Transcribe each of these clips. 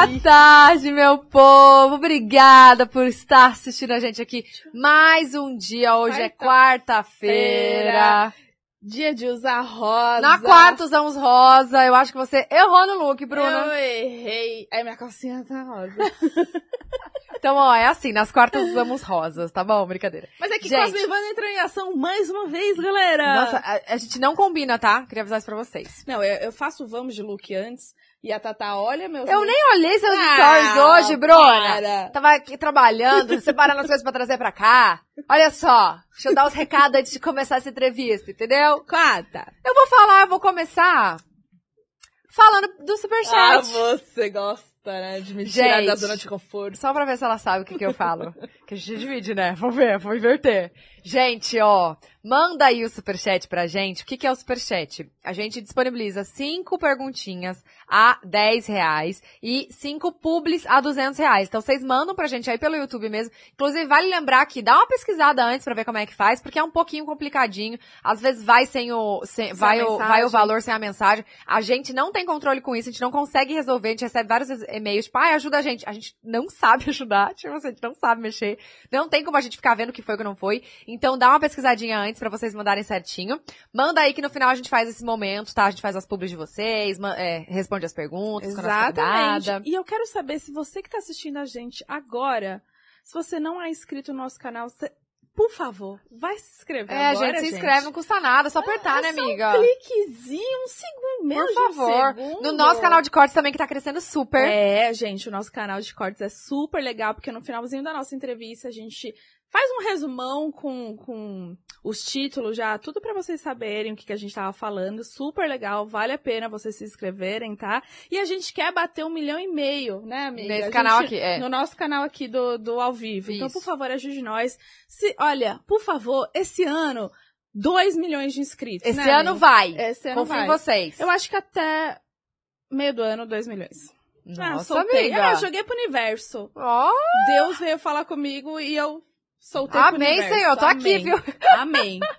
Boa tarde, meu povo. Obrigada por estar assistindo a gente aqui mais um dia. Hoje é quarta-feira. Dia de usar rosa. Na quarta usamos rosa. Eu acho que você errou no look, Bruna. Eu errei. Aí minha calcinha tá rosa. Então, ó, é assim, nas quartas usamos rosas, tá bom? Brincadeira. Mas é que Gente. Cosme Ivana entrou em ação mais uma vez, galera. Nossa, a, a gente não combina, tá? Queria avisar isso pra vocês. Não, eu, eu faço vamos de look antes. E a Tata olha meus Eu nem olhei seus Ah, stories hoje, Bruna. para. Tava aqui trabalhando, separando as coisas pra trazer pra cá. Olha só, deixa eu dar os recados antes de começar essa entrevista, entendeu? Quata. Eu vou falar, eu vou começar falando do Ah, Superchat. você gosta, né? De me tirar Gente. da zona de conforto. Só pra ver se ela sabe o que, que eu falo. que a gente divide, né? Vamos ver, vou inverter. Gente, ó, manda aí o superchat pra gente. O que, que é o superchat? A gente disponibiliza cinco perguntinhas a 10 reais e cinco publis a 200 reais. Então vocês mandam pra gente aí pelo YouTube mesmo. Inclusive, vale lembrar que dá uma pesquisada antes pra ver como é que faz, porque é um pouquinho complicadinho. Às vezes vai sem o, sem- vai, a o, vai o valor sem a mensagem. A gente não tem controle com isso, a gente não consegue resolver, a gente recebe vários e-mails, tipo, ai, ajuda a gente. A gente não sabe ajudar, tipo, a gente não sabe mexer. Não tem como a gente ficar vendo o que foi e o que não foi. Então dá uma pesquisadinha antes pra vocês mandarem certinho. Manda aí que no final a gente faz esse momento, tá? A gente faz as publis de vocês, é, responde as perguntas, Exatamente. E eu quero saber se você que tá assistindo a gente agora, se você não é inscrito no nosso canal, você- por favor, vai se inscrever É, agora, gente, se inscreve, não custa nada, só apertar, É né, só amiga? Um cliquezinho, um segundo, menos Por um favor. segundo. No nosso canal de cortes também, que tá crescendo super. É, gente, o nosso canal de cortes é super legal, porque no finalzinho da nossa entrevista a gente faz um resumão com, com os títulos já, tudo pra vocês saberem o que, que a gente tava falando. Super legal, vale a pena vocês se inscreverem, tá? E a gente quer bater um milhão e meio, né, amiga? Nesse A canal gente- aqui, é. No nosso canal aqui do, do ao vivo. Então, Isso. por favor, ajude nós. Se, olha, por favor, esse ano, 2 milhões de inscritos. Esse né, ano amiga? vai. Esse ano Confio vai. em vocês. Eu acho que até meio do ano, 2 milhões. ah, Nossa, soltei. amiga. Ah, joguei pro universo. Ó, Deus veio falar comigo e eu soltei amém. Senhor. Tô aqui, Amém. viu? Amém.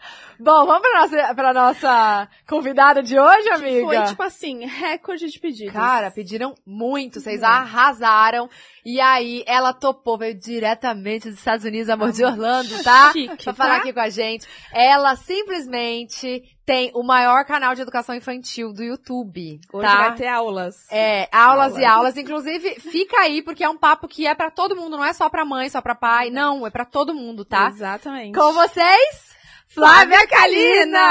Bom, vamos pra nossa, pra nossa convidada de hoje, amiga? Foi, tipo assim, recorde de pedidos. Cara, pediram muito, vocês arrasaram. E aí, ela topou, veio diretamente dos Estados Unidos, amor de Orlando, tá? Chique, pra falar tá? aqui com a gente. Ela simplesmente tem o maior canal de educação infantil do YouTube, Hoje tá? vai ter aulas. É, aulas, e Aulas. aulas. Inclusive, fica aí, porque é um papo que é pra todo mundo, não é só pra mãe, só pra pai. Não, é pra todo mundo, tá? Exatamente. Com vocês, Flávia Kalina!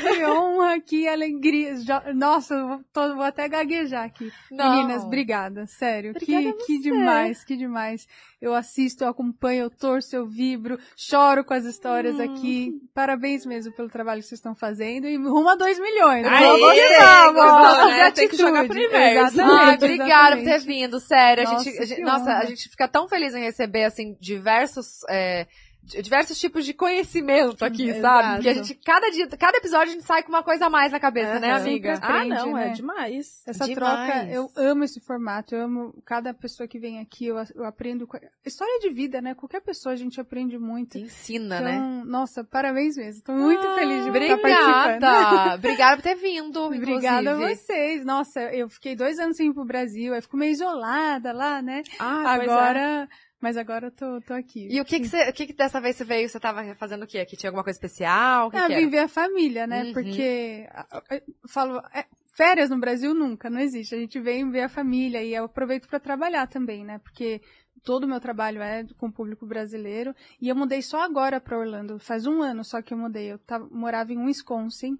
Que honra, que alegria. Nossa, tô- vou até gaguejar aqui. Não. Meninas, obrigada, sério. Obrigada que, a que demais, que demais. Eu assisto, eu acompanho, eu torço, eu vibro, choro com as histórias Hum. aqui. Parabéns mesmo pelo trabalho que vocês estão fazendo e rumo a 2 milhões. Aí, Vamos, gostou, vamos, né? Tem que jogar pro universo. Ai, obrigada por ter vindo, sério. A Nossa, gente, a gente- nossa, a gente fica tão feliz em receber, assim, diversos, é, diversos tipos de conhecimento aqui, Exato. sabe? Porque a gente, cada dia, cada episódio a gente sai com uma coisa a mais na cabeça, né, amiga? Ah, não, é né? demais. Essa Demais. troca, eu amo esse formato, eu amo cada pessoa que vem aqui, eu, eu aprendo. História de vida, né? Qualquer pessoa a gente aprende muito. Ensina, Então, né? nossa, parabéns mesmo. Tô muito Ah, feliz de estar participando. Obrigada! Obrigada por ter vindo, Obrigada a vocês. Nossa, eu fiquei dois anos sem ir pro Brasil, aí fico meio isolada lá, né? Ah, pois é. Mas agora eu tô, tô aqui. E o que que, você, o que que dessa vez você veio? Você tava fazendo o quê? Aqui tinha alguma coisa especial? Que Ah, que vim ver a família, né? Uhum. Porque eu falo, é, férias no Brasil nunca, não existe. A gente vem ver a família e eu aproveito para trabalhar também, né? Porque todo o meu trabalho é com o público brasileiro e eu mudei só agora para Orlando. Faz um ano só que eu mudei. Eu tava, morava em Wisconsin.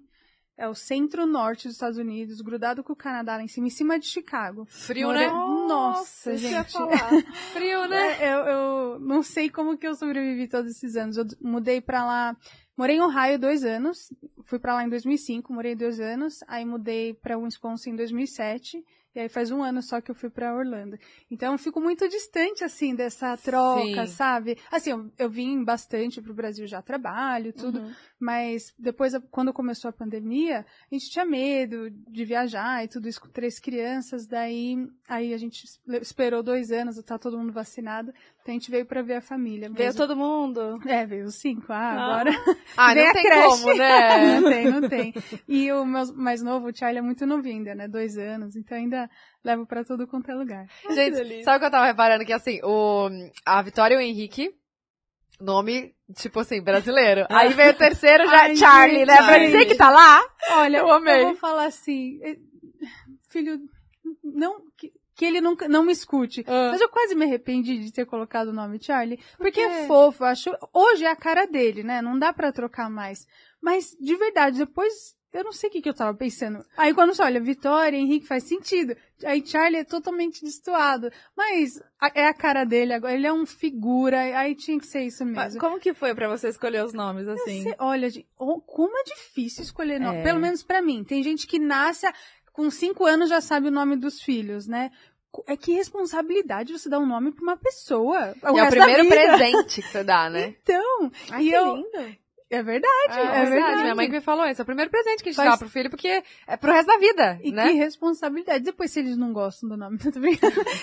É o centro-norte dos Estados Unidos, grudado com o Canadá lá em cima, em cima de Chicago. Frio, né? Nossa, gente. Frio, né? É, eu, eu não sei como que eu sobrevivi todos esses anos. Eu mudei pra lá. Morei em Ohio dois anos. Fui pra lá em 2005, morei dois anos. Aí mudei pra Wisconsin em 2007. E aí faz um ano só que eu fui pra Orlando. Então eu fico muito distante, assim, dessa troca, Sim. sabe? Assim, eu, eu vim bastante pro Brasil já trabalho, tudo. Uhum. Mas depois, quando começou a pandemia, a gente tinha medo de viajar e tudo isso com três crianças. Daí, aí a gente esperou dois anos, tá todo mundo vacinado. Então a gente veio pra ver a família. Veio mesmo. todo mundo. É, veio cinco. Ah, Ah. agora. Ah, não a tem creche. como, né? não tem, não tem. E o meu mais novo, o Charlie, é muito novinho ainda, né? Dois anos. Então ainda levo pra todo quanto é lugar. Gente, delícia. sabe o que eu tava reparando? Que assim, o, a Vitória e o Henrique, nome, tipo assim, brasileiro. Aí veio o terceiro já, Ai, Charlie, gente, né? Pra dizer que tá lá. Olha, Eu amei. vou falar assim, eh, filho, não que, que ele nunca não me escute. Ah. Mas eu quase me arrependi de ter colocado o nome Charlie, porque é fofo, eu acho. Hoje é a cara dele, né? Não dá pra trocar mais. Mas de verdade, depois eu não sei o que, que eu tava pensando. Aí quando você olha Vitória, Henrique faz sentido. Aí Charlie é totalmente destoado. Mas é a cara dele agora. Ele é um figura. Aí tinha que ser isso Mas mesmo. Como que foi pra você escolher os nomes assim? Você olha, gente, como é difícil escolher nome. É. Pelo menos pra mim. Tem gente que nasce com cinco anos já sabe o nome dos filhos, né? É que responsabilidade você dar um nome pra uma pessoa. É o primeiro presente que você dá, né? Então, Ai, e que eu- lindo. É verdade, é, verdade. Minha mãe que me falou isso. É o primeiro presente que a gente Faz- dá pro filho, porque é pro resto da vida, E né? que responsabilidade. Depois, se eles não gostam do nome, tudo bem.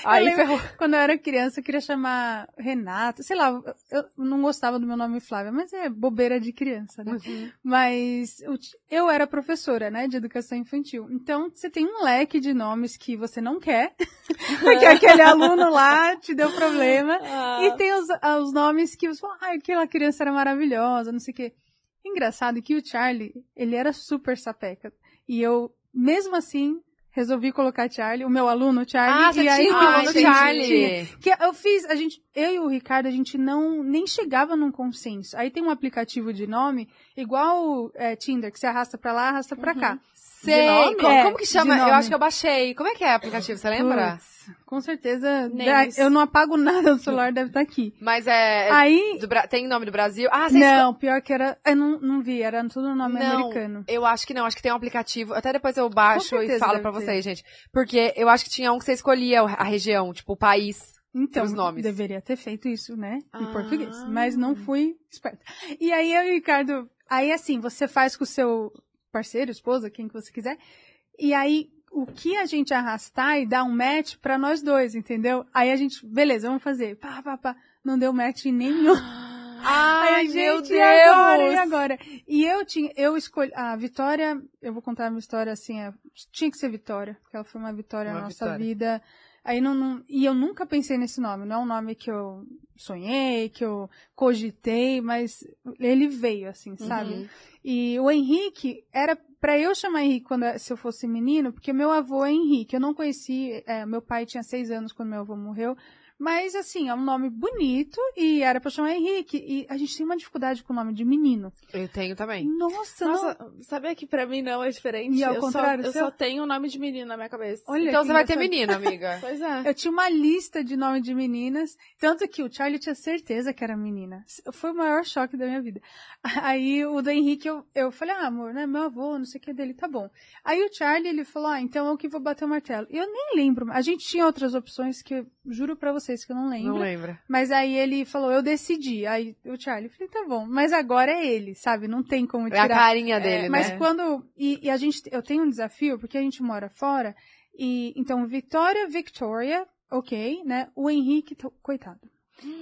Aí ferrou. Quando eu era criança, eu queria chamar Renata. Sei lá, eu não gostava do meu nome Flávia, mas é bobeira de criança, né? Uhum. Mas eu era professora, né, de educação infantil. Então, você tem um leque de nomes que você não quer, porque aquele aluno lá te deu problema. Ah, E tem os, ah, os nomes que você fala, ah, aquela criança era maravilhosa, não sei o quê. Engraçado que o Charlie, ele era super sapeca. E eu, mesmo assim, resolvi colocar Charlie, o meu aluno Charlie. Ah, e aí, tinha um aluno Charlie. Que eu fiz, a gente, eu e o Ricardo, a gente não, nem chegava num consenso. Aí tem um aplicativo de nome, igual é, Tinder, que você arrasta pra lá, arrasta pra cá. Sei. Como, É, como que de chama? Eu acho que eu baixei. Como é que é o aplicativo? Você lembra? Puts, com certeza, Names. eu não apago nada do celular, deve estar aqui. Mas é. Aí, do tem nome do Brasil? Ah, você não, pior que era, eu não, não vi, era tudo nome Não, americano. Eu acho que não, acho que tem um aplicativo. Até depois eu baixo e falo pra ter. vocês, gente. Porque eu acho que tinha um que você escolhia a região, tipo o país. Então, os nomes. deveria ter feito isso, né? Em Ah. português. Mas não fui esperta. E aí eu e o Ricardo, aí assim, você faz com o seu parceiro, esposa, quem que você quiser. E aí, o que a gente arrastar e dar um match pra nós dois, entendeu? Aí a gente, beleza, vamos fazer. Pá, pá, pá. Não deu match nenhum. Ai, Aí a meu gente, Deus! e agora, e agora? E eu tinha, eu escolhi, a Vitória, eu vou contar uma história assim, é, tinha que ser Vitória, porque ela foi uma vitória Uma na nossa vitória. vida. Aí não, não, e eu nunca pensei nesse nome, não é um nome que eu sonhei, que eu cogitei, mas ele veio, assim, sabe? Uhum. E o Henrique era pra eu chamar Henrique quando se eu fosse menino, porque meu avô é Henrique. Eu não conheci, é, meu pai tinha seis anos quando meu avô morreu. Mas, assim, é um nome bonito e era pra chamar Henrique. E a gente tem uma dificuldade com o nome de menino. Eu tenho também. Nossa, não. Nossa, sabia que pra mim não é diferente? E ao eu contrário, só, eu seu? só tenho o nome de menino na minha cabeça. Olha Então você vai ter menino, amiga. Pois é. Eu tinha uma lista de nome de meninas, tanto que o Charlie tinha certeza que era menina. Foi o maior choque da minha vida. Aí o do Henrique, eu, eu falei, ah, amor, né, meu avô, não sei o que dele, tá bom. Aí o Charlie, ele falou, ah, então eu que vou bater o martelo. E eu nem lembro, a gente tinha outras opções que eu juro pra vocês que eu não lembro. Não lembra. Mas aí ele falou, eu decidi. Aí o Charlie, falei, tá bom, mas agora é ele, sabe? Não tem como É a tirar. carinha dele, Mas né? quando. E, e a gente. Eu tenho um desafio, porque a gente mora fora. E então, Vitória, Victoria, ok, né? O Henrique, coitado.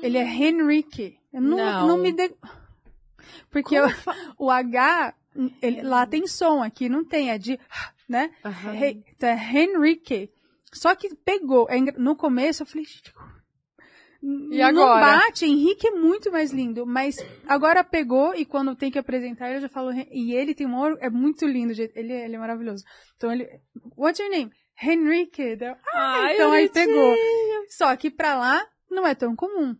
Ele é Henrique. Eu não, Não. não me de... Porque eu- o H, ele- lá tem som, aqui não tem, é de. né? He- Então é Henrique. Só que pegou. É No começo eu falei, gente. E não agora? bate, Henrique é muito mais lindo, mas agora pegou e quando tem que apresentar eu já falo, Hen- e ele tem um é muito lindo, ele, ele é maravilhoso. Então ele, what's your name? Henrique. Eu, Ai, então aí pegou. Só que pra lá não é tão comum.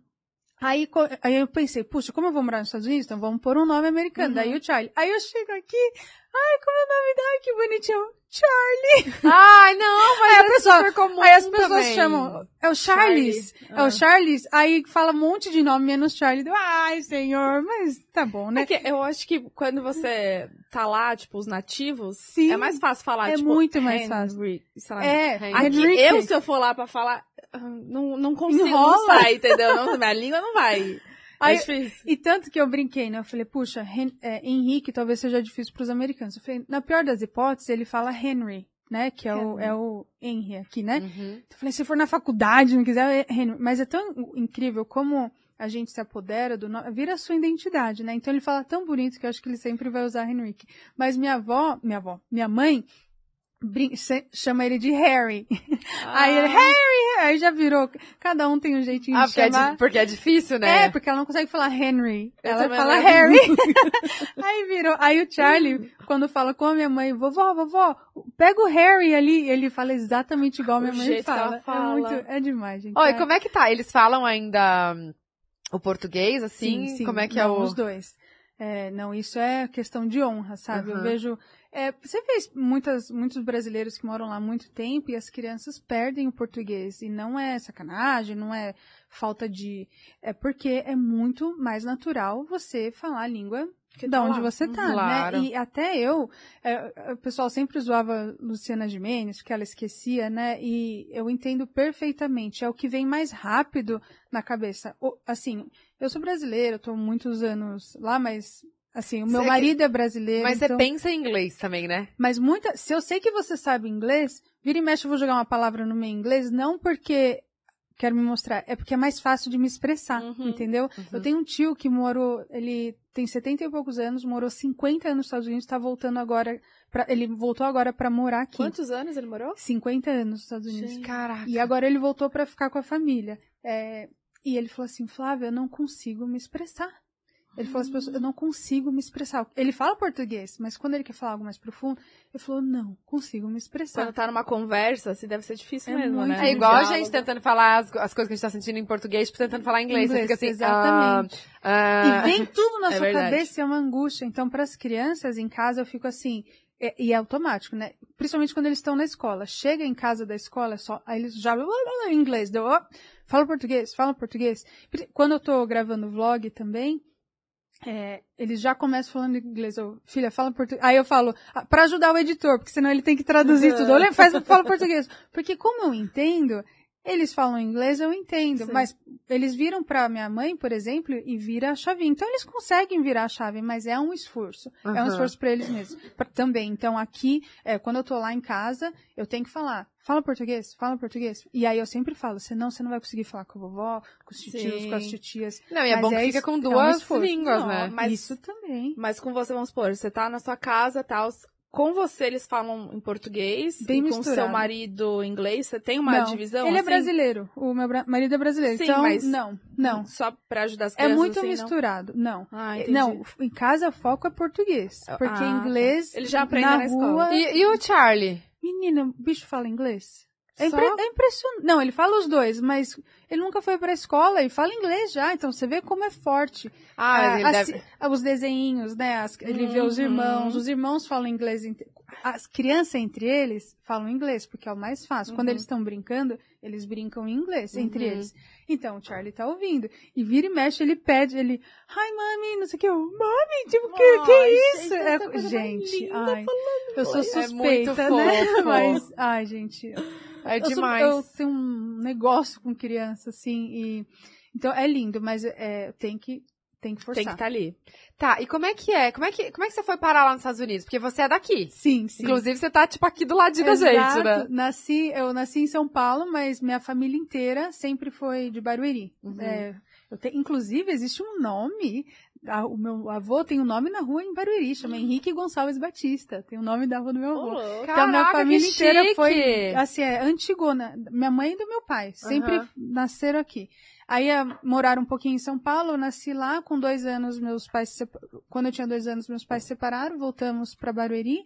Aí, aí eu pensei, puxa, como eu vou morar nos Estados Unidos, então vamos pôr um nome americano. Uhum. Daí o Charlie. Aí eu chego aqui, ai, como é o nome dela? Que bonitinho. Charlie. Ai, não, mas Aí a é pessoa- super comum Aí as pessoas também. chamam, é o Charles, Charlie. é Ah. o Charles, aí fala um monte de nome menos Charlie. Ai, senhor, mas tá bom, né? É eu acho que quando você tá lá, tipo, os nativos, Sim. é mais fácil falar, É tipo, muito mais Henry, fácil. sei lá. É, Henrique. eu, se eu for lá pra falar, ah, não, não consigo, Enrola. não sai, entendeu? Não, minha língua não vai. Aí- é difícil. E tanto que eu brinquei, né? Eu falei, puxa, Hen- é, Henrique talvez seja difícil pros americanos. Eu falei, na pior das hipóteses, ele fala Henry, né? Que é o, Henry. é o Henry aqui, né? Uhum. Eu falei, se for na faculdade, não quiser, é Henry. Mas é tão incrível como a gente se apodera do nome, vira a sua identidade, né? Então ele fala tão bonito que eu acho que ele sempre vai usar Henrique. Mas minha avó, minha avó, minha mãe, chama ele de Harry. Aí ele, Ah. Harry, aí já virou. Cada um tem um jeitinho Ah, de porque é, chamar. di- porque é difícil, né? É, porque ela não consegue falar Henry. Eu ela fala. Harry. aí virou. Aí o Charlie, quando fala com a minha mãe, vovó, vovó, pega o Harry ali, ele fala exatamente igual a minha O mãe fala. fala. É, muito, é demais, gente. Oi, é, como é que tá? Eles falam ainda hum, o português, assim? Sim, sim. Como é que é Não, o... Os dois. É, não, isso é questão de honra, sabe? Eu Uhum. vejo. É, você vê muitas, muitos brasileiros que moram lá há muito tempo e as crianças perdem o português. E não é sacanagem, não é falta de. É porque é muito mais natural você falar a língua Que da tá onde lá. você tá, Claro. né? E até eu, é, o pessoal sempre zoava Luciana Gimenez, que ela esquecia, né? E eu entendo perfeitamente. É o que vem mais rápido na cabeça. O- assim, eu sou brasileira, tô muitos anos lá, mas assim, o meu Você- marido é brasileiro. Mas então... você pensa em inglês também, né? Mas muita, se eu sei que você sabe inglês, vira e mexe eu vou jogar uma palavra no meu inglês, não porque quero me mostrar, é porque é mais fácil de me expressar, Uhum. entendeu? Eu tenho um tio que morou, ele tem 70 e poucos anos, morou 50 anos nos Estados Unidos, tá voltando agora, pra, ele voltou agora pra morar aqui. Quantos anos ele morou? 50 anos nos Estados Unidos. Gente. Caraca. E agora ele voltou pra ficar com a família. É, e ele falou assim, Flávia, eu não consigo me expressar. Ele falou, as pessoas, eu não consigo me expressar. Ele fala português, mas quando ele quer falar algo mais profundo, ele falou, não, consigo me expressar. Quando tá numa conversa, assim, deve ser difícil É mesmo, muito né? É igual a gente tentando falar as, as coisas que a gente tá sentindo em português, tipo, tentando falar em inglês. Você Inglês, fica assim, exatamente. ah, E ah, vem tudo na É sua verdade. cabeça e é uma angústia. Então, para as crianças em casa, eu fico assim, é- e é automático, né? Principalmente quando eles estão na escola. Chega em casa da escola, é só, aí eles já em inglês, deu, ó, fala português, fala português. Quando eu tô gravando vlog também, é, eles já começam falando inglês. Eu, filha, fala português. Aí eu falo, ah, pra ajudar o editor, porque senão ele tem que traduzir tudo. Olha, faz, fala português. Porque como eu entendo, eles falam inglês, eu entendo. Sim. Mas eles viram pra minha mãe, por exemplo, e vira a chavinha. Então eles conseguem virar a chave, mas é um esforço. É um esforço pra eles mesmos. Pra- também. Então aqui, é, quando eu tô lá em casa, eu tenho que falar. Fala português, fala português. E aí eu sempre falo, senão você não vai conseguir falar com a vovó, com os tios, Sim. com as titias. Não, e é Mas bom que é fica com é um duas línguas, Não, né? mas- Isso também. Mas com você, vamos supor, você tá na sua casa tal, com você eles falam em português Bem e com misturado. seu marido em inglês, você tem uma não, divisão ele é assim? brasileiro. O meu bra- marido é brasileiro. Sim, então, mas- não, não. Só pra ajudar as É crianças muito assim, não? misturado. Não. Ah, entendi. Não, em casa o foco é português. Porque Ah, inglês. Ele já aprende na na escola. rua. E, e o Charlie? Menina, o bicho fala inglês? É, Só? impre- é impressionante. Não, ele fala os dois, mas ele nunca foi pra escola e fala inglês já. Então você vê como é forte. Ah, Ah, ele assim, deve... Os desenhinhos, né? as- ele vê os Uhum. irmãos. Os irmãos falam inglês. entre- As crianças entre eles falam inglês, porque é o mais fácil. Quando Uhum. eles estão brincando, eles brincam em inglês entre Uhum. eles. Então o Charlie tá ouvindo. E vira e mexe, ele pede, ele. Hi, mami, não sei o que. Eu, mami, tipo, que, que Ai, isso? gente, É- gente, ai, eu sou É suspeita, né? fofo. Mas, ai, gente. É eu, sou- demais. eu tenho um negócio com criança, assim, e. Então é lindo, mas é, tem que. Tem que forçar. Tem que estar ali. Tá, e como é que é? Como é que, como é que você foi parar lá nos Estados Unidos? Porque você é daqui. Sim, sim. Inclusive, você tá, tipo, aqui do ladinho da gente, Exato. né? Nasci, eu nasci em São Paulo, mas minha família inteira sempre foi de Barueri. Uhum. É, te- inclusive, existe um nome. a- o meu avô tem um nome na rua em Barueri, chama Henrique Gonçalves Batista. Tem o nome da rua do meu avô. louco. Então, a minha Caraca, família que inteira foi, assim, é, antigona. Minha mãe e do meu pai. Sempre Aham. nasceram aqui. Aí moraram um pouquinho em São Paulo, eu nasci lá, com dois anos meus pais, se quando eu tinha dois anos meus pais se separaram, voltamos para Barueri,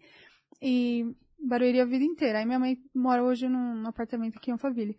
e Barueri a vida inteira. Aí minha mãe mora hoje num, num apartamento aqui em Alphaville.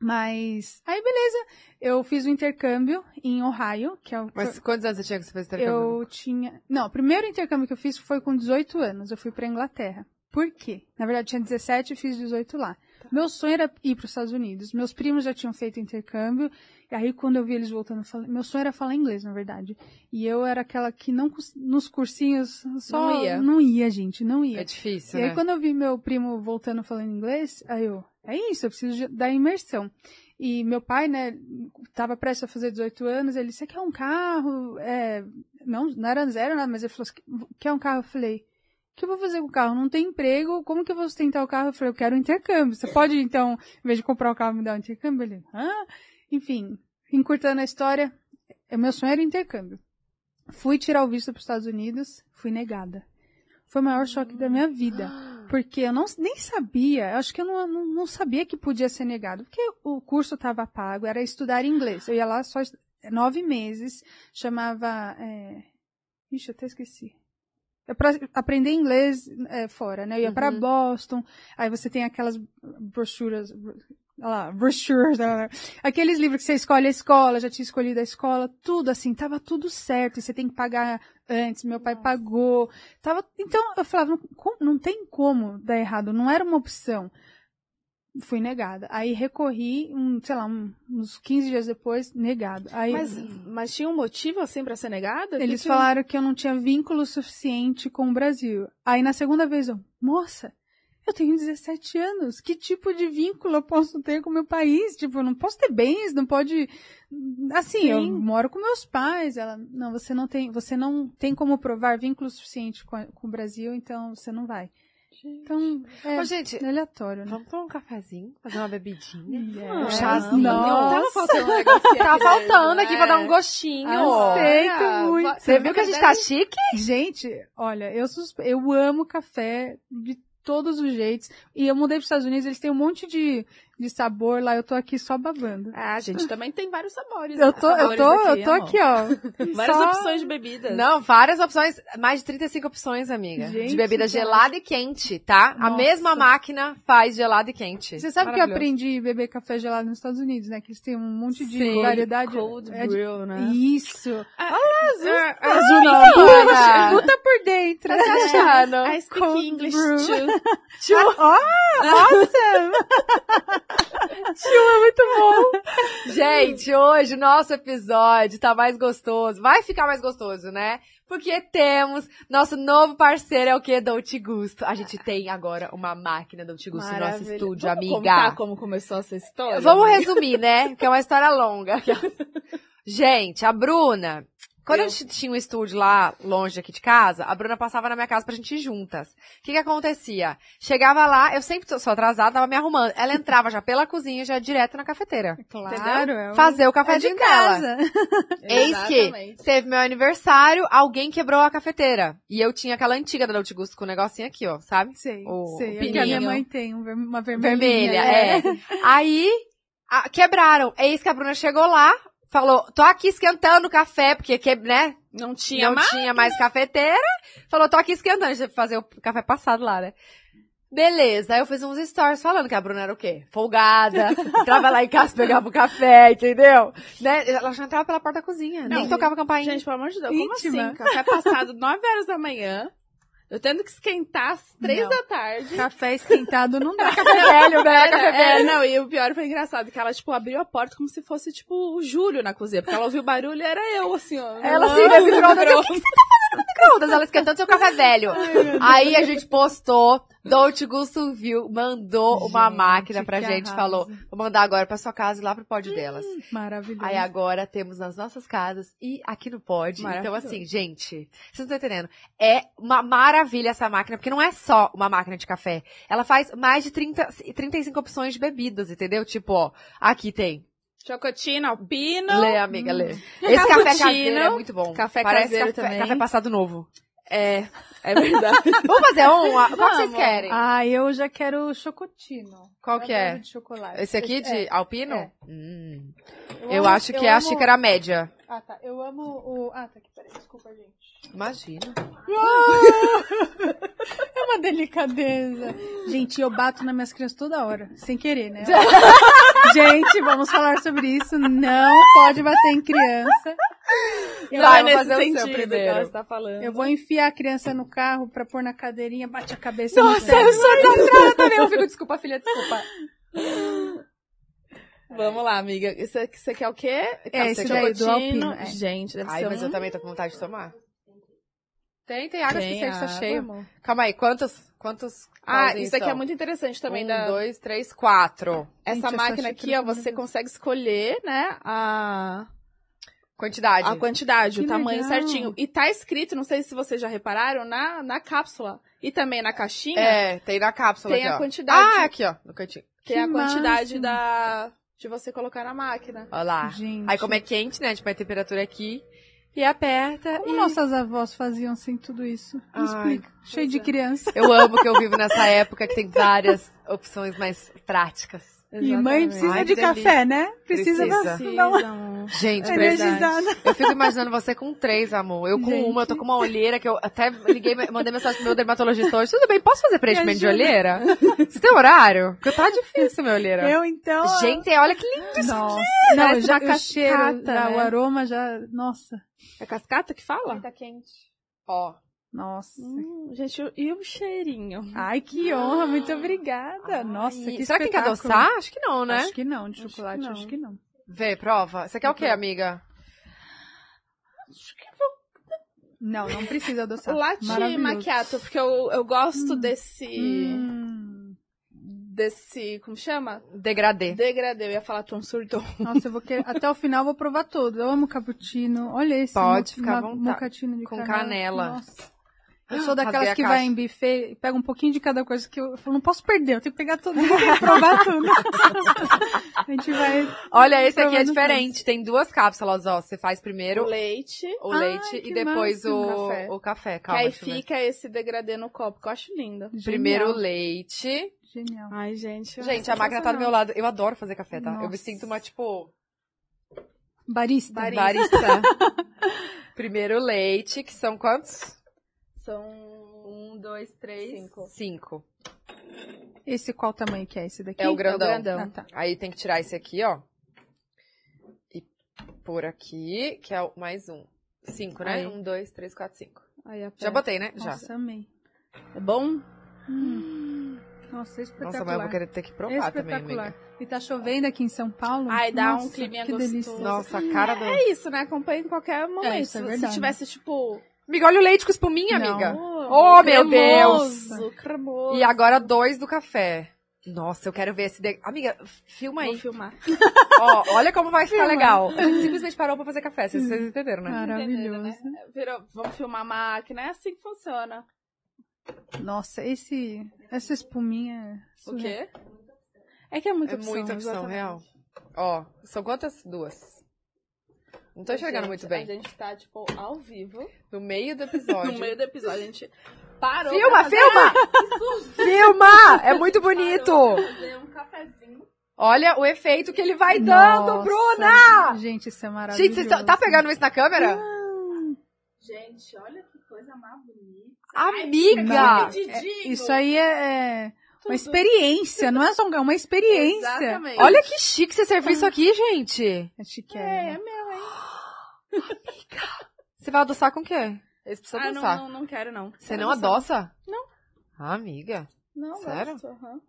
Mas, aí beleza, eu fiz o intercâmbio em Ohio, que é o... Mas quantos anos você tinha que você fez intercâmbio? Eu tinha. Não, o primeiro intercâmbio que eu fiz foi com 18 anos. Eu fui pra Inglaterra. Por quê? Na verdade, tinha 17 e fiz 18 lá. Meu sonho era ir para os Estados Unidos. Meus primos já tinham feito intercâmbio. E aí, quando eu vi eles voltando, falei... meu sonho era falar inglês, na verdade. E eu era aquela que não nos cursinhos só Não ia. não ia, gente, não ia. É difícil, E né? aí, quando eu vi meu primo voltando falando inglês, aí eu, é isso, eu preciso da imersão. E meu pai, né, tava prestes a fazer 18 anos, ele disse, quer um carro? É, não, não era zero, nada, mas ele falou, assim, quer um carro? Eu falei, o que eu vou fazer com o carro? Não tem emprego, como que eu vou sustentar o carro? Eu falei, eu quero um intercâmbio. Você pode, então, em vez de comprar o carro, me dar um intercâmbio? Ele, ah, enfim, encurtando a história, o meu sonho era intercâmbio. Fui tirar o visto para os Estados Unidos, fui negada. Foi o maior choque da minha vida. Porque eu não, nem sabia, acho que eu não, não, não sabia que podia ser negado. Porque o curso estava pago, era estudar inglês. Eu ia lá só nove meses, chamava. É... Ixi, eu até esqueci. É pra aprender inglês é, fora, né? Eu ia Uhum. Boston, aí você tem aquelas brochuras, lá, brochures, lá. aqueles livros que você escolhe a escola, já tinha escolhido a escola, tudo assim, tava tudo certo, você tem que pagar antes, meu pai pagou, tava, então eu falava, não, não tem como dar errado, não era uma opção. Fui negada. Aí recorri, um, sei lá, um- uns 15 dias depois, negado. Aí Mas, mas tinha um motivo assim pra ser negada? eles Que falaram que eu não tinha vínculo suficiente com o Brasil. Aí na segunda vez eu, moça, eu tenho 17 anos. Que tipo de vínculo eu posso ter com o meu país? Tipo, eu não posso ter bens, não pode. Assim, eu Sim. moro com meus pais. Ela, não, você não tem, você não tem como provar vínculo suficiente com, a- com o Brasil, então você não vai. Então, é, Ô, gente, aleatório, né? vamos tomar um cafezinho, fazer uma bebidinha. É. Um chazinho. Nossa. Tava faltando um negocinho Tá faltando aqui pra dar um né? gostinho. Aceito Ah, muito. Você viu que a gente tá chique? Gente, olha, eu, suspe... eu amo café de todos os jeitos. E eu mudei para os Estados Unidos, eles têm um monte de, de sabor lá, eu tô aqui só babando. Ah, a gente também tem vários sabores. Eu né? tô, eu Sabores tô, aqui, eu tô amor. aqui, ó. Várias só- opções de bebidas. Não, várias opções, mais de 35 opções, amiga. de Gente, bebida que gelada e quente, tá? A Nossa. mesma máquina faz gelada e quente. Você sabe que eu aprendi a beber café gelado nos Estados Unidos, né? Que eles têm um monte de Sim. variedade. Cold É de- brew, né? Isso. Azul. Azul não. Puxa, puta por dentro. Tá se achando? I speak Cold English brew. too. Ó, nossa! é muito bom. Gente, hoje o nosso episódio tá mais gostoso. Vai ficar mais gostoso, né? Porque temos nosso novo parceiro, é o que? Dolce Gusto. A gente tem agora uma máquina Dolce Gusto no nosso estúdio, Vamos amiga. contar como começou essa história? Vamos amiga? resumir, né? Porque é uma história longa. Gente, a Bruna, quando Eu. a gente tinha um estúdio lá longe aqui de casa, a Bruna passava na minha casa pra gente ir juntas. O que que acontecia? Chegava lá, eu sempre sou atrasada, tava me arrumando. Ela entrava já pela cozinha, já direto na cafeteira. Claro, é um- Fazer o é de cafezinho dela. casa. Eis que teve meu aniversário, alguém quebrou a cafeteira. E eu tinha aquela antiga da Dolce Gusto com o negocinho aqui, ó, sabe? Sei, O sei. É pininho. que a minha mãe tem um uma vermelhinha. Vermelha, né? é. Aí, a- quebraram. Eis que a Bruna chegou lá, falou, tô aqui esquentando o café, porque, que, né, Não tinha não mais. tinha mais cafeteira. Falou, tô aqui esquentando, a gente fazer o café passado lá, né? Beleza, aí eu fiz uns stories falando que a Bruna era o quê? Folgada, entrava lá em casa, pegava o café, entendeu? Né? Ela já entrava pela porta da cozinha, nem Não, tocava campainha. Gente, pelo amor de Deus, como Íntima. assim? Café passado 9 horas da manhã. Eu tendo que esquentar às 3 Não. da tarde. Café esquentado não dá. café velho, né? Café É, velho. não, e o pior foi engraçado, que ela, tipo, abriu a porta como se fosse, tipo, o Júlio na cozinha. Porque ela ouviu o barulho e era eu, assim, ó. Ela Ah, micro-ondas, micro- o que você tá fazendo no micro-ondas? Ela esquentando seu café velho. Aí a gente postou, Dolce Gusto viu, mandou uma Gente, máquina pra gente, arraso. falou, vou mandar agora pra sua casa e lá pro pod delas. Maravilhoso. Aí agora temos nas nossas casas e aqui no pod. Então assim, gente, vocês não estão entendendo. É uma maravilha essa máquina, porque não é só uma máquina de café. Ela faz mais de 30, 35 opções de bebidas, entendeu? Tipo, ó, aqui tem. Chocotino, alpino. Lê, amiga, lê. Esse café caseiro é muito bom. café Parece caseiro café, também. café passado novo. É, é verdade. Vamos fazer um? Qual que vocês Vamos. querem? Ah, eu já quero chocotino. Qual Eu que é? de chocolate. Esse aqui de É. alpino? é. Hum. Eu Eu, amo- acho que eu é a amo- xícara média. Ah, tá. Eu amo o... Ah, tá aqui, peraí. Desculpa, gente. Imagina. É uma delicadeza. Gente, eu bato nas minhas crianças toda hora. Sem querer, né? gente, vamos falar sobre isso. Não pode bater em criança. Eu, Vai, é nesse fazer o seu primeiro. que está falando. eu vou enfiar a criança no carro pra pôr na cadeirinha, bate a cabeça Nossa, no eu sou desastrada também. Eu fico, desculpa, filha, desculpa. Vamos lá, amiga. Você, você quer o quê? É, esse daí, do alpino, é. Gente, deve Ai, ser mas um... eu também tô com vontade de tomar. Tem, tem água que está amor. Calma aí, quantos, quantos Ah, isso aqui é são? muito interessante também um, da... dois, três, quatro. Essa Gente, máquina aqui, ó, você consegue escolher, né, a, Quantidade. a quantidade, Que o tamanho legal. certinho. E tá escrito, não sei se vocês já repararam, na, na cápsula e também na caixinha, É, tem na cápsula tem aqui, a ó. quantidade, Ah, aqui, ó, no cantinho. tem a Que quantidade máximo. da de você colocar na máquina. Olha lá. Gente. Aí como é quente, né, tipo, a temperatura aqui, E aperta Como e... nossas avós faziam sem tudo isso? Me Ai, explica. Cheio de é. criança. Eu amo que eu vivo nessa época que tem várias opções mais práticas. E mãe precisa Ai, de que café, né? Precisa, Precisa. uma Precisam. Gente, É energizada. Eu fico imaginando você com três, amor. Eu com Gente. uma, eu tô com uma olheira que eu até liguei, mandei mensagem pro meu dermatologista hoje. Tudo bem, posso fazer preenchimento de olheira? Você tem horário? Porque tá difícil, minha olheira. Eu, então... Gente, olha que lindo isso Nossa. aqui. Não, já, uma o cheiro, cascata, já, né? o aroma já... Nossa. É cascata que fala? Tá quente. Ó. Nossa. Hum, gente, e o cheirinho? Ai, que honra. Muito obrigada. Nossa, Ai, que será que tem que adoçar? Acho que não, né? Acho que não. De Acho chocolate, que não. acho que não. Vê, prova. Você quer o quê, amiga? Não, não precisa adoçar. Latte macchiato, porque eu, eu gosto desse... Hum. Desse... Como chama? Degradê. Degradê. Eu ia falar tonsurdon. Nossa, eu vou querer... Até o final eu vou provar todo. Eu amo cappuccino. Olha esse. Pode mo- ficar à vontade. Com canela. canela. Nossa. Eu sou daquelas que caixa. vai em buffet e pega um pouquinho de cada coisa que eu, eu falo, não posso perder, eu tenho que pegar tudo, eu tenho que provar tudo. a gente vai. Olha, esse aqui é diferente. Tem duas cápsulas, ó. Você faz primeiro O leite. o Ai, leite que e depois massa. o O café. o café. Que Calma, aí deixa eu ver. fica esse degradê no copo, que eu acho lindo. Primeiro o Genial. leite. Genial. Ai, gente. Gente, a máquina tá do meu lado. Eu adoro fazer café, tá? Eu me Nossa. sinto uma, tipo, Barista. Barista. barista. Primeiro leite, que são quantos? São um, dois, três, cinco. Cinco. Esse qual tamanho que é esse daqui? É o grandão. grandão. Ah, tá. Aí tem que tirar esse aqui, ó. E pôr aqui, que é o mais um. Cinco, né? Aí. Um, dois, três, quatro, cinco. Aí Já botei, né? Já. Nossa, amei. É bom? Nossa, espetacular. Nossa, mas eu vou querer ter que provar também, espetacular. amiga. E tá chovendo aqui em São Paulo. Ai, dá um Nossa, climinha que gostoso. delícia. Nossa, a cara do... É isso, né? Acompanha em qualquer momento. É, isso é Se verdade. tivesse, tipo... Amiga, olha o leite com espuminha, Não. amiga. Oh, Oh, meu cremoso, Cremoso. E agora dois do café. Nossa, eu quero ver esse... De... Amiga, filma Vou aí. filmar. Ó, olha como vai ficar Filma. legal. A gente simplesmente parou pra fazer café, vocês, vocês entenderam, né? Maravilhoso. Entenderam, né? Virou, vamos filmar a máquina, é assim que funciona. Nossa, esse, essa espuminha. é O quê? É que é muita É opção. muita opção, exatamente. real. Ó, são quantas? Duas. Não tô enxergando Gente, muito bem. A gente tá, tipo, ao vivo. No meio do episódio. No meio do episódio, a gente parou Filma, filma! filma! É muito bonito! Um cafezinho. Olha o efeito que ele vai dando, Nossa, Bruna! Gente, isso é maravilhoso. Gente, vocês tão- tá pegando isso na câmera? Gente, olha que coisa mais bonita. Amiga! Ai, É, isso aí é, é uma experiência, não é só um, é uma experiência. Exatamente. Olha que chique você serviu isso aqui, gente. É chique, É, é. é hein? Você vai adoçar com o quê? Eles precisam Ah, não, adoçar. não, não quero, não. Você não adoça? Não. Ah, amiga. Não, Sério? gosto, aham.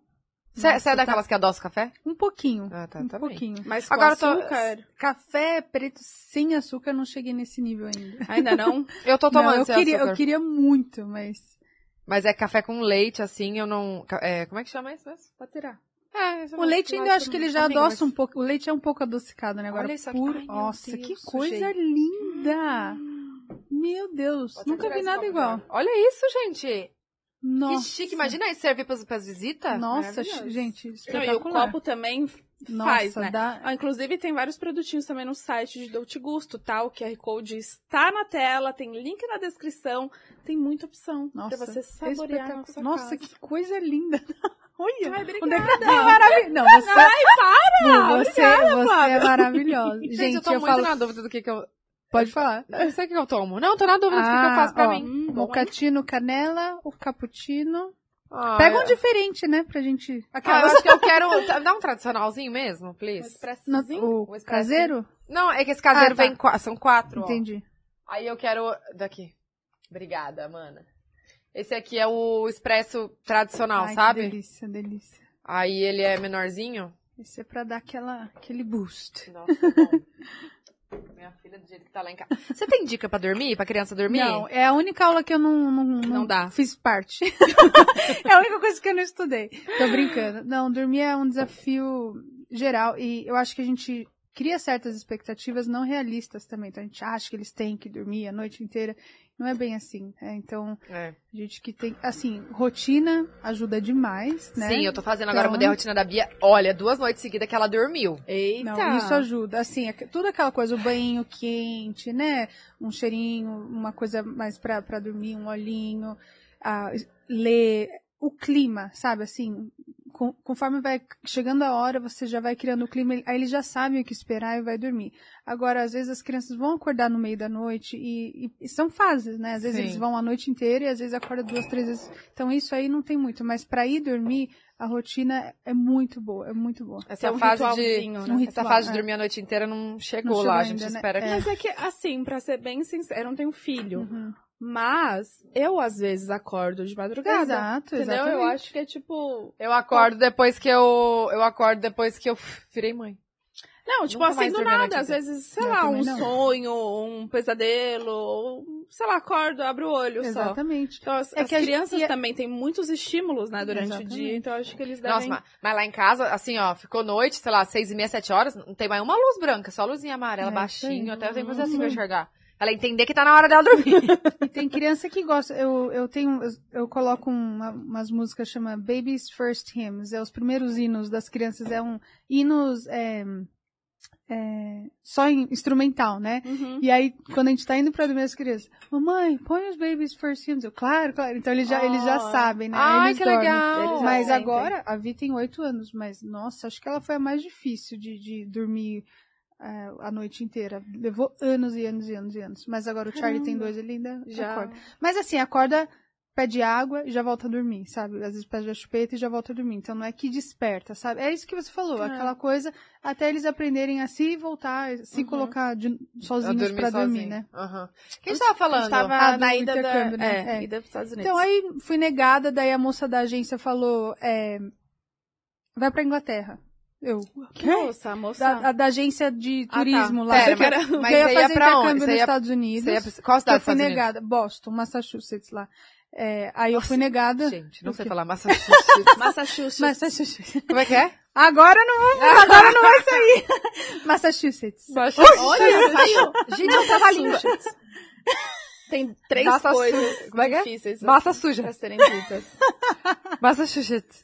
Você é daquelas que adoça café? Um pouquinho. Ah, tá, um tá bem. pouquinho. Mas com Agora eu tô- açúcar? Café preto sem açúcar, eu não cheguei nesse nível ainda. Ainda não? Eu tô tomando não, eu queria, açúcar. eu queria muito, mas Mas é café com leite, assim, eu não... É, como é que chama isso mesmo? Pode tirar. É, o leite ainda eu acho que ele já adoça mas- um pouco. O leite é um pouco adocicado, né? Agora Olha isso aqui. puro. Ai, Nossa, Deus, que sujei. coisa linda! Meu Deus, Pode nunca vi nada copo igual. Olha isso, gente. Nossa. Que chique. Imagina isso servir pras, pras visitas. Nossa, gente, Não, e o espetacular. copo também Nossa, faz, né? dá... Ah, inclusive, tem vários produtinhos também no site de Dolce Gusto, tá? O QR Code está na tela, tem link na descrição, tem muita opção Nossa, pra você saborear na espetacular. sua Nossa, casa. que coisa linda. Olha, Ai, onde é obrigada. que tá maravilhoso. Não, você, Ai, para! você, você é maravilhosa. Gente, Gente, eu tô muito falo... na dúvida do que que eu... Pode falar. Eu sei o que eu tomo. Não, eu tô na dúvida do que, que eu faço pra ó, mim. Mocatino canela, o cappuccino. Ah, Pega um eu- diferente, né, pra gente... Ah, eu acho que eu quero... Dá um tradicionalzinho mesmo, Um please. No, expressozinho. o Um caseiro? Não, é que esse caseiro Ah, tá. vem... qua- São quatro, ó. Entendi. Aí eu quero... Daqui. Obrigada, mana. Esse aqui é o expresso tradicional, Ai, que sabe? delícia, delícia. Aí ele é menorzinho. Esse é pra dar aquela, aquele boost. Nossa, bom. Minha filha do jeito que tá lá em casa. Você tem dica pra dormir? Pra criança dormir? Não, é a única aula que eu não, não, não, Não dá. fiz parte. é a única coisa que eu não estudei. Tô brincando. Não, dormir é um desafio geral e eu acho que a gente cria certas expectativas não realistas também. Então a gente acha que eles têm que dormir a noite inteira Não é bem assim. né? Então, É. a gente que tem, assim, rotina ajuda demais, né? Sim, eu tô fazendo agora, Então- mudei a rotina da Bia. Olha, duas noites seguidas que ela dormiu. Eita! Não, isso ajuda. Assim, é que- tudo aquela coisa, o banho quente, né? Um cheirinho, uma coisa mais pra, pra dormir, um olhinho, ah, ler, o clima, sabe? Assim, com- conforme vai chegando a hora, você já vai criando o clima, aí eles já sabem o que esperar e vai dormir. Agora, às vezes as crianças vão acordar no meio da noite e, e- e são fases, né? Às vezes Sim. eles vão a noite inteira e às vezes acordam duas, três vezes. Então isso aí não tem muito, mas pra ir dormir, a rotina é muito boa, é muito boa. Essa É um fase de. né? Um Essa ritual, fase de é. dormir a noite inteira não chegou Não lá, chegou a gente ainda, né? espera que. Mas é que, assim, pra ser bem sincera, eu não tenho filho. Uhum. Mas eu, às vezes, acordo de madrugada. Exato, Entendeu? exatamente. Eu acho que é tipo. Eu acordo depois que eu. Eu acordo depois que eu virei mãe. Não, tipo Nunca assim, do nada. Às vezes, sei lá, um não. sonho, um pesadelo, ou, sei lá, acordo, abro o olho só. Exatamente. Então, as, É as gente- crianças e é- também têm muitos estímulos, né, durante Exatamente. o dia. Então, acho que eles Nossa, devem... mas, mas lá em casa, assim, ó, ficou noite, sei lá, seis e meia, sete horas, não tem mais uma luz branca, só luzinha amarela, É, baixinho, aí. até eu tenho que fazer assim Uhum. pra enxergar. Ela entender que tá na hora dela dormir. E tem criança que gosta. Eu, eu tenho, eu, eu coloco uma- umas músicas chama Baby's First Hymns. É os primeiros hinos das crianças. É um hinos é, é, só em instrumental, né? Uhum. E aí, quando a gente tá indo pra dormir as crianças, mamãe, põe os Baby's First Hymns. Eu, claro, claro. Então eles já, eles já Oh. sabem, né? Ai, eles que dormem. legal. Mas sentem. agora, a Vi tem oito anos, mas nossa, acho que ela foi a mais difícil de, de dormir é, a noite inteira. Levou anos e anos e anos e anos. Mas agora o Charlie tem Caramba. dois, ele ainda Já. acorda. Mas assim, acorda, pede água e já volta a dormir, sabe? Às vezes pede a chupeta e já volta a dormir. Então não é que desperta, sabe? É isso que você falou, É. aquela coisa até eles aprenderem a se voltar, se Uhum. colocar de, sozinhos dormi pra dormir, sozinha. né? Aham. Quem a gente tava A falando? gente tava Ah, na ida da... né? É, É. ida pros Estados Unidos. Então aí fui negada, daí a moça da agência falou, é, vai pra Inglaterra. Eu, Que moça, a moça... da, a da agência de Ah, tá. turismo lá. Pera, que mas- era- mas eu ia fazer pra intercâmbio nos ia- Estados Unidos. Ia Qual cidade eu fui Unidos? negada. Boston, Massachusetts lá. É, aí eu fui negada. Gente, não sei falar Massachusetts. Massachusetts. Massachusetts. Como é que é? Agora não vai, agora não vai sair. Massachusetts. Olha, saiu. Gente, eu tava língua. Tem três Massa coisas su- como é é? difíceis Massa suja. pra serem ditas. Massachusetts.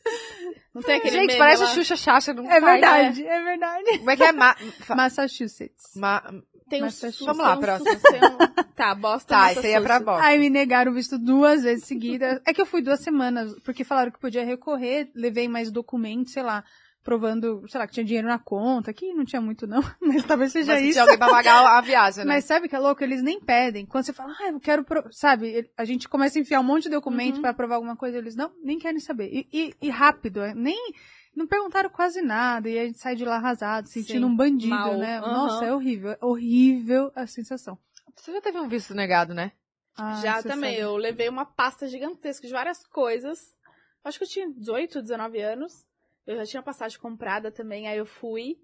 Não tem aquele Gente, meme parece lá? Xuxa Chacha, não É sai, verdade, é verdade. né? Como é que é? Ma... Massachusetts. ma- Tem um Massachusetts. Vamos lá, próximo. um- Tá, Boston, Tá, isso aí é pra. Boston. Aí me negaram o visto duas vezes seguidas. É que eu fui duas semanas, porque falaram que podia recorrer, levei mais documentos, sei lá, provando, sei lá, que tinha dinheiro na conta, que não tinha muito não, mas talvez seja Mas se isso. tinha alguém pra pagar a viagem, né? Mas sabe que é louco? Eles nem pedem. Quando você fala, ah, eu quero, pro... sabe? A gente começa a enfiar um monte de documento Uhum. pra provar alguma coisa, eles não, nem querem saber. E, e- e rápido, é, nem, não perguntaram quase nada, e a gente sai de lá arrasado, sentindo Sim, um bandido, mal. né? Aham. Nossa, é horrível, é horrível a sensação. Você já teve um visto negado, né? Ah, Já também, sabe. eu levei uma pasta gigantesca de várias coisas. Acho que eu tinha 18, 19 anos. Eu já tinha passagem comprada também, aí eu fui.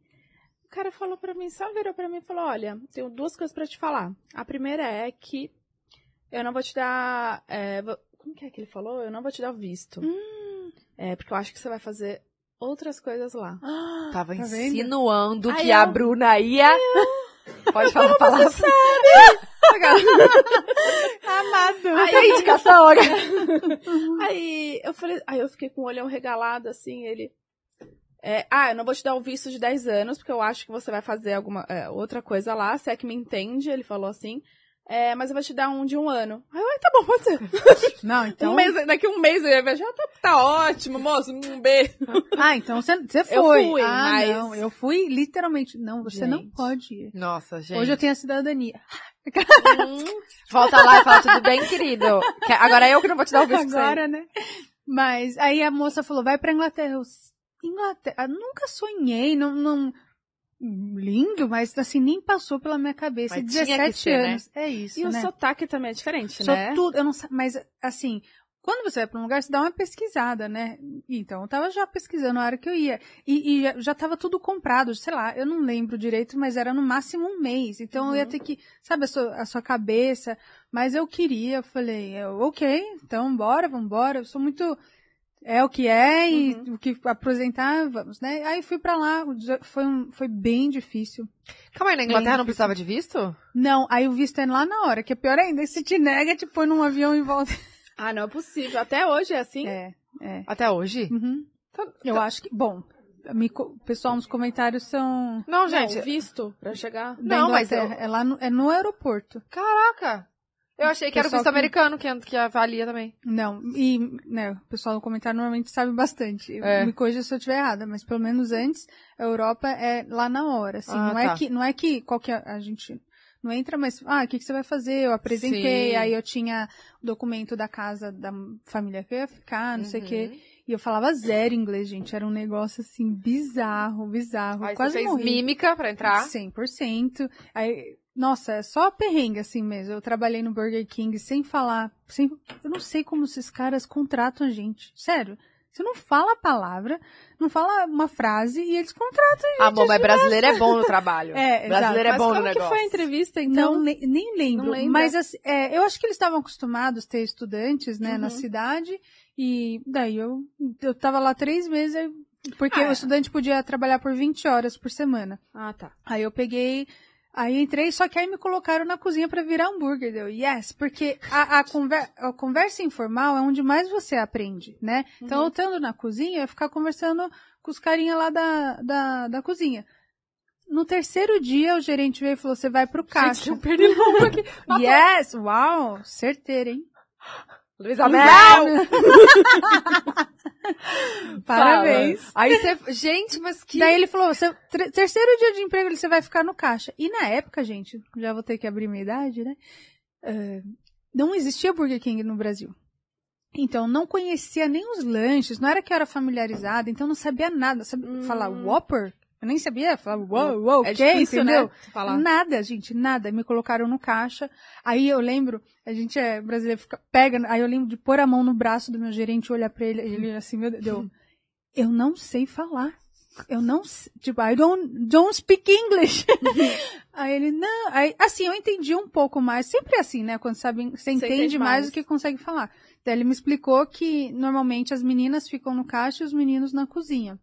O cara falou pra mim, só virou pra mim e falou: Olha, tenho duas coisas pra te falar. A primeira é que eu não vou te dar. é, vo- como que é que ele falou? Eu não vou te dar o visto. Hum. É, porque eu acho que você vai fazer outras coisas lá. Tava Tá vendo? insinuando Aí que eu- a Bruna ia... Pode falar a palavra. Amado. Aí- Tem indicação, olha. Aí eu falei, aí eu fiquei com o olhão regalado assim, ele. É, ah, eu não vou te dar o visto de 10 anos, porque eu acho que você vai fazer alguma é, outra coisa lá, se é que me entende, ele falou assim. É, mas eu vou te dar um de um ano. Aí eu, tá bom, pode ser. Não, então. Um mês, daqui um mês eu ia viajar, tá, tá ótimo, moço, um beijo. Ah, então você, você Eu foi. fui, ah, mas- não, eu fui literalmente. Não, você não Gente. pode ir. Nossa, gente. Hoje eu tenho a cidadania. Hum, Volta lá e fala, tudo bem, querido? Que- Agora é eu que não vou te dar o visto. Agora, né? Mas aí a moça falou, vai pra Inglaterra. Eu, Inglaterra? Eu nunca sonhei, não, não... Lindo, mas assim, nem passou pela minha cabeça. Mas tinha que 17 ser, né? anos. É isso, e o né? sotaque também é diferente, Sou né? tudo, eu não mas assim, quando você vai pra um lugar, você dá uma pesquisada, né? Então, eu tava já pesquisando na hora que eu ia. E, e já- tava tudo comprado, sei lá, eu não lembro direito, mas era no máximo um mês. Então, eu ia Uhum. ter que, sabe, a sua, a sua cabeça. Mas eu queria, eu falei, eu, ok, então bora, vambora. Eu sou muito. É o que é e Uhum. o que apresentar, vamos, né? Aí fui pra lá, foi, um, foi bem difícil. Calma aí, na Inglaterra não precisava de visto? Não, aí o visto é lá na hora, que é pior ainda, se te nega, te põe num avião e volta. Ah, não é possível. Até hoje é assim? É, é. Até hoje? Uhum. Eu acho que, bom, me pessoal nos comentários são Não, Não, gente. visto pra chegar. Não, mas Inglaterra, é lá no, é no aeroporto. Caraca! Eu achei que era o visto que- americano que, que avalia também. Não, e né, o pessoal no comentário normalmente sabe bastante. É. Me corrija se eu estiver errada, mas pelo menos antes, a Europa é lá na hora, assim. Ah, não, é tá. que, não é que qualquer. A gente não entra, mas. Ah, o que, que você vai fazer? Eu apresentei, Sim. aí eu tinha o documento da casa da família que eu ia ficar, não sei o quê. Uhum. E eu falava zero inglês, gente. Era um negócio assim, bizarro, bizarro. Aí Quase você fez morri. mímica pra entrar. 100%. Aí, nossa, é só perrengue assim mesmo. Eu trabalhei no Burger King sem falar, sem, eu não sei como esses caras contratam a gente. Sério. Você não fala a palavra, não fala uma frase e eles contratam a gente. Amor, mas brasileiro é bom no trabalho. É, brasileiro exato. é Mas bom no como que negócio. foi a entrevista, então? Não, le- nem lembro. Não? Mas assim, é, eu acho que eles estavam acostumados a ter estudantes, né, Uhum. na cidade. E daí eu, eu tava lá três meses, porque Ah, o estudante podia trabalhar por 20 horas por semana. Ah, tá. Aí eu peguei, aí entrei, só que aí me colocaram na cozinha pra virar hambúrguer. Deu, yes, porque a, a, conver- a conversa informal é onde mais você aprende, né? Então, Uhum. eu estando na cozinha, eu ia ficar conversando com os carinha lá da, da, da cozinha. No terceiro dia, o gerente veio e falou, você vai pro caixa. Gente, eu perdi aqui. yes, uau, certeira, hein? Luísa Mel! Parabéns. Aí você... Gente, mas que... Daí ele falou, "Seu terceiro dia de emprego você vai ficar no caixa. E na época, gente, já vou ter que abrir minha idade, né? Eh, não existia Burger King no Brasil. Então, não conhecia nem os lanches, não era que eu era familiarizada, então não sabia nada. Sabia Hum. falar Whopper? Eu nem sabia, falava uou, uou, É o quê, difícil, entendeu? né? Falar. Nada, gente, nada. Me colocaram no caixa. Aí eu lembro, a gente é brasileiro, fica, pega, aí eu lembro de pôr a mão no braço do meu gerente, olhar pra ele, ele assim, meu Deus, eu, eu não sei falar. Eu não, sei, tipo, I don't, don't speak English. aí ele, não, aí, assim, eu entendi um pouco mais, sempre é assim, né, quando sabe, você entende, entende mais mais. do que consegue falar. Então ele me explicou que normalmente as meninas ficam no caixa e os meninos na cozinha.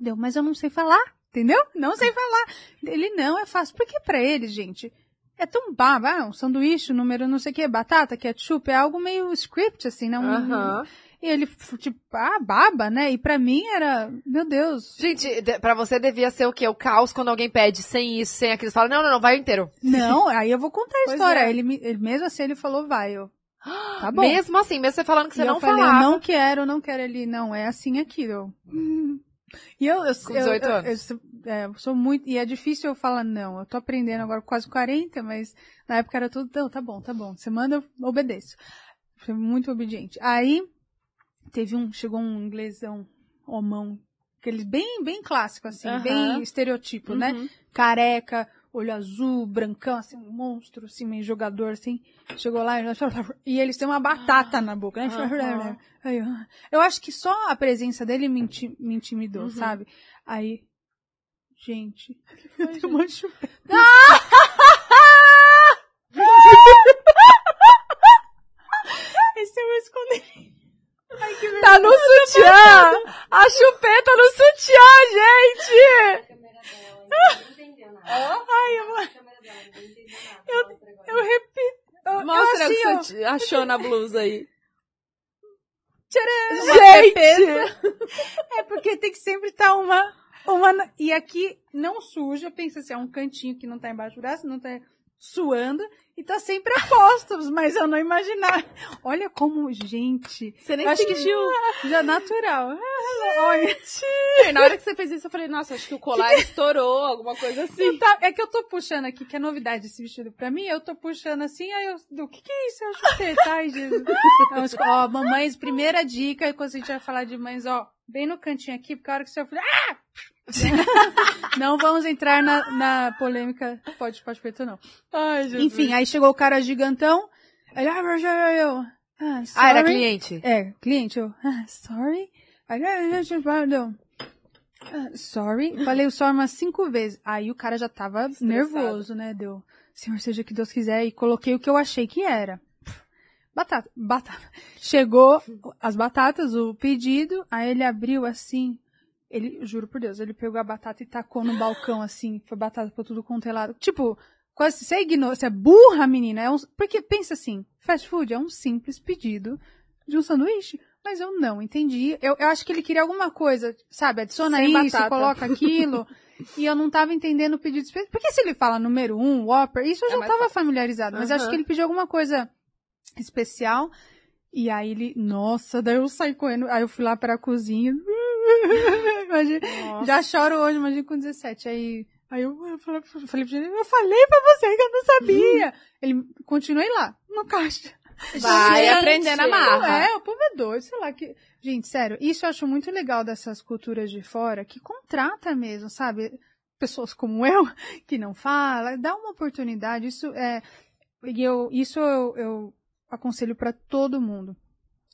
Deu, mas eu não sei falar, entendeu? Não sei falar. Ele não, é fácil. Porque pra ele, gente, é tão baba, ah, um sanduíche, número não sei o que, batata, ketchup, é algo meio script, assim, não. Aham. E ele, tipo, ah, baba, né? E pra mim era, meu Deus. Gente, de- pra você devia ser o quê? O caos quando alguém pede sem isso, sem aquilo. Você fala, não, não, não, vai inteiro. Não, aí eu vou contar a história. é. Ele, ele- mesmo assim, ele falou, vai, eu. Tá bom. Mesmo assim, mesmo você falando que você E não eu falei, falava. eu não quero, não quero ele, não, é assim aqui, eu. "Hum." E eu, eu, Com eu- 18 eu- anos. eu é, eu sou muito, e é difícil eu falar não, eu tô aprendendo agora com quase 40, mas na época era tudo, não, tá bom, tá bom, você manda, eu obedeço. Fui muito obediente. Aí, teve um, chegou um inglesão, homão, aquele bem, bem clássico, assim, bem estereotipo, né? Uhum. careca, olho azul, brancão, assim, um monstro, assim, meio jogador, assim. Chegou lá e e eles têm uma batata na boca, né? Aham. Aí, eu, eu acho que só a presença dele me, inti- me intimidou, Uhum. sabe? Aí, gente, tem uma chupeta. Esse eu vou esconder. Ai, que Tá no sutiã! A chupeta no sutiã, gente! Ai, eu, vou- eu repito. Eu, Mostra eu, assim, o que você achou na blusa aí. Gente! É porque tem que sempre estar uma, uma. na- E aqui não suja, pensa assim, é um cantinho que não tá embaixo do braço, não tá suando, e tá sempre a postos, mas eu não imaginar. Olha como, gente. Você nem acho que sentiu. já é natural. Olha. Na hora que você fez isso, eu falei, nossa, acho que o colar estourou, alguma coisa assim. Tá- é que eu tô puxando aqui, que é novidade esse vestido pra mim, eu tô puxando assim, aí eu. O que que é isso? Eu chutei, tá? Jesus. Então, ó, mamães, primeira dica, quando a gente vai falar de mães, ó, bem no cantinho aqui, porque a hora que o seu filho. Ah! não vamos entrar na, na polêmica. Pode, pode preto, não. Ai. Enfim, aí chegou o cara gigantão. Ele, ah, eu, eu, ah, Ah, sorry. era cliente? É, cliente, eu, ah, sorry. Aí, ah, ah. Ah, sorry. Falei o sorry umas cinco vezes. Aí o cara já tava nervoso, né? Deu, Senhor, seja o que Deus quiser. E coloquei o que eu achei que era. Batata, batata. Chegou as batatas, o pedido, aí ele abriu assim. Ele, juro por Deus, ele pegou a batata e tacou no balcão assim, foi batata pra tudo quanto é lado. Tipo, quase você é ignorante, você é burra, menina. É um, porque pensa assim, fast food é um simples pedido de um sanduíche. Mas eu não entendi. Eu, eu acho que ele queria alguma coisa, sabe? Adiciona Sem isso, batata. coloca aquilo. e eu não tava entendendo o pedido específico. Porque se ele fala número um, Whopper, isso eu É já mais tava fácil. familiarizado. Mas eu acho que ele pediu alguma coisa especial. E aí ele, nossa, daí eu saí correndo. Aí eu fui lá pra cozinha. Imagina, já choro hoje, imagina com 17. Aí, aí eu, eu falei, eu falei pra ele, eu falei pra você que eu não sabia. Ele, continuei lá, no caixa. Vai Gente, aprender na marra. É, o povo é doido, sei lá. Que... Gente, sério, isso eu acho muito legal dessas culturas de fora, que contrata mesmo, sabe? Pessoas como eu, que não fala, dá uma oportunidade. Isso é. E eu, isso eu, eu aconselho pra todo mundo.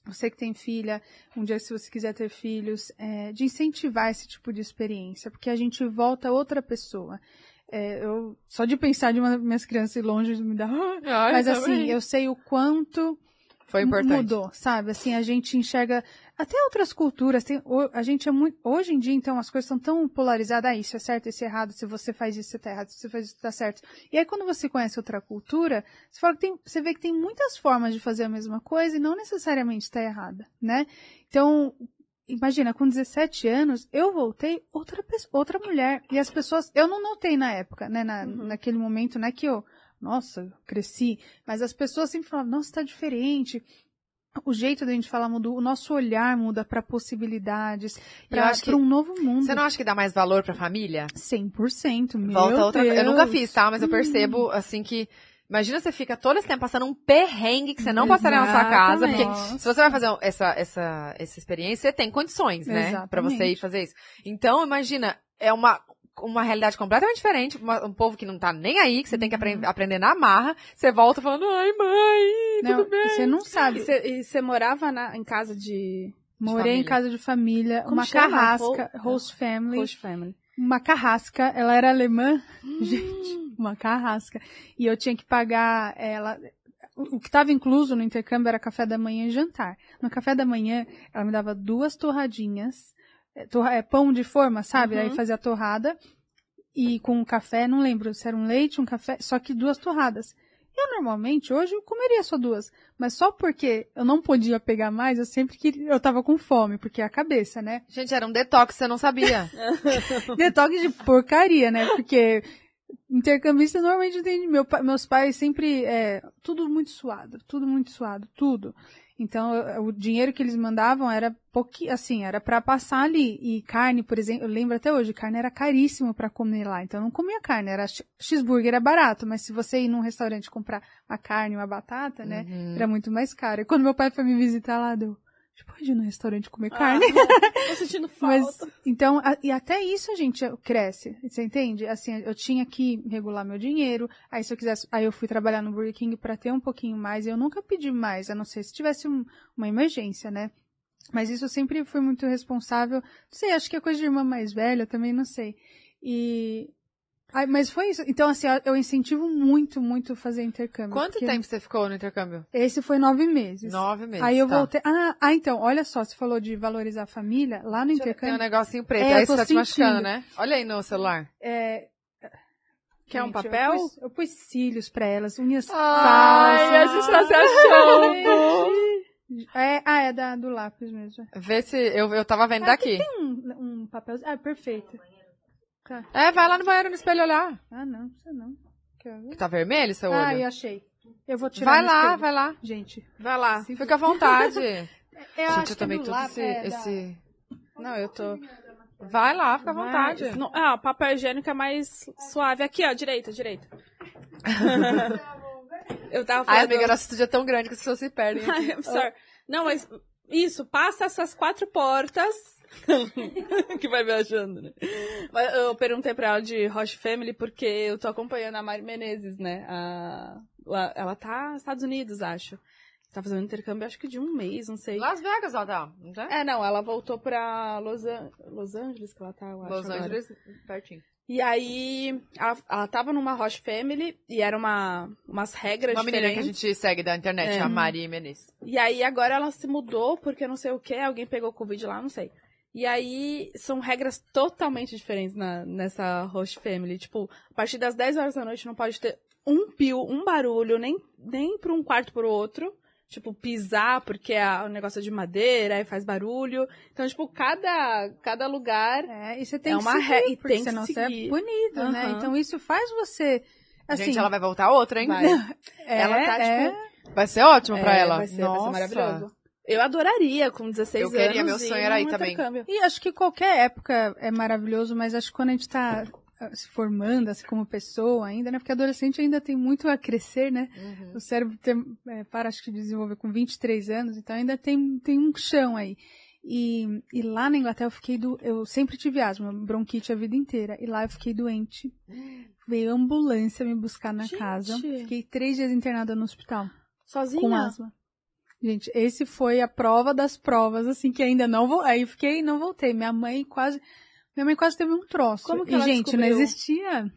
Você que tem filha, um dia se você quiser ter filhos, é, de incentivar esse tipo de experiência, porque a gente volta outra pessoa. É, eu, só de pensar de uma das minhas crianças ir longe me dá. Ai, Mas também. assim, eu sei o quanto Foi importante. mudou, sabe? Assim, a gente enxerga até outras culturas. Tem, a gente é muito, hoje em dia, então, as coisas são tão polarizadas. Ah, isso é certo, isso é errado. Se você faz isso, você tá errado. Se você faz isso, tá certo. E aí, quando você conhece outra cultura, você, fala que tem, você vê que tem muitas formas de fazer a mesma coisa e não necessariamente está errada, né? Então, imagina, com 17 anos, eu voltei outra pessoa, outra mulher. E as pessoas, eu não notei na época, né? Na, Uhum. Naquele momento, né? Que eu, nossa, cresci. Mas as pessoas sempre falavam, nossa, tá diferente. O jeito da gente falar mudou, o nosso olhar muda para possibilidades, eu para acho que- um novo mundo. Você não acha que dá mais valor pra família? 100%, meu Volta outra Deus. Eu nunca fiz, tá? Mas eu percebo, assim, que. Imagina você fica todo esse tempo passando um perrengue que você não passaria na sua casa. Porque se você vai fazer essa, essa, essa experiência, você tem condições, né? Pra você ir fazer isso. Então, imagina, é uma. Uma realidade completamente diferente, uma- um povo que não tá nem aí, que você tem que apren- aprender na marra, você volta falando, ai mãe, Não, tudo bem. Você não sabe. E você- morava na- em casa de Morei em família. casa de família, Como uma chama? carrasca, Ho- host family. host family? Uma carrasca, ela era alemã, gente, uma carrasca. E eu tinha que pagar ela. O o que estava incluso no intercâmbio era café da manhã e jantar. No café da manhã, ela me dava duas torradinhas, é, é, pão de forma, sabe? Uhum. Aí fazia a torrada e com um café, não lembro se era um leite, um café, só que duas torradas. Eu normalmente, hoje, eu comeria só duas. Mas só porque eu não podia pegar mais, eu sempre queria. Eu tava com fome, porque é a cabeça, né? Gente, era um detox, você não sabia. Detox de porcaria, né? Porque intercambista normalmente tem. Meu, meus pais sempre. É, tudo muito suado, tudo muito suado, tudo. Então, o dinheiro que eles mandavam era pouquinho, assim, era pra passar ali. E carne, por exemplo, eu lembro até hoje, carne era caríssimo pra comer lá. Então, eu não comia carne, era che- cheeseburger é barato, mas se você ir num restaurante comprar uma carne, uma batata, né, Uhum. era muito mais caro. E quando meu pai foi me visitar lá, deu, pode ir no restaurante comer carne? Tô sentindo Mas, falta. então, a- e até isso a gente cresce, você entende? Assim, eu tinha que regular meu dinheiro, aí se eu quisesse, aí eu fui trabalhar no Burger King pra ter um pouquinho mais, e eu nunca pedi mais, a não ser se tivesse um- uma emergência, né? Mas isso eu sempre fui muito responsável, não sei, acho que é coisa de irmã mais velha, também não sei. E, ai, mas foi isso, então assim, eu incentivo muito, muito fazer intercâmbio. Quanto porque tempo você ficou no intercâmbio? Esse foi nove meses. Nove meses. Aí eu tá. voltei, ah, ah, então, olha só, você falou de valorizar a família, lá no Tem um intercâmbio, negocinho preto, É, aí você tá te machucando, sentindo. né? Olha aí no celular. É... Quer um Gente, papel? Eu pus, eu pus cílios pra elas, unhas Ai, falsas. a gente tá se achando. É, ah, é da, do lápis mesmo. Vê se. Eu, eu tava vendo daqui. Um, um papel. Ah, perfeito. Tá. É, vai lá no banheiro no espelho olhar. Ah, não, não precisa não. Quer ver? Que tá vermelho seu olho? Ah, eu achei. Eu vou tirar vai lá, espelho. vai lá. Gente, Vai lá. Fica à vontade. eu gente, acho eu que é tomei do todo lápis, esse, é, da- esse. Não, eu tô. Vai lá, fica à vontade. Não, ah, papel higiênico é mais suave. Aqui, ó, direita, direita. eu tava Ai, falando. amiga, nosso estúdio é tão grande que as pessoas se perdem. Ai, I'm sorry. Não, mas isso, passa essas quatro portas. que vai me achando, né? Mas eu perguntei pra ela de Roche Family porque eu tô acompanhando a Mari Menezes, né? A- ela tá nos Estados Unidos, acho. Tá fazendo intercâmbio, acho que de um mês, não sei. Las Vegas, ó, tá. Não tá? É, não, ela voltou pra Los, An- Los Angeles, que ela tá, eu acho. Los agora. Angeles, pertinho. E aí, ela, ela tava numa Roche Family e era uma, umas regras Uma menina que a diferentes. gente segue da internet, É. a Mari Menezes. E aí agora ela se mudou porque não sei o que, alguém pegou Covid lá, não sei. E aí são regras totalmente diferentes na, nessa host family. Tipo, a partir das 10 horas da noite não pode ter um pio, um barulho, nem, nem pra um quarto pro outro. Tipo, pisar porque é o negócio de madeira, aí faz barulho. Então, tipo, cada, cada lugar. É, e você tem É que uma seguir, re- e porque tem que senão você seguir. é punido, né? Aham. Então isso faz você... Assim, gente, ela vai voltar outra, hein? Vai. é, ela tá, é, tipo, Vai ser ótimo pra é, ela. Vai ser, Nossa. vai ser maravilhoso. Eu adoraria com 16 Eu anos. queria, meu sonho era num também. E acho que qualquer época é maravilhoso, mas acho que quando a gente tá ah, se formando assim, como pessoa ainda, né? Porque adolescente ainda tem muito a crescer, né? Uhum. O cérebro tem, é, para, acho que, de desenvolver com 23 anos, então ainda tem, tem um chão aí. E, e lá na Inglaterra eu fiquei do. Eu sempre tive asma, bronquite a vida inteira. E lá eu fiquei doente. Veio a ambulância me buscar na Gente. casa. Fiquei três dias internada no hospital Sozinha? com asma. Gente, esse foi a prova das provas, assim, que ainda não vou. Aí fiquei e não voltei. Minha mãe quase. Minha mãe quase teve um troço. Como que e, ela gente, não descobriu? existia,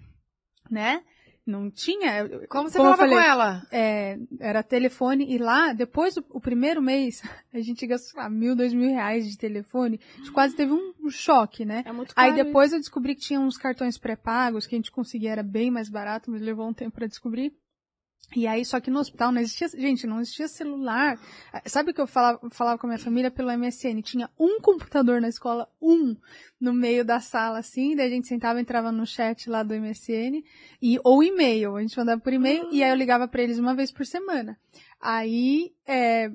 né? Não tinha. Como você Como falava com falei, ela? é, era telefone e lá, depois do o primeiro mês, a gente gastou lá, mil, dois mil reais de telefone. A gente quase teve um, um choque, né? É muito Aí caro depois eu descobri que tinha uns cartões pré-pagos que a gente conseguia, era bem mais barato, mas levou um tempo pra descobrir. E aí, só que no hospital não existia, gente, não existia celular. Sabe o que eu falava, falava com a minha família pelo MSN? Tinha um computador na escola, um, no meio da sala, assim, daí a gente sentava, entrava no chat lá do MSN, e, ou e-mail, a gente mandava por e-mail, e aí eu ligava pra eles uma vez por semana. Aí, é,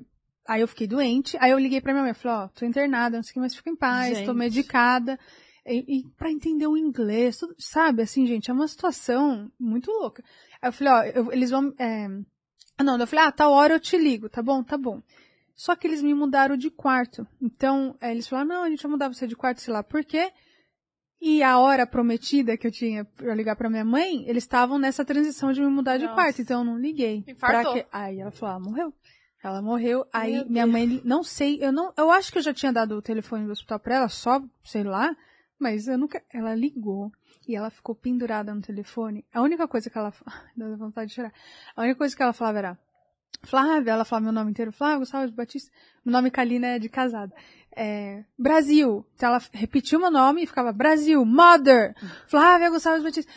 aí eu fiquei doente, aí eu liguei pra minha mãe, falei, ó, tô internada, não sei o que, mas fica em paz, tô Gente. medicada, e, e para entender o inglês, tudo- sabe, assim, gente, é uma situação muito louca. Aí eu falei, ó, eu- eles vão, é... não, eu falei, ah, tal hora eu te ligo, tá bom, tá bom. Só que eles me mudaram de quarto. Então, é, eles falaram, não, a gente vai mudar você de quarto, sei lá, por quê? E a hora prometida que eu tinha pra ligar pra minha mãe, eles estavam nessa transição de me mudar de Nossa. quarto, então eu não liguei. Infartou. Quê? Aí ela falou, ah, morreu. Ela morreu, aí Meu minha Deus. mãe, não sei, eu não, eu acho que eu já tinha dado o telefone do hospital pra ela, só, sei lá, mas eu nunca, ela ligou e ela ficou pendurada no telefone. A única coisa que ela, dá vontade de chorar. A única coisa que ela falava era, Flávia, ela falava meu nome inteiro, Flávia Gonçalves Batista, meu nome Kalina é de casada. É, Brasil. Então ela repetiu meu nome e ficava Brasil, Mother, Flávia Gonçalves Batista,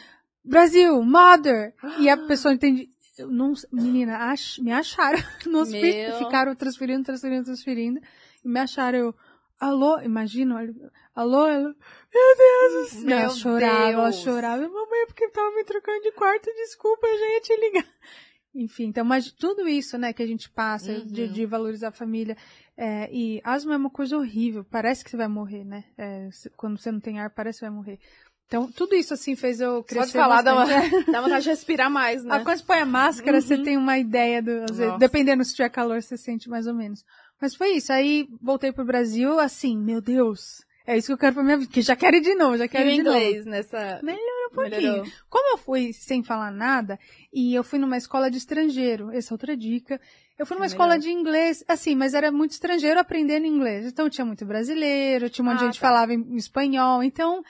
Brasil, Mother. E a pessoa entende, não, menina, ach, me acharam Meu. ficaram transferindo, transferindo, transferindo, e me acharam eu, alô, imagina, olha, alô, meu Deus do céu. Meu ela chorava, ela Deus. chorava, mamãe, porque tava me trocando de quarto, desculpa, eu já ia te ligar. Enfim, então, mas tudo isso, né, que a gente passa, de, Uhum. de valorizar a família, é, e asma é uma coisa horrível, parece que você vai morrer, né, É, quando você não tem ar, parece que vai morrer. Então, tudo isso, assim, fez eu crescer de falar dá uma... Dá vontade de respirar mais, né? Ah, quando você põe a máscara, Uhum. você tem uma ideia do. às vezes, dependendo se tiver calor, você sente mais ou menos. Mas foi isso. Aí voltei pro Brasil, assim, meu Deus. É isso que eu quero pra minha vida. Que já quero ir de novo, já E quero o ir de novo. inglês nessa... Melhorou um pouquinho. Melhorou. Como eu fui sem falar nada, e eu fui numa escola de estrangeiro, essa é outra dica. Eu fui numa É escola melhor. de inglês, assim, mas era muito estrangeiro aprendendo inglês. Então tinha muito brasileiro, tinha um monte de Ah, gente que tá. falava em espanhol, então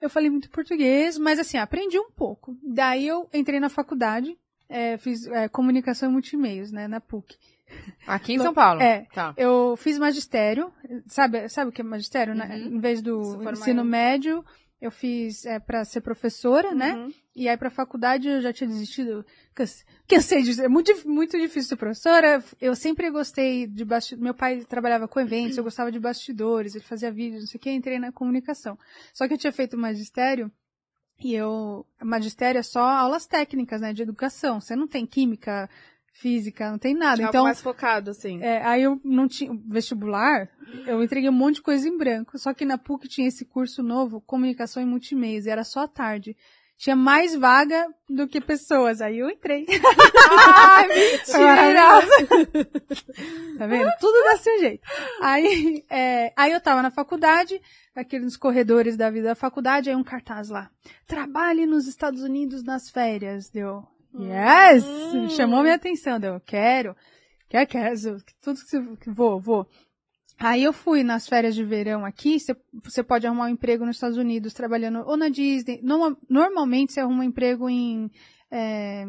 eu falei muito português, mas assim, aprendi um pouco. Daí eu entrei na faculdade, é, fiz é, comunicação e multimeios, né, na PUC. Aqui em São Paulo. É. Tá. Eu fiz magistério, sabe, sabe o que é magistério, né? Uhum. Em vez do ensino médio, eu fiz é, para ser professora, né? Uhum. E aí pra faculdade eu já tinha desistido. Canse- Cansei de é muito, muito difícil ser professora. Eu sempre gostei de bastidores. Meu pai trabalhava com eventos, eu gostava de bastidores, ele fazia vídeos, não sei o que, entrei na comunicação. Só que eu tinha feito magistério e eu. Magistério é só aulas técnicas, né? De educação. Você não tem química, física, não tem nada. Algo então. mais focado, assim. É, aí eu não tinha vestibular, eu entreguei um monte de coisa em branco. Só que na PUC tinha esse curso novo, comunicação e multimeios, e era só à tarde. Tinha mais vaga do que pessoas. Aí eu entrei. Ai, mentira! tá vendo? Tudo dá seu jeito. Aí, é, aí eu tava na faculdade, aqueles corredores da vida da faculdade, aí um cartaz lá. Trabalhe nos Estados Unidos nas férias. Deu. Yes! Hum. Chamou minha atenção. Deu, quero. Quer, quer. Tudo que você. Vou, vou. Aí eu fui nas férias de verão aqui, você pode arrumar um emprego nos Estados Unidos trabalhando ou na Disney. No, normalmente você arruma um emprego em é,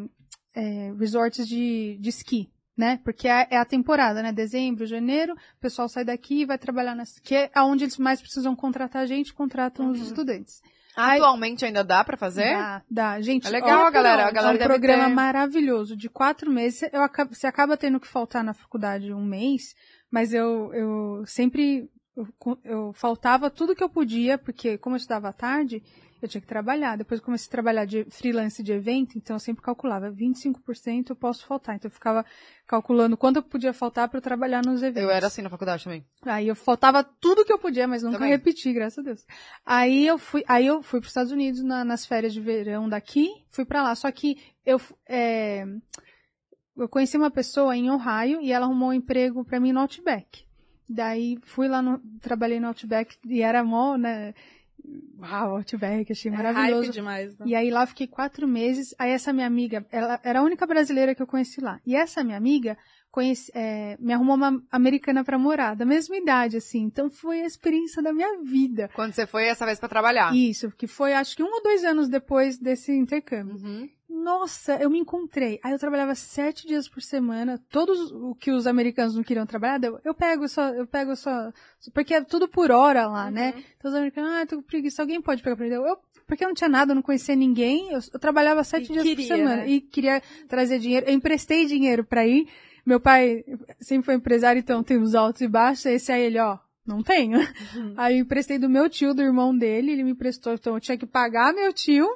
é, resorts de, de esqui, né? Porque é, é, a temporada, né? Dezembro, janeiro, o pessoal sai daqui e vai trabalhar nessa, que é onde eles mais precisam contratar gente, contratam uhum. os estudantes. Atualmente ainda dá para fazer? Dá, dá. Gente, é legal, ó, galera. A galera é um programa ter... maravilhoso de quatro meses. Eu, você acaba tendo que faltar na faculdade um mês, mas eu, eu sempre eu, eu faltava tudo que eu podia, porque como eu estudava à tarde, eu tinha que trabalhar. Depois eu comecei a trabalhar de freelance de evento, então eu sempre calculava 25% eu posso faltar. Então eu ficava calculando quanto eu podia faltar para eu trabalhar nos eventos. Eu era assim na faculdade também. Aí eu faltava tudo que eu podia, mas nunca também. repeti, graças a Deus. Aí eu fui, aí eu fui para os Estados Unidos na, nas férias de verão daqui, fui para lá. Só que eu é, eu conheci uma pessoa em Ohio e ela arrumou um emprego para mim no Outback. Daí fui lá no, trabalhei no Outback e era mó, né? Uau, Outback, achei é maravilhoso. Demais, né? E aí lá fiquei quatro meses. Aí essa minha amiga, ela era a única brasileira que eu conheci lá. E essa minha amiga conheci, é, me arrumou uma americana para morar, da mesma idade, assim. Então foi a experiência da minha vida. Quando você foi essa vez para trabalhar? Isso, que foi acho que um ou dois anos depois desse intercâmbio. Uhum. Nossa, eu me encontrei. Aí eu trabalhava sete dias por semana. Todos o que os americanos não queriam trabalhar, eu, eu pego só, eu pego só. Porque é tudo por hora lá, né? uhum. né? Então os americanos, ah, tô com preguiça, alguém pode pegar pra mim. Eu, porque eu não tinha nada, eu não conhecia ninguém. Eu, eu trabalhava sete e dias queria, por semana. Né? E queria trazer dinheiro. Eu emprestei dinheiro pra ir. Meu pai sempre foi empresário, então tem os altos e baixos. Esse aí ele, ó, não tenho. Uhum. Aí eu emprestei do meu tio, do irmão dele, ele me emprestou, então eu tinha que pagar meu tio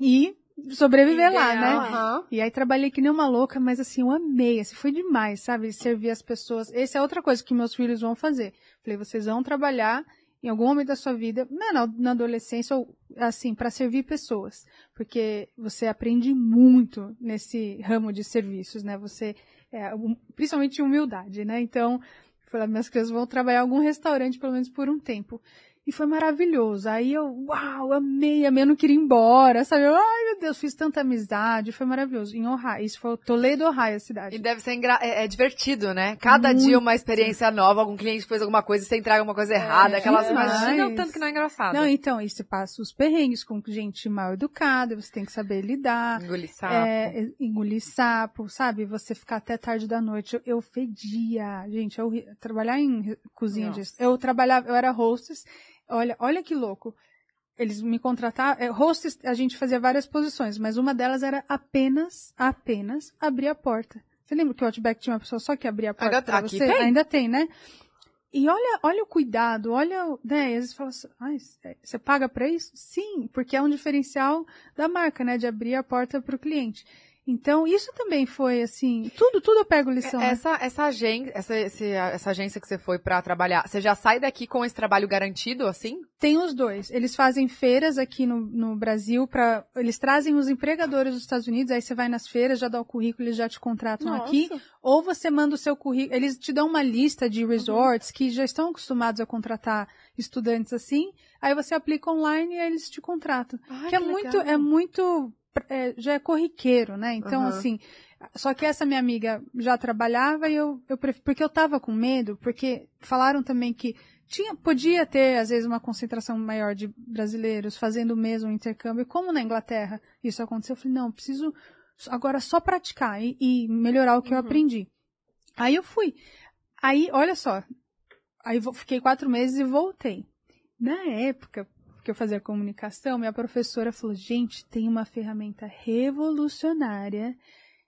e sobreviver Ideal, lá, né? Uhum. E aí trabalhei que nem uma louca, mas assim, eu amei, assim, foi demais, sabe? Servir as pessoas. Essa é outra coisa que meus filhos vão fazer. Falei, vocês vão trabalhar em algum momento da sua vida, na, na adolescência, ou assim, para servir pessoas. Porque você aprende muito nesse ramo de serviços, né? Você, é, principalmente humildade, né? Então, falei, minhas crianças vão trabalhar em algum restaurante, pelo menos por um tempo. E foi maravilhoso. Aí eu, uau, amei, amei, eu não queria ir embora, sabe? Eu, ai, meu Deus, fiz tanta amizade, foi maravilhoso. Em Ohio, isso foi Toledo, Ohio, a cidade. E deve ser engra... é, é divertido, né? Cada Muito. dia uma experiência nova, algum cliente fez alguma coisa, você entrega uma coisa errada, é, aquelas imagina o tanto que não é engraçado. Não, então, e você passa os perrengues com gente mal educada, você tem que saber lidar. Engolir sapo. É, engolir sapo, sabe? Você ficar até tarde da noite. Eu, eu fedia, gente, eu, trabalhar em cozinha, de, eu trabalhava, eu era hostess, Olha, olha que louco. Eles me contrataram. É, hosts, a gente fazia várias posições, mas uma delas era apenas, apenas abrir a porta. Você lembra que o Outback tinha uma pessoa só que abria a porta pra você? Tem? Ainda tem, né? E olha, olha o cuidado, olha, né, às vezes fala assim, ah, você paga para isso? Sim, porque é um diferencial da marca, né, de abrir a porta para o cliente. Então, isso também foi assim, tudo, tudo eu pego lição. Né? Essa, essa, agência, essa, essa agência que você foi para trabalhar, você já sai daqui com esse trabalho garantido, assim? Tem os dois. Eles fazem feiras aqui no, no Brasil para, eles trazem os empregadores dos Estados Unidos, aí você vai nas feiras, já dá o currículo, eles já te contratam Nossa. aqui, ou você manda o seu currículo, eles te dão uma lista de resorts uhum. que já estão acostumados a contratar estudantes assim, aí você aplica online e aí eles te contratam. Ai, que, que é legal. muito, é muito é, já é corriqueiro, né? Então, uhum. assim, só que essa minha amiga já trabalhava e eu, eu porque eu tava com medo, porque falaram também que tinha, podia ter, às vezes, uma concentração maior de brasileiros fazendo o mesmo intercâmbio, como na Inglaterra isso aconteceu. Eu falei, não, preciso agora só praticar e, e melhorar o que uhum. eu aprendi. Aí eu fui. Aí, olha só, aí fiquei quatro meses e voltei. Na época, que eu fazia comunicação, minha professora falou: gente, tem uma ferramenta revolucionária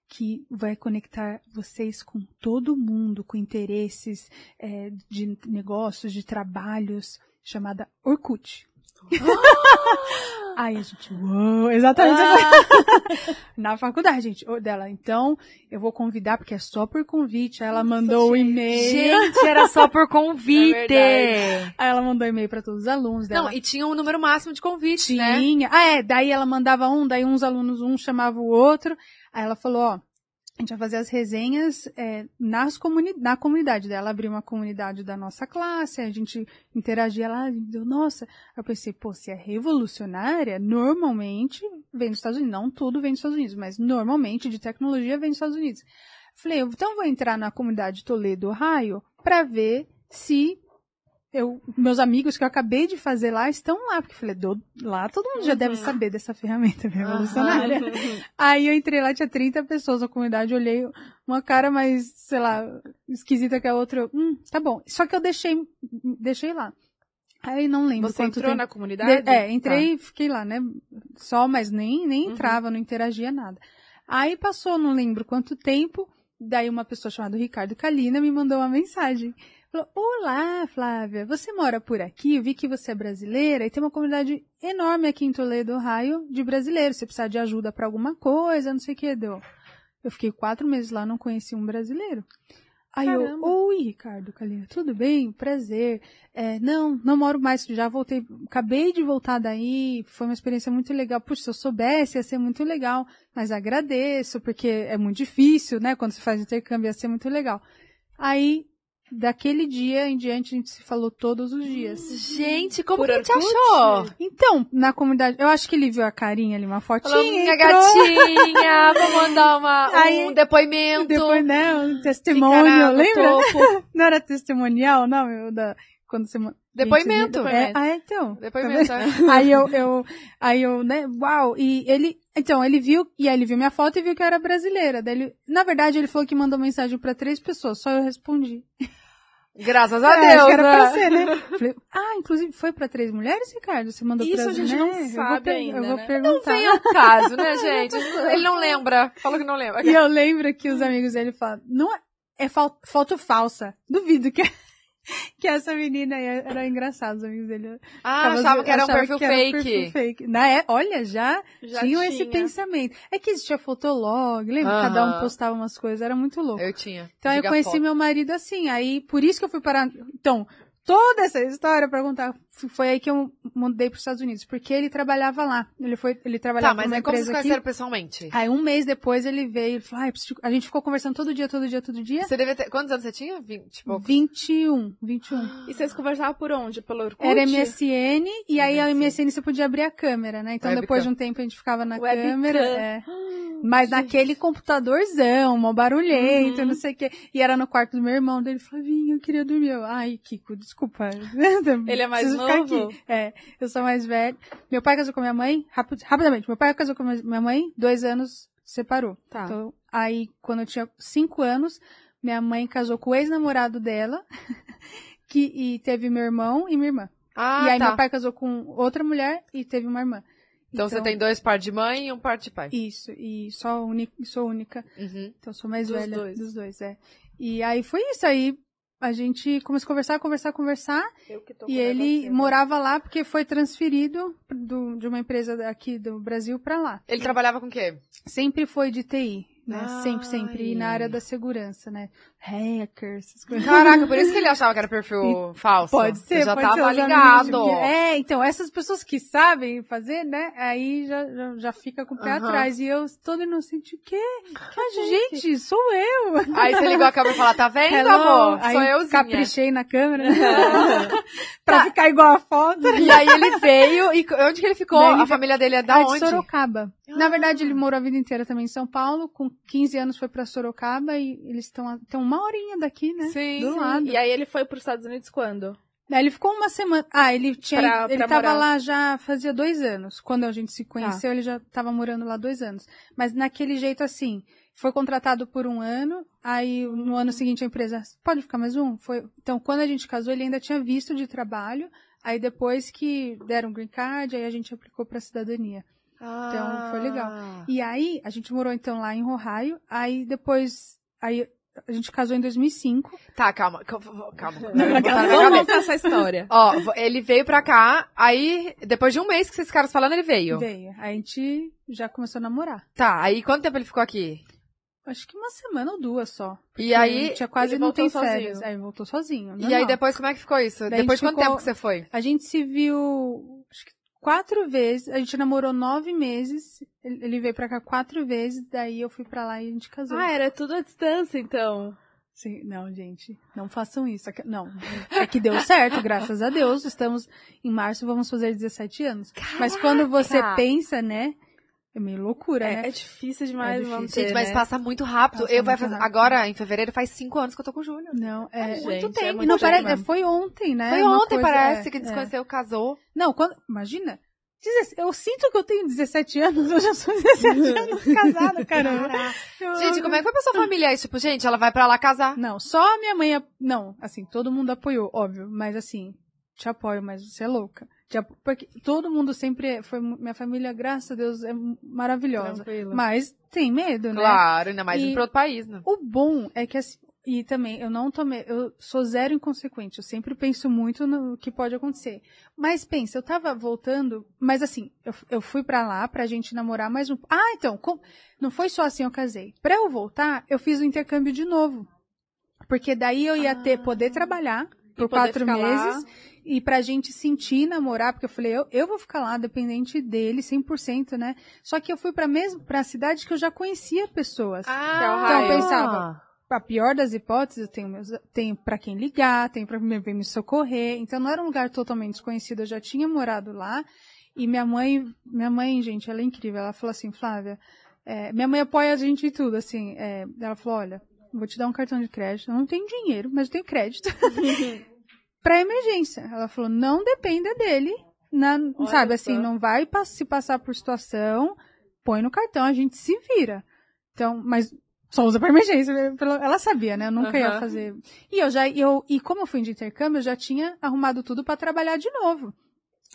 que vai conectar vocês com todo mundo, com interesses é, de negócios, de trabalhos, chamada Orkut. Aí a gente, uou, exatamente. Ah. Na faculdade, gente, dela. Então, eu vou convidar, porque é só por convite. Aí ela Nossa, mandou o um e-mail. Gente, era só por convite. É Aí ela mandou e-mail para todos os alunos dela. Não, e tinha um número máximo de convites, tinha. né? Tinha. Ah, é. Daí ela mandava um, daí uns alunos, um chamava o outro. Aí ela falou, ó, a gente vai fazer as resenhas é, nas comuni na comunidade dela. abriu uma comunidade da nossa classe, a gente interagia lá, deu, nossa. Eu pensei, pô, se é revolucionária, normalmente vem dos Estados Unidos. Não tudo vem dos Estados Unidos, mas normalmente de tecnologia vem dos Estados Unidos. Falei, então vou entrar na comunidade Toledo, Ohio, para ver se eu, meus amigos que eu acabei de fazer lá estão lá, porque eu falei, do, lá todo mundo já deve saber dessa ferramenta revolucionária. Aí eu entrei lá, tinha 30 pessoas na comunidade, olhei uma cara mais, sei lá, esquisita que a outra, eu, hum, tá bom. Só que eu deixei, deixei lá. Aí não lembro Você entrou tempo. na comunidade? De- é, entrei Tá. e fiquei lá, né? Só, mas nem, nem Uhum. entrava, não interagia nada. Aí passou, não lembro quanto tempo, daí uma pessoa chamada Ricardo Kalina me mandou uma mensagem. Falou, olá, Flávia, você mora por aqui? Eu vi que você é brasileira e tem uma comunidade enorme aqui em Toledo, Ohio, de brasileiros. Você precisa de ajuda pra alguma coisa, não sei o que, deu. Eu fiquei quatro meses lá, não conheci um brasileiro. Aí eu, Caramba. oi, Ricardo Kalina, tudo bem? Prazer. É, não, não moro mais, já voltei, acabei de voltar daí, foi uma experiência muito legal. Puxa, se eu soubesse, ia ser muito legal, mas agradeço, porque é muito difícil, né? Quando você faz intercâmbio, ia ser muito legal. Aí, daquele dia em diante, a gente se falou todos os dias. Gente, como Por que ele te Orkut? achou? Então, na comunidade, eu acho que ele viu a carinha ali, uma fotinha. Falou, minha gatinha, vou mandar uma, um Aí, depoimento. Depois, né, um Ficará testemunho, no lembra? topo. Não era testemunial, não, eu, da, quando você... Depoimento. Gente, É, ah, então. Depoimento. Tá é. vendo? aí eu, eu, aí eu, né, uau, e ele, então, ele viu, e aí ele viu minha foto e viu que eu era brasileira. Daí ele, na verdade, ele falou que mandou mensagem pra três pessoas, só eu respondi. Graças a É, Deus, era né? pra ser, né? Falei, ah, inclusive foi pra três mulheres, Ricardo? Você mandou Isso pra a gente né? não Eu sabe per- ainda, Eu vou né? perguntar. Vem ao caso, né, gente? Ele não lembra. Falou que não lembra. E eu lembro que os amigos dele falam, não é, é fal- foto falsa. Duvido que, que essa menina aí era engraçada, os amigos dele. Ah, achava que era um perfil que era um fake. perfil fake. Na é, olha, já, Já tinham tinha. esse pensamento. É que existia fotolog, lembra? Cada um postava umas coisas, era muito louco. Eu tinha. Então aí eu conheci foto. meu marido assim, aí por isso que eu fui parar. Então, toda essa história pra contar, foi aí que eu mudei para os Estados Unidos, porque ele trabalhava lá. Ele foi, ele trabalhava Tá, mas numa é como vocês aqui. conheceram pessoalmente? Aí um mês depois ele veio e falou, ah, a gente ficou conversando todo dia, todo dia, todo dia. Você devia ter... Quantos anos você tinha? Vinte e poucos. 21, 21. E vocês conversavam por onde? Pelo Orkut? Era MSN, e aí a MSN. Você podia abrir a câmera, né? Então Webcam. depois de um tempo a gente ficava na Webcam. câmera. é. Mas naquele computadorzão, mó barulhento, Uhum. não sei o quê. E era no quarto do meu irmão, dele Flavinho, eu queria dormir. Eu, Ai, Kiko, desculpa. Ele é mais Preciso ficar aqui. É, eu sou mais velho. Meu pai casou com minha mãe, rapid, rapidamente, meu pai casou com minha mãe, dois anos, separou. Tá. Então, aí, quando eu tinha cinco anos, minha mãe casou com o ex-namorado dela, que, e teve meu irmão e minha irmã. Ah, e aí tá. meu pai casou com outra mulher e teve uma irmã. Então, você tem dois par de mãe e um par de pai. Isso, e só sou única. Uhum. Então sou mais Dos velha dois. dos dois, é. E aí foi isso aí. A gente começou a conversar, conversar, conversar. Eu que tô E ele você, né? morava lá porque foi transferido do- de uma empresa aqui do Brasil pra lá. Ele trabalhava com o quê? Sempre foi de TI, né? Ai. Sempre, sempre. E na área da segurança, né? Hackers, essas coisas. Caraca, por isso que ele achava que era perfil falso. Pode ser, Eu já pode tava ser ligado. É, então, essas pessoas que sabem fazer, né, aí já, já, já fica com o pé Aham. atrás. E eu, todo inocente, o quê? Ah, gente, sou eu! Aí você ligou a câmera e falou, tá vendo, Hello. amor? Aí Sou euzinha. caprichei na câmera, pra ficar igual a foto. E aí ele veio, e onde que ele ficou? Daí ele a família dele é da Ah, de onde? Sorocaba. Na verdade, ele morou a vida inteira também em São Paulo. Com 15 anos foi pra Sorocaba e eles estão estão uma horinha daqui, né? Sim, Do sim. lado. E aí ele foi pros Estados Unidos quando? Ele ficou uma semana. Ah, ele tinha. Pra- ele pra tava morar. lá já fazia dois anos. Quando a gente se conheceu, Tá. ele já tava morando lá dois anos. Mas naquele jeito assim, foi contratado por um ano. Aí no ano seguinte a empresa pode ficar mais um. Foi. Então quando a gente casou, ele ainda tinha visto de trabalho. Aí depois que deram green card, aí a gente aplicou pra cidadania. Então, foi legal. Ah. E aí, a gente morou então lá em Ohio, aí depois, aí a gente casou em 2005. Tá, calma, calma. calma. Não, minha Vamos cabeça. montar essa história. Ó, ele veio pra cá, aí, depois de um mês que vocês ficaram falando, ele veio. Veio. Aí a gente já começou a namorar. Tá, aí quanto tempo ele ficou aqui? Acho que uma semana ou duas só. E aí, tinha quase ele não tem sozinho. férias. Aí voltou sozinho. e aí depois como é que ficou isso? Daí depois de quanto ficou- tempo que você foi? A gente se viu, acho que quatro vezes. A gente namorou nove meses. Ele veio pra cá quatro vezes. Daí eu fui pra lá e a gente casou. Ah, era tudo à distância, então. Sim, não, gente, não façam isso. Aqui- Não, é que deu certo, graças a Deus. Estamos em março, vamos fazer 17 anos. Mas quando você Caraca! pensa, né? É meio loucura, É, né? é difícil demais É difícil. manter, Gente, mas né? passa muito rápido. Passa eu vai muito fazer, rápido. agora, em fevereiro, faz cinco anos que eu tô com o Júnior. Não, é. Gente, muito é tempo. E muito não tempo parece, mesmo. foi ontem, né? Foi Uma ontem, coisa- parece, é, que é. desconheceu, casou. Não, quando, imagina. 17 Eu sinto que eu tenho 17 anos, eu já sou 17 anos casada, caramba. Eu- Gente, como é que foi pra sua família aí? Tipo, gente, ela vai pra lá casar. Não, só a minha mãe. Não, assim, todo mundo apoiou, óbvio. Mas assim, te apoio, mas você é louca. Porque todo mundo sempre. Foi, minha família, graças a Deus, é maravilhosa. Tranquilo. Mas tem medo, né? Claro, ainda mais E- pra outro país, né? O bom é que assim. E também, eu não tomei. Eu sou zero inconsequente. Eu sempre penso muito no que pode acontecer. Mas pensa, eu tava voltando. Mas assim, eu, eu fui pra lá pra gente namorar mais um. Ah, então. com- não foi só assim eu casei. Pra eu voltar, eu fiz o intercâmbio de novo. Porque daí eu ia ter, poder trabalhar por Ah. quatro ficar lá. E pra gente sentir namorar, porque eu falei, eu, eu vou ficar lá dependente dele, 100%, né? Só que eu fui pra mesmo pra cidade que eu já conhecia pessoas. Ah, Então eu pensava, a pior das hipóteses, eu tenho, meus, tenho para quem ligar, tenho para me, me socorrer. Então não era um lugar totalmente desconhecido, eu já tinha morado lá. E minha mãe, minha mãe, gente, ela é incrível. Ela falou assim, Flávia, é, minha mãe apoia a gente em tudo, assim. é, ela falou, olha, vou te dar um cartão de crédito. Eu não tenho dinheiro, mas eu tenho crédito. para emergência. Ela falou, não dependa dele. Na, sabe, só. assim, não vai se passar por situação, põe no cartão, a gente se vira. Então, mas só usa pra emergência. né? Ela sabia, né? Eu nunca ia Aham. fazer. E eu já, eu, e como eu fui de intercâmbio, eu já tinha arrumado tudo pra trabalhar de novo.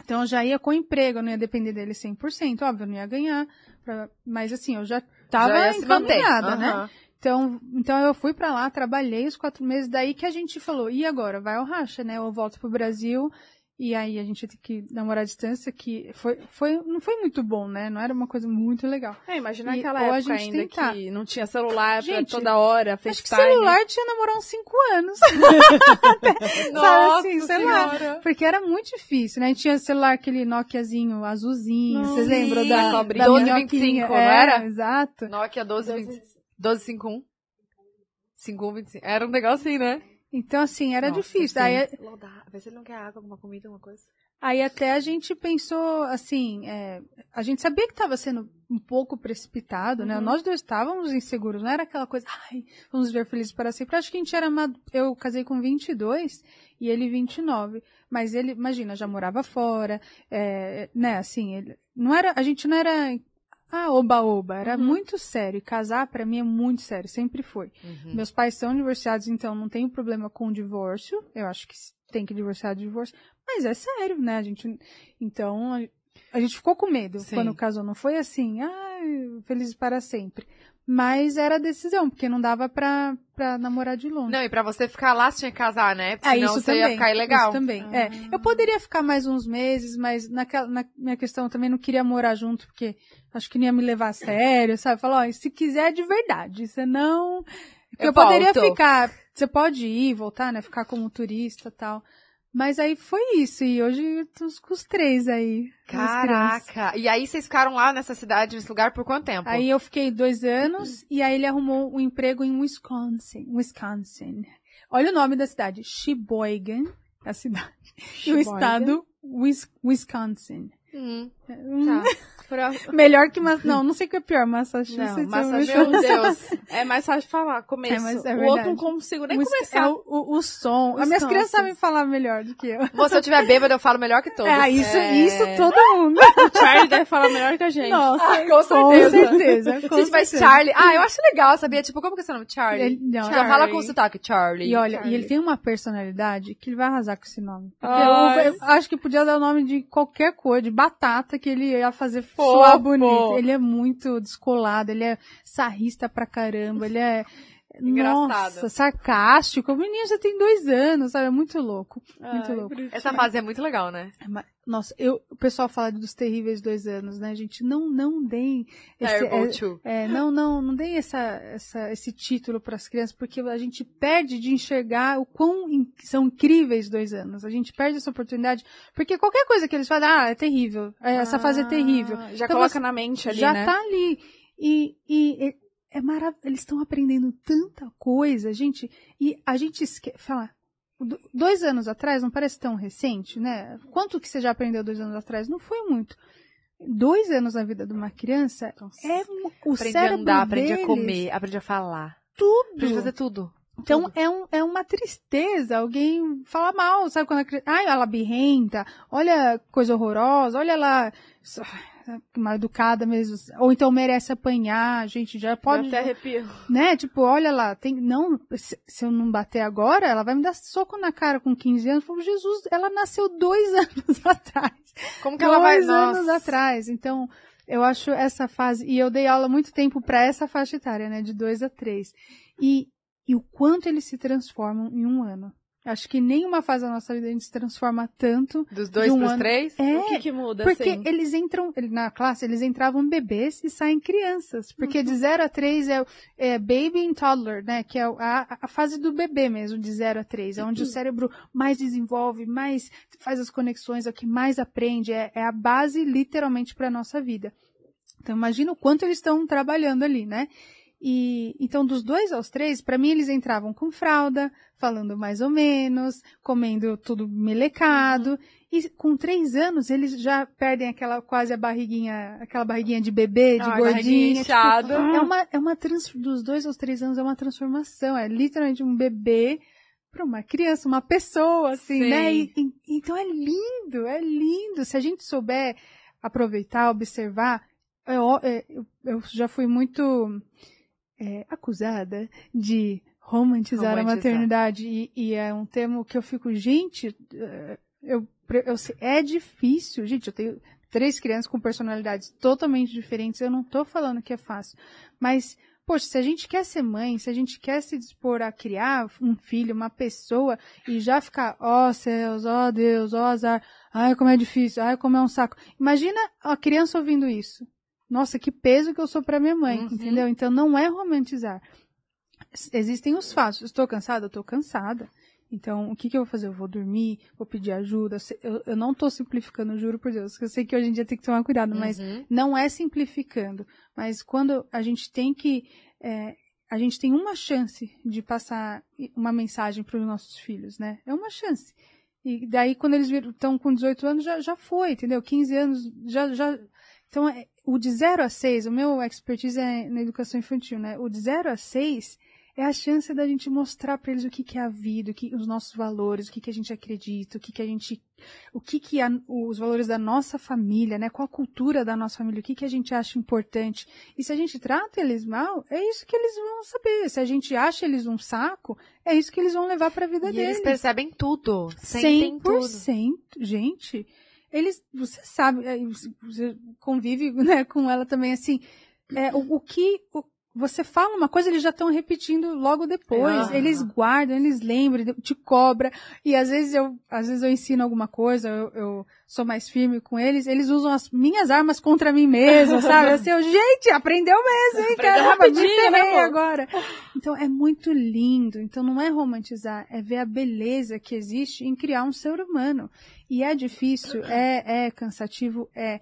Então eu já ia com emprego, eu não ia depender dele 100%, óbvio, eu não ia ganhar. pra- mas assim, eu já tava Já ia encaminhada, né? Então, então eu fui pra lá, trabalhei os quatro meses, daí que a gente falou, e agora? Vai ao racha, né? Eu volto pro Brasil, e aí a gente ia ter que namorar à distância, que foi, foi, não foi muito bom, né? Não era uma coisa muito legal. É, imagina E- aquela ou a época gente ainda tentar. que não tinha celular pra Gente, toda hora, Acho que FaceTime. celular tinha namorar uns cinco anos. Sabe Nossa assim, sei lá. Porque era muito difícil, né? Tinha celular aquele Nokiazinho azulzinho, vocês lembram da, da 1225, minhoquinha? não É, era? Exato. Nokia 12, 20, 1251. 5125. Era um negócio assim, né? Então, assim, era Nossa, difícil. Aí, Lodar. Vê se ele não quer água, alguma comida, alguma coisa. Aí até a gente pensou, assim, é, a gente sabia que estava sendo um pouco precipitado, né? Uhum. Nós dois estávamos inseguros, não era aquela coisa, ai, vamos ver felizes para sempre. Acho que a gente era, eu casei com 22 e ele 29. Mas ele, imagina, já morava fora, é, né, assim, ele, não era, a gente não era, ah, oba-oba, era Uhum. muito sério. E casar, pra mim, é muito sério, sempre foi. Uhum. Meus pais são divorciados, então não tenho problema com o divórcio. Eu acho que tem que divorciar de divórcio. Mas é sério, né? A gente, então, a, gente ficou com medo Sim. quando casou. Não foi assim, ai, felizes para sempre. Mas era a decisão, porque não dava pra, pra namorar de longe. Não, e pra você ficar lá, você tinha que casar, né? Porque É, senão isso você também. ia ficar ilegal. Isso também. É. Eu poderia ficar mais uns meses, mas naquela, na minha questão eu também não queria morar junto, porque acho que não ia me levar a sério, sabe? Falar, ó, se quiser de verdade, senão. Porque eu, Eu poderia ficar. Você pode ir, voltar, né? Ficar como turista e tal. Mas aí foi isso, e hoje tô com os três aí. Caraca. E aí vocês ficaram lá nessa cidade, nesse lugar, por quanto tempo? Aí eu fiquei dois anos e aí ele arrumou um emprego em Wisconsin. Wisconsin. Olha o nome da cidade. Sheboygan, a cidade. E o estado Wis- Wisconsin. Hum. Hum, Tá. Melhor que mas não, não sei o que é pior, Massachusetts. Não, ou Massachusetts, Wisconsin. meu Deus. É mais fácil falar, começo. É, mas é o outro não consigo nem começar. É o, o, o som. As minhas crianças sabem falar melhor do que eu. Bom, se eu tiver bêbada, eu falo melhor que todos. É, isso, É. isso todo mundo. O Charlie deve falar melhor que a gente. Nossa, Ah, com com certeza. certeza. com Gente, mas certeza. Charlie... Ah, eu acho legal, sabia? Tipo, como que é seu nome? Charlie. Ele- não, Já Charlie. fala com sotaque, Charlie. E olha, Charlie. e ele tem uma personalidade que ele vai arrasar com esse nome. Eu, eu acho que podia dar o nome de qualquer coisa, de batata, que ele ia fazer Fofo. bonito. Ele é muito descolado, ele é sarrista pra caramba, ele é. Engraçado. Nossa, sarcástico. O menino já tem dois anos, sabe? É muito louco. Muito Ai, louco. bonitinho. Essa fase é muito legal, né? É, mas- Nossa, eu, o pessoal fala dos terríveis dois anos, né, gente? Não, não deem. esse- Terrible é- é, não, não, não deem essa, essa, esse título para as crianças, porque a gente perde de enxergar o quão in- são incríveis dois anos. A gente perde essa oportunidade, porque qualquer coisa que eles falam, ah, é terrível, é, essa fase é terrível. Ah, Já Então coloca você- na mente ali, Já né? tá ali. E, e é, é marav eles estão aprendendo tanta coisa, gente, e a gente esquece, fala, do- dois anos atrás não parece tão recente, né? Quanto que você já aprendeu dois anos atrás? Não foi muito. dois anos na vida de uma criança Nossa. é o Aprende a cérebro andar, aprende a comer, aprende a falar. tudo. Aprende a fazer tudo. Então Tudo. é, um, é uma tristeza alguém falar mal, sabe? Quando a criança. Ai, ela birrenta, olha coisa horrorosa, olha ela só- mal educada mesmo. Ou então merece apanhar, gente, já pode. Até arrepio. Né? Tipo, olha lá, tem. Não, se, se eu não bater agora, ela vai me dar soco na cara com 15 anos. Eu falo, Jesus, ela nasceu dois anos atrás. Como que ela vai... dois anos Nossa. atrás. Então, eu acho essa fase. E eu dei aula muito tempo para essa faixa etária, né? De dois a três. E, e o quanto eles se transformam em um ano. Acho que nenhuma fase da nossa vida a gente se transforma tanto. Dos dois um pros ano- três? É, O que que muda, porque assim? eles entram, na classe, eles entravam bebês e saem crianças. Porque de 0 a 3 é, é baby and toddler, né? Que é a, a fase do bebê mesmo, de 0 a 3. É onde o cérebro mais desenvolve, mais faz as conexões, é o que mais aprende. É, é a base, literalmente, para a nossa vida. Então, imagina o quanto eles estão trabalhando ali, né? E então, dos dois aos três, para mim eles entravam com fralda, falando mais ou menos, comendo tudo melecado. E com três anos eles já perdem aquela quase a barriguinha, aquela barriguinha de bebê, de Ah, gordinha. tipo, é uma, é uma trans, dos dois aos três anos é uma transformação. É literalmente um bebê para uma criança, uma pessoa, assim, Sim. né? E- e- então é lindo, é lindo. Se a gente souber aproveitar, observar, é é, eu, eu já fui muito é, acusada de romantizar, a Romantizar. maternidade e, e é um termo que eu fico, gente, é, eu, eu sei- é difícil, gente, eu tenho três crianças com personalidades totalmente diferentes, eu não tô falando que é fácil, mas Poxa, se a gente quer ser mãe, se a gente quer se dispor a criar um filho, uma pessoa, e já ficar, ó céus, ó Deus, ó azar, ai como é difícil, ai como é um saco. Imagina a criança ouvindo isso. Nossa, que peso que eu sou para minha mãe, Uhum. entendeu? Então não é romantizar. Existem os fatos. Estou cansada? Estou cansada. Então, o que, que eu vou fazer? Eu vou dormir, vou pedir ajuda. Eu, eu não estou simplificando, juro por Deus. Eu sei que hoje em dia tem que tomar cuidado, mas Uhum. não é simplificando, mas quando a gente tem que. é, a gente tem uma chance de passar uma mensagem para os nossos filhos, né? É uma chance. E daí, quando eles estão com 18 anos, já, já foi, entendeu? 15 anos, já. já... Então, é, o de 0 a 6, o meu expertise é na educação infantil, né? O de 0 a 6 é a chance da gente mostrar para eles o que, que é a vida, o que, os nossos valores, o que, que a gente acredita, o que, que a gente o que que a- os valores da nossa família, né? Qual a cultura da nossa família, o que que a gente acha importante. E se a gente trata eles mal, é isso que eles vão saber. Se a gente acha eles um saco, é isso que eles vão levar para a vida E deles. eles percebem tudo. Sentem tudo. 100%, gente. Eles, você sabe, é, você convive né, com ela também, assim, é, o, o que o- você fala uma coisa, eles já estão repetindo logo depois. Eles guardam, eles lembram, te cobra. E às vezes eu, às vezes eu ensino alguma coisa, eu, eu sou mais firme com eles, eles usam as minhas armas contra mim mesmo, sabe? Assim, eu, gente, aprendeu mesmo, hein, Aprendeu caramba, me rapidinho, né, ferrei pô? agora. Então é muito lindo. Então não é romantizar, é ver a beleza que existe em criar um ser humano. E é difícil, é, é cansativo, é.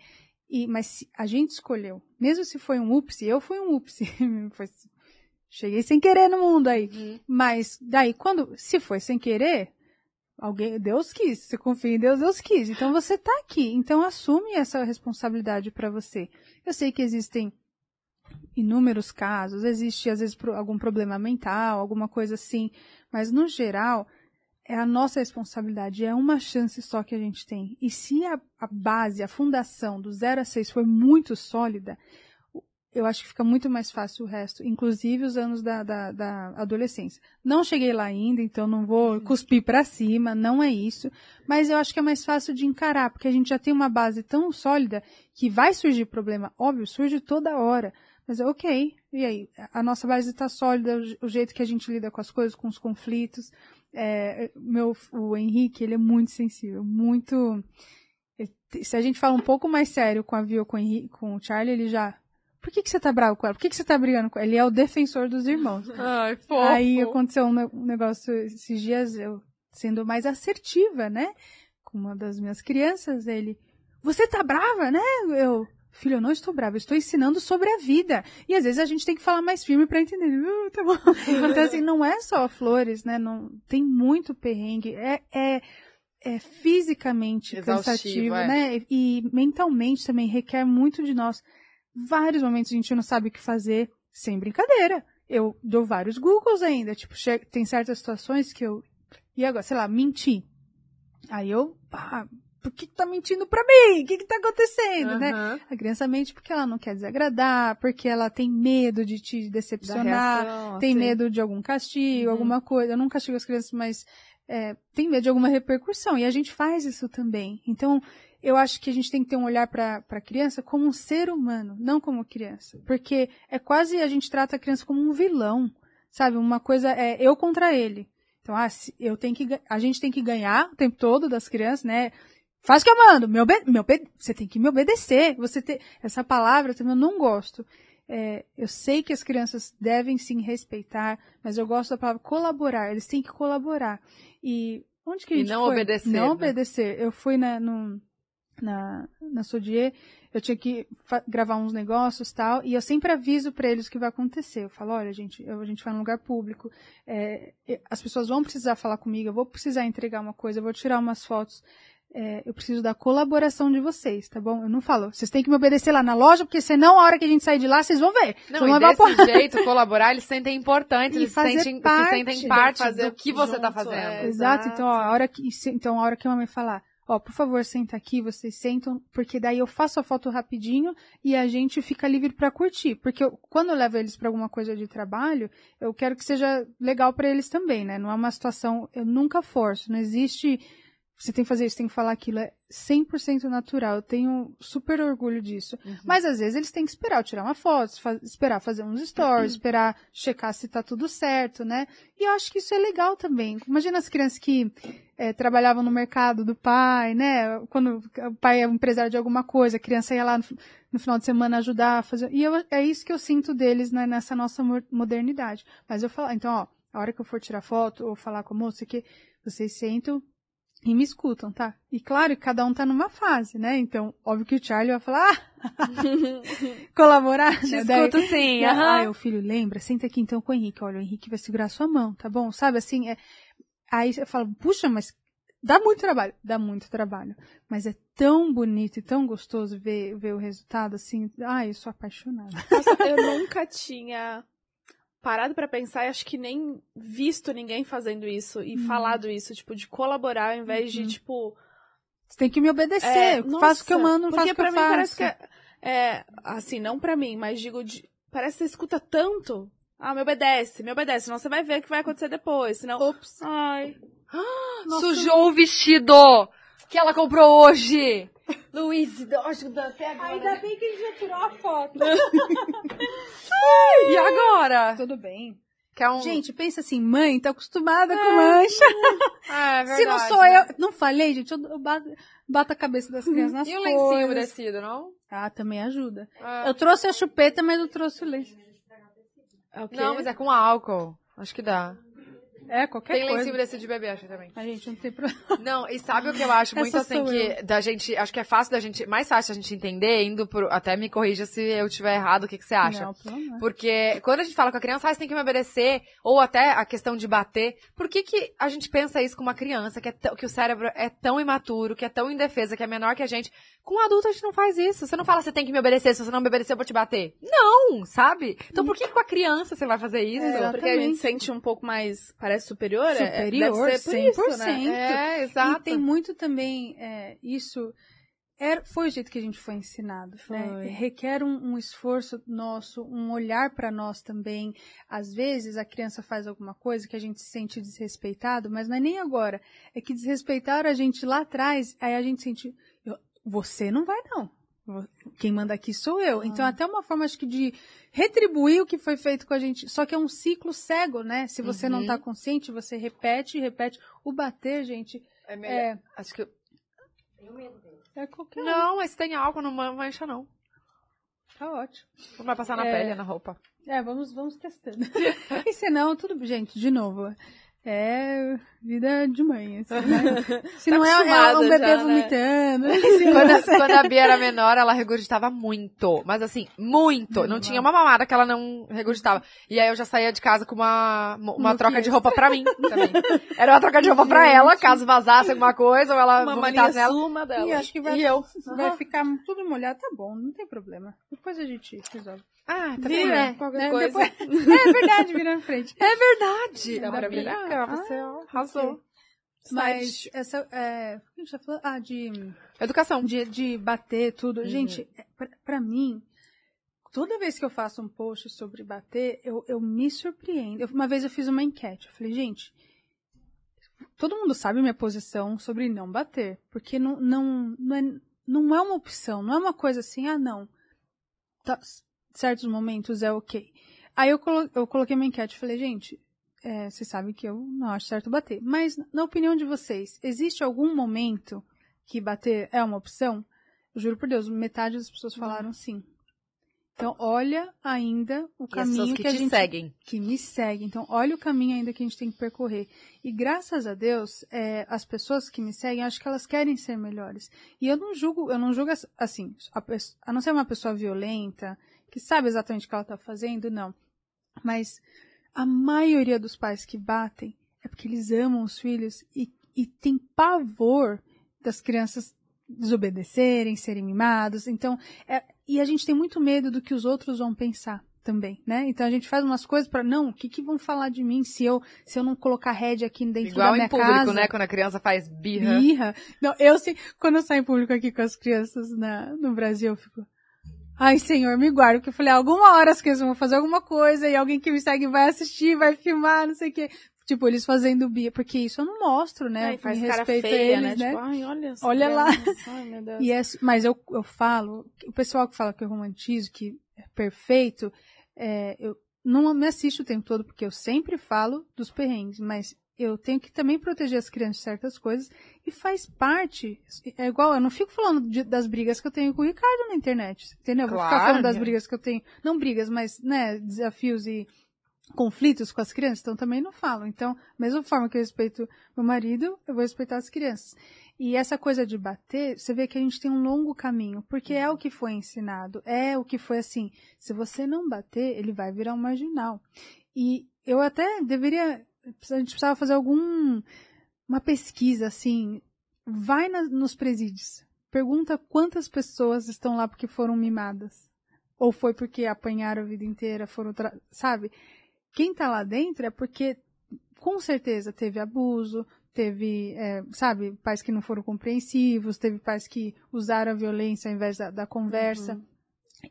E, mas a gente escolheu, mesmo se foi um ups, eu fui um ups, cheguei sem querer no mundo aí. Uhum. Mas daí, quando, se foi sem querer, alguém, Deus quis, você confia em Deus, Deus quis. Então você tá aqui, então assume essa responsabilidade para você. Eu sei que existem inúmeros casos, existe às vezes algum problema mental, alguma coisa assim, mas no geral é a nossa responsabilidade, é uma chance só que a gente tem. E se a, a base, a fundação do 0 a 6 for muito sólida, eu acho que fica muito mais fácil o resto, inclusive os anos da, da, da adolescência. Não cheguei lá ainda, então não vou cuspir para cima, não é isso, mas eu acho que é mais fácil de encarar, porque a gente já tem uma base tão sólida que vai surgir problema, óbvio, surge toda hora, mas é ok, e aí? A nossa base está sólida, o jeito que a gente lida com as coisas, com os conflitos, é, meu, o Henrique, ele é muito sensível, muito... Se a gente fala um pouco mais sério com a Vi ou com o, Henrique, com o Charlie, ele já... Por que, que você tá bravo com ela? Por que, que você tá brigando com ela? Ele é o defensor dos irmãos. Ai, fofo. Aí aconteceu um, um negócio esses dias, eu sendo mais assertiva, né? Com uma das minhas crianças, ele... Você tá brava, né? Eu... Filho, eu não estou brava, eu estou ensinando sobre a vida. E às vezes a gente tem que falar mais firme para entender. Uh, tá bom. Então, assim, não é só flores, né? Não, tem muito perrengue. É, é, é fisicamente Exaustivo, cansativo, é. né? E mentalmente também requer muito de nós. Vários momentos a gente não sabe o que fazer, sem brincadeira. Eu dou vários Googles ainda, tipo, tem certas situações que eu. E agora, sei lá, mentir. Aí eu. pá, por que, que tá mentindo pra mim? O que, que tá acontecendo, né? Aham. A criança mente porque ela não quer desagradar, porque ela tem medo de te decepcionar, reação, tem assim. medo de algum castigo, Uhum. alguma coisa. Eu não castigo as crianças, mas é, tem medo de alguma repercussão. E a gente faz isso também. Então, eu acho que a gente tem que ter um olhar para a criança como um ser humano, não como criança. Porque é quase a gente trata a criança como um vilão, sabe? Uma coisa é eu contra ele. Então, ah, eu tenho que, a gente tem que ganhar o tempo todo das crianças, né? Faz o que eu mando, me obe me obe você tem que me obedecer. Você ter essa palavra também eu não gosto. É, eu sei que as crianças devem sim respeitar, mas eu gosto da palavra colaborar. Eles têm que colaborar. E onde que a E gente não foi? obedecer, Não né? obedecer. Eu fui na, no, na, na Sodier, eu tinha que gravar uns negócios tal, e eu sempre aviso pra eles o que vai acontecer. Eu falo, olha, gente, eu- a gente vai num lugar público, é, e- as pessoas vão precisar falar comigo, eu vou precisar entregar uma coisa, eu vou tirar umas fotos. É, eu preciso da colaboração de vocês, tá bom? Eu não falo, vocês têm que me obedecer lá na loja, porque senão a hora que a gente sair de lá, vocês vão ver. Não, vão e desse porra. jeito, colaborar, eles se sentem importantes, E eles se sentem, se parte, sentem parte do que você tá junto, fazendo. é. Exato, então ó, a hora que se- então a hora que a mamãe falar, ó, por favor, senta aqui, vocês sentam, porque daí eu faço a foto rapidinho e a gente fica livre pra curtir, porque eu- quando eu levo eles pra alguma coisa de trabalho, eu quero que seja legal pra eles também, né? Não é uma situação, eu nunca forço, não existe você tem que fazer isso, tem que falar aquilo, é 100% natural. Eu tenho super orgulho disso. Uhum. Mas às vezes eles têm que esperar eu tirar uma foto, fa- esperar fazer uns stories, esperar checar se tá tudo certo, né? E eu acho que isso é legal também. Imagina as crianças que eh, trabalhavam no mercado do pai, né? Quando o pai é empresário de alguma coisa, a criança ia lá no, no final de semana ajudar a fazer. E eu- é isso que eu sinto deles né, nessa nossa mo- modernidade. Mas eu falo, então, ó, a hora que eu for tirar foto ou falar com a moça, que vocês sentam e me escutam, tá? E claro, que cada um tá numa fase, né? Então, óbvio que o Charlie vai falar, ah, colaborar. Te né? Daí- escuto sim, ah, aham. o filho, lembra? Senta aqui então com o Henrique. Olha, o Henrique vai segurar sua mão, tá bom? Sabe assim, é... aí eu falo, puxa, mas dá muito trabalho. Dá muito trabalho. Mas é tão bonito e tão gostoso ver, ver o resultado, assim. Ai, eu sou apaixonada. Nossa, eu nunca tinha parado pra pensar e acho que nem visto ninguém fazendo isso e falado isso, tipo, de colaborar ao invés de, Uhum. tipo. Você tem que me obedecer. É, faço o que eu nossa, mando, não faço o que eu pra mim parece faço. que é, é, assim, não pra mim, mas digo de, parece que você escuta tanto. Ah, me obedece, me obedece, senão você vai ver o que vai acontecer depois, senão, Ops. ai, Sujou o vestido que ela comprou hoje. Luiz, ajuda, pega. bem que a gente já tirou a foto. E agora? Tudo bem. Um... Gente, pensa assim, mãe, tá acostumada com mancha. é verdade, Se não sou né? eu. Não falei, gente, eu, eu bato, bato a cabeça das crianças nas E o lencinho umedecido, não? Ah, também ajuda. Ah. Eu trouxe a chupeta, mas eu trouxe o lenço. é? Não, mas é com álcool. Acho que dá. É, qualquer Tem coisa. lencinho umedecido de bebê, acho também. A gente não tem problema. Não, e sabe o que eu acho muito Essa assim que da gente, acho que é fácil da gente, mais fácil a gente entender indo pro, até me corrija se eu tiver errado, o que que você acha? Não, pelo amor. Porque quando a gente fala com a criança, ah, você tem que me obedecer, ou até a questão de bater, por que, que a gente pensa isso com uma criança, que, é que o cérebro é tão imaturo, que é tão indefesa, que é menor que a gente? Com um adulto a gente não faz isso. Você não fala, você tem que me obedecer, se você não me obedecer, eu vou te bater. Não, sabe? Então por que, que com a criança você vai fazer isso? É, porque a gente sente um pouco mais, parece superior, é- Superior, deve ser por isso, 100%. né? É, exato. E tem muito também, é, isso era, foi o jeito que a gente foi ensinado. Né? Requer um, um esforço nosso, um olhar para nós também. Às vezes a criança faz alguma coisa que a gente se sente desrespeitado, mas não é nem agora. É que desrespeitaram a gente lá atrás, aí a gente sente, "Eu- você não vai não. Quem manda aqui sou eu. Então, até uma forma, acho que, de retribuir o que foi feito com a gente. Só que é um ciclo cego, né? Se você não Uhum. tá consciente, você repete e repete. O bater, gente, É melhor. é, Acho que. é qualquer um. Não, mas tem álcool, não man- mancha, não. Tá ótimo. Não vai passar na É. pele, na roupa. É, vamos, vamos testando. e se não, tudo bem. Gente, de novo. É vida de mãe, assim, né? Se não é, é um bebê já, né? vomitando. Quando, a- quando a Bia era menor, ela regurgitava muito. Mas assim, muito. Não tinha uma mamada que ela não regurgitava. E aí eu já saía de casa com uma, uma No troca de roupa pra mim também. Era uma troca de roupa pra ela, caso vazasse alguma coisa ou ela Uma vomitasse nela. suma dela. E acho que vai, E eu. vai ficar tudo molhado, tá bom, não tem problema. Depois a gente resolve. Ah, tá Vira, né? qualquer né? coisa. Depois- É verdade, vira na frente. É verdade. Dá pra virar? Você ó, arrasou. Mas essa. É, a gente tá falando? Ah, de. Educação. de, de bater tudo. Uhum. Gente, é, pra, pra mim, toda vez que eu faço um post sobre bater, eu, eu me surpreendo. Eu- uma vez eu fiz uma enquete. Eu falei, gente, todo mundo sabe minha posição sobre não bater. Porque não, não, não, é, não é uma opção, não é uma coisa assim, ah, não. Tá, certos momentos é ok. Aí eu, colo, eu coloquei uma enquete e falei, gente, é, vocês sabem que eu não acho certo bater. Mas, na opinião de vocês, existe algum momento que bater é uma opção? Eu juro por Deus, metade das pessoas falaram sim. Então, olha ainda o caminho que, que a te gente seguem. que me segue. Então, olha o caminho ainda que a gente tem que percorrer. E graças a Deus, é, as pessoas que me seguem, acho que elas querem ser melhores. E eu não julgo, eu não julgo ass- assim, a, a não ser uma pessoa violenta, que sabe exatamente o que ela está fazendo, não. Mas a maioria dos pais que batem é porque eles amam os filhos e, e tem pavor das crianças desobedecerem, serem mimados. Então, é- e a gente tem muito medo do que os outros vão pensar também, né? Então a gente faz umas coisas para não, o que, que vão falar de mim se eu se eu não colocar rede aqui dentro Igual da minha em público, casa? né? Quando a criança faz birra. Birra. Não, eu sei, quando eu saio em público aqui com as crianças na, no Brasil, eu fico, ai senhor, me guarda, porque eu falei, alguma hora as crianças vão fazer alguma coisa e alguém que me segue vai assistir, vai filmar, não sei o quê. Tipo, eles fazendo birra, porque isso eu não mostro, né? Aí faz respeito a feia, eles, né? Tipo, ai, olha Olha lá. criança, Ai, meu Deus. E é, mas eu, eu falo, o pessoal que fala que eu romantizo, que é perfeito, é, eu não me assisto o tempo todo, porque eu sempre falo dos perrengues, mas eu tenho que também proteger as crianças de certas coisas, e faz parte, é igual, eu não fico falando de- das brigas que eu tenho com o Ricardo na internet, entendeu? Eu Vou ficar falando das brigas que eu tenho, não brigas, mas, né, desafios e conflitos com as crianças, então também não falo. Então, mesma forma que eu respeito meu marido, eu vou respeitar as crianças. E essa coisa de bater, você vê que a gente tem um longo caminho, porque é o que foi ensinado, é o que foi assim, se você não bater, ele vai virar um marginal. E eu até deveria, a gente precisava fazer algum, uma pesquisa assim, vai na- nos presídios, pergunta quantas pessoas estão lá porque foram mimadas, ou foi porque apanharam a vida inteira, foram, tra- sabe? Quem tá lá dentro é porque com certeza teve abuso, teve, é, sabe, pais que não foram compreensivos, teve pais que usaram a violência ao invés da, da conversa.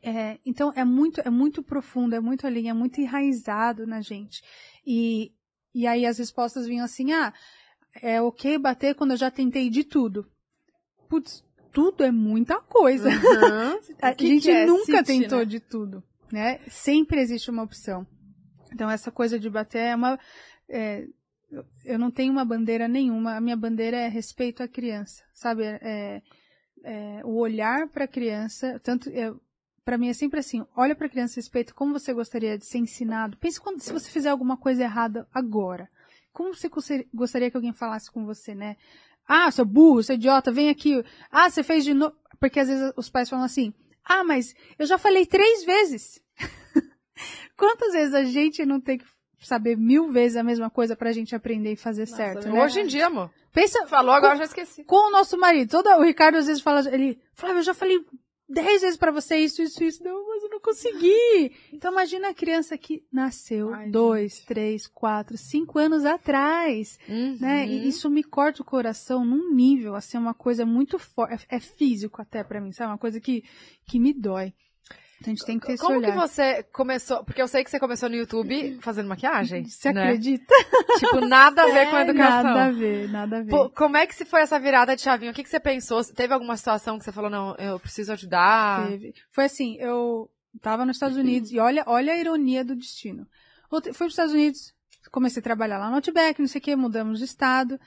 É, então é muito, é muito profundo, é muito ali, é muito enraizado na gente. E, e aí as respostas vinham assim, ah, é ok bater quando eu já tentei de tudo. Putz, tudo é muita coisa. Uhum. A que gente que é? nunca tentou né? de tudo, né? Sempre existe uma opção. Então essa coisa de bater é uma, é, eu- eu não tenho uma bandeira nenhuma. A minha bandeira é respeito à criança, sabe? É, é, o olhar para a criança, tanto para mim é sempre assim: olha para a criança, respeito como você gostaria de ser ensinado. Pense quando se você fizer alguma coisa errada agora. Como você gostaria- que alguém falasse com você, né? Ah, seu burro, seu idiota, vem aqui. Ah, você fez de novo. Porque às vezes os pais falam assim: Ah, mas eu já falei três vezes. Quantas vezes a gente não tem que saber mil vezes a mesma coisa pra gente aprender e fazer Nossa, certo, é né? Hoje em dia, amor. Pensa, Falou, agora eu já esqueci. com o nosso marido. Toda, o Ricardo às vezes fala, ele, Flávio, eu já falei dez vezes pra você isso, isso, isso. Não, mas eu não consegui. Então imagina a criança que nasceu Ai, dois, três, quatro, cinco anos atrás, né? Uhum. E isso me corta o coração num nível, assim, uma coisa muito forte. É, é físico até pra mim, sabe? Uma coisa que, que me dói. Então a gente tem que ter Como que você começou? Porque eu sei que você começou no YouTube fazendo maquiagem. Você né? acredita? Tipo, nada a ver com a educação. Nada a ver, nada a ver. Pô, como é que se foi essa virada de chavinho? O que, que você pensou? Teve alguma situação que você falou, não, eu preciso ajudar? Teve. Foi assim, eu tava nos Estados Unidos e olha, olha a ironia do destino. Fui para os Estados Unidos, comecei a trabalhar lá no Outback, não sei o que, mudamos de estado.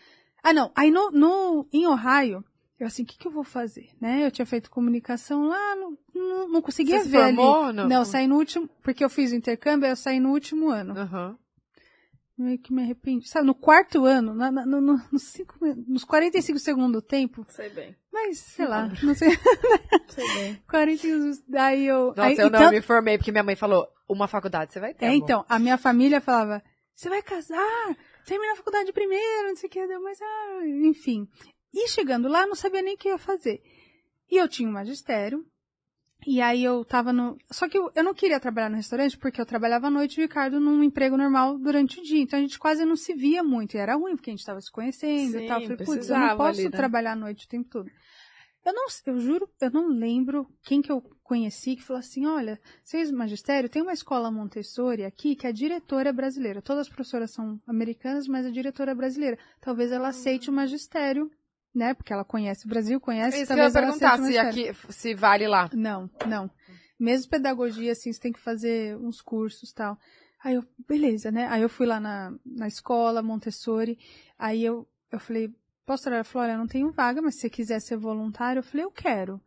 Ah, não. Aí no, no, em Ohio, eu assim, o que, que eu vou fazer? Né? Eu tinha feito comunicação lá, não, não, não conseguia Você se ver ali. formou? Não. Não, eu saí no último, porque eu fiz o intercâmbio, eu saí no último ano. Aham. meio que me arrependi. Sabe, no quarto ano, na, na, no, no, nos, cinco, nos 45 segundos do tempo, Sei bem. mas sei lá, não sei. Sei bem. 45, daí eu. Nossa, aí, eu e não tanto- me formei porque minha mãe falou, uma faculdade você vai ter. É, amor. então, a minha família falava, você vai casar, termina a faculdade primeiro, não sei o que, mas, ah, enfim. E chegando lá, não sabia nem o que ia fazer. E eu tinha um magistério, e aí eu tava no... Só que eu, eu não queria trabalhar no restaurante, porque eu trabalhava à noite e o Ricardo num emprego normal durante o dia. Então a gente quase não se via muito, e era ruim, porque a gente tava se conhecendo e Sim, tal. Eu falei, putz, eu não posso ali, né? trabalhar à noite o tempo todo. Eu não, eu juro, eu não lembro quem que eu conheci que falou assim, olha, vocês magistério, tem uma escola Montessori aqui que a diretora é brasileira. Todas as professoras são americanas, mas a diretora é brasileira. Talvez ela aceite o magistério, né? Porque ela conhece o Brasil, conhece, isso que eu ia perguntar, se aqui, se vale lá. Não, não. Mesmo pedagogia, assim, você tem que fazer uns cursos e tal. Aí eu, beleza, né? Aí eu fui lá na, na escola, Montessori. Aí eu, eu falei, posso trabalhar? Ela falou, olha, eu não tenho vaga, mas se você quiser ser voluntário, eu falei, eu quero.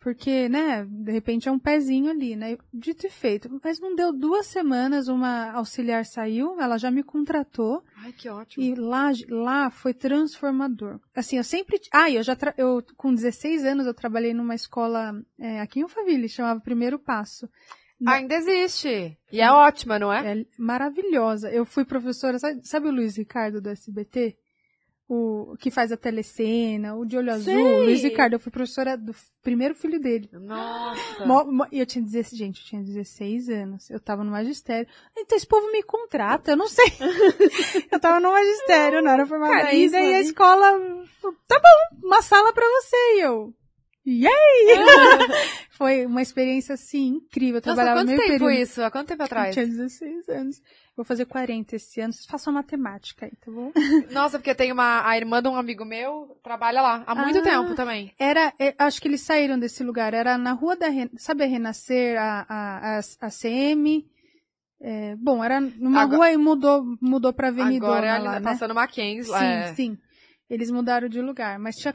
Porque, né, de repente é um pezinho ali, né? Dito e feito. Mas não deu duas semanas, uma auxiliar saiu, ela já me contratou. Ai, que ótimo. E lá, lá foi transformador. Assim, eu sempre. Ah, eu já. Tra... Eu, com 16 anos, eu trabalhei numa escola é, aqui em Alphaville, chamava Primeiro Passo. Ainda existe. E é ótima, não é? É maravilhosa. Eu fui professora. Sabe, sabe o Luiz Ricardo do SBT? O que faz a telecena, o de olho azul. Sei. Luiz Ricardo, eu fui professora do primeiro filho dele. Nossa. E eu tinha 16, gente, eu tinha 16 anos. Eu tava no magistério. Então esse povo me contrata, eu não sei. eu tava no magistério, não era formada ainda, e a escola, tá bom, uma sala pra você, e eu. Yay! Foi uma experiência, assim, incrível. Eu Nossa, trabalhava quanto meio tempo período. isso? Há quanto tempo Eu atrás? tinha 16 anos. Vou fazer 40 esse ano. Vocês façam matemática aí, tá bom? Nossa, porque tem uma, a irmã de um amigo meu, trabalha lá, há muito Ah. tempo também. Era, é, acho que eles saíram desse lugar. Era na rua da, sabe a Renascer, a, a, a, a CM? É, bom, era numa Agora- rua e mudou, mudou pra Avenidona Agora é ali, lá, né? passando Mackenzie. Sim, é. sim. Eles mudaram de lugar, mas tinha,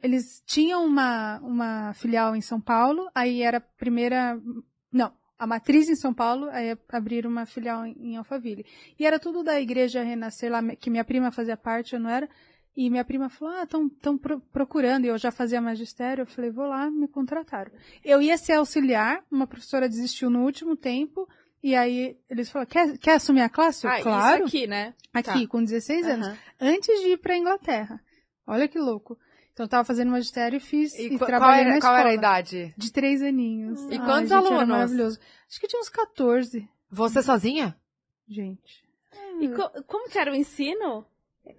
eles tinham uma, uma filial em São Paulo, aí era a primeira, não, a matriz em São Paulo, aí abriram uma filial em, Alphaville. E era tudo da igreja Renascer lá, que minha prima fazia parte, eu não era, e minha prima falou, ah, estão tão pro- procurando, e eu já fazia magistério, eu falei, vou lá, me contrataram. Eu ia ser auxiliar, uma professora desistiu no último tempo, e aí eles falaram, quer, quer assumir a classe? Eu, Ah, claro. isso aqui, né? Aqui, Tá. com 16 anos antes de ir pra Inglaterra. Olha que louco. Então eu tava fazendo magistério e fiz E, e, qu- qual, trabalhei era, na qual era a escola. idade? De três aninhos. E Ai, quantos gente, era alunos? maravilhoso. Acho que tinha uns 14, Você sozinha? gente. E co- como que era o ensino?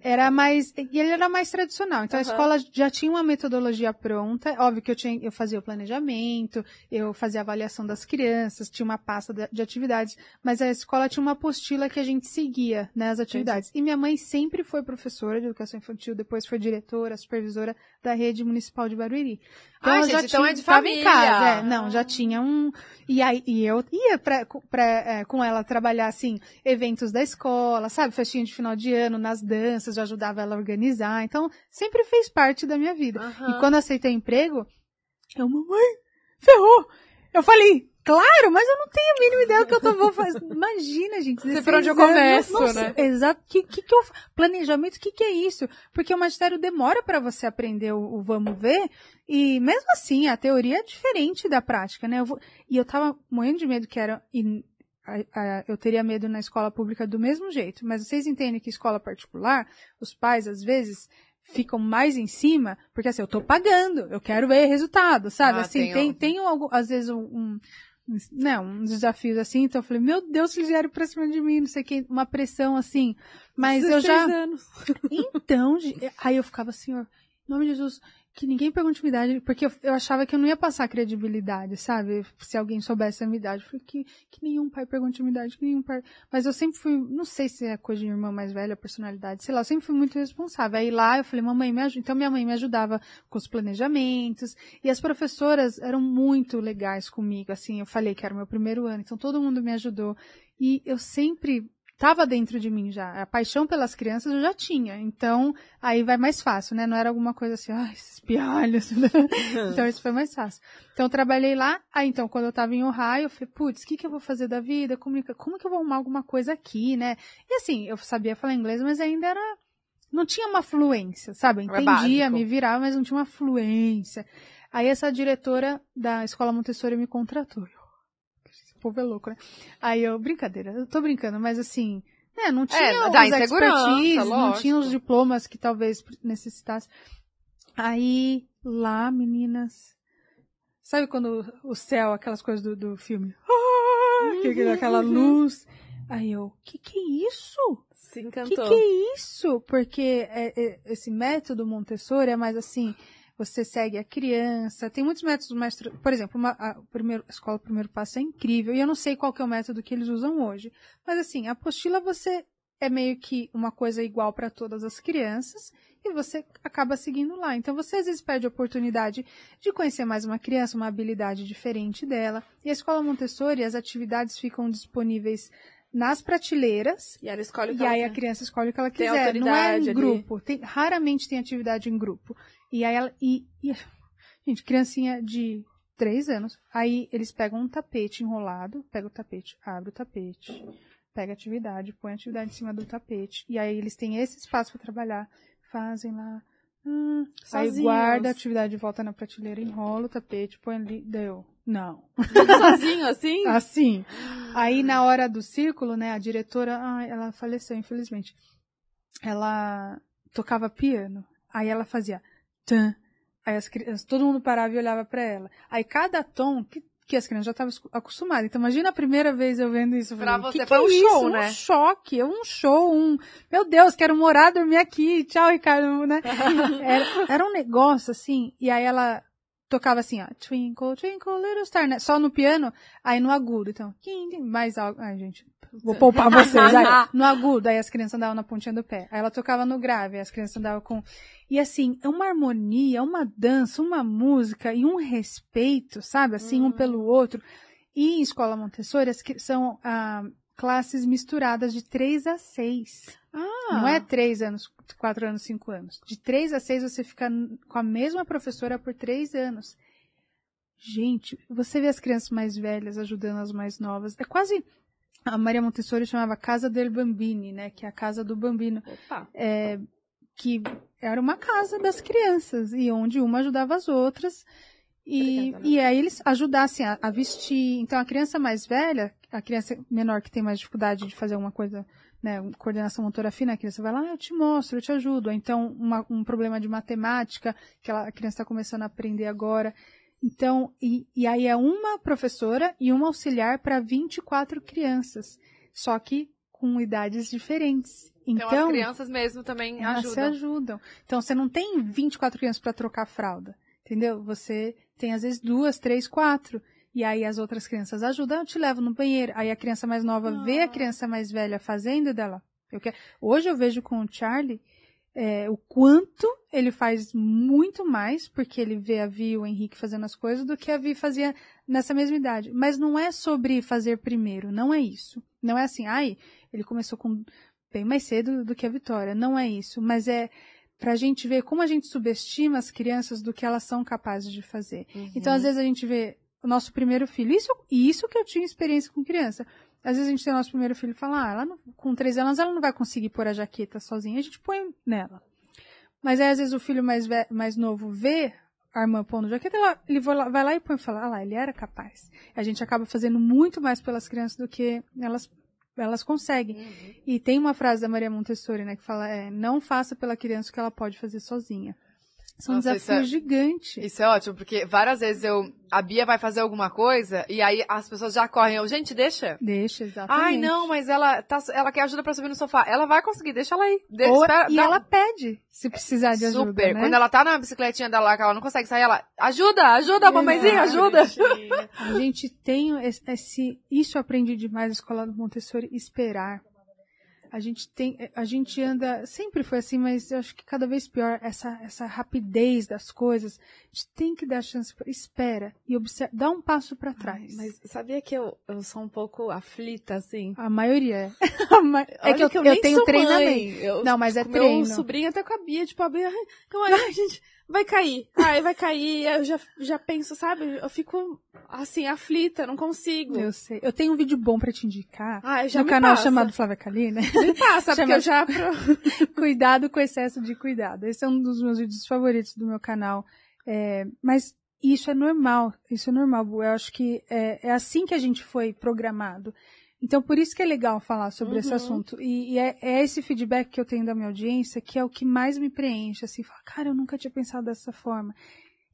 Era mais, e ele era mais tradicional. Então Aham. a escola já tinha uma metodologia pronta. Óbvio que eu tinha, eu fazia o planejamento, eu fazia a avaliação das crianças, tinha uma pasta de, de atividades, mas a escola tinha uma apostila que a gente seguia, né, as atividades. E minha mãe sempre foi professora de educação infantil, depois foi diretora, supervisora da rede municipal de Barueri. Ai, eu gente, então é de tava em família. casa, é, não, já tinha um, e aí, e eu ia pra, pra, é, com ela trabalhar, assim, eventos da escola, sabe? Festinha de final de ano, nas danças, eu ajudava ela a organizar. Então, sempre fez parte da minha vida. Aham. E quando aceitei emprego, eu, mamãe, ferrou! Eu falei, claro, mas eu não tenho a mínima ideia do que eu tô vou fazer. Imagina, gente. Sei 16 por onde eu começo, né? Exato. Que, que que eu, planejamento, o que que é isso? Porque o magistério demora para você aprender o, o vamos ver, e mesmo assim, a teoria é diferente da prática, né? Eu vou- e eu tava morrendo de medo que era, e a- a- eu teria medo na escola pública do mesmo jeito, mas vocês entendem que escola particular, os pais, às vezes, ficam mais em cima, porque assim, eu tô pagando, eu quero ver resultado, sabe? Ah, assim, tem tem, um- tem às vezes um, um não, uns desafios assim, então eu falei, meu Deus, eles vieram pra cima de mim, não sei o que, uma pressão assim, mas eu 16 já, anos. então, aí eu ficava, senhor, em nome de Jesus, que ninguém pergunte minha idade, porque eu, eu achava que eu não ia passar credibilidade, sabe? Se alguém soubesse a minha idade. Eu falei, que, que nenhum pai pergunte minha idade, que nenhum pai. Mas eu sempre fui, não sei se é coisa de irmã mais velha, personalidade, sei lá, eu sempre fui muito responsável. Aí lá eu falei, mamãe, me ajuda. Então minha mãe me ajudava com os planejamentos. E as professoras eram muito legais comigo, assim, eu falei que era o meu primeiro ano, então todo mundo me ajudou. E eu sempre tava dentro de mim já. A paixão pelas crianças eu já tinha. Então, aí vai mais fácil, né? Não era alguma coisa assim, ai, esses pialhos. então, isso foi mais fácil. Então, eu trabalhei lá. Aí, então, quando eu tava em Ohio, eu falei, putz, o que que eu vou fazer da vida? Como, como que eu vou arrumar alguma coisa aqui, né? E assim, eu sabia falar inglês, mas ainda era não tinha uma fluência, sabe? Entendia, me virava, mas não tinha uma fluência. Aí essa diretora da escola Montessori me contratou. Povo é louco, né? Aí eu, brincadeira, eu tô brincando, mas assim, né, não tinha É, os expertise, não tinha os diplomas que talvez necessitasse. Aí, lá, meninas, sabe quando o céu, aquelas coisas do, do filme, ah, que- que- aquela luz, aí eu, que que é isso? Se que encantou. que é isso? Porque é- é- esse método Montessori é mais assim, você segue a criança, tem muitos métodos mais, por exemplo, uma, a, primeiro, a escola Primeiro Passo é incrível, e eu não sei qual que é o método que eles usam hoje, mas assim, a apostila você é meio que uma coisa igual para todas as crianças, e você acaba seguindo lá. Então você às vezes perde a oportunidade de conhecer mais uma criança, uma habilidade diferente dela. E a escola Montessori, as atividades ficam disponíveis nas prateleiras, E ela escolhe o que e ela aí a quer. criança escolhe o que ela Tem quiser. Não é em grupo. Tem, raramente tem atividade em grupo. E aí ela. E, e- gente, criancinha de três anos. Aí eles pegam um tapete enrolado, pega o tapete, abre o tapete, pega a atividade, põe a atividade em cima do tapete. E aí eles têm esse espaço para trabalhar. Fazem lá. hum, aí guarda a atividade de volta na prateleira, enrola o tapete, põe ali. Deu. Não. Sozinho, assim? Assim. Aí na hora do círculo, né, a diretora, ai, ela faleceu, infelizmente. Ela tocava piano. Aí ela fazia tan. Aí as crianças, todo mundo parava e olhava pra ela. Aí cada tom que, que as crianças já estavam acostumadas. Então imagina a primeira vez eu vendo isso. eu Pra falei, você que foi que um é show, né? Um choque, um show, um, meu Deus, quero morar, dormir aqui. Tchau, Ricardo, né? Era, era um negócio assim, e aí ela tocava assim, ó, Twinkle, Twinkle, Little Star, né? Só no piano, aí no agudo, então, mais algo, ai gente, vou poupar vocês, aí, no agudo, aí as crianças andavam na pontinha do pé, aí ela tocava no grave, aí as crianças andavam com, e assim, é uma harmonia, uma dança, uma música e um respeito, sabe, assim, um pelo outro, e em escola Montessori, as que são, ah, classes misturadas de três a seis. Ah, Não é três anos, quatro anos, cinco anos. De três a seis você fica com a mesma professora por três anos. Gente, você vê as crianças mais velhas ajudando as mais novas. É quase. A Maria Montessori chamava Casa del Bambini, né? Que é a casa do bambino. Opa. É, que era uma casa das crianças. E onde uma ajudava as outras. E, Obrigada, né? e aí eles ajudassem a, a vestir. Então a criança mais velha, a criança menor que tem mais dificuldade de fazer alguma coisa né, coordenação motora fina, a criança vai lá, "Ah, eu te mostro, eu te ajudo. Ou então, uma- um problema de matemática, que ela- a criança está começando a aprender agora. Então, e, e aí é uma professora e uma auxiliar para 24 crianças, só que com idades diferentes. Então, Então, as crianças mesmo também elas se ajudam. ajudam. Então, você não tem 24 crianças para trocar fralda, entendeu? Você tem, às vezes, duas, três, quatro. E aí as outras crianças ajudam, eu te levo no banheiro. Aí a criança mais nova vê a criança mais velha fazendo dela. Eu quero... Hoje eu vejo com o Charlie é, o quanto ele faz muito mais, porque ele vê a Vi e o Henrique fazendo as coisas, do que a Vi fazia nessa mesma idade. Mas não é sobre fazer primeiro, não é isso. Não é assim, ai, ele começou com bem mais cedo do que a Vitória. Não é isso. Mas é pra gente ver como a gente subestima as crianças do que elas são capazes de fazer. Então, às vezes, a gente vê o nosso primeiro filho. Isso, e isso que eu tinha experiência com criança. Às vezes a gente tem o nosso primeiro filho e fala, ah, ela não- com três anos ela não vai conseguir pôr a jaqueta sozinha. A gente põe nela. Mas aí, às vezes, o filho mais, ve- mais novo vê a irmã pondo jaqueta, ela- ele vai lá, e põe e fala, ah lá, ele era capaz. A gente acaba fazendo muito mais pelas crianças do que elas, elas conseguem. E tem uma frase da Maria Montessori, né, que fala, é, não faça pela criança o que ela pode fazer sozinha. São Nossa, isso desafios é- gigantes. Isso é ótimo, porque várias vezes eu. A Bia vai fazer alguma coisa e aí as pessoas já correm. Eu, gente, deixa. Deixa, exatamente. Ai, não, mas ela, tá, ela quer ajuda pra subir no sofá. Ela vai conseguir, deixa ela aí. De, Ou- espera- e dá- ela pede, se precisar de ajuda, Super. né? Quando ela tá na bicicletinha dela lá, que ela não consegue sair, ela. Ajuda, ajuda, mamãezinha, ajuda. A gente tem esse, esse- isso eu aprendi demais na escola do Montessori, esperar. A gente tem, a gente anda, sempre foi assim, mas eu acho que cada vez pior essa essa rapidez das coisas. A gente tem que dar chance, espera e observa, dá um passo para trás. Mas sabia que eu, eu sou um pouco aflita assim? A maioria é. é que eu, que eu, eu nem tenho treinamento. Eu, Não, mas é treino. Meu sobrinho até com a Bia, tipo, a Bia, ai, ai, gente, vai cair. Ai, vai cair. Eu já, já penso, sabe? Eu fico, assim, aflita, não consigo. Eu sei. Eu tenho um vídeo bom pra te indicar. Ai, já no canal passa. chamado Flávia Kalina. Me passa, porque eu já... cuidado com excesso de cuidado. Esse é um dos meus vídeos favoritos do meu canal. É, mas isso é normal, isso é normal, Bu. Eu acho que é, é assim que a gente foi programado. Então, por isso que é legal falar sobre esse Uhum. assunto. E, e é, é esse feedback que eu tenho da minha audiência que é o que mais me preenche. Assim, fala, cara, eu nunca tinha pensado dessa forma.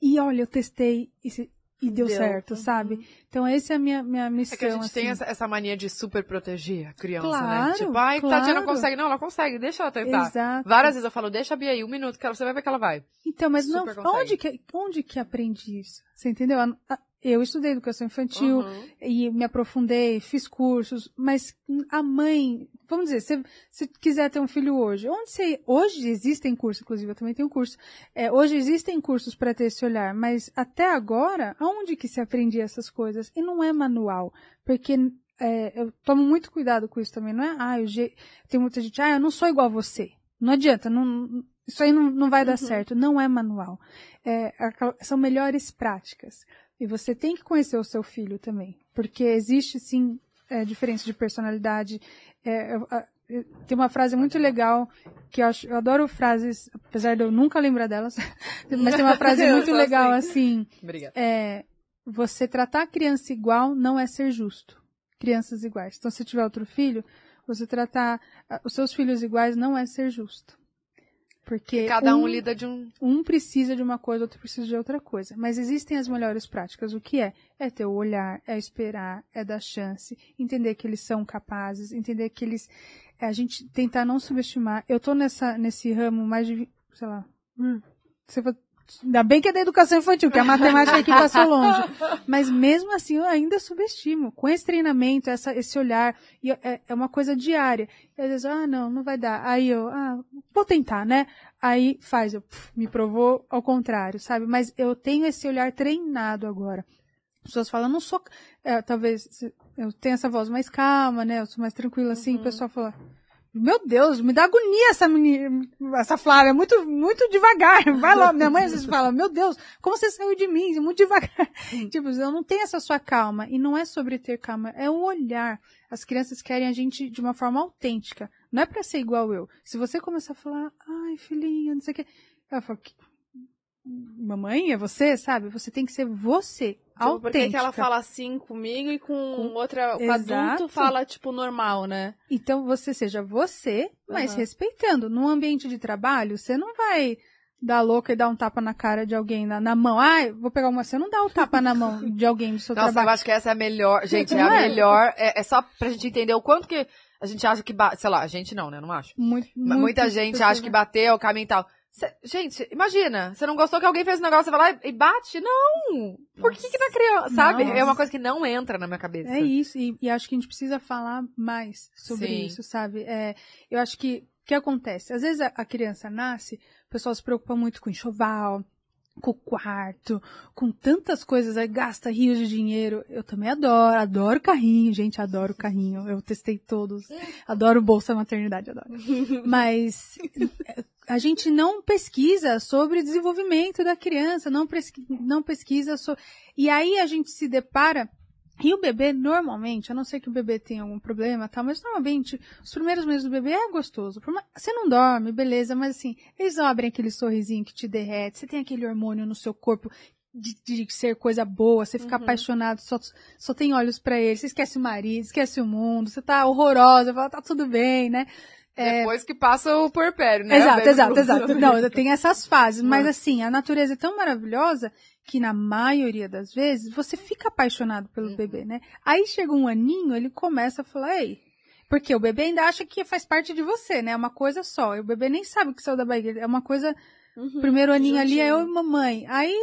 E olha, eu testei e, se- e deu, Deu. certo, Uhum. sabe? Então, essa é a minha, minha missão. É que a gente tem assim. essa, essa mania de super proteger a criança, Claro, né? Tipo, ai, claro. Tatiana não consegue. Não, ela consegue, deixa ela tentar. Exato. Várias vezes eu falo, deixa a Bia aí, um minuto, que ela, você vai ver que ela vai. Então, mas não, Super consegue. onde que, onde que aprendi isso? Você entendeu? A- a- Eu estudei educação infantil Uhum. e me aprofundei, fiz cursos, mas a mãe, vamos dizer, se se quiser ter um filho hoje, onde você, hoje existem cursos, inclusive eu também tenho curso, é, hoje existem cursos para ter esse olhar, mas até agora, aonde que se aprendia essas coisas? E não é manual, porque é, eu tomo muito cuidado com isso também, não é? Ah, eu, tem muita gente, ah, eu não sou igual a você. Não adianta, não, isso aí não, não vai dar Uhum. certo. Não é manual. É, são melhores práticas. E você tem que conhecer o seu filho também. Porque existe, sim, é, diferença de personalidade. É, eu- tem uma frase muito legal que eu, acho, eu adoro frases, apesar de eu nunca lembrar delas, mas tem uma frase muito legal assim. Obrigada. é, você tratar a criança igual não é ser justo. Crianças iguais. Então, se tiver outro filho, você tratar os seus filhos iguais não é ser justo. Porque Cada um lida de um. um precisa de uma coisa, outro precisa de outra coisa. Mas existem as melhores práticas. O que é? É ter o olhar, é esperar, é dar chance, entender que eles são capazes, entender que eles. é a gente tentar não subestimar. Eu tô nessa, nesse ramo mais de, sei lá. hum, você vai- Ainda bem que é da educação infantil, que a matemática aqui passou longe. Mas mesmo assim eu ainda subestimo. Com esse treinamento, essa, esse olhar, é, é uma coisa diária. E às vezes, ah, não, não vai dar. Aí eu, ah, vou tentar, né? Aí faz, eu, puf, me provou ao contrário, sabe? Mas eu tenho esse olhar treinado agora. As pessoas falam, não sou, é, talvez, eu tenho essa voz mais calma, né? Eu sou mais tranquila assim, o pessoal fala, meu Deus, me dá agonia essa menina, essa Flávia, é muito, muito devagar. Vai lá, minha mãe às vezes fala, meu Deus, como você saiu de mim, muito devagar. tipo, eu não tenho essa sua calma. E não é sobre ter calma, é o olhar. As crianças querem a gente de uma forma autêntica. Não é pra ser igual eu. Se você começar a falar, ai, filhinha, não sei o que. Ela fala, "Que- mamãe, é você, sabe? Você tem que ser você, Tipo, por que ela fala assim comigo e com, outra, com Exato. adulto fala, tipo, normal, né? Então você seja você, mas Aham. respeitando. Num ambiente de trabalho, você não vai dar louca e dar um tapa na cara de alguém na, na mão. Ai, vou pegar uma. Você não dá o tapa na mão de alguém do seu Nossa, eu trabalho. acho que essa é a melhor. Gente, é Não a é? melhor. É, é só pra gente entender o quanto que a gente acha que. Sei lá, a gente não, né? Não acho. Muito, Muita gente acha que bateu, caminho e tal. Cê- gente, imagina, você não gostou que alguém fez um negócio, você vai lá e, e bate? Não! Por que que na criança, sabe? Nossa. É uma coisa que não entra na minha cabeça. É isso, e, e acho que a gente precisa falar mais sobre Sim. isso, sabe? É, eu acho que o que acontece? Às vezes a, a criança nasce, o pessoal se preocupa muito com enxoval, com o quarto, com tantas coisas, aí gasta rios de dinheiro. Eu também adoro, adoro carrinho, gente, adoro carrinho. Eu testei todos. Adoro bolsa maternidade, adoro. Mas é, a gente não pesquisa sobre o desenvolvimento da criança, não, presqui- não pesquisa sobre. E aí a gente se depara. E o bebê, normalmente, a não ser que o bebê tenha algum problema, tá? Mas normalmente, os primeiros meses do bebê é gostoso. Você não dorme, beleza, mas assim, eles abrem aquele sorrisinho que te derrete, você tem aquele hormônio no seu corpo de, de ser coisa boa, você fica Uhum. apaixonado, só, só tem olhos pra ele, você esquece o marido, esquece o mundo, você tá horrorosa, fala, tá tudo bem, né? Depois que passa o porpério, né? Exato, exato, exato. Não, tem essas fases, mas Hum. assim, a natureza é tão maravilhosa que na maioria das vezes você fica apaixonado pelo Uhum. bebê, né? Aí chega um aninho, ele começa a falar, ei, porque o bebê ainda acha que faz parte de você, né? É uma coisa só. E o bebê nem sabe que saiu da barriga. É uma coisa. Uhum. Primeiro aninho ali é eu juntinho. e mamãe. Aí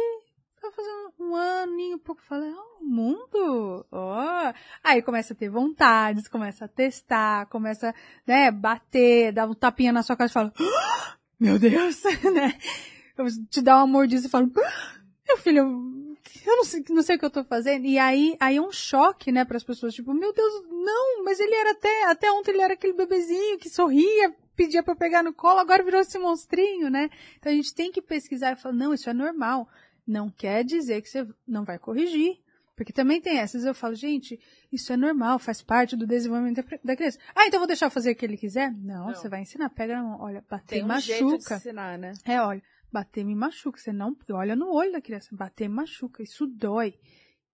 vai fazer um, um aninho, um pouco, fala, ah, o mundo? Ó. Aí começa a ter vontades, começa a testar, começa, né, bater, dar um tapinha na sua cara e fala, "Ah, meu Deus, né? Te dá uma mordida e fala, "Ah, meu filho, eu não sei, não sei o que eu tô fazendo. E aí, aí é um choque, né, para as pessoas, tipo, meu Deus, não, mas ele era até, até ontem ele era aquele bebezinho que sorria, pedia eu pegar no colo, agora virou esse monstrinho, né? Então a gente tem que pesquisar e falar, não, isso é normal. Não quer dizer que você não vai corrigir. Porque também tem essas, eu falo, gente, isso é normal, faz parte do desenvolvimento da- criança. Ah, então vou deixar eu fazer o que ele quiser? Não, Não. você vai ensinar, pega na mão, olha, bater Tem um jeito de machuca. ensinar, né? É, olha, bater me machuca. Você não olha no olho da criança, bater me machuca. Isso dói.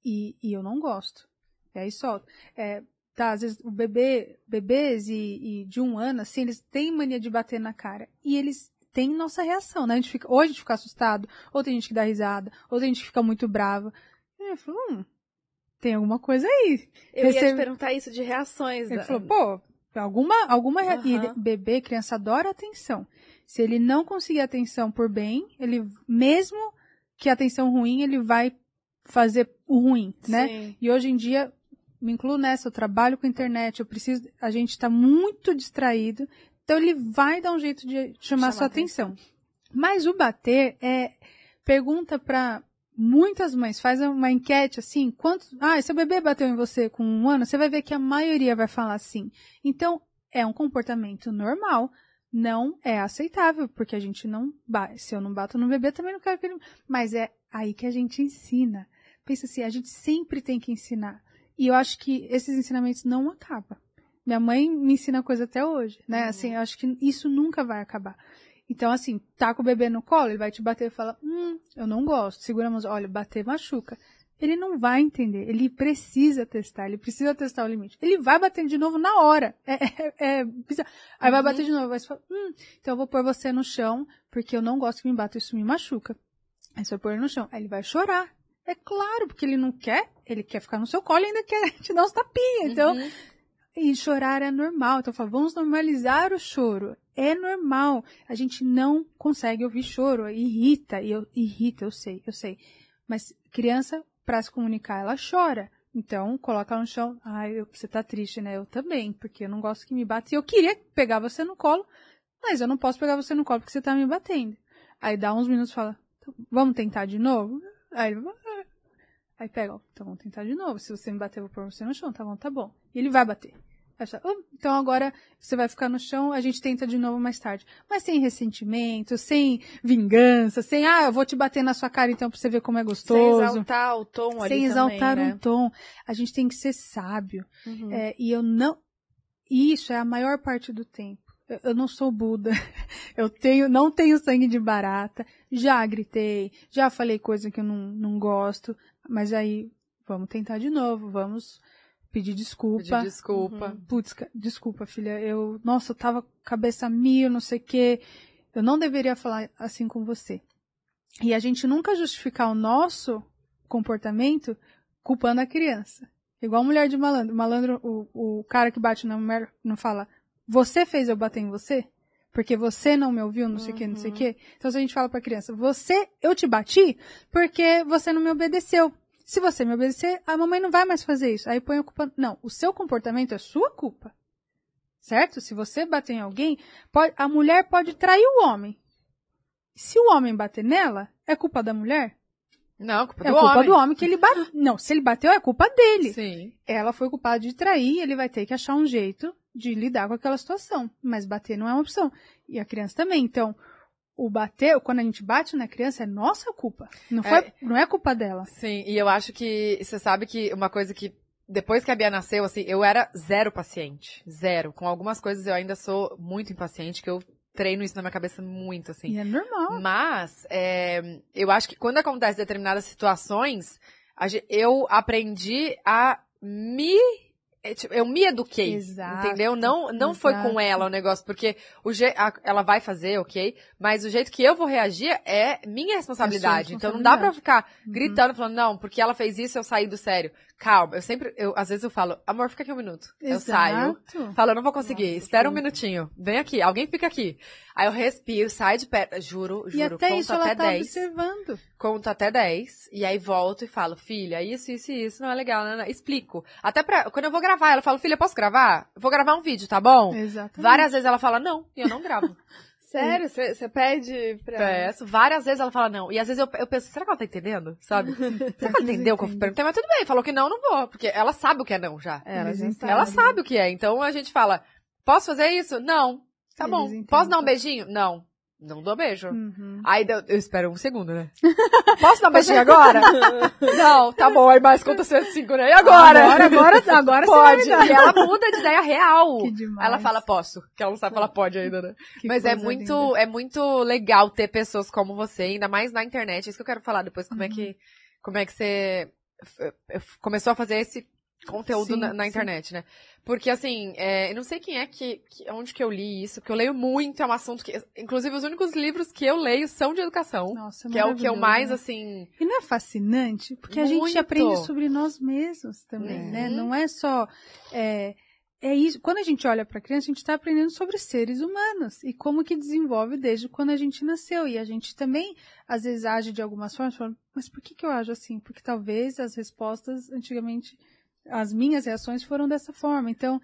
E, e eu não gosto. E aí solta. É, tá, às vezes o bebê, bebês e, e de um ano, assim, eles têm mania de bater na cara. E eles têm nossa reação, né? A gente fica, ou a gente fica assustado, ou tem gente que dá risada, ou tem gente que fica muito brava. E eu falo, hum, tem alguma coisa aí. Eu ia te Recebe- perguntar isso de reações. Ele da- falou, pô, alguma, alguma rea- e Aham. bebê, criança adora atenção. Se ele não conseguir atenção por bem, ele, mesmo que atenção ruim, ele vai fazer o ruim, né? Sim. E hoje em dia, me incluo nessa, eu trabalho com internet, eu preciso, a gente está muito distraído, então ele vai dar um jeito de chamar Chamar sua atenção. Mas o bater é, pergunta para muitas mães, faz uma enquete assim, quantos, ah, seu bebê bateu em você com um ano, você vai ver que a maioria vai falar assim. Então, é um comportamento normal, não é aceitável, porque a gente não bate. Se eu não bato no bebê, também não quero que ele. Mas é aí que a gente ensina. Pensa assim, a gente sempre tem que ensinar. E eu acho que esses ensinamentos não acabam. Minha mãe me ensina coisa até hoje, né? Uhum. Assim, eu acho que isso nunca vai acabar. Então, assim, tá com o bebê no colo, ele vai te bater e fala, hum, eu não gosto. Segura a mão, olha, bater machuca. Ele não vai entender, ele precisa testar, ele precisa testar o limite. Ele vai bater de novo na hora. É, é, é bizarro. Aí vai Uhum. bater de novo, vai falar, hum, então eu vou pôr você no chão, porque eu não gosto que me bata, isso me machuca. Aí você vai pôr ele no chão. Aí ele vai chorar. É claro, porque ele não quer, ele quer ficar no seu colo e ainda quer te dar uns tapinhas. Então, Uhum. E chorar é normal. Então, eu falo, vamos normalizar o choro. É normal. A gente não consegue ouvir choro. Irrita. E eu, irrita, eu sei, eu sei. Mas criança, para se comunicar, ela chora. Então, coloca ela no chão. Ai, eu- você tá triste, né? Eu também, porque eu não gosto que me bata. E eu queria pegar você no colo, mas eu não posso pegar você no colo porque você tá me batendo. Aí dá uns minutos e fala, "Então, vamos tentar de novo? Aí ele. Aí pega, ó, então vamos tentar de novo. Se você me bater, eu vou pôr você no chão, tá bom, tá bom. E ele vai bater. Fala, "Ah, então agora você vai ficar no chão, a gente tenta de novo mais tarde. Mas sem ressentimento, sem vingança, sem, ah, eu vou te bater na sua cara então pra você ver como é Sem gostoso. exaltar o tom ali Sem exaltar também, um tom. A gente tem que ser sábio. né? Uhum. É, e eu não. Isso é a maior parte do tempo. Eu, eu não sou Buda. Eu tenho, não tenho sangue de barata. Já gritei, já falei coisa que eu não, não gosto. Mas aí, vamos tentar de novo. Vamos pedir desculpa. Pedir desculpa. Uhum. Putz, desculpa, filha. Eu, nossa, eu tava cabeça mil, não sei o quê. Eu não deveria falar assim com você. E a gente nunca justificar o nosso comportamento culpando a criança. Igual mulher de malandro. Malandro, o, o cara que bate na mulher não fala, você fez eu bater em você? Porque você não me ouviu, não sei o que, não sei o Uhum. que. Então se a gente fala pra criança, você, eu te bati porque você não me obedeceu. Se você me obedecer, a mamãe não vai mais fazer isso. Aí põe a culpa. Não, o seu comportamento é sua culpa. Certo? Se você bater em alguém, pode- a mulher pode trair o homem. Se o homem bater nela, é culpa da mulher? Não, culpa É do culpa homem. do homem que ele bateu. Não, se ele bateu, é culpa dele. Sim. Ela foi culpada de trair, ele vai ter que achar um jeito de lidar com aquela situação. Mas bater não é uma opção. E a criança também. Então, o bater, quando a gente bate na criança, é nossa culpa. Não, foi, É. não é culpa dela. Sim, e eu acho que você sabe que uma coisa que depois que a Bia nasceu, assim, eu era zero paciente. Zero. Com algumas coisas eu ainda sou muito impaciente, que eu treino isso na minha cabeça muito, assim. E é normal. Mas, é, eu acho que quando acontece determinadas situações, eu aprendi a me. É, tipo, Eu me eduquei. Exato, Entendeu? Não, não foi com ela o negócio, porque o je, a- ela vai fazer, ok? Mas o jeito que eu vou reagir é minha responsabilidade. Então não dá pra ficar Uhum. gritando, falando, não, porque ela fez isso, eu saí do sério. Calma, eu sempre, eu, às vezes eu falo, amor, fica aqui um minuto. Eu saio. Exato. Falo, eu não vou conseguir. Nossa, Espera um minutinho. Vem aqui. Alguém fica aqui. Aí eu respiro, saio de perto. Juro, E juro. até conto isso ela até tá 10. observando. conto até 10, e aí volto e falo, filha, isso, isso e isso não é legal, não, não. Explico. Até pra, quando eu vou gravar, ela fala, filha, posso gravar? Eu vou gravar um vídeo, tá bom? Exatamente. Várias vezes ela fala, não, e eu não gravo. Sério? Você pede pra... Peço. Várias vezes ela fala não. E às vezes eu, eu penso, será que ela tá entendendo? Sabe? será que ela entendeu o que eu perguntei? Mas tudo bem, falou que não, não vou. Porque ela sabe o que é não já. Ela, já Eles sabe. Ela sabe o que é. Então a gente fala, posso fazer isso? Não. Tá Eles bom. entendem. Posso dar um beijinho? Não. Não dou beijo. Uhum. Aí deu- eu espero um segundo, né? Posso dar beijinho agora? não, tá bom. Aí mais conta 105, né? E agora? Agora, agora, agora Pode. E ela muda de ideia real. Que demais. Ela fala, posso. Que ela não sabe falar pode ainda, né? Que Mas é muito, linda. é muito legal ter pessoas como você, ainda mais na internet. É isso que eu quero falar depois, como é Uhum. que, como é que você começou a fazer esse conteúdo Sim, na, na sim. internet, né? Porque assim, é, eu não sei quem é que, que, onde que eu li isso, porque eu leio muito, é um assunto que, inclusive os únicos livros que eu leio são de educação, Nossa, que é o que eu mais, né? assim, E não é fascinante? Porque a gente Muito. aprende sobre nós mesmos também, Uhum. né? Não é só. É, é isso. Quando a gente olha para a criança, a gente está aprendendo sobre seres humanos e como que desenvolve desde quando a gente nasceu. E a gente também, às vezes, age de algumas formas, mas por que, que eu ajo assim? Porque talvez as respostas, antigamente, as minhas reações foram dessa forma. Então,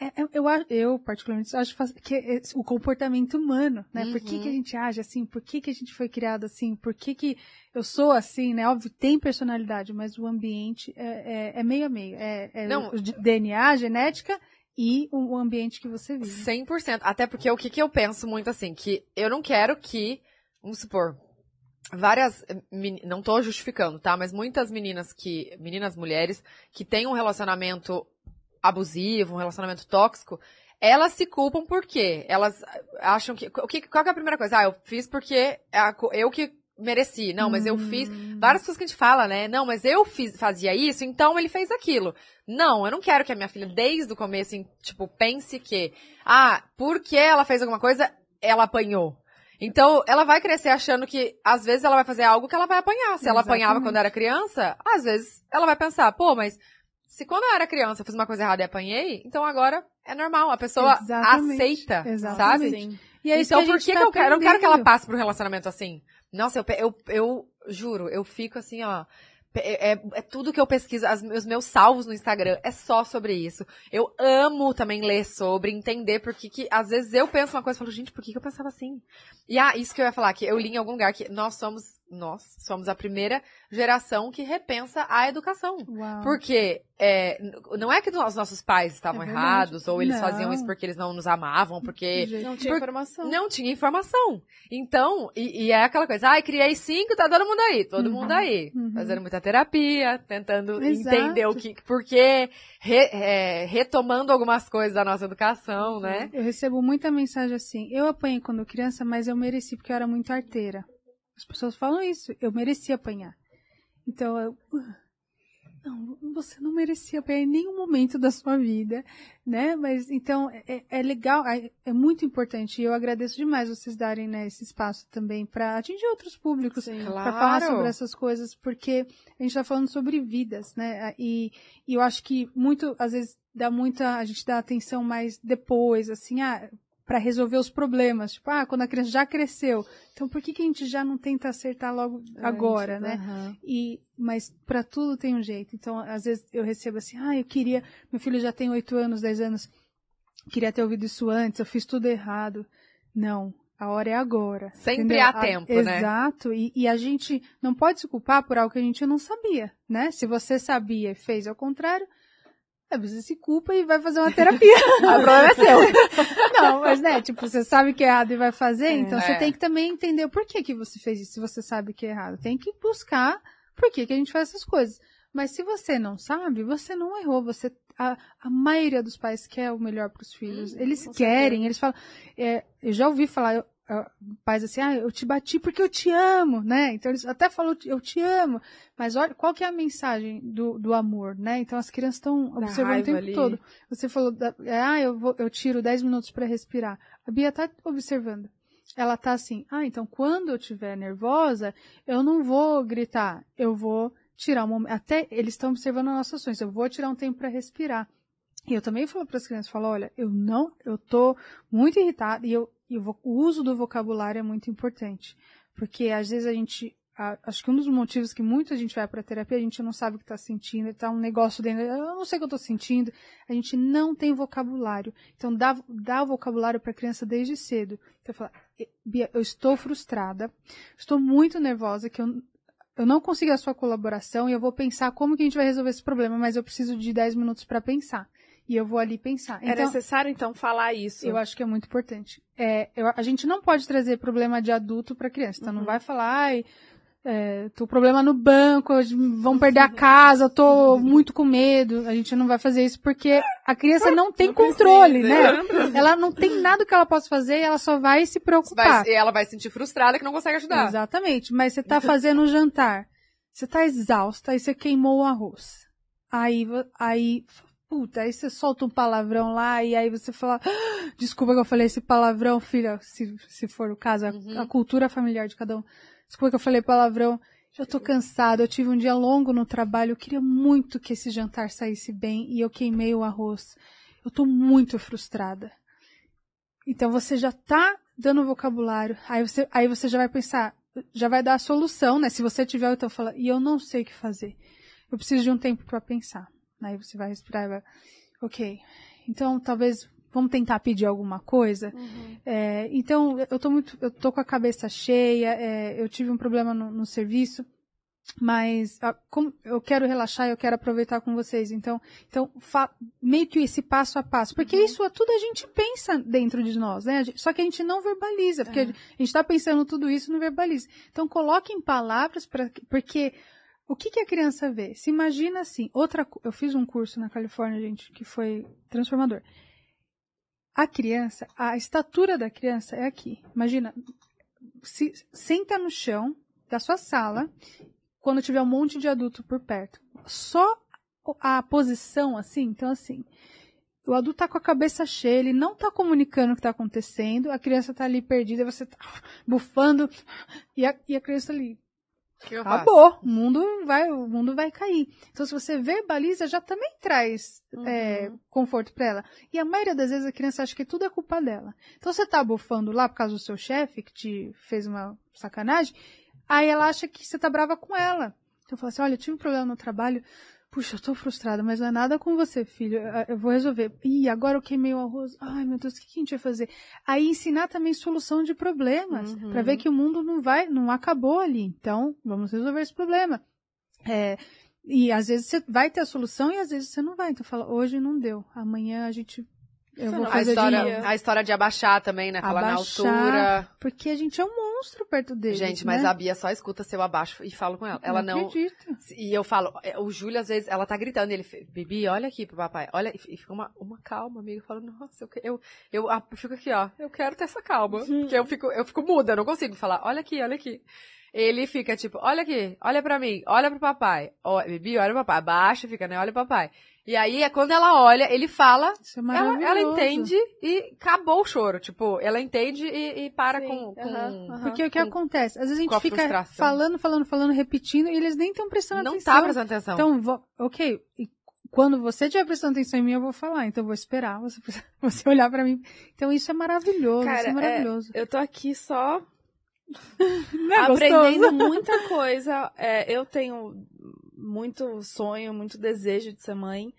é- é- eu, eu, particularmente, acho que é o comportamento humano, né? Por que, Uhum. que a gente age assim? Por que, que a gente foi criado assim? Por que, que eu sou assim, né? Óbvio, tem personalidade, mas o ambiente é, é, é meio a meio. É, é Não. o DNA, genética e o, o ambiente que você vive. 100%. Até porque o que, que eu penso muito assim, que eu não quero que, vamos supor, várias, eh, não tô justificando, tá? Mas muitas meninas que, meninas mulheres, que têm um relacionamento abusivo, um relacionamento tóxico, elas se culpam por quê? Elas acham que, o que, qual que é a primeira coisa? Ah, eu fiz porque é eu que mereci. Não, mas eu fiz, Hum. várias coisas que a gente fala, né? Não, mas eu fiz, fazia isso, então ele fez aquilo. Não, eu não quero que a minha filha, desde o começo, tipo, pense que, ah, porque ela fez alguma coisa, ela apanhou. Então, ela vai crescer achando que, às vezes, ela vai fazer algo que ela vai apanhar. Se ela apanhava Exatamente. quando era criança, às vezes, ela vai pensar, pô, mas se quando eu era criança eu fiz uma coisa errada e apanhei, então agora é normal. A pessoa Exatamente. aceita, Exatamente. sabe? Sim. E é então, por que, tá que eu quero? Eu não quero que ela passe por um relacionamento assim. Nossa, eu, eu, eu juro, eu fico assim, ó. Pe- É, é tudo que eu pesquiso, as- os meus salvos no Instagram é só sobre isso. Eu amo também ler sobre, entender porque que, às vezes eu penso uma coisa e falo, gente, por que, que eu pensava assim? E ah, isso que eu ia falar, que eu li em algum lugar que nós somos, nós somos a primeira geração que repensa a educação. Uau. Porque é, não é que os nossos pais estavam É errados, ou eles Não. faziam isso porque eles não nos amavam, porque Não tinha Por- informação. não tinha informação. Então, e, e é aquela coisa, ai, criei cinco, tá todo mundo aí, todo Uhum, mundo aí. uhum. Fazendo muita terapia, tentando Exato. entender o que, por quê, re- é, retomando algumas coisas da nossa educação, né? Eu recebo muita mensagem assim. Eu apanhei quando criança, mas eu mereci porque eu era muito arteira. As pessoas falam isso. Eu mereci apanhar. Então, eu, "Uh, não, você não merecia apanhar em nenhum momento da sua vida, né? Mas então é, é legal, é, é muito importante. E eu agradeço demais vocês darem né, esse espaço também para atingir outros públicos Sim. para falar sobre essas coisas, porque a gente está falando sobre vidas, né? E, e eu acho que muito, às vezes, dá muita, a gente dá atenção mais depois, assim, ah, para resolver os problemas. Tipo, ah, quando a criança já cresceu. Então, por que, que a gente já não tenta acertar logo agora, Antes, né? aham. E, mas para tudo tem um jeito. Então, às vezes eu recebo assim, ah, eu queria, meu filho já tem 8 anos, 10 anos, queria ter ouvido isso antes, eu fiz tudo errado. Não, a hora é agora. Sempre entendeu? há A- tempo, né? Exato, e, e a gente não pode se culpar por algo que a gente não sabia, né? Se você sabia e fez ao contrário, você se culpa e vai fazer uma terapia. O problema é seu. Não, mas né, tipo, você sabe que é errado e vai fazer, então você É. tem que também entender o porquê que você fez isso, se você sabe que é errado. Tem que buscar por que que a gente faz essas coisas. Mas se você não sabe, você não errou. Você, a, a maioria dos pais quer o melhor para os filhos. eles com querem, eles falam. é, eu já ouvi falar, eu- pais assim, ah, eu te bati porque eu te amo, né? Então eles até falam, eu te amo. Mas olha, qual que é a mensagem do, do amor, né? Então as crianças estão observando o tempo ali. todo. Você falou, é, ah, eu, vou, eu tiro 10 minutos para respirar. A Bia tá observando. Ela tá assim, ah, então quando eu estiver nervosa, eu não vou gritar, eu vou tirar um momento. Até eles estão observando as nossas ações, eu vou tirar um tempo para respirar. E eu também falo para as crianças, falo, olha, eu não, eu tô muito irritada e eu, e o uso do vocabulário é muito importante. Porque às vezes a gente a- acho que um dos motivos que muita gente vai pra terapia, a gente não sabe o que tá sentindo, tá um negócio dentro, eu não sei o que eu tô sentindo, a gente não tem vocabulário. Então, dá, dá o vocabulário pra criança desde cedo. Então, fala, "E- Bia, eu estou frustrada, estou muito nervosa, que eu, eu não consigo a sua colaboração e eu vou pensar como que a gente vai resolver esse problema, mas eu preciso de 10 minutos pra pensar. E eu vou ali pensar. É Então, necessário, então, falar isso. eu acho que é muito importante. É, eu- a gente não pode trazer problema de adulto para criança. Então Uhum. não vai falar, ai, é, tô problema no banco, vão perder a casa, tô muito com medo. A gente não vai fazer isso porque a criança não tem Não controle, precisa, né? Ela não tem nada que ela possa fazer e ela só vai se preocupar. Vai- e ela vai se sentir frustrada que não consegue ajudar. Exatamente. Mas você tá fazendo um jantar. Você tá exausta, aí você queimou o arroz. Aí, aí, puta, aí você solta um palavrão lá e aí você fala, "Ah, desculpa que eu falei esse palavrão, filha, se, se for o caso, a, Uhum. a cultura familiar de cada um. Desculpa que eu falei palavrão. Eu tô cansada, eu tive um dia longo no trabalho, eu queria muito que esse jantar saísse bem e eu queimei o arroz. Eu tô muito frustrada. Então você já tá dando vocabulário. Aí você, aí você já vai pensar, já vai dar a solução, né? Se você tiver, então fala, e eu não sei o que fazer. Eu preciso de um tempo para pensar. Aí você vai respirar e vai, ok. Então talvez vamos tentar pedir alguma coisa. Uhum. É, então eu tô muito, eu tô com a cabeça cheia. é, eu tive um problema no, no serviço. Mas ah, como eu quero relaxar, eu quero aproveitar com vocês. Então, então fa- meio que esse passo a passo, porque isso é tudo a gente pensa dentro de nós, né? A gente- Só que a gente não verbaliza, porque É. a gente está pensando tudo isso e não verbaliza. Então coloque em palavras para porque o que, que a criança vê? Se imagina assim, outra, eu fiz um curso na Califórnia, gente, que foi transformador. A criança, a estatura da criança é aqui. Imagina, se senta no chão da sua sala quando tiver um monte de adulto por perto. Só a posição assim, então assim, o adulto tá com a cabeça cheia, ele não tá comunicando o que tá acontecendo, a criança tá ali perdida, você tá bufando, e a, e a criança ali, acabou, o mundo vai, o mundo vai cair. Então se você verbaliza, já também traz é, Uhum. conforto para ela. E a maioria das vezes a criança acha que tudo é culpa dela. Então você tá bufando lá por causa do seu chefe, que te fez uma sacanagem, aí ela acha que você tá brava com ela. Então fala assim, olha, eu tive um problema no trabalho, puxa, eu tô frustrada, mas não é nada com você, filho, eu- vou resolver. Ih, agora eu queimei o arroz, ai meu Deus, o que, que a gente vai fazer? Aí ensinar também solução de problemas, Uhum. para ver que o mundo não vai, não acabou ali. Então, vamos resolver esse problema. É, e às vezes você vai ter a solução e às vezes você não vai. Então fala, hoje não deu, amanhã a gente eu vou não- A fazer de história, novo. a história de abaixar também, né? Falar na Abaixar. altura. Porque a gente é um monstro perto dele. Gente, mas né? a Bia só escuta se eu abaixo e falo com ela. Ela não. acredito. E eu falo, é, o Júlio, às vezes, ela tá gritando, e ele, Bibi, olha aqui pro papai, olha, e fica uma, uma calma, amigo, eu falo, nossa, eu, eu, eu, eu fico aqui, ó, eu quero ter essa calma, porque eu fico, eu fico muda, eu não consigo falar, olha aqui, olha aqui. Ele fica tipo, olha aqui, olha pra mim, olha pro papai, ó, Bibi, olha pro papai, abaixa, fica, né, olha pro papai. E aí, é quando ela olha, ele fala, Isso é ela, ela entende e acabou o choro, tipo, ela entende e, e para Sim, com, com aham, aham. Porque o que com- acontece? Às vezes a com a gente fica frustração. falando, falando, falando, repetindo e eles nem estão prestando não atenção. tá prestando atenção. Então, ok. E quando você estiver prestando atenção em mim, eu vou falar. Então, eu vou esperar você, você olhar pra mim. Então, isso é maravilhoso. Cara, isso é maravilhoso. Eu tô aqui só É gostoso? aprendendo muita coisa. É, eu tenho muito sonho, muito desejo de ser mãe.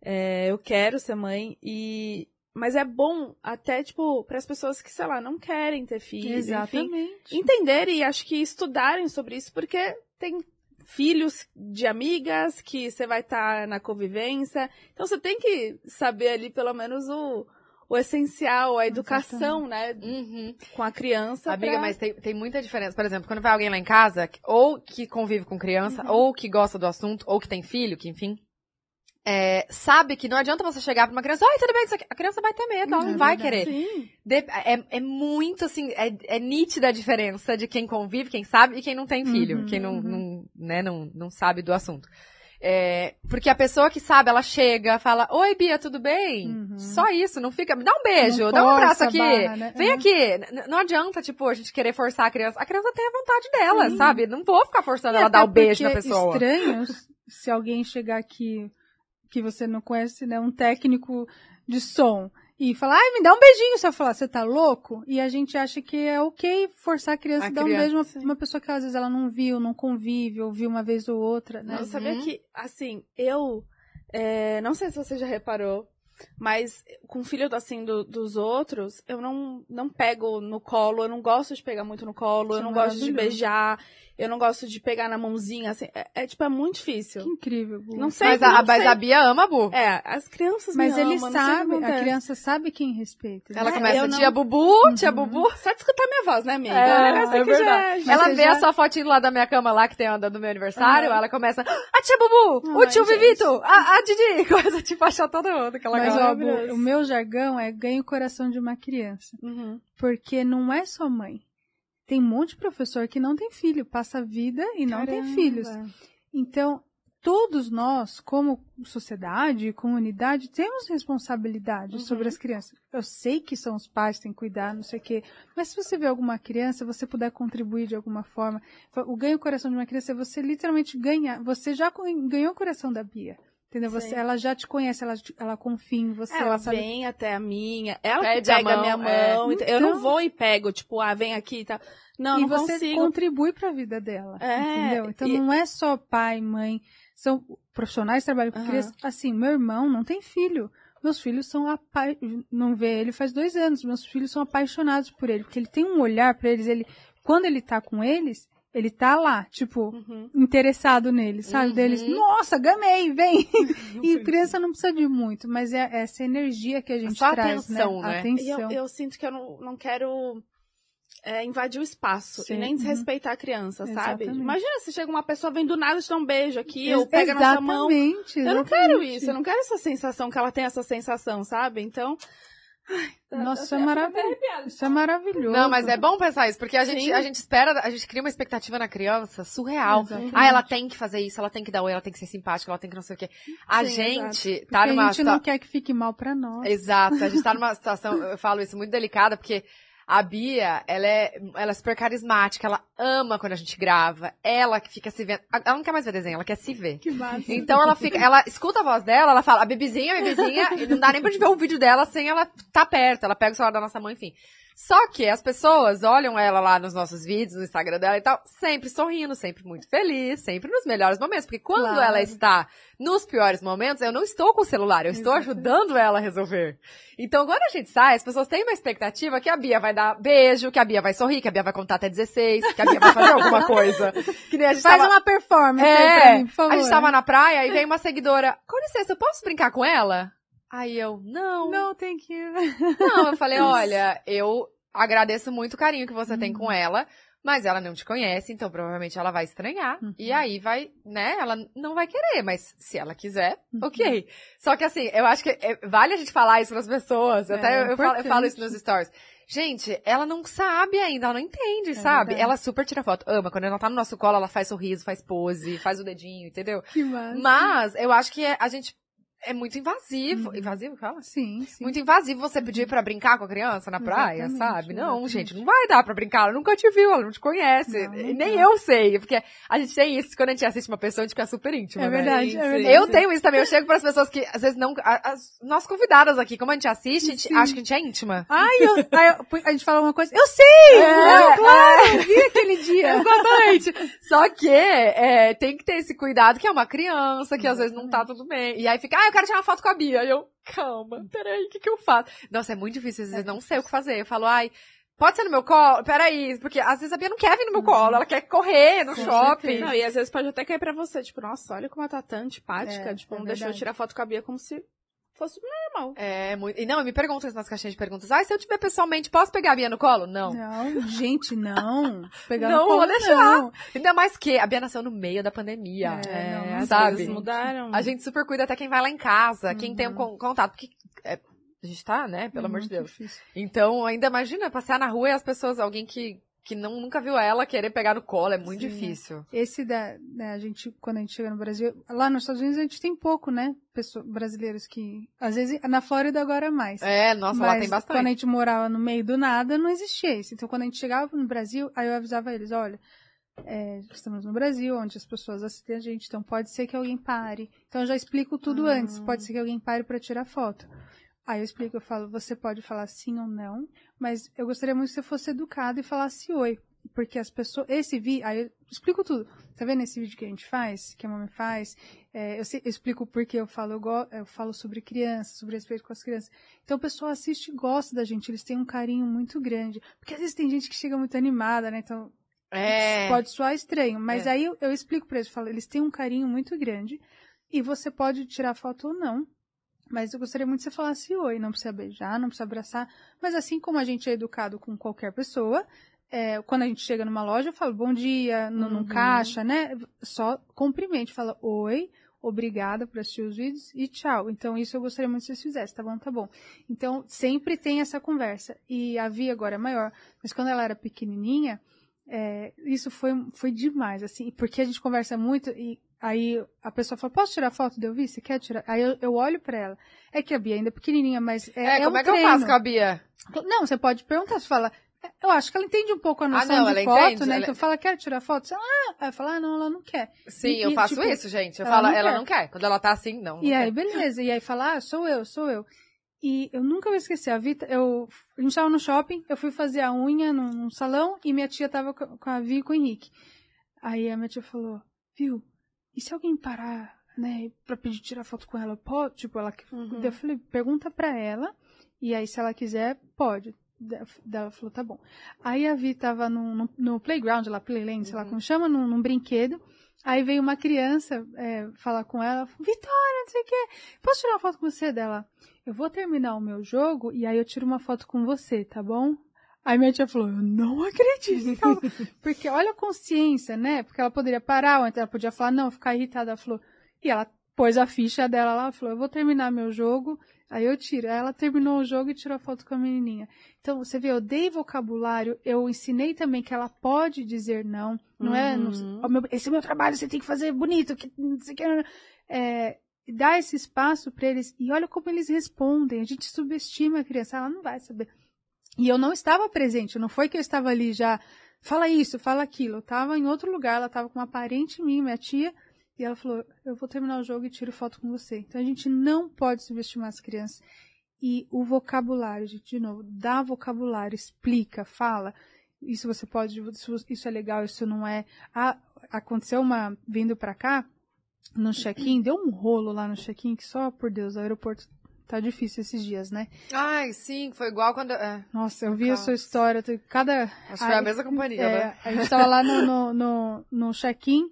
É, eu quero ser mãe e mas é bom até tipo para as pessoas que sei lá não querem ter filhos, enfim, Exatamente. entenderem e acho que estudarem sobre isso porque tem filhos de amigas que você vai estar na convivência, então você tem que saber ali pelo menos o o essencial, a educação, né, Uhum. com a criança. Amiga, pra- mas tem, tem muita diferença. Por exemplo, quando vai alguém lá em casa, ou que convive com criança, Uhum. ou que gosta do assunto, ou que tem filho, que enfim, é, sabe que não adianta você chegar pra uma criança, oi, tudo bem, a criança vai ter medo, ela É não vai verdade. querer. De- é, é muito assim, é, é nítida a diferença de quem convive, quem sabe e quem não tem filho, Uhum, quem não, uhum. não, né, não, não sabe do assunto. É, porque a pessoa que sabe, ela chega, fala, oi Bia, tudo bem? Uhum. Só isso, não fica, dá um beijo, Não dá um abraço aqui, barra, né? vem É. aqui. Não adianta, tipo, a gente querer forçar a criança. A criança tem a vontade dela, Sim. sabe? Não vou ficar forçando E ela a dar o beijo na pessoa. estranho se alguém chegar aqui que você não conhece, né, um técnico de som, e falar, ai, me dá um beijinho. Você vai falar, você tá louco? E a gente acha que é ok forçar a criança a, A dar um criança, beijo uma, uma pessoa que às vezes ela não viu, não convive, ou viu uma vez ou outra, né? Não, sabia Uhum. que, assim, eu. é, não sei se você já reparou, mas com filho assim do- dos outros, eu não, não pego no colo, eu não gosto de pegar muito no colo, Isso eu é não gosto de beijar, eu não gosto de pegar na mãozinha, assim. É, é, tipo, é muito difícil. Que incrível. Bu. Não sei, Mas a, não mas sei. a Bia ama, Bu. É, as crianças Mas me ele o sabe, a criança sabe quem respeita. né? Ela É, começa, eu não- tia Bubu, tia Bubu. Só de escutar minha voz, né, amiga? É, O é já- verdade. já- ela vê já- a sua fotinho lá da minha cama lá, que tem a do meu aniversário, Aham. ela começa, a tia Bubu, o Ai, tio gente. Vivito, a, a Didi, começa tipo achar todo mundo que ela Mas, gosta. ó, o meu jargão é ganha o coração de uma criança. Uhum. Porque não é só mãe. Tem um monte de professor que não tem filho, passa a vida e não tem Caramba. filhos. Então, todos nós, como sociedade, comunidade, temos responsabilidade Uhum. sobre as crianças. Eu sei que são os pais que têm que cuidar, não sei o quê, mas se você vê alguma criança, você puder contribuir de alguma forma, o ganho o coração de uma criança é você literalmente ganhar. Você já ganhou o coração da Bia. Entendeu? Você, Sim. ela já te conhece, ela, ela confia em você. Ela sabe vem até a minha, ela que Pede a pega a mão, minha é. mão. então Eu não Então- vou e pego, tipo, ah, vem aqui e tal. Não, e não você consigo. contribui para a vida dela, É, entendeu? Então e- não é só pai, mãe, são profissionais que trabalham com Aham. crianças. Assim, meu irmão não tem filho. Meus filhos são apa... não vê ele faz dois anos. Meus filhos são apaixonados por ele, porque ele tem um olhar para eles. Ele, quando ele tá com eles, ele tá lá, tipo, Uhum. interessado neles, sabe? Uhum. Deles, nossa, gamei, vem. e criança não precisa de muito, mas é essa energia que a gente Só traz, atenção, né? né? E Atenção. eu, eu sinto que eu não, não quero é, invadir o espaço Sim, e nem uhum. desrespeitar a criança, sabe? Exatamente. Imagina se chega uma pessoa, vem do nada te dar um beijo aqui, ou pega na sua mão. Exatamente. Eu não quero exatamente. isso, eu não quero essa sensação, que ela tem essa sensação, sabe? Então. Ai, Nossa, eu isso é arrepiada. Isso é maravilhoso. Não, mas é bom pensar isso, porque a gente, Sim. a gente espera, a gente cria uma expectativa na criança surreal. Exatamente. Ah, ela tem que fazer isso, ela tem que dar oi, ela tem que ser simpática, ela tem que não sei o quê. A Sim, gente Porque tá a numa gente não quer que fique mal pra nós. Exato, a gente tá numa situação, eu falo isso, muito delicada, porque a Bia, ela é, ela é super carismática, ela ama quando a gente grava, ela que fica se vendo, ela não quer mais ver desenho, ela quer se ver. Que massa. Então ela fica, ela escuta a voz dela, ela fala, a bebezinha, a bebezinha, e não dá nem pra gente ver o vídeo dela sem ela tá perto, ela pega o celular da nossa mãe, enfim. Só que as pessoas olham ela lá nos nossos vídeos, no Instagram dela e tal, sempre sorrindo, sempre muito feliz, sempre nos melhores momentos. Porque quando Claro. ela está nos piores momentos, eu não estou com o celular, eu estou Exatamente. ajudando ela a resolver. Então, quando a gente sai, as pessoas têm uma expectativa que a Bia vai dar beijo, que a Bia vai sorrir, que a Bia vai contar até 16, que a Bia vai fazer alguma coisa. Que nem a gente Faz tava- uma performance aí pra é, mim, por favor. a gente tava na praia e veio uma seguidora, com licença, eu posso brincar com ela? Aí eu, não. Não, thank you. Não, eu falei, olha, eu agradeço muito o carinho que você tem com ela, mas ela não te conhece, então provavelmente ela vai estranhar. Uhum. E aí vai, né, ela não vai querer, mas se ela quiser, Uhum. ok. Só que assim, eu acho que é- vale a gente falar isso pras pessoas. É, Até eu, eu falo, eu falo isso nos stories. Gente, ela não sabe ainda, ela não entende, sabe? verdade. Ela super tira foto, ama. Quando ela tá no nosso colo, ela faz sorriso, faz pose, faz o dedinho, entendeu? Que massa. Mas eu acho que é- a gente é muito invasivo. Uhum. Invasivo, fala? Sim, sim. Muito invasivo você pedir pra brincar com a criança na praia, Exatamente, sabe? Não, exatamente. gente, não vai dar pra brincar. Ela nunca te viu, ela não te conhece. Não, não Nem dá. eu sei, porque a gente tem isso. Quando a gente assiste uma pessoa, a gente fica super íntimo, É né? verdade, Sim, é verdade. Eu tenho isso também. Eu chego pras pessoas que, às vezes, não... As nossas convidadas aqui, como a gente assiste, a gente acha que a gente é íntima. Ai, eu, eu- a gente fala uma coisa. Eu sei! É, não, claro, eu vi aquele dia. Exatamente. Só que é, tem que ter esse cuidado que é uma criança, que às vezes não tá tudo bem. E aí fica, ah, eu quero tirar uma foto com a Bia. E eu, calma, peraí, o que que eu faço? Nossa, é muito difícil, às vezes não sei o que fazer. Eu falo, ai, pode ser no meu colo? Peraí, porque às vezes a Bia não quer vir no meu colo, ela quer correr no Com shopping. Não, e às vezes pode até cair pra você, tipo, nossa, olha como ela tá tão antipática, É, tipo, é não deixou eu tirar foto com a Bia como se fosse normal. É, muito. E não, me perguntam nas caixinhas de perguntas. Ah, se eu tiver pessoalmente, posso pegar a Bia no colo? Não. Não, gente, não. Pegar Não, no colo, vou deixar. não. Ainda mais que a Bia nasceu no meio da pandemia. É, não, não as sabe? coisas mudaram. A gente super cuida até quem vai lá em casa, quem tem um Uhum. con- contato. Porque é, a gente tá, né? Pelo amor de Muito Deus. difícil. Então, ainda imagina passear na rua e as pessoas, alguém que, que não, nunca viu ela querer pegar no colo. É muito Sim, difícil. Esse da, né, a gente, quando a gente chega no Brasil, lá nos Estados Unidos a gente tem pouco, né? Pessoas, brasileiros que, às vezes, na Flórida agora mais. É, nossa, Mas lá tem bastante. quando a gente morava no meio do nada, não existia isso. Então, quando a gente chegava no Brasil, aí eu avisava eles, olha, é, estamos no Brasil, onde as pessoas assistem a gente, então pode ser que alguém pare. Então, eu já explico tudo Ah. antes. Pode ser que alguém pare para tirar foto. Aí eu explico, eu falo, você pode falar sim ou não, mas eu gostaria muito que você fosse educado e falasse oi. Porque as pessoas. Esse vídeo. Aí eu explico tudo. Tá vendo esse vídeo que a gente faz, que a mamãe faz? É, eu, sei, eu, explico porque eu falo, eu, go, eu, falo sobre crianças, sobre respeito com as crianças. Então o pessoal assiste e gosta da gente, eles têm um carinho muito grande. Porque às vezes tem gente que chega muito animada, né? Então. É. Pode soar estranho, mas é. aí eu, eu explico pra eles, falo, eles têm um carinho muito grande e você pode tirar foto ou não. Mas eu gostaria muito que você falasse oi, não precisa beijar, não precisa abraçar. Mas assim como a gente é educado com qualquer pessoa, é, quando a gente chega numa loja, eu falo bom dia, no, uhum. caixa, né? Só cumprimente, fala oi, obrigada por assistir os vídeos e tchau. Então, isso eu gostaria muito que vocês fizessem, tá bom? Tá bom. Então, sempre tem essa conversa. E a Vi agora é maior, mas quando ela era pequenininha, é, isso foi, foi demais, assim, porque a gente conversa muito e aí a pessoa fala, posso tirar foto de eu vi? Você quer tirar? Aí eu, eu olho pra ela. É que a Bia ainda é pequenininha, mas é, é, é como um é que treino. eu faço com a Bia? Não, você pode perguntar, você fala, eu acho que ela entende um pouco a noção ah, não, de foto, entende, né? ela... Então fala, quer tirar foto? Você, ah, aí fala, ah, não, ela não quer. Sim, e, eu faço tipo, isso, gente. Eu ela falo, não ela quer. não quer. Quando ela tá assim, não. não E quer. aí, beleza. E aí fala, ah, sou eu, sou eu. E eu nunca vou esquecer, a Vita, eu, a gente tava no shopping, eu fui fazer a unha num, num salão e minha tia tava com com a Vi e com o Henrique. Aí a minha tia falou, viu, e se alguém parar, né, pra pedir tirar foto com ela, pode? Tipo, ela, Uhum. eu falei, pergunta pra ela, e aí se ela quiser, pode. Ela falou, tá bom. Aí a Vi tava no, no, no playground lá, playland, sei lá Uhum. como chama, num, num brinquedo. Aí veio uma criança é, falar com ela, Vitória, não sei o quê, posso tirar uma foto com você dela? Eu vou terminar o meu jogo e aí eu tiro uma foto com você, tá bom? Aí minha tia falou, eu não acredito. Ela- Porque olha a consciência, né? Porque ela poderia parar, ou então ela podia falar, não, ficar irritada. Ela falou, e ela pôs a ficha dela lá, falou, eu vou terminar meu jogo, aí eu tiro. Aí ela terminou o jogo e tirou a foto com a menininha. Então, você vê, eu dei vocabulário, eu ensinei também que ela pode dizer não, não é, Uhum. não- "Ó, meu- esse é meu trabalho, você tem que fazer bonito, que, não sei o que, é, dar esse espaço para eles, e olha como eles respondem, a gente subestima a criança, ela não vai saber. E eu não estava presente, não foi que eu estava ali já, fala isso, fala aquilo, eu estava em outro lugar, ela estava com uma parente minha, minha tia, e ela falou, eu vou terminar o jogo e tiro foto com você. Então a gente não pode subestimar as crianças. E o vocabulário, gente, de novo, dá vocabulário, explica, fala. Isso você pode, isso, é legal, isso não é. Ah, aconteceu uma, vindo pra cá, no check-in, deu um rolo lá no check-in, que só por Deus, o aeroporto tá difícil esses dias, né? Ai, sim, foi igual quando. É, Nossa, eu vi a Caos. sua história, cada. acho que foi a mesma companhia, É, né? a gente tava lá no, no, no, no check-in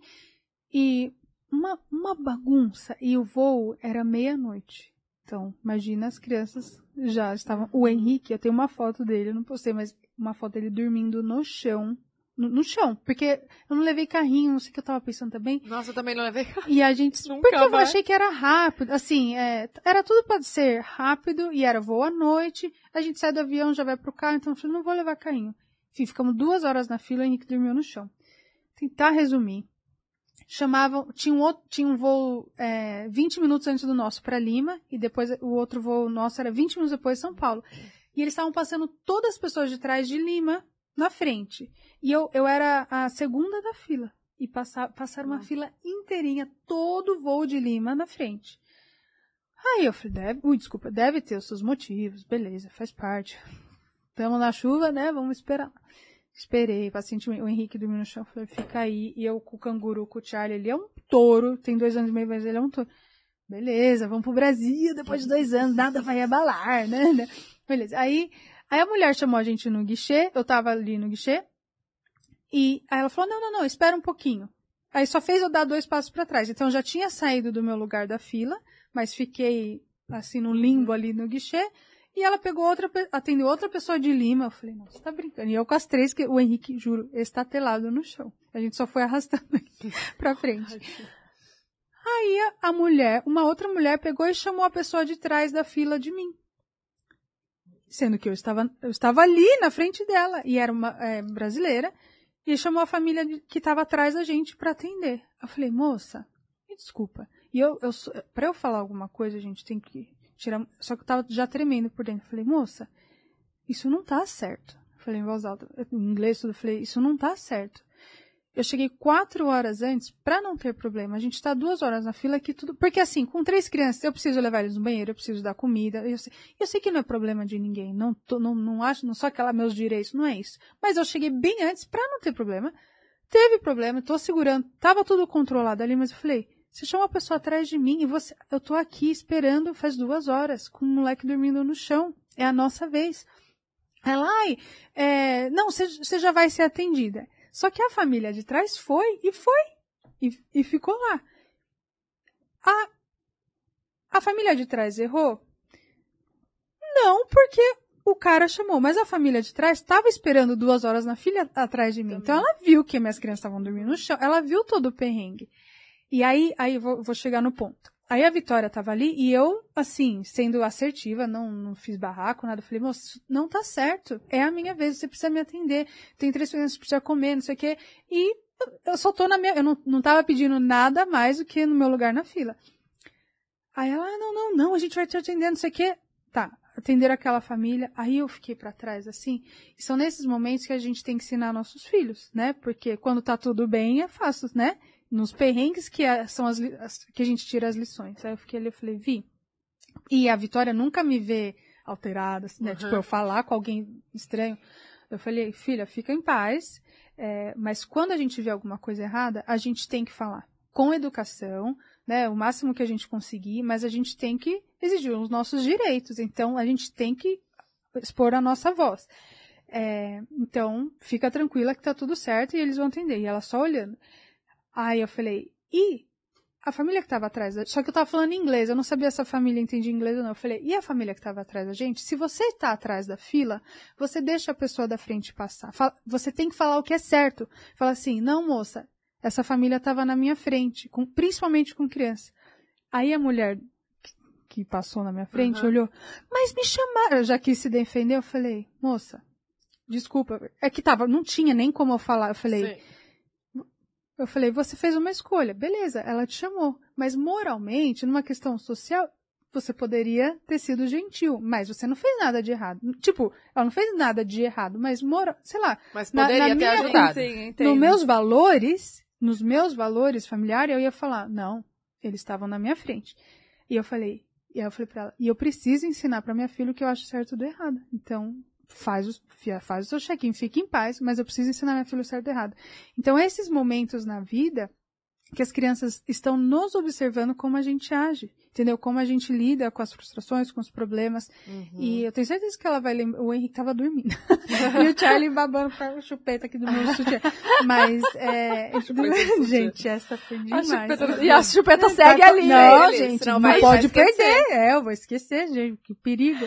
e uma, uma bagunça. E o voo era meia-noite. Então, imagina as crianças já estavam. O Henrique, eu tenho uma foto dele, eu não postei, mas uma foto dele dormindo no chão. No, no chão, porque eu não levei carrinho, não sei o que eu tava pensando também. Nossa, eu também não levei. E a gente. Nunca porque eu vai. achei que era rápido. Assim, é, era tudo para ser rápido e era voo à noite. A gente sai do avião, já vai pro carro, então eu falei, não vou levar carrinho. Enfim, ficamos duas horas na fila e o Henrique dormiu no chão. Tentar resumir. Chamavam, tinha um, outro, tinha um voo é, 20 minutos antes do nosso para Lima, e depois o outro voo nosso era 20 minutos depois São Paulo. E eles estavam passando todas as pessoas de trás de Lima na frente. E eu, eu era a segunda da fila. E passar, passaram uma fila inteirinha, todo o voo de Lima na frente. Aí eu falei, deve, ui, desculpa, deve ter os seus motivos, beleza, faz parte. Estamos na chuva, né? Vamos esperar. Esperei, pacientemente. O Henrique dormiu no chão, falei, fica aí. E eu com o canguru, com o Charlie, ele é um touro, tem dois anos e meio, mas ele é um touro. Beleza, vamos pro Brasil depois de dois anos, nada vai abalar, né? né? Beleza. Aí, aí a mulher chamou a gente no guichê, eu tava ali no guichê, e aí ela falou, não, não, não, espera um pouquinho. Aí só fez eu dar dois passos para trás. Então eu já tinha saído do meu lugar da fila, mas fiquei assim no limbo ali no guichê. E ela pegou outra, atendeu outra pessoa de Lima. Eu falei, nossa, você tá brincando. E eu com as três, que o Henrique, juro, estatelado no chão. A gente só foi arrastando pra frente. Aí a mulher, uma outra mulher pegou e chamou a pessoa de trás da fila de mim. Sendo que eu estava, eu estava ali na frente dela. E era uma é, brasileira. E chamou a família que estava atrás da gente para atender. Eu falei, moça, me desculpa. E eu, eu pra eu falar alguma coisa, a gente tem que tirar. Só que eu tava já tremendo por dentro. Eu falei, moça, isso não tá certo. Eu falei em voz alta, em inglês tudo. Eu falei, isso não tá certo. Eu cheguei quatro horas antes para não ter problema. A gente está duas horas na fila aqui tudo. Porque assim, com três crianças, eu preciso levar eles no banheiro, eu preciso dar comida. Eu sei, eu sei que não é problema de ninguém. Não, tô, não, não acho, não só aquela meus direitos, não é isso. Mas eu cheguei bem antes para não ter problema. Teve problema, tô segurando, tava tudo controlado ali, mas eu falei, você chama uma pessoa atrás de mim e você, eu tô aqui esperando faz duas horas, com um moleque dormindo no chão. É a nossa vez. Ela, ai, é, não, você já vai ser atendida. Só que a família de trás foi e foi. E, e ficou lá. A, a família de trás errou? Não, porque o cara chamou. Mas a família de trás estava esperando duas horas na filha atrás de mim. Também. Então ela viu que minhas crianças estavam dormindo no chão. Ela viu todo o perrengue. E aí, aí vou, vou chegar no ponto. Aí a Vitória tava ali e eu, assim, sendo assertiva, não, não fiz barraco, nada. falei, moço, não tá certo. É a minha vez, você precisa me atender. Tem três crianças que precisam comer, não sei o quê. E eu só tô na minha. Eu não, não tava pedindo nada mais do que no meu lugar na fila. Aí ela, ah, não, não, não, a gente vai te atender, não sei o quê. Tá, atender aquela família. Aí eu fiquei para trás, assim. E são nesses momentos que a gente tem que ensinar nossos filhos, né? Porque quando tá tudo bem é fácil, né? Nos perrengues que é, são as, as, que a gente tira as lições. Aí eu fiquei ali, eu falei, Vi. E a Vitória nunca me vê alterada, né? Uhum. Tipo, eu falar com alguém estranho. Eu falei, filha, fica em paz. É, mas quando a gente vê alguma coisa errada, a gente tem que falar. Com educação, né? O máximo que a gente conseguir, mas a gente tem que exigir os nossos direitos. Então, a gente tem que expor a nossa voz. É, então, fica tranquila que tá tudo certo e eles vão entender. E ela só olhando. Aí eu falei, e a família que estava atrás, só que eu estava falando inglês, eu não sabia se a família entendia inglês ou não. Eu falei, e a família que estava atrás da gente? Se você está atrás da fila, você deixa a pessoa da frente passar. Você tem que falar o que é certo. Fala assim, não moça, essa família estava na minha frente, com, principalmente com criança. Aí a mulher que passou na minha frente uhum. olhou, mas me chamaram, já quis se defender, eu falei, moça, desculpa, é que tava, não tinha nem como eu falar, eu falei, Sim eu falei, você fez uma escolha, beleza, ela te chamou. Mas moralmente, numa questão social, você poderia ter sido gentil, mas você não fez nada de errado. Tipo, ela não fez nada de errado, mas moral, sei lá. Mas poderia na, na ter minha, ajudado. Sim, nos meus valores, nos meus valores familiares, eu ia falar, não, eles estavam na minha frente. E eu falei, e eu falei para ela, e eu preciso ensinar para minha filha o que eu acho certo do errado. Então, faz o, faz o seu check-in, fique em paz, mas eu preciso ensinar minha filha o certo e errado. Então, esses momentos na vida que as crianças estão nos observando como a gente age, entendeu? Como a gente lida com as frustrações, com os problemas. Uhum. E eu tenho certeza que ela vai lembrar. O Henrique tava dormindo. e o Charlie babando para o chupeta aqui do meu sutiã. Mas, é. gente, essa foi demais. A chupeta... E a chupeta segue ali. Não, gente, não, não pode perder. É, eu vou esquecer, gente. Que perigo.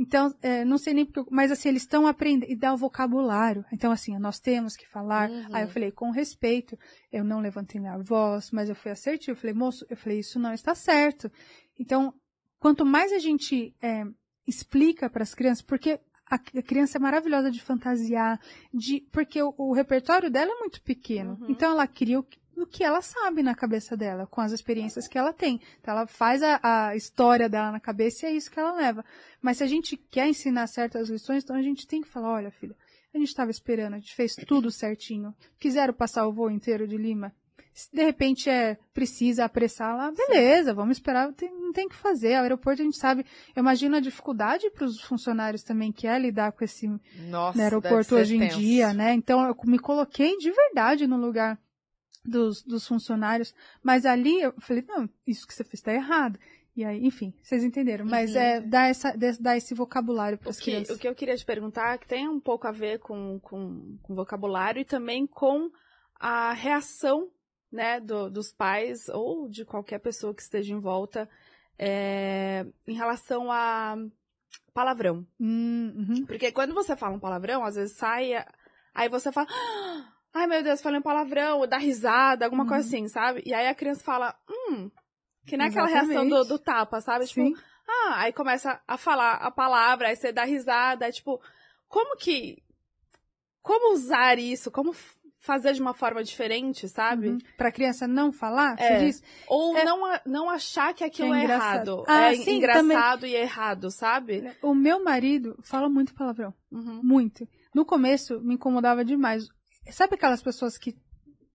Então, é, não sei nem porque, mas assim, eles estão aprendendo, e dá o vocabulário. Então, assim, nós temos que falar. Uhum. Aí eu falei, com respeito, eu não levantei minha voz, mas eu fui assertivo. Eu falei, moço, eu falei, isso não está certo. Então, quanto mais a gente é, explica para as crianças, porque a, criança é maravilhosa de fantasiar, de, porque o, o repertório dela é muito pequeno. Uhum. Então, ela cria o, o que ela sabe na cabeça dela, com as experiências que ela tem. Então, ela faz a, a, história dela na cabeça e é isso que ela leva. Mas se a gente quer ensinar certas lições, então a gente tem que falar, olha, filha, a gente estava esperando, a gente fez tudo certinho. Quiseram passar o voo inteiro de Lima? Se de repente é precisa apressar lá, beleza, vamos esperar, tem, não tem que fazer. O aeroporto a gente sabe, eu imagino a dificuldade para os funcionários também que é lidar com esse Nossa, né, aeroporto hoje tenso. em dia, né? Então eu me coloquei de verdade no lugar dos, dos funcionários, mas ali eu falei, não, isso que você fez está errado. E aí, enfim, vocês entenderam. Mas uhum. é dar, essa, dar esse vocabulário para as crianças. O que eu queria te perguntar, que tem um pouco a ver com, com, com vocabulário e também com a reação né, do, dos pais ou de qualquer pessoa que esteja em volta é, em relação a palavrão. Hum, uhum. Porque quando você fala um palavrão, às vezes sai, aí você fala, Ai, meu Deus, falei um palavrão, ou dá risada, alguma uhum. coisa assim, sabe? E aí a criança fala, hum, que nem aquela reação do, do, tapa, sabe? Tipo, Sim. ah, aí começa a falar a palavra, aí você dá risada, é tipo, como que. Como usar isso? Como fazer de uma forma diferente, sabe? Uhum. Pra criança não falar, é. você diz? Ou é... não, não achar que aquilo é, é errado. Ah, é sim, engraçado também. e errado, sabe? O meu marido fala muito palavrão. Uhum. Muito. No começo, me incomodava demais. Sabe aquelas pessoas que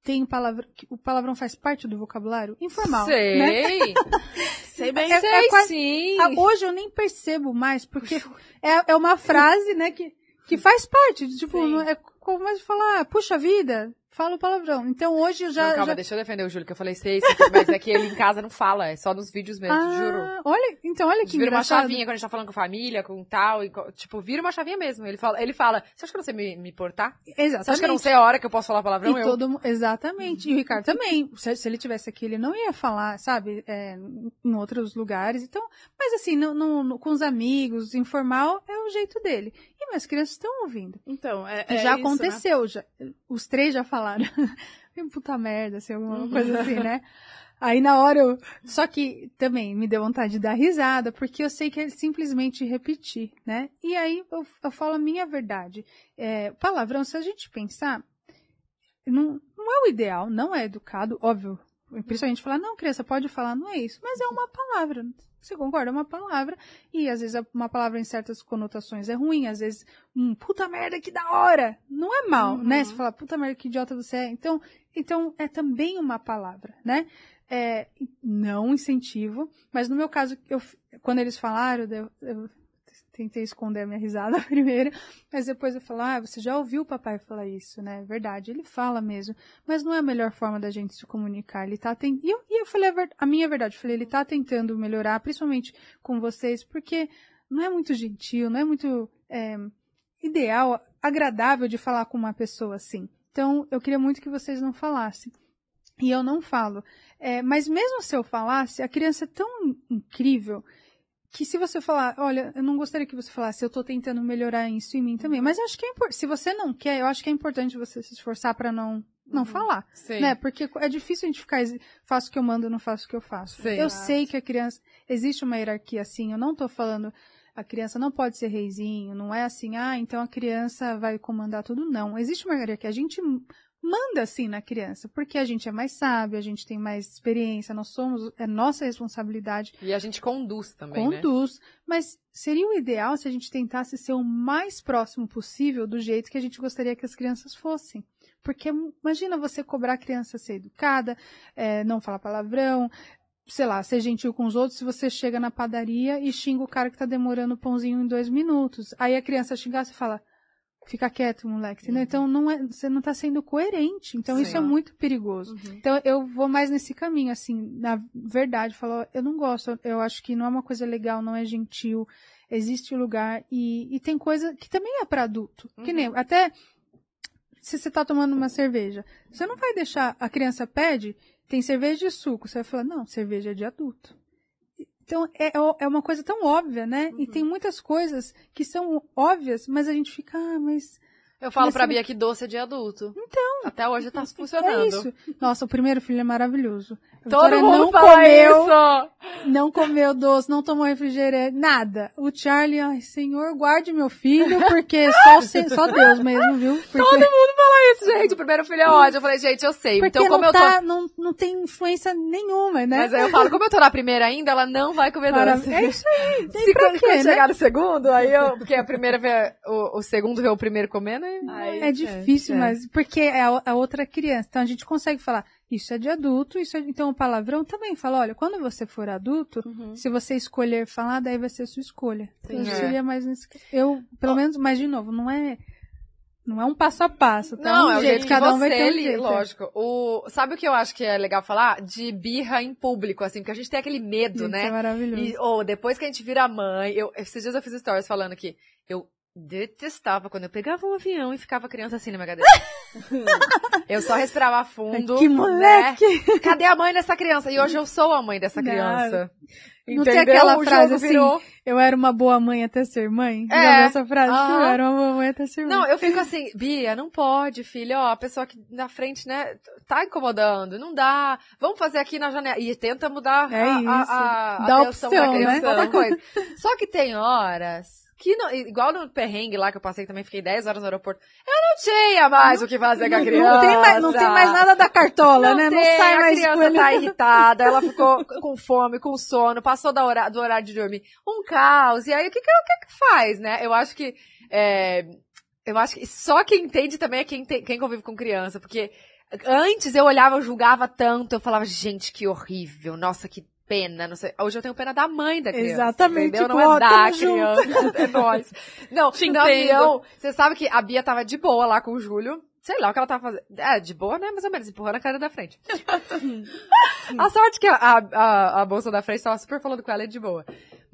tem palavra, que o palavrão faz parte do vocabulário informal, Sei. né? Sei bem. É- Sei é quase- sim. Ah, hoje eu nem percebo mais, porque é, é uma frase, né, que, que faz parte. Tipo, Sim. é como mais falar, "Ah, puxa vida, fala o palavrão. Então hoje eu já. Não, calma, já... deixa eu defender o Júlio, que eu falei sei, sei, mas é que ele em casa não fala, é só nos vídeos mesmo, ah, juro. Olha, então olha que vira uma engraçado. chavinha quando a gente tá falando com família, com tal, e, tipo, vira uma chavinha mesmo. Ele fala, ele fala, você acha que eu não sei me, me portar? Exatamente. Você acha que eu não sei a hora que eu posso falar palavrão? E eu... todo exatamente. E o Ricardo também. Se, se ele tivesse aqui, ele não ia falar, sabe, é, em outros lugares. Então, mas assim, no, no- no- com os amigos, informal, é o jeito dele. E minhas crianças estão ouvindo. Então, é, é já isso, né? aconteceu, já, os três já falaram. Puta merda, assim, alguma Uhum. coisa assim, né? Aí na hora eu. Só que também me deu vontade de dar risada, porque eu sei que é simplesmente repetir, né? E aí eu, eu falo a minha verdade. É, palavrão, se a gente pensar, não, não é o ideal, não é educado, óbvio. Principalmente falar, não, criança, pode falar, não é isso. Mas é uma palavra. Você concorda? É uma palavra. E às vezes uma palavra em certas conotações é ruim, às vezes, hum, puta merda, que da hora. Não é mal, Uhum. né? Você fala, puta merda, que idiota você é. Então, então é também uma palavra, né? É, não incentivo, mas no meu caso, eu, quando eles falaram, eu, eu tentei esconder a minha risada primeiro, mas depois eu falo, ah, você já ouviu o papai falar isso, né? Verdade, ele fala mesmo, mas não é a melhor forma da gente se comunicar. Ele tá ten... e, eu, e eu falei a, ver- a minha verdade, eu falei, ele tá tentando melhorar, principalmente com vocês, porque não é muito gentil, não é muito é, ideal, agradável de falar com uma pessoa assim. Então, eu queria muito que vocês não falassem. E eu não falo. É, mas mesmo se eu falasse, a criança é tão incrível que se você falar, olha, eu não gostaria que você falasse, eu tô tentando melhorar isso em mim também. Mas acho que é importante. Se você não quer, eu acho que é importante você se esforçar para não, não Uhum. falar. Sim. Né? Porque é difícil a gente ficar, faço o que eu mando, não faço o que eu faço. Sim. eu Exato. sei que a criança, existe uma hierarquia assim, eu não tô falando, a criança não pode ser reizinho, não é assim, ah, então a criança vai comandar tudo, não. Existe uma hierarquia, a gente manda assim na criança, porque a gente é mais sábio, a gente tem mais experiência, nós somos, é nossa responsabilidade E a gente conduz também, né? conduz, mas seria o ideal se a gente tentasse ser o mais próximo possível do jeito que a gente gostaria que as crianças fossem. Porque imagina você cobrar a criança ser educada, é, não falar palavrão, sei lá, ser gentil com os outros, se você chega na padaria e xinga o cara que tá demorando o pãozinho em dois minutos. Aí a criança xingar, você fala, fica quieto, moleque. entendeu? Então não é, você não tá sendo coerente. Então isso é Sim. muito perigoso. Uhum. Então eu vou mais nesse caminho, assim, na verdade, falar, eu não gosto, eu acho que não é uma coisa legal, não é gentil, existe lugar e, e tem coisa que também é para adulto. Que nem, até se você tá tomando uma cerveja, você não vai deixar, a criança pede, tem cerveja de suco, você vai falar, não, cerveja é de adulto. Então, é, é uma coisa tão óbvia, né? E tem muitas coisas que são óbvias, mas a gente fica, ah, mas Eu falo pra você- Bia que doce é de adulto. Então. Até hoje tá funcionando. é isso. Nossa, o primeiro filho é maravilhoso. A Todo Vitória mundo não fala comeu, isso! não comeu doce, não tomou refrigerante, nada. O Charlie, ai, senhor, guarde meu filho, porque só, só Deus mesmo, viu? Porque, Todo mundo fala isso, gente. O primeiro filho é ótimo. Eu falei, gente, eu sei. porque então, como não, eu tô. tá, não, não tem influência nenhuma, né? Mas aí eu falo, como eu tô na primeira ainda, ela não vai comer Marav- doce. É isso aí. Se quando, quê, quando né? chegar no segundo, aí eu. Porque a primeira vê. O, o segundo vê o primeiro comendo Aí, É difícil, é. mas porque é a, a outra criança. Então a gente consegue falar, isso é de adulto, isso é, então o palavrão também fala, olha, quando você for adulto, Uhum. se você escolher falar, daí vai ser a sua escolha. Então, Sim. eu É. seria mais eu, pelo menos, mas de novo, não é não é um passo a passo, tá? Não, um é o jeito que cada um vai ter um li- jeito. é. lógico. O, sabe o que eu acho que é legal falar? De birra em público, assim, porque a gente tem aquele medo, Gente, né? É maravilhoso. E, ou depois que a gente vira mãe, eu, esses dias eu fiz stories falando que eu detestava quando eu pegava um avião e ficava criança assim na minha cadeira. eu só respirava fundo. que né? moleque! Cadê a mãe dessa criança? E hoje eu sou a mãe dessa Não. criança. Não tem Entendeu? aquela o frase assim, virou. Eu era uma boa mãe até ser mãe. Já É. viu essa frase? Eu era uma boa mãe até ser mãe. Não, eu fico assim, Bia, não pode, filha, ó, a pessoa aqui na frente, né, tá incomodando, não dá, vamos fazer aqui na janela, e tenta mudar É a, isso. a, a Dá atenção opção, da criança né? outra coisa. Só que tem horas que, não, igual no perrengue lá que eu passei também, fiquei 10 horas no aeroporto, eu não tinha mais o que fazer com a não, criança. não tem mais, não tem mais nada da cartola, Não né? tem, não sai a mais criança com ele. tá irritada, ela ficou com fome, com sono, passou da hora, do horário de dormir. Um caos. E aí, o que que, o que, que faz, né? Eu acho que, é, eu acho que só quem entende também é quem, tem, quem convive com criança, porque Antes eu olhava, eu julgava tanto, eu falava, gente, que horrível, nossa, que pena, não sei. Hoje eu tenho pena da mãe da criança. Exatamente, Entendeu? Não tipo, é da criança, é nós. Não, Te no entendo. avião, você sabe que a Bia tava de boa lá com o Júlio. Sei lá o que ela tava fazendo. É, de boa, né? Mais ou menos, empurrando a cara da frente. a sorte que a, a, a bolsa da frente tava super falando com ela e de boa.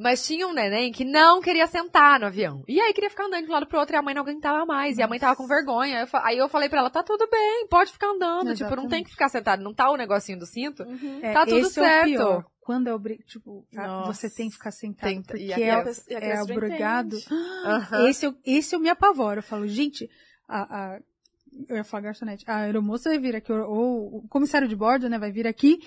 Mas tinha um neném que não queria sentar no avião. E aí queria ficar andando de um lado pro outro e a mãe não aguentava mais. E a mãe tava com vergonha. Aí eu, fa- aí eu falei pra ela, tá tudo bem, pode ficar andando. Tipo, não tem Exatamente. que ficar sentado. Não tá o negocinho do cinto. É, Tá tudo esse É certo. o pior. Quando é obri... tipo, Nossa. você tem que ficar sentado Tem- porque e a é, criança- e a é criança não obrigado. Aham. Esse, eu, esse eu me apavoro. Eu falo, gente, a, a- eu ia falar garçonete, a aeromoça vai vir aqui, ou, ou o comissário de bordo, né, vai vir aqui.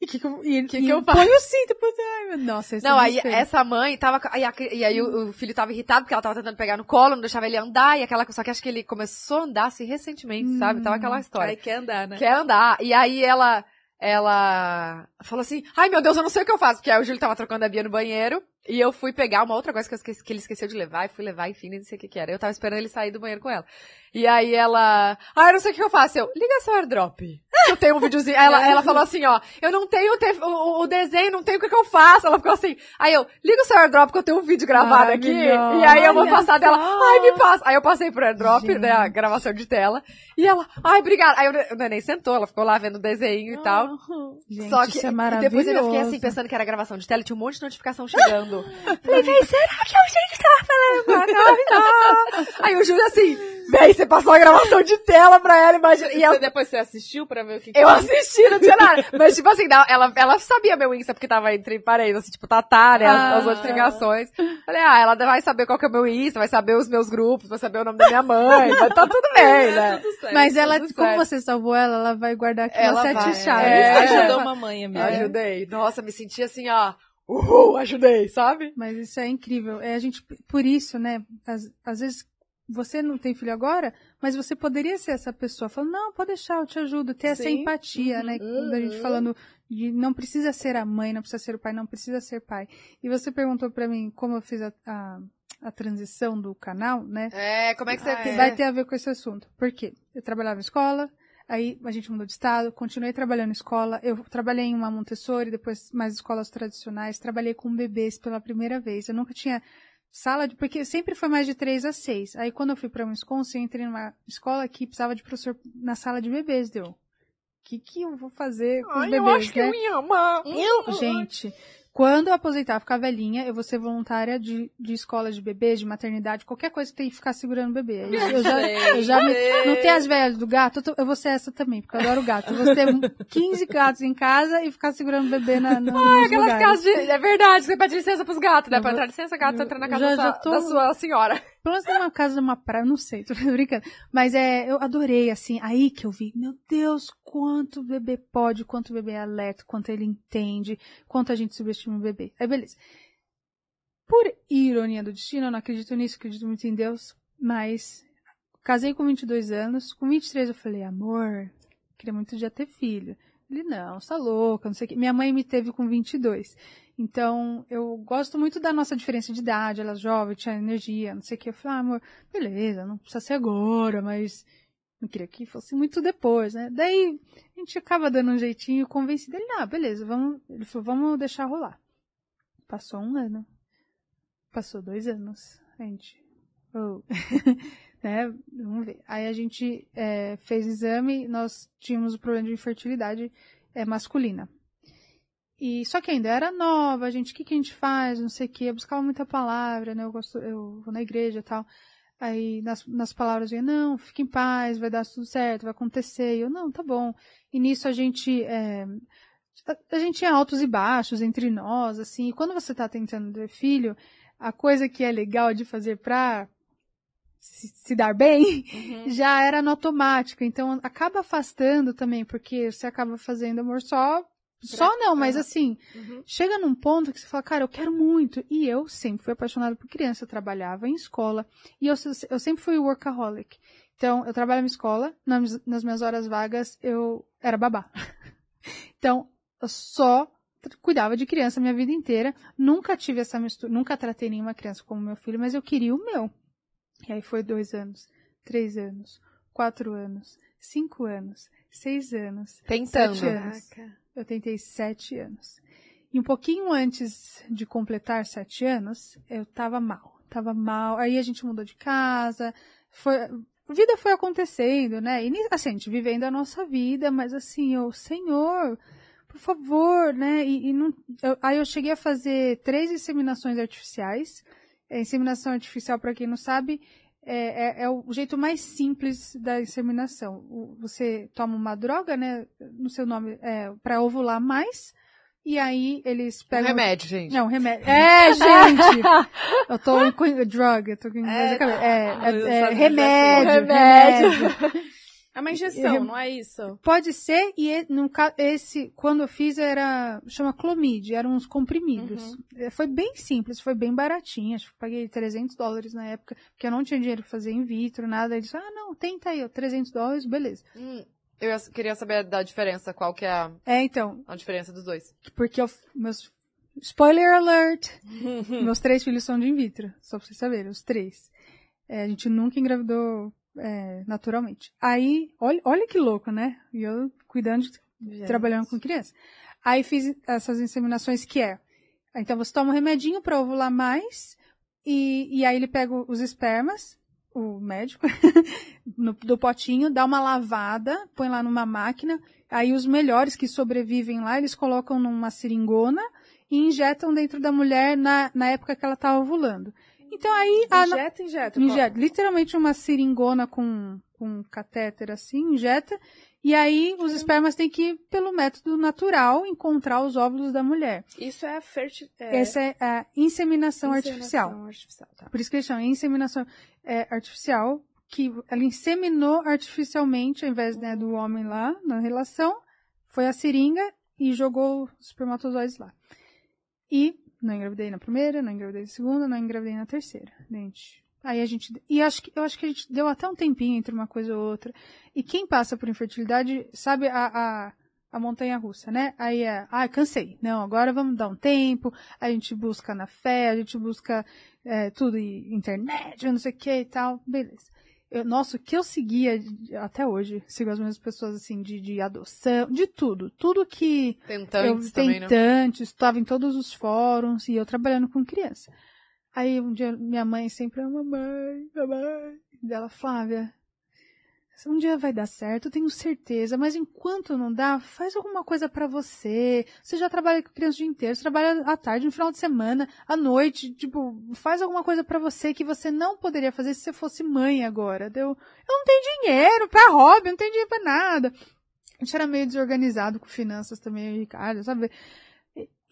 E que que eu, e, Que e que eu põe o cinto, depois, ai, meu, nossa, esse Não, é aí desespero. essa mãe tava. Aí a e aí o, o filho tava irritado porque ela tava tentando pegar no colo, não deixava ele andar, e aquela. Só que acho que ele começou a andar assim recentemente, sabe? Tava aquela história. Aí quer andar, né? Quer andar. E aí ela. Ela falou assim: Ai meu Deus, eu não sei o que eu faço. Porque aí o Júlio tava trocando a Bia no banheiro. E eu fui pegar uma outra coisa que, esqueci- que ele esqueceu de levar. E fui levar, enfim, nem sei o que, que era. Eu tava esperando ele sair do banheiro com ela. E aí ela. Ah, eu não sei o que eu faço. Eu, liga seu airdrop. Eu tenho um videozinho. Ela, ela falou assim, ó. Eu não tenho o, te- o, o desenho, não tenho o que, que eu faço. Ela ficou assim. Aí eu, liga o seu airdrop que eu tenho um vídeo gravado aqui. E aí eu vou Olha passar dela. só. Ai, me passa. Aí eu passei pro airdrop, Gente. né? A gravação de tela. E ela, ai, obrigada. Aí o ne- o neném sentou, ela ficou lá vendo o desenho e tal. Gente, Só que isso é e maravilhoso. depois eu fiquei assim, pensando que era gravação de tela, e tinha um monte de notificação chegando. Falei, véi, será que é o gente que tava falando? Não. Aí o Júlio assim, véi, você passou a gravação de tela pra ela, imagina. E E ela, depois você assistiu pra ver o que eu assisti, não tinha nada. Mas, tipo assim, ela, ela sabia meu Insta, porque tava entre parênteses, assim, tipo, Tatá, né, as, as Ah. notificações. Falei, ah, ela vai saber qual que é o meu Insta, vai saber os meus grupos, vai saber o nome da minha mãe, vai tá tudo bem, né? Tudo certo. Mas ela, tudo como certo. você salvou ela, ela vai guardar aqui Ela sete vai, chaves. é. Ajudou uma mãe, Me amiga. Ajudei. Nossa, me senti assim, ó, uhul, ajudei, sabe? Mas isso é incrível. É a gente, por isso, né? Às, às vezes você não tem filho agora, mas você poderia ser essa pessoa. Falando, não, pode deixar, eu te ajudo. Ter essa Sim. empatia, né? Quando a gente Uhum. falando de não precisa ser a mãe, não precisa ser o pai, não precisa ser pai. E você perguntou pra mim como eu fiz a, a, a transição do canal, né? É, como é que você... Ah, é. Vai ter a ver com esse assunto. Por quê? Eu trabalhava em escola, aí a gente mudou de estado, continuei trabalhando em escola, eu trabalhei em uma Montessori, depois mais escolas tradicionais, trabalhei com bebês pela primeira vez. Eu nunca tinha sala de. Porque sempre foi mais de três a seis. Aí quando eu fui pra Wisconsin, eu entrei numa escola que precisava de professor na sala de bebês, deu. O que, que eu vou fazer com os Ai, bebês, eu acho que né? eu ia amar. Gente, quando eu aposentar, ficar velhinha, eu vou ser voluntária de, de escola de bebês, de maternidade, qualquer coisa que tem que ficar segurando o bebê. Eu, eu já, eu já me, não tem as velhas do gato, eu, tô- eu vou ser essa também, porque eu adoro gato. Eu vou ter 15 gatos em casa e ficar segurando o bebê na, no, nos Aquelas lugares. casas de... É verdade, você pede licença pros gatos, né? Pra entrar licença, gato, entra na casa já- da, já tô- da sua senhora. Pelo menos numa casa, numa praia, não sei, tô brincando. Mas é, eu adorei, assim, aí que eu vi, meu Deus, quanto o bebê pode, quanto o bebê é alerta, quanto ele entende, quanto a gente subestima o bebê. Aí, beleza. Por ironia do destino, eu não acredito nisso, acredito muito em Deus, mas casei com 22 anos, com 23 eu falei, amor, queria muito já ter filho. Ele, não, você tá louca, não sei o que. Minha mãe me teve com 22. Então, eu gosto muito da nossa diferença de idade, ela é jovem, tinha energia, não sei o que. Eu falei, ah, amor, beleza, não precisa ser agora, mas não queria que fosse muito depois, né? Daí, a gente acaba dando um jeitinho, convenci dele, ah, beleza, vamos, ele falou, vamos deixar rolar. Passou um ano. Passou dois anos. A gente, oh. né? Vamos ver. Aí a gente é, fez exame, nós tínhamos o problema de infertilidade é, masculina. E só que ainda era nova, a gente, o que, que a gente faz? Não sei o que, eu buscava muita palavra, né? Eu gosto, eu vou na igreja e tal. Aí nas, nas palavras eu não, fique em paz, vai dar tudo certo, vai acontecer. E eu, não, tá bom. E nisso a gente, é, a, a gente tinha altos e baixos entre nós, assim. E quando você tá tentando ter filho, a coisa que é legal de fazer pra se, se dar bem, Uhum. já era no automático. Então acaba afastando também, porque você acaba fazendo amor só. Só não, mas assim, Uhum. chega num ponto que você fala, cara, eu quero muito. E eu sempre fui apaixonada por criança, eu trabalhava em escola. E eu, eu sempre fui workaholic. Então, eu trabalhava em escola, nas, nas minhas horas vagas, eu era babá. Então, eu só cuidava de criança a minha vida inteira. Nunca tive essa mistura, nunca tratei nenhuma criança como meu filho, mas eu queria o meu. E aí foi dois anos, três anos, quatro anos, cinco anos, seis anos. Tentando. Sete anos. Eu tentei sete anos. E um pouquinho antes de completar sete anos, eu tava mal. Tava mal. Aí a gente mudou de casa. Foi, a vida foi acontecendo, né? E assim, a gente vivendo a nossa vida, mas assim, o Senhor, por favor, né? E, e não, eu, aí eu cheguei a fazer três inseminações artificiais. É, inseminação artificial, para quem não sabe, é, é, é, o jeito mais simples da inseminação. O, você toma uma droga, né? No seu nome, é, para ovular mais. E aí eles pegam. Um remédio, gente. Não, remédio. É, gente! eu tô com drug, eu tô com É, é, é, ah, eu é, sabia remédio, Remédio. remédio. É uma injeção, não é isso? Pode ser, e no esse, quando eu fiz, era, chama Clomid, eram uns comprimidos. É, Foi bem simples, foi bem baratinho, acho que eu paguei 300 dólares na época, porque eu não tinha dinheiro pra fazer in vitro, nada. Eles ah, não, tenta aí, ó, 300 dólares, beleza. Hum, eu ia- queria saber da diferença, qual que é a, É, então, a diferença dos dois. porque eu, meus, spoiler alert, meus três filhos são de in vitro, só pra vocês saberem, os três. É, a gente nunca engravidou é, naturalmente. Aí, olha, olha que louco, né? E eu cuidando de trabalhando com criança. Aí fiz essas inseminações que é. Então você toma um remedinho para ovular mais, e, e aí ele pega os espermas, o médico, no- do potinho, dá uma lavada, põe lá numa máquina, aí os melhores que sobrevivem lá, eles colocam numa seringona e injetam dentro da mulher na, na época que ela tá ovulando. Então aí a, Injeta, injeta. Injeta, literalmente uma seringona com, com um catéter assim, injeta, e aí os espermas têm que pelo método natural encontrar os óvulos da mulher. Isso é ferti... É, Essa é a inseminação, artificial. inseminação artificial. Tá. Por isso que eles chamam inseminação é, artificial, que ela inseminou artificialmente, ao invés né, do homem lá na relação, foi a seringa e jogou os espermatozoides lá. E não engravidei na primeira, não engravidei na segunda, não engravidei na terceira. Gente. Aí a gente. E acho que, eu acho que a gente deu até um tempinho entre uma coisa ou outra. E quem passa por infertilidade sabe a, a, a montanha russa, né? Aí é, ah, cansei. Não, agora vamos dar um tempo. A gente busca na fé, a gente busca é, tudo, internet, não sei o que e tal. Beleza. Eu, nossa, o que eu seguia até hoje, sigo as mesmas pessoas assim, de, de adoção, de tudo. Tudo que Tentantes eu também, né? tentante, estava em todos os fóruns e eu trabalhando com criança. Aí um dia minha mãe sempre, mamãe, mamãe, dela, Flávia, um dia vai dar certo, tenho certeza, mas enquanto não dá, faz alguma coisa pra você. Você já trabalha com criança o dia inteiro, você trabalha à tarde, no final de semana, à noite, tipo, faz alguma coisa pra você que você não poderia fazer se você fosse mãe agora. Deu, eu não tenho dinheiro pra hobby, eu não tenho dinheiro pra nada. A gente era meio desorganizado com finanças também, Ricardo, sabe?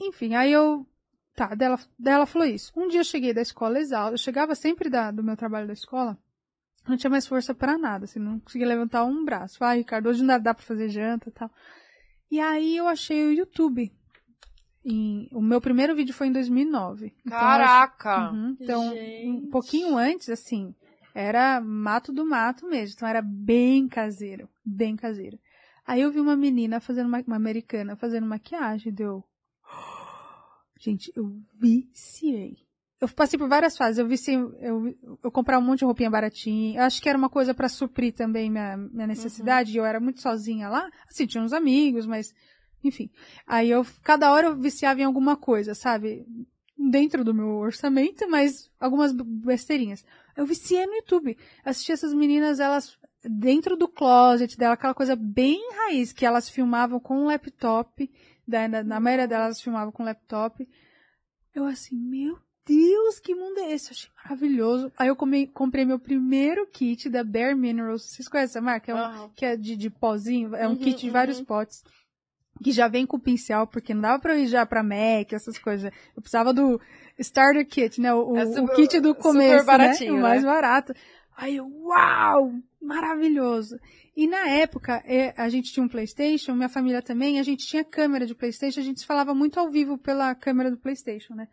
Enfim, aí eu. Tá, dela, dela falou isso. Um dia eu cheguei da escola exausta. Eu chegava sempre da, do meu trabalho da escola. Não tinha mais força pra nada, assim, não conseguia levantar um braço. Ah, Ricardo, hoje não dá, pra fazer janta e tal. E aí eu achei o YouTube. Em- o meu primeiro vídeo foi em 2009. Então, Caraca! Uhum, Então, um pouquinho antes, assim, era mato do mato mesmo. Então era bem caseiro, bem caseiro. Aí eu vi uma menina fazendo, uma, uma americana fazendo maquiagem, deu. Gente, eu viciei. Eu passei por várias fases. Eu viciei, eu, eu comprava um monte de roupinha baratinha. Eu acho que era uma coisa pra suprir também minha, minha necessidade. Eu era muito sozinha lá. Assim, tinha uns amigos, mas, enfim. Aí eu, cada hora eu viciava em alguma coisa, sabe? Dentro do meu orçamento, mas algumas besteirinhas. Eu viciei no YouTube. Assisti essas meninas, elas, dentro do closet dela, aquela coisa bem raiz, que elas filmavam com um laptop. Da, na, na maioria delas elas filmavam com laptop. Eu assim, meu Deus, que mundo é esse? Eu achei maravilhoso. Aí eu comprei meu primeiro kit da Bare Minerals. Vocês conhecem essa marca? É um, Aham. que é de, de pozinho, é um Uhum, kit de vários uhum. potes. Que já vem com pincel, porque não dava pra eu ir já pra MAC, essas coisas. Eu precisava do Starter Kit, né? O, É o super- kit do super começo, baratinho, né? O mais né? barato. Aí eu, uau! Maravilhoso! E na época, é, a gente tinha um Playstation, minha família também, a gente tinha câmera de Playstation, a gente se falava muito ao vivo pela câmera do Playstation, né?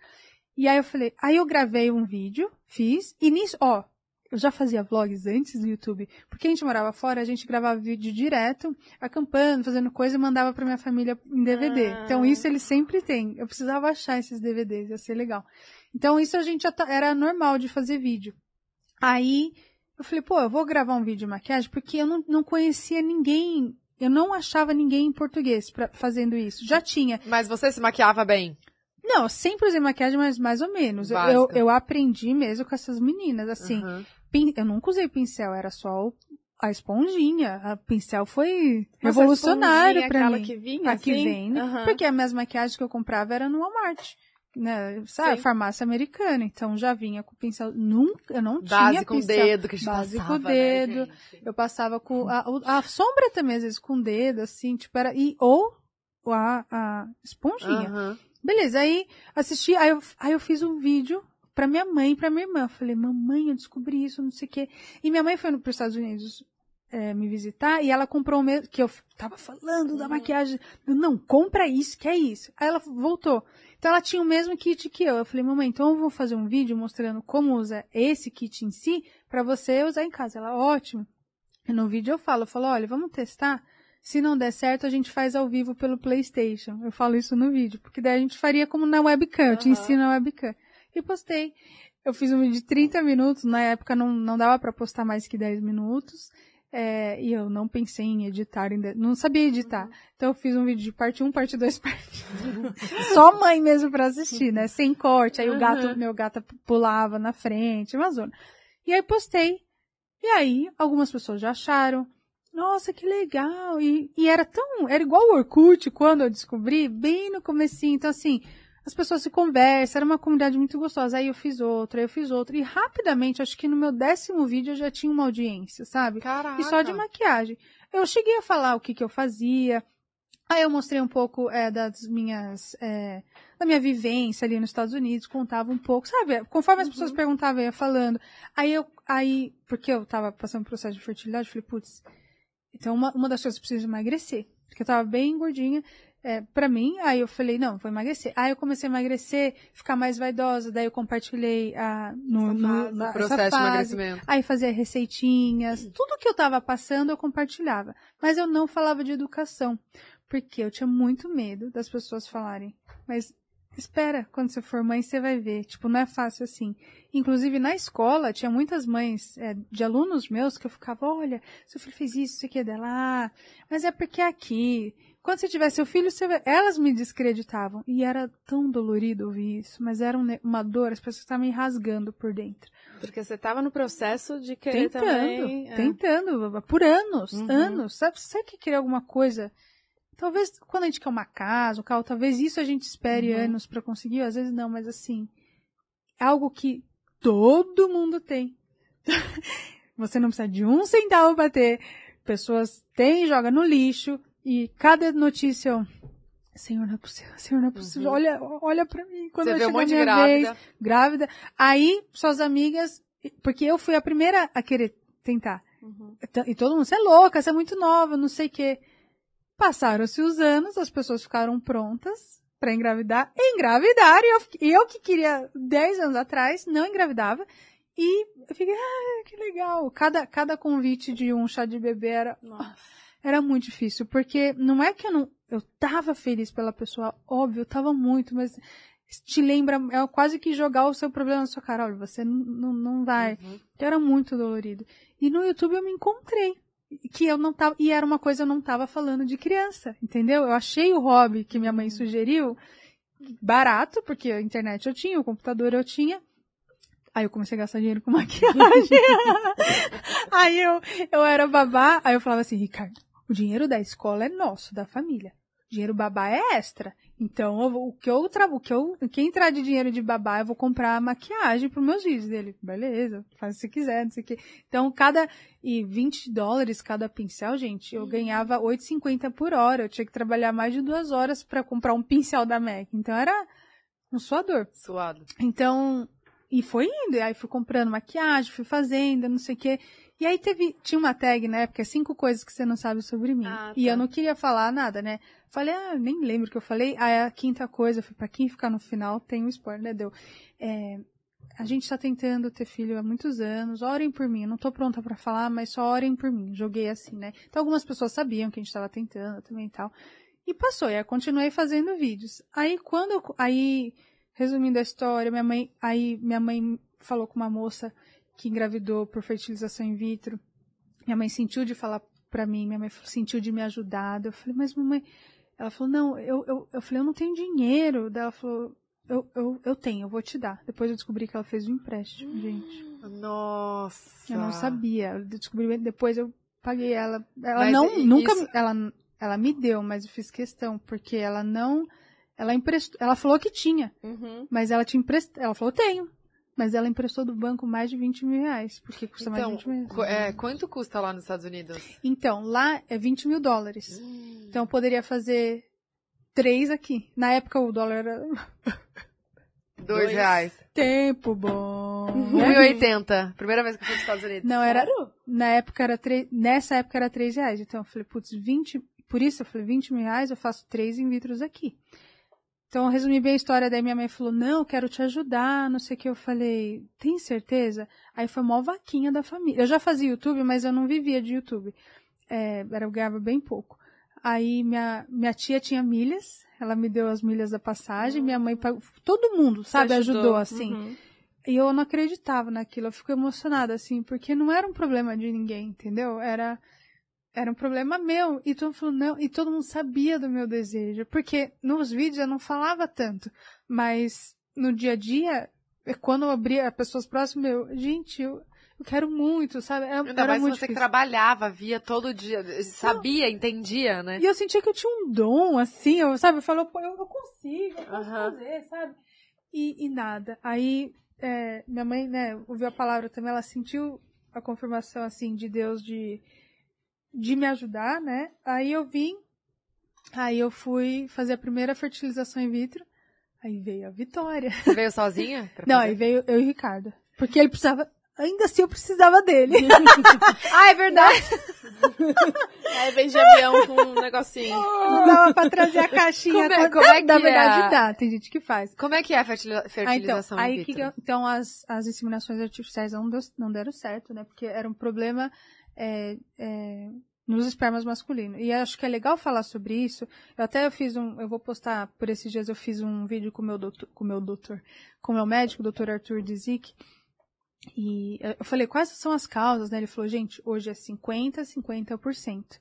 E aí eu falei, aí eu gravei um vídeo, fiz, e nisso, ó, eu já fazia vlogs antes do YouTube, porque a gente morava fora, a gente gravava vídeo direto, acampando, fazendo coisa e mandava pra minha família em DVD. Ah. Então isso eles sempre têm. Eu precisava achar esses DVDs, ia ser legal. Então isso a gente já tá- era normal de fazer vídeo. Aí eu falei, pô, eu vou gravar um vídeo de maquiagem porque eu não, não conhecia ninguém eu não achava ninguém em português pra, fazendo isso. Já tinha. Mas você se maquiava bem? Não, sempre usei maquiagem, mas mais ou menos. Eu, eu, eu aprendi mesmo com essas meninas, assim. Aham. Pin- Eu nunca usei pincel, era só o- a esponjinha. A pincel foi revolucionário a pra aquela mim. que vinha, A que assim? vem, né? Aham. Porque as minhas maquiagens que eu comprava era no Walmart. Né, sabe, Sim. farmácia americana, então já vinha com pincel, nunca, eu não tinha Base com pincel. dedo que a gente Base passava, com né, dedo. gente? Eu passava com a, o- a sombra também, às vezes, com o dedo, assim, tipo, era, e, ou a, a esponjinha. Aham. Beleza, aí assisti, aí eu, aí eu fiz um vídeo pra minha mãe e pra minha irmã. Eu falei, mamãe, eu descobri isso, não sei o quê. E minha mãe foi pros Estados Unidos é, me visitar e ela comprou o mesmo, que eu tava falando da maquiagem. Eu, Não, compra isso, que é isso. Aí ela voltou. Então ela tinha o mesmo kit que eu. Eu falei, mamãe, então eu vou fazer um vídeo mostrando como usa esse kit em si pra você usar em casa. Ela, ótimo. E no vídeo eu falo, eu falo, olha, vamos testar? Se não der certo, a gente faz ao vivo pelo PlayStation. Eu falo isso no vídeo, porque daí a gente faria como na webcam, eu te ensino a webcam. E postei. Eu fiz um vídeo de 30 minutos, na época não, não dava pra postar mais que 10 minutos. é, e eu não pensei em editar, ainda, não sabia editar. Então eu fiz um vídeo de parte 1, parte 2, parte Só mãe mesmo pra assistir, né? Sem corte. Aí o gato, Uhum. meu gato pulava na frente, uma zona. E aí postei. E aí, algumas pessoas já acharam. Nossa, que legal! E, e era tão. Era igual o Orkut quando eu descobri, bem no comecinho. Então, assim, as pessoas se conversam, era uma comunidade muito gostosa. Aí eu fiz outra, aí eu fiz outra. E rapidamente, acho que no meu décimo vídeo eu já tinha uma audiência, sabe? Caraca. E só de maquiagem. Eu cheguei a falar o que, que eu fazia. Aí eu mostrei um pouco é, das minhas. é, da minha vivência ali nos Estados Unidos, contava um pouco, sabe? Conforme as pessoas perguntavam, eu ia falando. Aí eu. Aí, porque eu tava passando por processo de fertilidade, eu falei, putz, então uma, uma das coisas que eu preciso emagrecer. Porque eu tava bem gordinha. É, pra mim, aí eu falei, não, vou emagrecer. Aí eu comecei a emagrecer, ficar mais vaidosa, daí eu compartilhei a, no, Essa no, fase. na- essa Processo de fase. emagrecimento. Aí fazia receitinhas, tudo que eu tava passando eu compartilhava. Mas eu não falava de educação. Porque eu tinha muito medo das pessoas falarem. Mas espera, quando você for mãe, você vai ver. Tipo, não é fácil assim. Inclusive, na escola, tinha muitas mães é, de alunos meus que eu ficava, olha, seu filho fez isso, isso aqui é dela. Ah, mas é porque é aqui. Quando você tiver seu filho, você vai... Elas me descreditavam. E era tão dolorido ouvir isso. Mas era um uma dor, as pessoas estavam me rasgando por dentro. Porque você tava no processo de querer Tentando, também... é. tentando, por anos, Uhum. anos. Sabe, você quer querer alguma coisa? Talvez quando a gente quer uma casa, um carro, talvez isso a gente espere Uhum. anos pra conseguir, às vezes não, mas assim, é algo que todo mundo tem. você não precisa de um centavo pra ter. Pessoas têm, joga no lixo e cada notícia, eu, Senhor, não é possível, Senhor, não é possível. Uhum. Olha, olha pra mim quando Você um chegar de minha vez grávida. grávida. Aí, suas amigas, porque eu fui a primeira a querer tentar. Uhum. E todo mundo, você é louca, você é muito nova, não sei o quê. Passaram-se os anos, as pessoas ficaram prontas pra engravidar, engravidaram, e eu, eu que queria 10 anos atrás, não engravidava. E eu fiquei, ah, que legal. Cada, cada convite de um chá de bebê era, Nossa. era muito difícil, porque não é que eu não. Eu tava feliz pela pessoa, óbvio, eu tava muito, mas te lembra, é quase que jogar o seu problema na sua cara. Olha, você não, não, vai. Uhum. Que era muito dolorido. E no YouTube eu me encontrei. Que eu não tava. E era uma coisa eu não tava falando de criança, entendeu? Eu achei o hobby que minha mãe sugeriu barato, porque a internet eu tinha, o computador eu tinha. Aí eu comecei a gastar dinheiro com maquiagem. aí eu, eu era babá, aí eu falava assim, Ricardo, o dinheiro da escola é nosso, da família. O dinheiro babá é extra. Então, vou- o que eu o que eu, quem entrar de dinheiro de babá, eu vou comprar maquiagem para meus vídeos dele. Beleza, faz se quiser, não sei o quê. Então, cada e 20 dólares cada pincel, gente, eu ganhava 8,50 por hora. Eu tinha que trabalhar mais de duas horas para comprar um pincel da MAC. Então, era um suador. Suado. Então, e foi indo. E aí fui comprando maquiagem, fui fazendo, não sei o quê. E aí teve, tinha uma tag na época, cinco coisas que você não sabe sobre mim. Ah, E tá. eu não queria falar nada, né? Falei, ah, nem lembro o que eu falei. Aí a quinta coisa, foi pra quem ficar no final, tem um spoiler, né? Deu. É, a gente tá tentando ter filho há muitos anos, orem por mim. Eu não tô pronta pra falar, mas só orem por mim. Joguei assim, né? Então algumas pessoas sabiam que a gente tava tentando também e tal. E passou, e aí eu continuei fazendo vídeos. Aí quando eu, aí, resumindo a história, minha mãe, aí minha mãe falou com uma moça que engravidou por fertilização in vitro. Minha mãe sentiu de falar pra mim. Minha mãe sentiu de me ajudar. Eu falei, mas mamãe. Ela falou, não, eu, eu, eu falei, eu não tenho dinheiro. Daí ela falou, eu, eu, eu tenho, eu vou te dar. Depois eu descobri que ela fez um empréstimo, hum, gente. Nossa. Eu não sabia. Eu descobri depois, eu paguei ela. Ela mas não, nunca, isso... ela, ela me deu, mas eu fiz questão, porque ela não, ela emprestou, ela falou que tinha, uhum. mas ela te emprestou, ela falou, tenho. Mas ela emprestou do banco mais de 20 mil reais, porque custa então, mais de 20 mil reais. É, quanto custa lá nos Estados Unidos? Então, lá é 20 mil dólares. Hum. Então eu poderia fazer três aqui. Na época o dólar era. Dois, Dois reais. Tempo bom. 1,80. Primeira vez que eu fui nos Estados Unidos. Não, era. Na época era três. Nessa época era 3 reais. Então eu falei, putz, 20. Por isso eu falei, 20 mil reais, eu faço três in vitros aqui. Então, eu resumi bem a história, daí minha mãe falou, não, quero te ajudar, não sei o que. Eu falei, tem certeza? Aí foi mó vaquinha da família. Eu já fazia YouTube, mas eu não vivia de YouTube. É, eu ganhava bem pouco. Aí minha, minha tia tinha milhas, ela me deu as milhas da passagem, minha mãe pagou, todo mundo, sabe, ajudou, ajudou assim. Uhum. E eu não acreditava naquilo, eu fico emocionada, assim, porque não era um problema de ninguém, entendeu? Era, era um problema meu. E todo mundo falou, não, e todo mundo sabia do meu desejo. Porque nos vídeos eu não falava tanto. Mas no dia a dia, é quando eu abria pessoas próximas, eu, gente, eu, eu quero muito, sabe? Era, Ainda era mais muito você difícil. que trabalhava, via todo dia, sabia, entendia, né? E eu sentia que eu tinha um dom, assim, eu, sabe? Eu pô, eu, eu consigo, eu posso fazer, sabe? E, e nada. Aí, é, minha mãe, né, ouviu a palavra também, ela sentiu a confirmação, assim, de Deus de de me ajudar, né? Aí eu vim, aí eu fui fazer a primeira fertilização in vitro, aí veio a Vitória. Você veio sozinha? Não, aí veio eu e o Ricardo. Porque ele precisava, ainda assim eu precisava dele. ah, é verdade. aí vem de avião com um negocinho. Não dava pra trazer a caixinha. Como é, como é que Na verdade é? dá, tem gente que faz. Como é que é a fertilização ah, então, in aí vitro? Que então as, as inseminações artificiais não, deu, não deram certo, né? Porque era um problema é, é, nos espermas masculinos. E acho que é legal falar sobre isso. Eu até fiz um, eu vou postar por esses dias eu fiz um vídeo com meu doutor, com meu doutor, com meu médico, doutor Arthur Dizik. E eu falei, quais são as causas, né? Ele falou, gente, hoje é 50, 50%.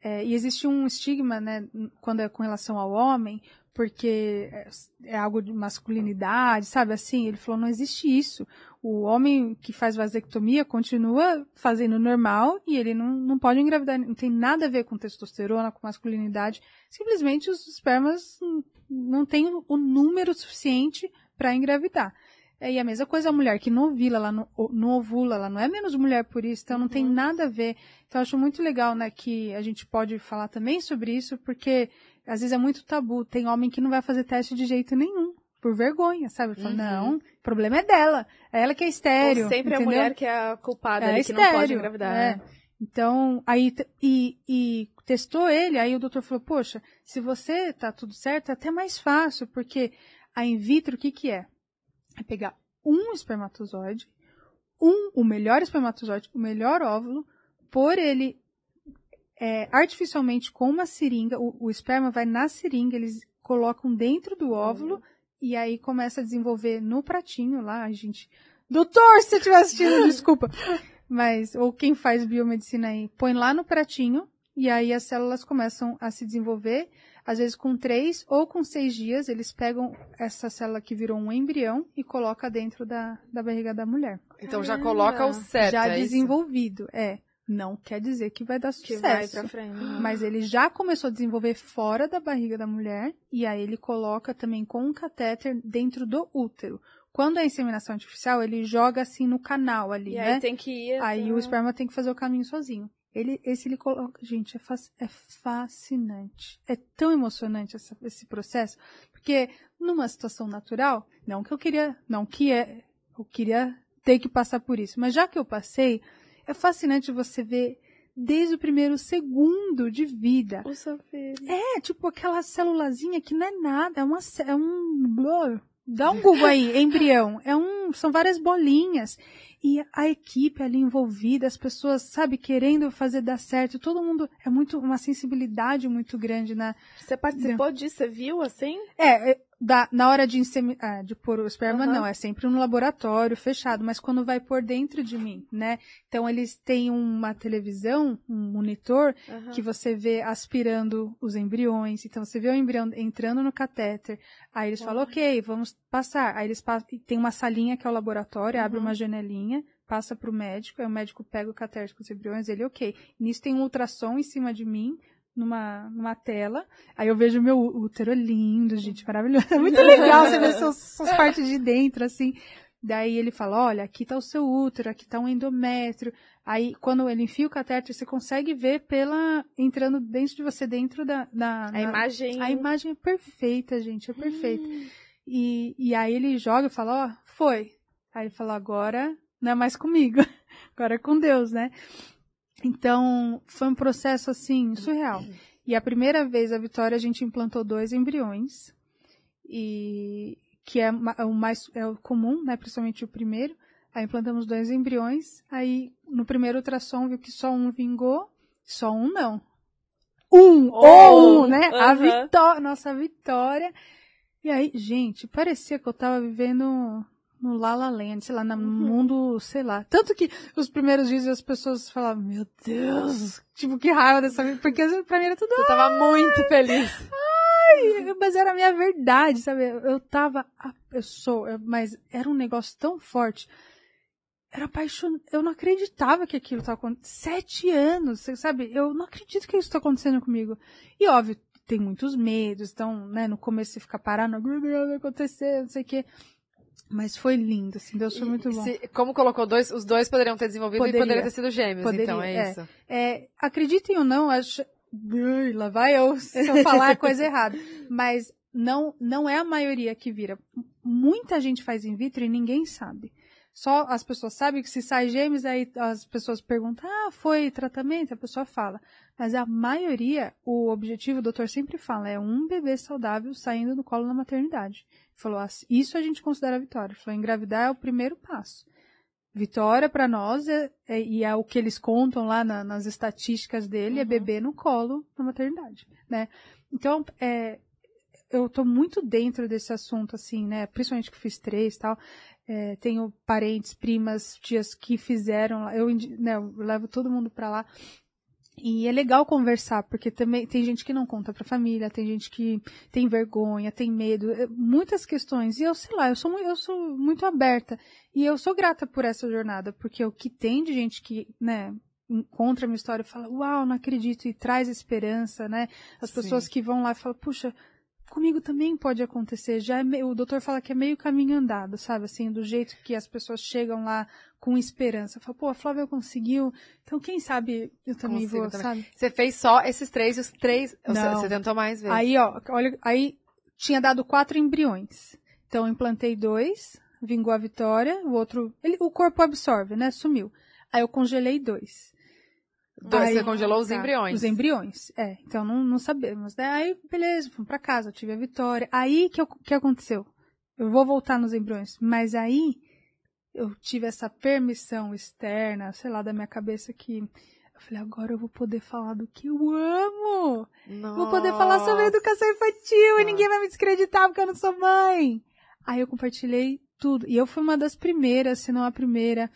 É, e existe um estigma, né, quando é com relação ao homem, porque é, é algo de masculinidade, sabe assim? Ele falou, não existe isso. O homem que faz vasectomia continua fazendo normal e ele não, não pode engravidar, não tem nada a ver com testosterona, com masculinidade. Simplesmente os espermas não têm o número suficiente para engravidar. É, e a mesma coisa a mulher que não ovula, ela não, não ovula, ela não é menos mulher por isso, então não tem Uhum. nada a ver. Então eu acho muito legal, né, que a gente pode falar também sobre isso, porque às vezes é muito tabu. Tem homem que não vai fazer teste de jeito nenhum, por vergonha, sabe? Fala, Uhum. não, o problema é dela. É ela que é estéreo. Ou sempre entendeu? a mulher que é a culpada É ali, que não estéreo, pode engravidar. é. Então, aí, e, e testou ele, aí o doutor falou, poxa, se você tá tudo certo, é até mais fácil, porque a in vitro, o que que é? É pegar um espermatozoide, um, o melhor espermatozoide, o melhor óvulo, pôr ele é, artificialmente com uma seringa, o, o esperma vai na seringa, eles colocam dentro do óvulo, e aí começa a desenvolver no pratinho lá, a gente... Doutor, se você estiver assistindo, desculpa. Mas, ou quem faz biomedicina aí, põe lá no pratinho, e aí as células começam a se desenvolver, às vezes com três ou com seis dias, eles pegam essa célula que virou um embrião e coloca dentro da, da barriga da mulher. Então já coloca o certo, já é isso? desenvolvido, é. Não quer dizer que vai dar vai sucesso. pra frente. Mas ele já começou a desenvolver fora da barriga da mulher e aí ele coloca também com um catéter dentro do útero. Quando é inseminação artificial, ele joga assim no canal ali, E né? aí tem que ir. Aí até- o esperma tem que fazer o caminho sozinho. Ele, esse ele coloca. Gente, é, fac- é fascinante. É tão emocionante essa- esse processo. Porque numa situação natural, não que eu queria. Não que é. Eu queria ter que passar por isso. Mas já que eu passei, é fascinante você ver desde o primeiro segundo de vida. O. É, tipo aquela célulazinha que não é nada, é, uma, é um. blur. Dá um Google aí, embrião. É um são, são várias bolinhas. E a equipe ali envolvida, as pessoas, sabe, querendo fazer dar certo, todo mundo, é muito, uma sensibilidade muito grande na... Você participou disso, você viu, assim? É, é da, na hora de, insemi, ah, de pôr o esperma, Aham. não, é sempre no laboratório, fechado, mas quando vai pôr dentro de mim, né? Então eles têm uma televisão, um monitor, Aham. que você vê aspirando os embriões. Então você vê o embrião entrando no catéter. Aí eles falam, ok, vamos passar. Aí eles passam, tem uma salinha que é o laboratório, abre Uhum. uma janelinha, passa pro médico, aí o médico pega o catéter com os embriões, ele, ok. Nisso tem um ultrassom em cima de mim, numa, numa tela. Aí eu vejo meu útero lindo, gente, maravilhoso. É muito legal você ver suas, suas partes de dentro, assim. Daí ele fala, olha, aqui tá o seu útero, aqui tá um endométrio. Aí, quando ele enfia o catéter, você consegue ver pela... entrando dentro de você, dentro da... da A na- imagem. a imagem é perfeita, gente, é perfeita. E, e aí ele joga e fala, ó, foi. Aí ele fala, agora não é mais comigo, agora é com Deus, né? Então, foi um processo, assim, surreal. E a primeira vez a Vitória, a gente implantou dois embriões, e que é ma- o mais é o comum, né? Principalmente o primeiro. Aí implantamos dois embriões. Aí no primeiro ultrassom viu que só um vingou, só um não. Um, Oh, ou um, né? A aham. vitória, nossa vitória. E aí, gente, parecia que eu tava vivendo no La La Land, sei lá, no Uhum. mundo, sei lá. Tanto que os primeiros dias as pessoas falavam, meu Deus, tipo, que raiva dessa vida, porque pra mim era tudo Eu tava muito feliz. Ai, mas era a minha verdade, sabe? Eu tava. Eu sou, eu- mas era um negócio tão forte. Era apaixonante. Eu não acreditava que aquilo estava acontecendo. Sete anos, sabe? Eu não acredito que isso está acontecendo comigo. E óbvio, tem muitos medos, então, né, no começo você fica parado, meu Deus, vai acontecer, não sei o quê. Mas foi lindo, assim, Deus foi muito bom. Se- como colocou dois, os dois poderiam ter desenvolvido Poderia. e poderia ter sido gêmeos, Poderia, então é, é. isso. É, acreditem ou não, acho. Ai, lá vai eu se eu falar a coisa errada. Mas não, não é a maioria que vira. Muita gente faz in vitro e ninguém sabe. Só as pessoas sabem que se sai gêmeos, aí as pessoas perguntam, ah, foi tratamento? A pessoa fala. Mas a maioria, o objetivo, o doutor sempre fala, é um bebê saudável saindo do colo na maternidade. Ele falou, "Assim, isso a gente considera vitória. Ele falou, engravidar é o primeiro passo. Vitória para nós é, é- e é o que eles contam lá na- nas estatísticas dele é Uhum. bebê no colo na maternidade, né? Então, é, eu tô muito dentro desse assunto, assim, né? Principalmente que fiz três e tal. É, tenho parentes, primas, tias que fizeram. Eu, né, eu levo todo mundo pra lá. E é legal conversar, porque também tem gente que não conta pra família, tem gente que tem vergonha, tem medo, é, muitas questões. E eu, sei lá, eu sou, eu sou muito aberta. E eu sou grata por essa jornada, porque o que tem de gente que, né, encontra a minha história e fala, uau, não acredito, e traz esperança, né? As Sim. pessoas que vão lá e falam, puxa, comigo também pode acontecer. Já é meio, o doutor fala que é meio caminho andado, sabe? Assim, do jeito que as pessoas chegam lá com esperança. Fala, pô, a Flávia conseguiu, então quem sabe eu também Consigo vou, também. sabe? Você fez só esses três e os três. Não. Você tentou mais vezes. Aí, ó, olha, aí tinha dado quatro embriões. Então eu implantei dois, vingou a vitória, o outro, ele, o corpo absorve, né? Sumiu. Aí eu congelei dois. Dois, Aí- você congelou os Tá, embriões. Os embriões, é. Então não, não sabemos. né? Aí, beleza, fomos pra casa, eu tive a vitória. Aí que, eu- que aconteceu? Eu vou voltar nos embriões. Mas aí eu tive essa permissão externa, sei lá, da minha cabeça que. Eu falei, agora eu vou poder falar do que eu amo. Vou poder falar sobre Nossa. educação infantil e ninguém vai me descreditar porque eu não sou mãe. Aí eu compartilhei tudo. E eu fui uma das primeiras, se não a primeira.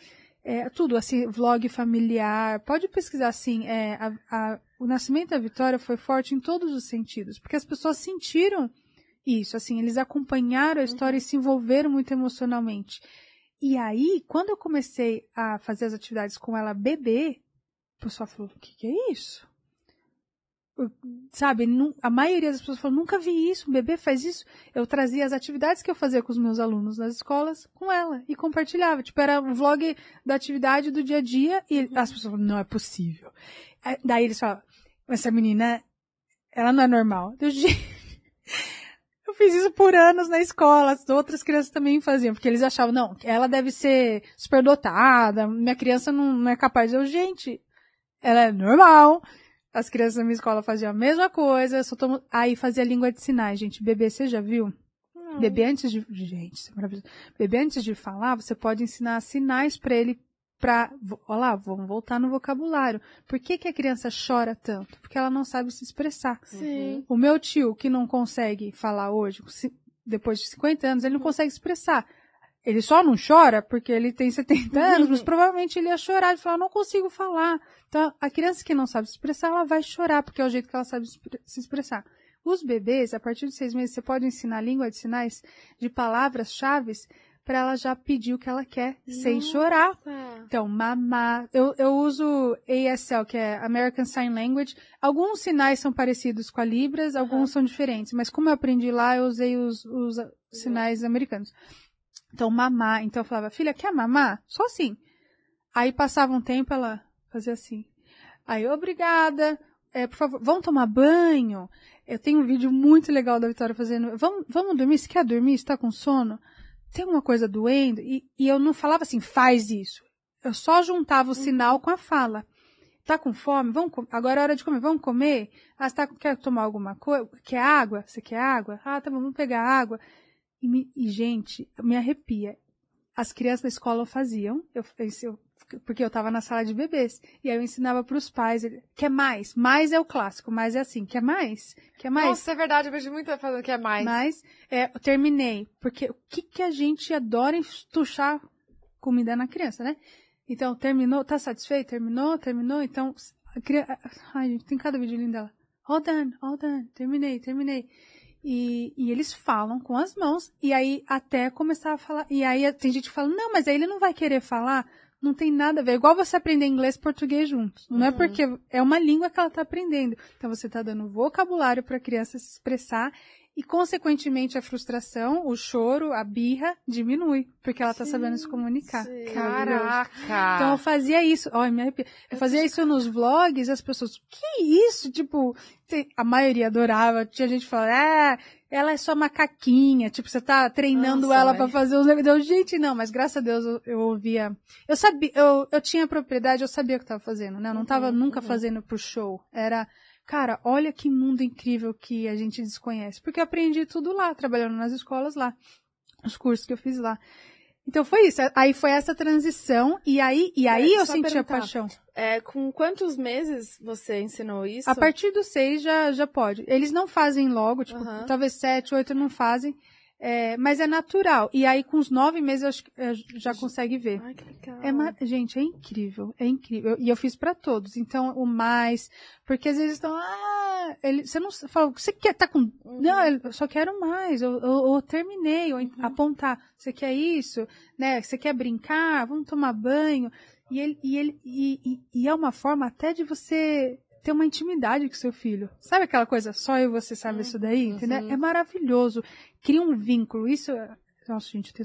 É, tudo, assim, vlog familiar. Pode pesquisar assim. É, a- a- o nascimento da Vitória foi forte em todos os sentidos. Porque as pessoas sentiram isso, assim, eles acompanharam a história e se envolveram muito emocionalmente. E aí, quando eu comecei a fazer as atividades com ela bebê, o pessoal falou, o que, que é isso? Sabe, a maioria das pessoas falou, nunca vi isso, um bebê faz isso. Eu trazia as atividades que eu fazia com os meus alunos nas escolas com ela e compartilhava. Tipo, era um vlog da atividade do dia a dia e as pessoas falavam, não é possível. Aí, Daí eles falavam, essa menina, ela não é normal. Eu, "Gente, eu fiz isso por anos na escola, as outras crianças também faziam, porque eles achavam, não, ela deve ser superdotada, minha criança não, não é capaz. Eu, gente, ela é normal. As crianças da minha escola faziam a mesma coisa, só tomo... aí fazia língua de sinais, gente. Bebê, você já viu? Bebê antes de. Gente, isso é maravilhoso. Bebê antes de falar, você pode ensinar sinais para ele para. Olha lá, vamos voltar no vocabulário. Por que, que a criança chora tanto? Porque ela não sabe se expressar. Sim. O meu tio, que não consegue falar hoje, depois de 50 anos, ele não consegue expressar. Ele só não chora porque ele tem 70 anos, mas provavelmente ele ia chorar e falar, não consigo falar. Então, a criança que não sabe se expressar, ela vai chorar, porque é o jeito que ela sabe se expressar. Os bebês, a partir de seis meses, você pode ensinar a língua de sinais de palavras-chave para ela já pedir o que ela quer, sem chorar. Nossa. Então, mamar. Eu, eu uso ASL, que é American Sign Language. Alguns sinais são parecidos com a Libras, alguns são diferentes. Mas como eu aprendi lá, eu usei os, os sinais americanos. Então, mamar. Então, eu falava, filha, quer mamar? Só assim. Aí passava um tempo, ela fazia assim. Aí, obrigada. É, por favor, vamos tomar banho? Eu tenho um vídeo muito legal da Vitória fazendo. Vamos, vamos dormir? Você quer dormir? Você tá com sono? Tem alguma coisa doendo? E, e eu não falava assim, faz isso. Eu só juntava o sinal com a fala. Tá com fome? Vamos Agora é hora de comer. Vamos comer? Ah, você tá, quer tomar alguma coisa? Quer água? Você quer água? Ah, tá bom, vamos pegar água. E, me- e, gente, me arrepia. As crianças da escola faziam, eu, eu- porque eu estava na sala de bebês. E aí eu ensinava para os pais. ele, Quer mais? Mais é o clássico, mais é assim. Quer mais? Quer mais? Nossa, é verdade, eu vejo muita falando que é mais. Mas é, eu terminei. Porque o que, que a gente adora estuchar comida na criança, né? Então, terminou, tá satisfeito? Terminou, terminou. Então, a criança. Ai, gente, tem cada vídeo lindo dela. All done, all done. Terminei, terminei. E, e eles falam com as mãos, e aí até começar a falar. E aí tem gente que fala, não, mas aí ele não vai querer falar. Não tem nada a ver. É igual você aprender inglês e português juntos. Não é porque é uma língua que ela está aprendendo. Então você está dando vocabulário para a criança se expressar e, consequentemente, a frustração, o choro, a birra diminui, porque ela está sabendo se comunicar. sim. Caraca! Então eu fazia isso, olha, me arrepia. Eu fazia isso nos vlogs e as pessoas, que isso? Tipo, a maioria adorava. Tinha gente que falava, ah, ela é só macaquinha, tipo, você tá treinando Nossa, ela mãe. pra fazer os negócios. Eu, Gente, não, mas graças a Deus eu, eu ouvia. Eu sabia, eu, eu tinha propriedade, eu sabia o que eu tava fazendo, né? Eu não tava Uhum, nunca uhum. fazendo pro show. Era, cara, olha que mundo incrível que a gente desconhece. Porque eu aprendi tudo lá, trabalhando nas escolas lá. Os cursos que eu fiz lá. Então foi isso. Aí foi essa transição e aí, e aí É, eu senti a paixão. É, com quantos meses você ensinou isso? A partir dos seis já, já pode. Eles não fazem logo, tipo, talvez sete, oito não fazem. É, mas é natural. E aí, com os nove meses, eu acho que é, já consegue ver. Ai, que legal. É Gente, é incrível, é incrível. E eu fiz pra todos. Então, o mais. Porque às vezes estão. Ah, ele, você não fala, você quer, tá com. Não, eu só quero mais. Eu, eu, eu terminei. Ou apontar, você quer isso? Né? Você quer brincar? Vamos tomar banho. E, ele, e, ele, e, e, e é uma forma até de você ter uma intimidade com seu filho. Sabe aquela coisa, só eu e você sabe isso daí? Entendeu? É maravilhoso. Cria um vínculo. Isso. é- Nossa, gente, tem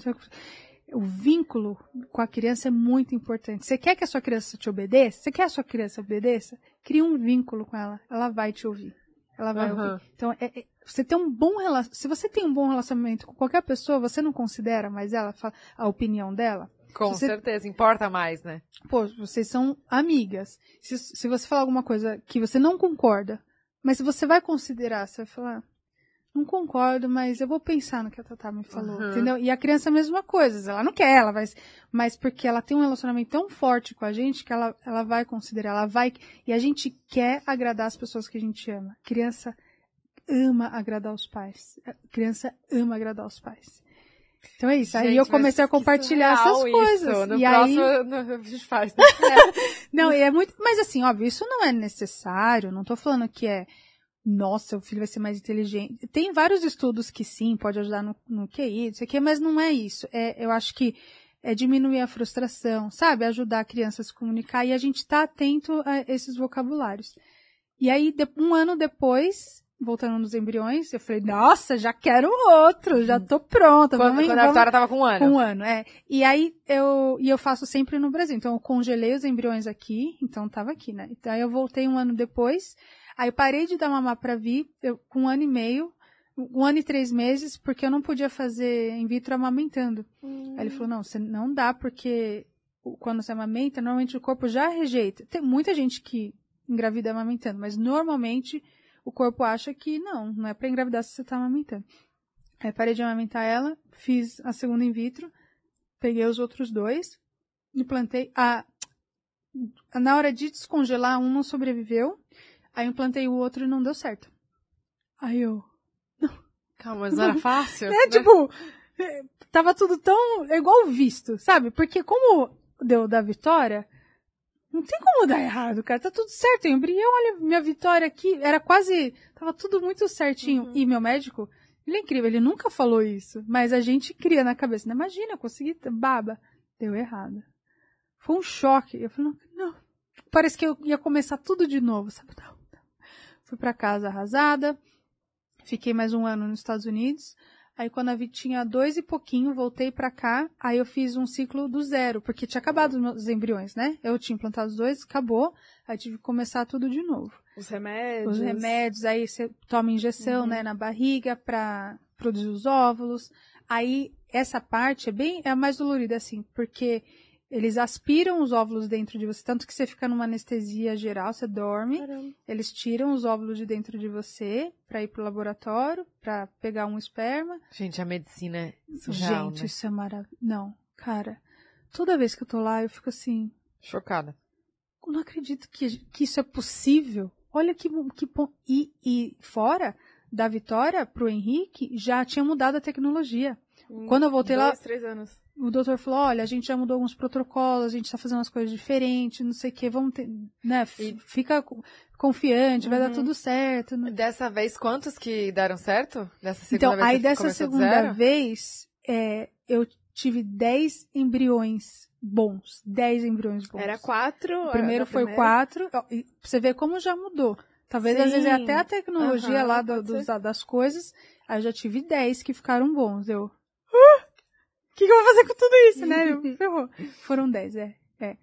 o vínculo com a criança é muito importante. Você quer que a sua criança te obedeça? Você quer a sua criança obedeça? Cria um vínculo com ela. Ela vai te ouvir. Ela vai Aham. ouvir. Então, é- é- você tem um bom relacionamento. Se você tem um bom relacionamento com qualquer pessoa, você não considera mais ela, a opinião dela? Com Você- certeza, importa mais, né? Pô, vocês são amigas. Se, se você falar alguma coisa que você não concorda, mas se você vai considerar, você vai falar, não concordo, mas eu vou pensar no que a Tatá me falou, Uhum. entendeu? E a criança é a mesma coisa, ela não quer, ela vai, mas porque ela tem um relacionamento tão forte com a gente que ela, ela vai considerar, ela vai, e a gente quer agradar as pessoas que a gente ama. A criança ama agradar os pais. A criança ama agradar os pais. Então é isso. aí Gente, eu mas comecei a que compartilhar essas coisas. Isso. No e próximo aí no- a gente faz. né? não, e é muito. Mas assim, óbvio, isso não é necessário. Não tô falando que é. Nossa, o filho vai ser mais inteligente. Tem vários estudos que sim, pode ajudar no, no QI, não sei o quê, mas não é isso. É, eu acho que é diminuir a frustração, sabe? Ajudar a criança a se comunicar e a gente tá atento a esses vocabulários. E aí, um ano depois, voltando nos embriões, eu falei, nossa, já quero outro, já tô pronta. Quando, vamos, quando a vamos- Vitória tava com um ano. com um ano, é. E aí eu, e eu faço sempre no Brasil. Então eu congelei os embriões aqui, então tava aqui, né? Então aí eu voltei um ano depois. Aí eu parei de dar mamar pra vir, eu, com um ano e meio, um ano e três meses, porque eu não podia fazer in vitro amamentando. Hum. Aí ele falou, não, você não dá, porque quando você amamenta, normalmente o corpo já rejeita. Tem muita gente que engravida amamentando, mas normalmente o corpo acha que não, não é pra engravidar se você tá amamentando. Aí parei de amamentar ela, fiz a segunda in vitro, peguei os outros dois, implantei. A, na hora de descongelar, um não sobreviveu, aí implantei o outro e não deu certo. Aí eu. Calma, mas não era fácil? É, né? tipo, é, tava tudo tão. É igual visto, sabe? Porque como deu da vitória, não tem como dar errado, cara. Tá tudo certo. O embrião, olha, minha vitória aqui, era quase. Tava tudo muito certinho. Uhum. E meu médico, ele é incrível, ele nunca falou isso. Mas a gente cria na cabeça. Né? Imagina, eu consegui. Baba. Deu errado. Foi um choque. Eu falei, não, não. Parece que eu ia começar tudo de novo, sabe? Não, não. Fui pra casa arrasada. Fiquei mais um ano nos Estados Unidos. Aí quando a Vi tinha dois e pouquinho, voltei pra cá. Aí eu fiz um ciclo do zero, porque tinha acabado os meus embriões, né? Eu tinha implantado os dois, acabou. Aí tive que começar tudo de novo. Os remédios. Os remédios, aí você toma injeção, Uhum. né, na barriga pra produzir os óvulos. Aí essa parte é bem, é a mais dolorida, assim, porque eles aspiram os óvulos dentro de você, tanto que você fica numa anestesia geral, você dorme. Caramba. Eles tiram os óvulos de dentro de você pra ir pro laboratório, pra pegar um esperma. Gente, a medicina é surreal, Gente, né? isso é maravilhoso. Não, cara, toda vez que eu tô lá, eu fico assim, Chocada. eu não acredito que, que isso é possível. Olha que, que bom. E, e fora da Vitória pro Henrique, já tinha mudado a tecnologia. Quando eu voltei lá, dois, três anos. o doutor falou, olha, a gente já mudou alguns protocolos, a gente tá fazendo umas coisas diferentes, não sei o que, vamos ter, né, E- fica co- confiante, vai dar Uhum. tudo certo. né? Dessa vez, quantos que deram certo? Dessa segunda Então, vez aí dessa segunda vez, é, eu tive 10 embriões bons. 10 embriões bons. Era quatro. O primeiro a foi primeira. quatro. você ver como já mudou. Talvez às vezes é Sim. até a tecnologia Aham, lá do- dos- das coisas. Aí eu já tive 10 que ficaram bons. Eu. "Ah, O que, que eu vou fazer com tudo isso, né? Eu, ferrou. Foram 10, é. é.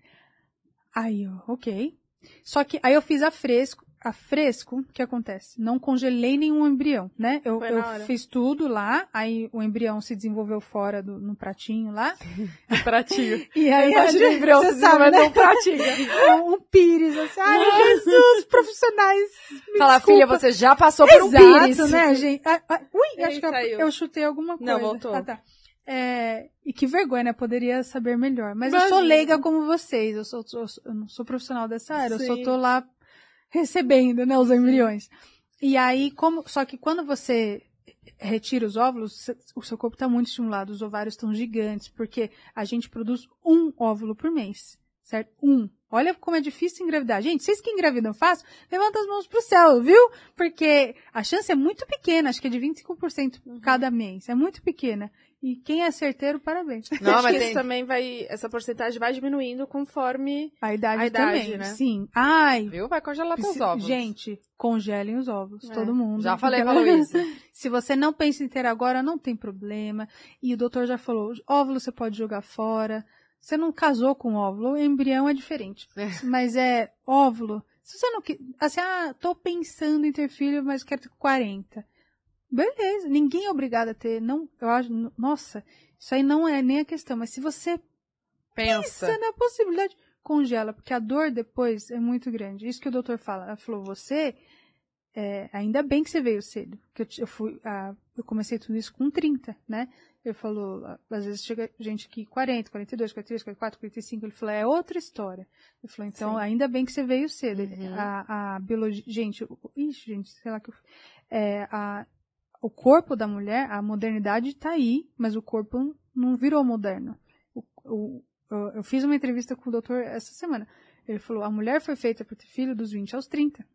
Aí eu, ok. Só que aí eu fiz a fresco. A fresco, o que acontece? Não congelei nenhum embrião, né? Eu, eu fiz tudo lá, aí o embrião se desenvolveu fora do, no pratinho lá. Pratinho. E aí Imagina o embrião você se sabe, né? desenvolvendo um pratinho. um pires, assim, ai Jesus, profissionais. me Fala, filha, você já passou por um pires. Exato, né, gente? Ah, ah, ui, acho que eu, eu chutei alguma coisa. Não, voltou. Ah, tá. É, e que vergonha, né? Poderia saber melhor. Mas eu sou Imagina. leiga como vocês. Eu, sou, sou- eu não sou profissional dessa área. Eu só Sim. tô lá recebendo, né, os embriões. E aí, como, só que quando você retira os óvulos, o seu corpo está muito estimulado, os ovários estão gigantes, porque a gente produz um óvulo por mês, certo? Um. Olha como é difícil engravidar. Gente, vocês que engravidam fácil, levanta as mãos pro céu, viu? Porque a chance é muito pequena, acho que é de 25% Uhum. cada mês. É muito pequena. E quem é certeiro, parabéns. Não, mas tem... isso também vai. Essa porcentagem vai diminuindo conforme. A idade, A idade, também, né? sim. Ai, Viu? Vai congelar teus Preci- ovos. Gente, congelem os ovos, É, todo mundo. Já falei pra Luísa. Se você não pensa em ter agora, não tem problema. E o doutor já falou, óvulo você pode jogar fora. Você não casou com óvulo, embrião é diferente. É. Mas é óvulo. Se você não quer, assim, ah, tô pensando em ter filho, mas quero ter 40. Beleza, ninguém é obrigado a ter, não, eu acho, nossa, isso aí não é nem a questão, mas se você Pensa. pensa na possibilidade, congela, porque a dor depois é muito grande. Isso que o doutor fala. Ela falou, você, é, ainda bem que você veio cedo. Eu, eu fui, ah, eu comecei tudo isso com 30, né? Ele falou, às vezes chega gente aqui 40, 42, 43, 44, 45. Ele falou, é outra história. Ele falou, então, Sim. ainda bem que você veio cedo. Uhum. A, a biologia, gente, ixi, gente, sei lá que eu, é, a, o corpo da mulher, a modernidade tá aí, mas o corpo não virou moderno. O, o, eu, fiz uma entrevista com o doutor essa semana. Ele falou, a mulher foi feita para ter filho dos 20 aos 30.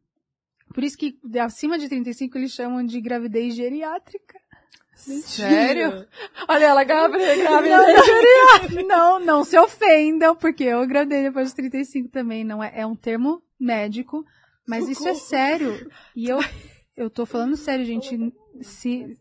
Por isso que de acima de 35 eles chamam de gravidez geriátrica. Sério? Olha ela, Gabriel, grávida. Não, não se ofendam, porque eu engravidei depois dos 35 também. Não é, é um termo médico, mas isso é sério. E eu, eu tô falando sério, gente. Se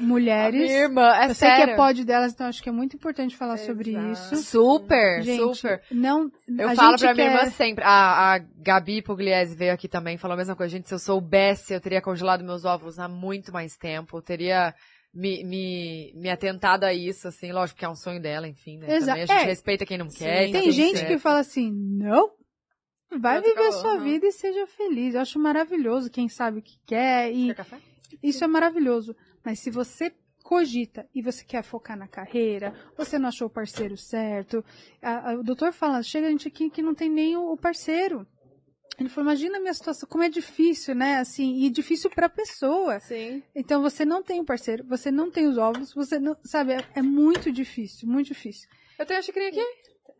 mulheres. Minha irmã, é eu sei que sério. é pod delas, então acho que é muito importante falar sobre Exato. isso. Super, Gente, super. não. Eu a falo gente pra minha quer- irmã sempre. A, a Gabi Pugliese veio aqui também, falou a mesma coisa. Gente, se eu soubesse, eu teria congelado meus ovos há muito mais tempo. Eu teria me, me, me atentado a isso, assim. Lógico que é um sonho dela, enfim, né? Exato. Também a gente É. respeita quem não Sim, quer. e tá Tem gente certo. que fala assim, não, vai viver a sua aham. vida e seja feliz. Eu acho maravilhoso quem sabe o que quer e Quer café? isso é maravilhoso. Mas se você cogita e você quer focar na carreira, você não achou o parceiro certo. A- a- o doutor fala, chega gente aqui que não tem nem o, o parceiro. Ele falou, imagina a minha situação, como é difícil, né? Assim, e difícil pra pessoa. Sim. Então você não tem o parceiro, você não tem os óvulos, você não, sabe, é, é muito difícil, muito difícil. Eu tenho a xicrinha aqui.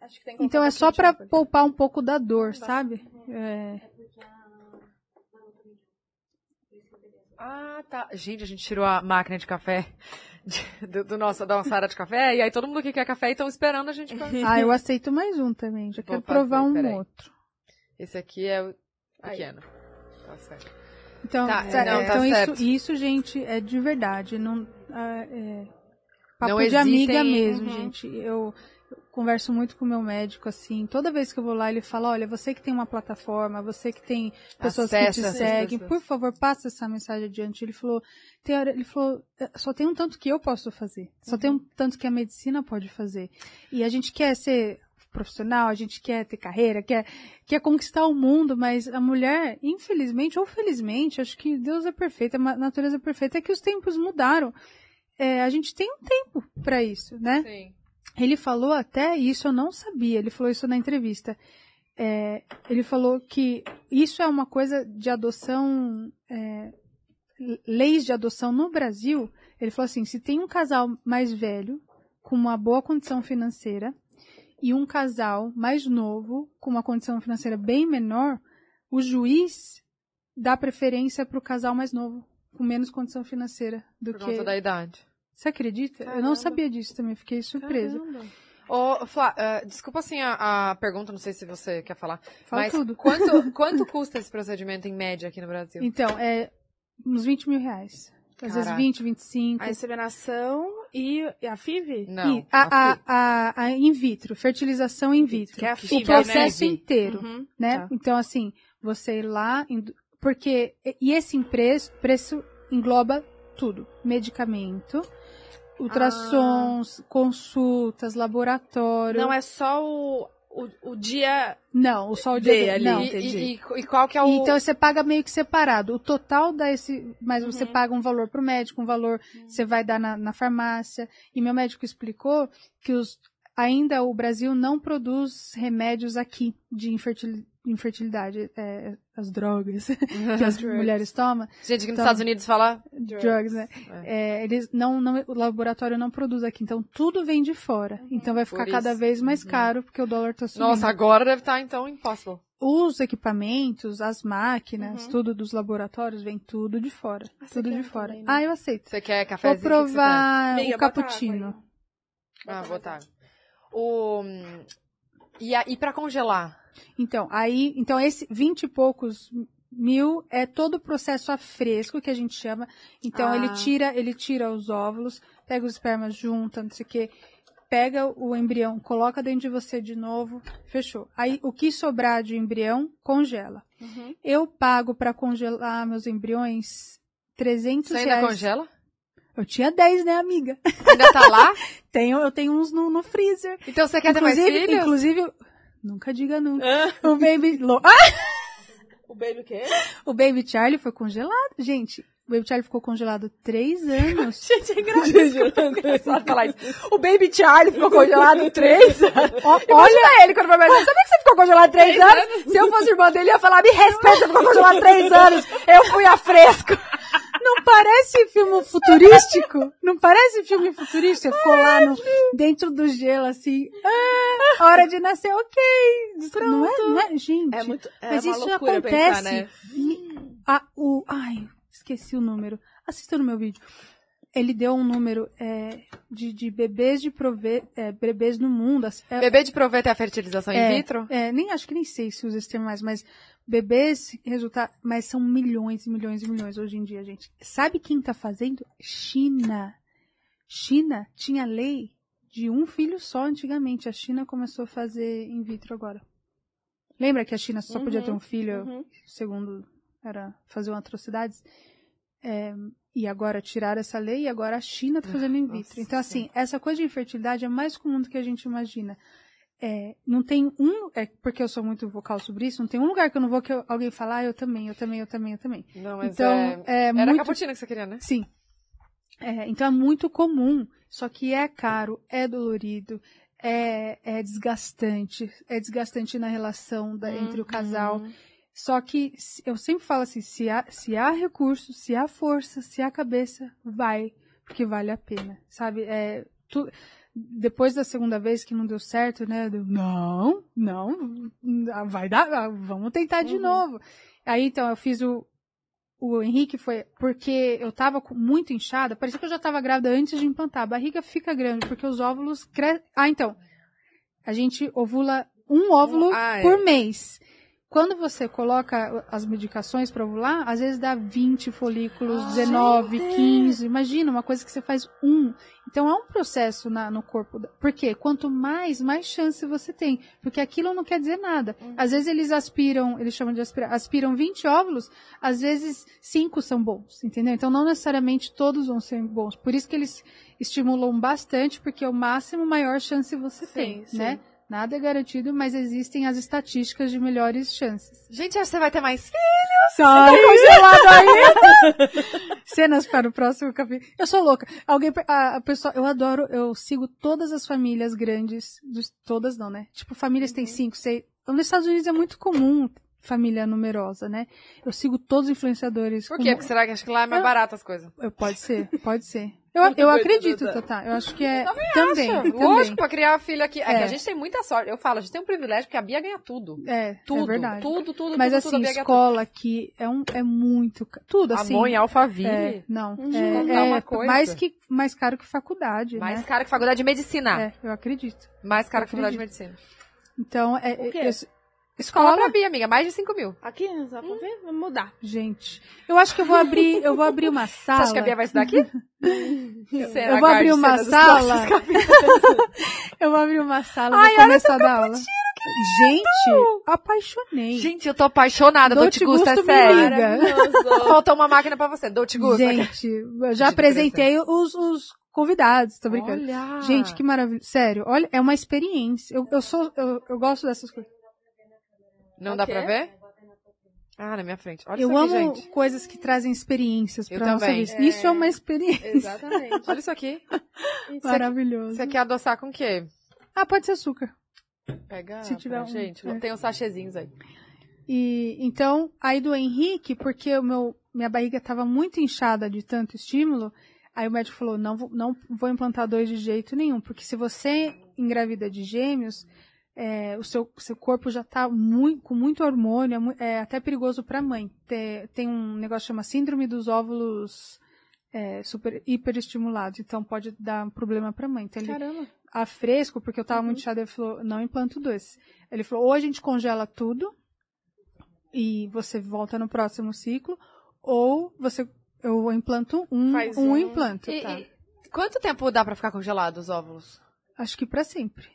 Acho que tem que Então é só Thiago. poupar um pouco da dor, sabe? É, Ah, tá. Gente, a gente tirou a máquina de café de- do, do nosso, da nossa área de café, e aí todo mundo que quer café estão esperando a gente. pra- Ah, eu aceito mais um também, já Vou quero fazer, provar um peraí. outro. Esse aqui é o Aí. pequeno. Tá certo. Então, Tá, é, não, tá então certo. isso, isso, gente, é de verdade. Não, ah, é, papo Não de hesitem amiga mesmo, Uhum. gente. Eu converso muito com o meu médico, assim. Toda vez que eu vou lá, ele fala: olha, você que tem uma plataforma, você que tem pessoas que Acessa te essas seguem, pessoas. por favor, passa essa mensagem adiante. Ele falou: tem ele falou, "É, só tem um tanto que eu posso fazer, só tem Uhum. um tanto que a medicina pode fazer. E a gente quer ser profissional, a gente quer ter carreira, quer, quer conquistar o mundo, mas a mulher, infelizmente ou felizmente, acho que Deus é perfeito, a natureza é perfeita, é que os tempos mudaram. É, a gente tem um tempo para isso, né? Sim. Ele falou até, e isso eu não sabia, ele falou isso na entrevista. É, ele falou que isso é uma coisa de adoção, é, leis de adoção no Brasil. Ele falou assim: se tem um casal mais velho, com uma boa condição financeira, e um casal mais novo, com uma condição financeira bem menor, o juiz dá preferência para o casal mais novo, com menos condição financeira do Por que. conta da idade. Você acredita? Eu Caramba. não sabia disso também, fiquei surpresa. Ô, Flá, eh, desculpa assim a, a pergunta, não sei se você quer falar. Fala mas tudo. Quanto, quanto custa esse procedimento em média aqui no Brasil? Então, é uns 20 mil reais. Às vezes Caraca. 20, 25. A inseminação e e a FIV? Não. E a, a a, a, a in vitro, fertilização in vitro. Que é a o FIV, processo né? inteiro, Uhum, né? tá. Então, assim, você ir lá, porque, e esse preço, preço engloba tudo. Medicamento, ultrassons, consultas, laboratório. Não é só o, o, o dia. Não, o sol D de ali. Não. E, entendi. e, e- qual que é o... Então você paga meio que separado. O total dá esse. Mas você Uhum. paga um valor pro médico, um valor você vai dar na, na farmácia. E meu médico explicou que os, ainda o Brasil não produz remédios aqui de infertil- infertilidade. é, as drogas que as mulheres tomam. Gente, aqui nos Então- Estados Unidos fala... Drugs, né? É, eles não, não, o laboratório não produz aqui, então tudo vem de fora. Então vai ficar Por cada isso. vez mais Uhum. caro porque o dólar tá subindo. Nossa, agora deve estar, então, impossible. os equipamentos, as máquinas, Uhum. tudo dos laboratórios, vem tudo de fora. Ah, tudo de fora. também, né? Ah, eu aceito. Você quer Vou cafezinho? Que que você provar Amiga, o cappuccino. Ah, boa tarde. O... E, a, e pra congelar? Então, aí, então esse 20 e poucos mil é todo o processo a fresco que a gente chama. Então Ah. ele tira, ele tira os óvulos, pega os espermas, junta, não sei o quê, pega o embrião, coloca dentro de você de novo, fechou. Aí o que sobrar de embrião, congela. Uhum. Eu pago para congelar meus embriões 300 Você ainda reais. congela? Eu tinha 10, né, amiga? Ainda tá lá? Tenho, eu tenho uns no, no freezer. Então você quer ter mais inclusive, filhos? inclusive, nunca diga nunca. Ah, O baby, Lo- Ah! o baby o quê? o baby Charlie foi congelado, gente. O baby Charlie ficou congelado três anos. Gente, é engraçado falar isso. O Baby Charlie ficou congelado três anos. Ó, Imagina olha, ele quando vai mais Sabia que você ficou congelado três anos? Se eu fosse irmã dele, ia falar, me respeita, ficou congelado três anos. Eu fui a fresco. Não parece filme futurístico? Não parece filme futurístico? Ficou lá no, dentro do gelo, assim. Ah, hora de nascer, ok. Não é, não é, gente. É muito, é Mas uma isso acontece. pensar, né? A- o, ai, esqueci o número. Assista no meu vídeo. Ele deu um número é, de, de bebês de prove, é, bebês no mundo. É, Bebê de proveito é a fertilização in É. vitro? é, nem acho que nem sei se usa esse termo mais, mas bebês resultar, mas são milhões e milhões e milhões hoje em dia, gente. Sabe quem tá fazendo? China. China tinha lei de um filho só antigamente. A China começou a fazer in vitro agora. Lembra que a China só podia Uhum, ter um filho, Uhum. segundo era faziam atrocidades? É, e agora tiraram essa lei e agora a China tá fazendo in vitro. Nossa então, assim, essa coisa de infertilidade é mais comum do que a gente imagina. É, não tem um, é porque eu sou muito vocal sobre isso, não tem um lugar que eu não vou que eu- alguém falar, ah, eu também, eu também, eu também, eu também. Não, mas então, é... é, Era muito cappuccino que você queria, né? Sim. É, então é muito comum, só que é caro, é dolorido, é, é desgastante, é desgastante na relação da- entre o casal. Uhum. Só que eu sempre falo assim, se há, se há recurso, se há força, se há cabeça, vai, porque vale a pena, sabe? É, tu- depois da segunda vez que não deu certo, né? eu, não, não, vai dar, ah, vamos tentar de Uhum. novo. Aí então eu fiz o, o Henrique foi porque eu tava muito inchada, parecia que eu já tava grávida antes de implantar. A barriga fica grande porque os óvulos crescem. Ah, então. A gente ovula um óvulo Ah, é. por mês. Quando você coloca as medicações para ovular, às vezes dá 20 folículos, Ah, 19, gente! 15. Imagina, uma coisa que você faz um. Então é um processo na- no corpo. Por quê? Quanto mais, mais chance você tem. Porque aquilo não quer dizer nada. Uhum. Às vezes eles aspiram, eles chamam de aspirar, aspiram 20 óvulos, às vezes 5 são bons, entendeu? Então não necessariamente todos vão ser bons. Por isso que eles estimulam bastante, porque é o máximo maior chance você Sim, tem, sim. né? Nada é garantido, mas existem as estatísticas de melhores chances. Gente, você vai ter mais filhos. Sai congelado aí! Cenas para o próximo capítulo. Eu sou louca. Alguém, a, a pessoa, eu adoro, eu sigo todas as famílias grandes, dos- todas não, né? Tipo, famílias têm cinco, seis. Nos Estados Unidos é muito comum família numerosa, né? Eu sigo todos os influenciadores. Por quê? Porque será que acho que lá é mais Eu- barato as coisas? Eu- Pode ser, pode ser. Eu, eu acredito. Tatá. Eu acho que é também. Acho, também. Lógico, pra criar a filha aqui. É, que É. a gente tem muita sorte. Eu falo, a gente tem um privilégio porque a Bia ganha tudo. É, Tudo, é verdade. tudo, tudo, Mas tudo, assim, tudo, escola aqui é, um, é muito. Tudo assim. Amor em Alphaville. É, não. Uhum. É, é uma coisa. mais, que, mais caro que faculdade, Mais né? caro que faculdade de medicina. É, eu acredito. Mais caro Eu que faculdade de medicina. Então, é, é- Escola pra Bia, amiga. Mais de 5 mil. Aqui, só pra ver? Vamos mudar. gente. Eu acho que eu vou abrir, eu vou abrir uma Você sala. acha que a Bia vai estudar aqui? Eu vou abrir uma sala. eu vou abrir uma sala, Ai, vou começar a dar aula. Gente, apaixonei. Gente, eu tô apaixonada. Dolce Dolce Gusto, é sério. Faltou uma máquina pra você. Dolce Gusto. Gente, eu já apresentei os, os convidados, tô brincando. Olha. Gente, que maravilha. Sério, olha, é uma experiência. Eu, eu sou, eu, eu gosto dessas coisas. Não dá Ok. pra ver? Ah, na minha frente. Olha eu isso aqui, amo gente. coisas que trazem experiências Eu pra nossa vida. Isso é uma experiência Exatamente. Olha isso aqui. Isso maravilhosa. Você quer adoçar com o quê? Ah, pode ser açúcar. Pega Se tiver um- gente. é. Tem uns sachezinhos aí. E então, aí do Henrique, porque o meu, minha barriga estava muito inchada de tanto estímulo, aí o médico falou: não vou, não vou implantar dois de jeito nenhum, porque se você engravida de gêmeos, é, o seu, seu corpo já está muito, com muito hormônio, é, é até perigoso para a mãe. Tem, tem um negócio que chama síndrome dos óvulos é, super hiperestimulados, então pode dar um problema para a mãe. Então ele Caramba. a fresco, porque eu tava muito inchada, ele falou, não implanto dois. Ele falou, ou a gente congela tudo e você volta no próximo ciclo, ou você eu implanto um, Faz um, um. implanto. E, tá? e quanto tempo dá pra ficar congelado os óvulos? Acho que pra sempre.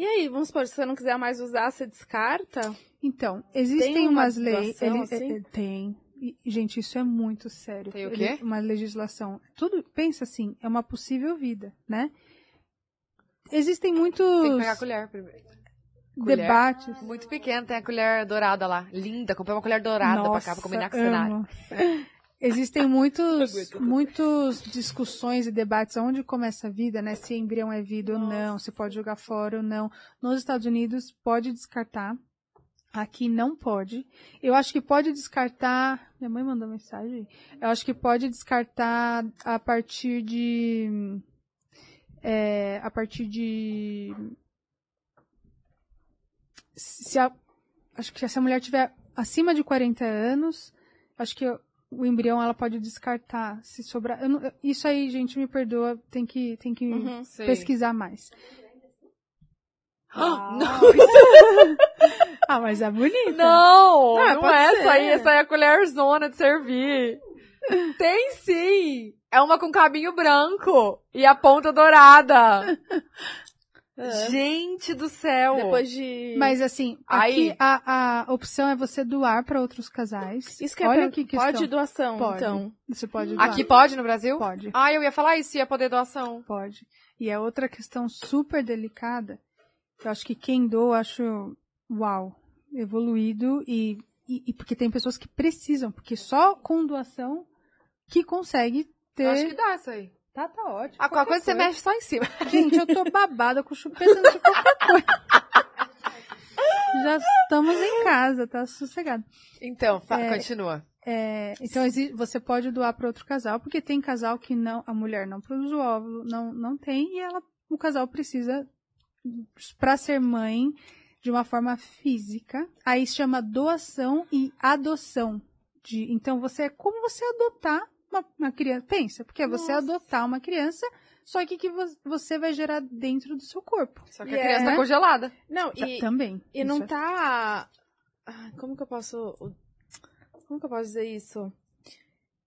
E aí, vamos supor, se você não quiser mais usar, você descarta? Então, existem Tem uma umas leis. ele- assim? é- tem. E, gente, isso é muito sério. Tem o Ele- quê? uma legislação. Tudo, pensa assim, é uma possível vida, né? Existem muitos Tem que pegar a colher primeiro. colher. debates. Muito pequeno, tem a colher dourada lá. Linda, comprei uma colher dourada pra cá, pra combinar com o cenário. Existem muitos, muitos discussões e debates onde começa a vida, né? Se embrião é vida ou não, se pode jogar fora ou não. Nos Estados Unidos pode descartar. Aqui não pode. Eu acho que pode descartar. Minha mãe mandou mensagem. Eu acho que pode descartar a partir de. é, a partir de. Se a, acho que se essa mulher tiver acima de 40 anos, acho que o embrião ela pode descartar se sobrar. não- isso aí, gente, me perdoa, tem que, tem que Uhum. Pesquisar mais. Ah, Ah, mas é bonita. Não, Ah, não pode é ser. essa aí, essa aí é a colher zona de servir. Tem sim! É uma com cabinho branco e a ponta dourada. É. Gente do céu! Depois de. Mas assim, Aí- aqui a, a opção é você doar para outros casais. Isso que é Olha per- que questão. Pode doação, Pode. então. Você pode doar. Aqui pode no Brasil? pode. Ah, eu ia falar isso, ia poder doação. Pode. E é outra questão super delicada. Eu acho que quem doa, eu acho, uau, evoluído e, e, e porque tem pessoas que precisam, porque só com doação que consegue ter. Eu acho que dá isso aí. Tá, tá ótimo. A qualquer coisa você mexe só em cima. Gente, eu tô babada com chupeta de qualquer coisa. Já estamos em casa, tá sossegado. Então, É. continua. É, então você pode doar para outro casal, porque tem casal que não, a mulher não produz o óvulo, não, não tem, e ela, o casal precisa para ser mãe de uma forma física. Aí se chama doação e adoção. De, então você é como você adotar uma, uma criança. Pensa, porque é você Nossa. adotar uma criança, só que que vo- você vai gerar dentro do seu corpo. Só que E a criança é- tá congelada. Não, Ta- e, Também. e não é- tá. Como que eu posso. Como que eu posso dizer isso?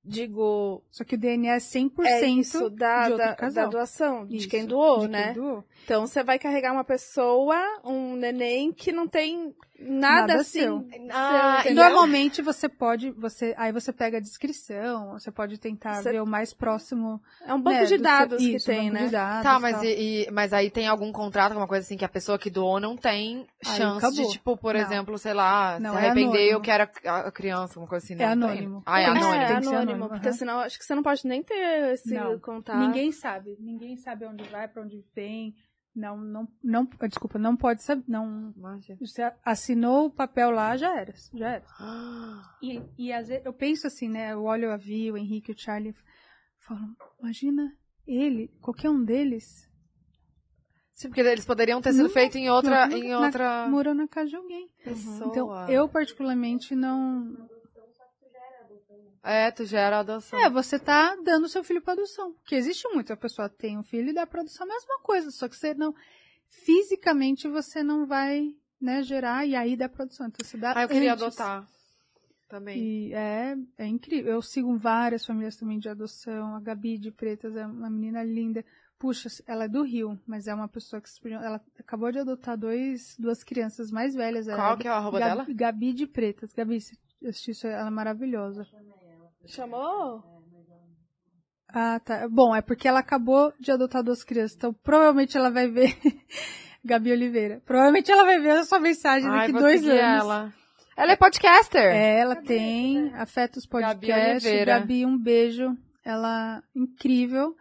Digo. Só que o DNA é 100% É isso, da, de outro da, casal. da doação, de Isso, quem doou, de quem né? doou. Então você vai carregar uma pessoa, um neném que não tem nada, Nada assim. seu. Ah, seu, e? Normalmente você pode, você, aí você pega a descrição, você pode tentar Você- ver o mais próximo. É um banco né, de do dados seu- que isso, tem, banco né? de dados, Tá, mas, e, e- mas aí tem algum contrato, alguma coisa assim, que a pessoa que doou não tem chance de, tipo, por Não. exemplo, sei lá, Não, se é arrepender, anônimo. eu quero a, a criança, alguma coisa assim. É não tem? anônimo. Ah, é É, anônimo. É, ser anônimo, anônimo, porque aham. senão acho que você não pode nem ter esse Não. contato. Ninguém sabe, ninguém sabe onde vai, pra onde vem. Não, não, não, desculpa, não pode saber, não. Imagina. Você assinou o papel lá, já era, já era. Ah, E, e às vezes, eu penso assim, né? Eu olho a Vi, o Henrique, o Charlie, falo, imagina ele, qualquer um deles, Sim, porque eles poderiam ter sido feitos em outra, na- em na- outra morando na casa de alguém. pessoa. Então, eu particularmente não. É, tu gera adoção. É, você tá dando seu filho para adoção. Porque existe muito, a pessoa tem um filho e dá pra adoção a mesma coisa, só que você não. Fisicamente você não vai, né, gerar e aí dá produção. Então você dá. Ah, eu queria antes. adotar. Também. E é, é incrível. Eu sigo várias famílias também de adoção. A Gabi de Pretas é uma menina linda. Puxa, ela é do Rio, mas é uma pessoa que ela acabou de adotar dois, duas crianças mais velhas. Qual ela, que é o arroba Gabi, dela? Gabi de Pretas. Gabi, se assistir isso, ela é maravilhosa. Chamou? Ah, tá. Bom, é porque ela acabou de adotar duas crianças, então provavelmente ela vai ver. Gabi Oliveira. Provavelmente ela vai ver a sua mensagem Ai, daqui dois anos. ela. Ela é podcaster. É, ela tem Afetos Gabi Podcast. Oliveira. Gabi, um beijo. Ela incrível.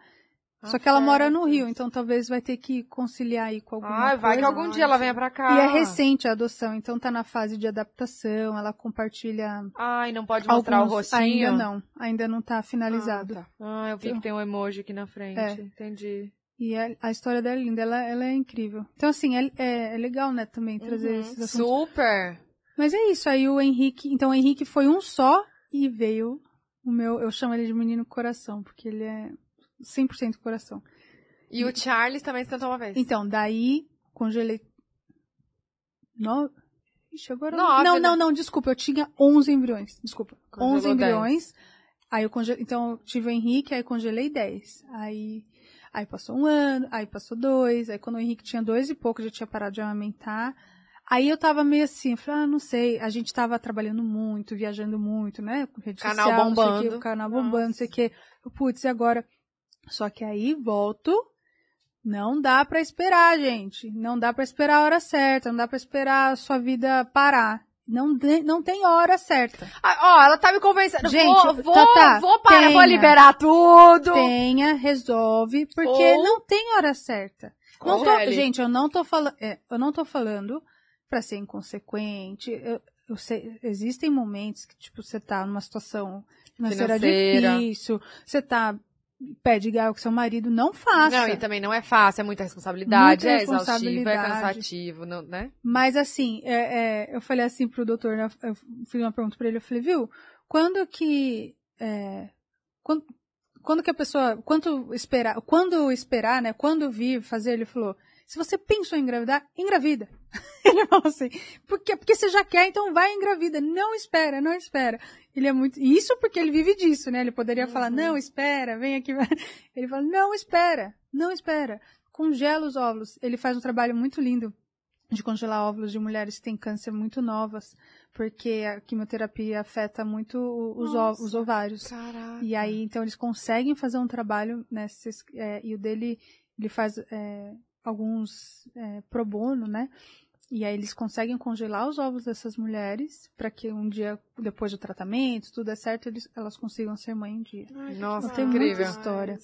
Só que ela mora no Rio, então talvez vai ter que conciliar aí com alguma Ai, vai que algum dia ela venha pra cá. E é recente a adoção, então tá na fase de adaptação, ela compartilha Ai, não pode mostrar alguns... o rostinho. Ainda não, ainda não tá finalizado. Ah, tá. Ah, eu vi Então- que tem um emoji aqui na frente. É. Entendi. E a, a história dela é linda, ela, ela é incrível. Então, assim, é, é, é legal, né, também trazer Uhum. esses assuntos. Super. Mas é isso, aí o Henrique. Então, o Henrique foi um só e veio o meu. Eu chamo ele de menino coração, porque ele é 100% coração. E o Charles também se tentou uma vez. Então, daí, congelei. No... Ixi, agora. Nove, não, né? não, não, desculpa, eu tinha 11 embriões. Desculpa. Congelou 11 embriões. Aí eu congelei. Então, eu tive o Henrique, aí congelei 10. Aí. Aí passou um ano, aí passou dois, aí quando o Henrique tinha dois e pouco, já tinha parado de amamentar. Aí eu tava meio assim, falei, ah, não sei, a gente tava trabalhando muito, viajando muito, né? Com rede Canal social, não sei o bombando. o canal bombando, não sei o quê. Putz, e agora? Só que aí volto, não dá pra esperar, gente. Não dá pra esperar a hora certa, não dá pra esperar a sua vida parar. Não, de- não tem hora certa. Ah, ó, ela tá me convencendo. Gente, vou, vou, vou parar, vou tenha. liberar tudo. Tenha, resolve, porque Ou- não tem hora certa. Não tô- gente, eu não tô falando, eu não tô falando pra ser inconsequente. Eu, eu sei, existem momentos que tipo você tá numa situação financeira, Financeira. difícil, você tá pé de galo com seu marido, não faça. Não, e também não é fácil, é muita responsabilidade, Muita é exaustivo, é responsabilidade. cansativo, não, né? Mas assim, é, é, eu falei assim pro doutor, né, eu fiz uma pergunta pra ele, eu falei, viu, quando que. é, quando, quando que a pessoa. Quando esperar, quando esperar, né? Quando vir fazer, ele falou, se você pensou em engravidar, engravida. Ele falou assim, porque, porque você já quer, então vai engravida. Não espera, não espera. Ele é muito. e Isso porque ele vive disso, né? Ele poderia falar, Uhum. não, espera, vem aqui. Ele fala, não, espera, não espera. Congela os óvulos. Ele faz um trabalho muito lindo de congelar óvulos de mulheres que têm câncer muito novas, porque a quimioterapia afeta muito os, Nossa. os ovários. Caraca. E aí, então, eles conseguem fazer um trabalho, né? é, e o dele, ele faz é, alguns é, pro bono, né? E aí eles conseguem congelar os ovos dessas mulheres para que um dia depois do tratamento, tudo é certo, eles, elas consigam ser mãe um dia. Nossa, Tem incrível. muita história.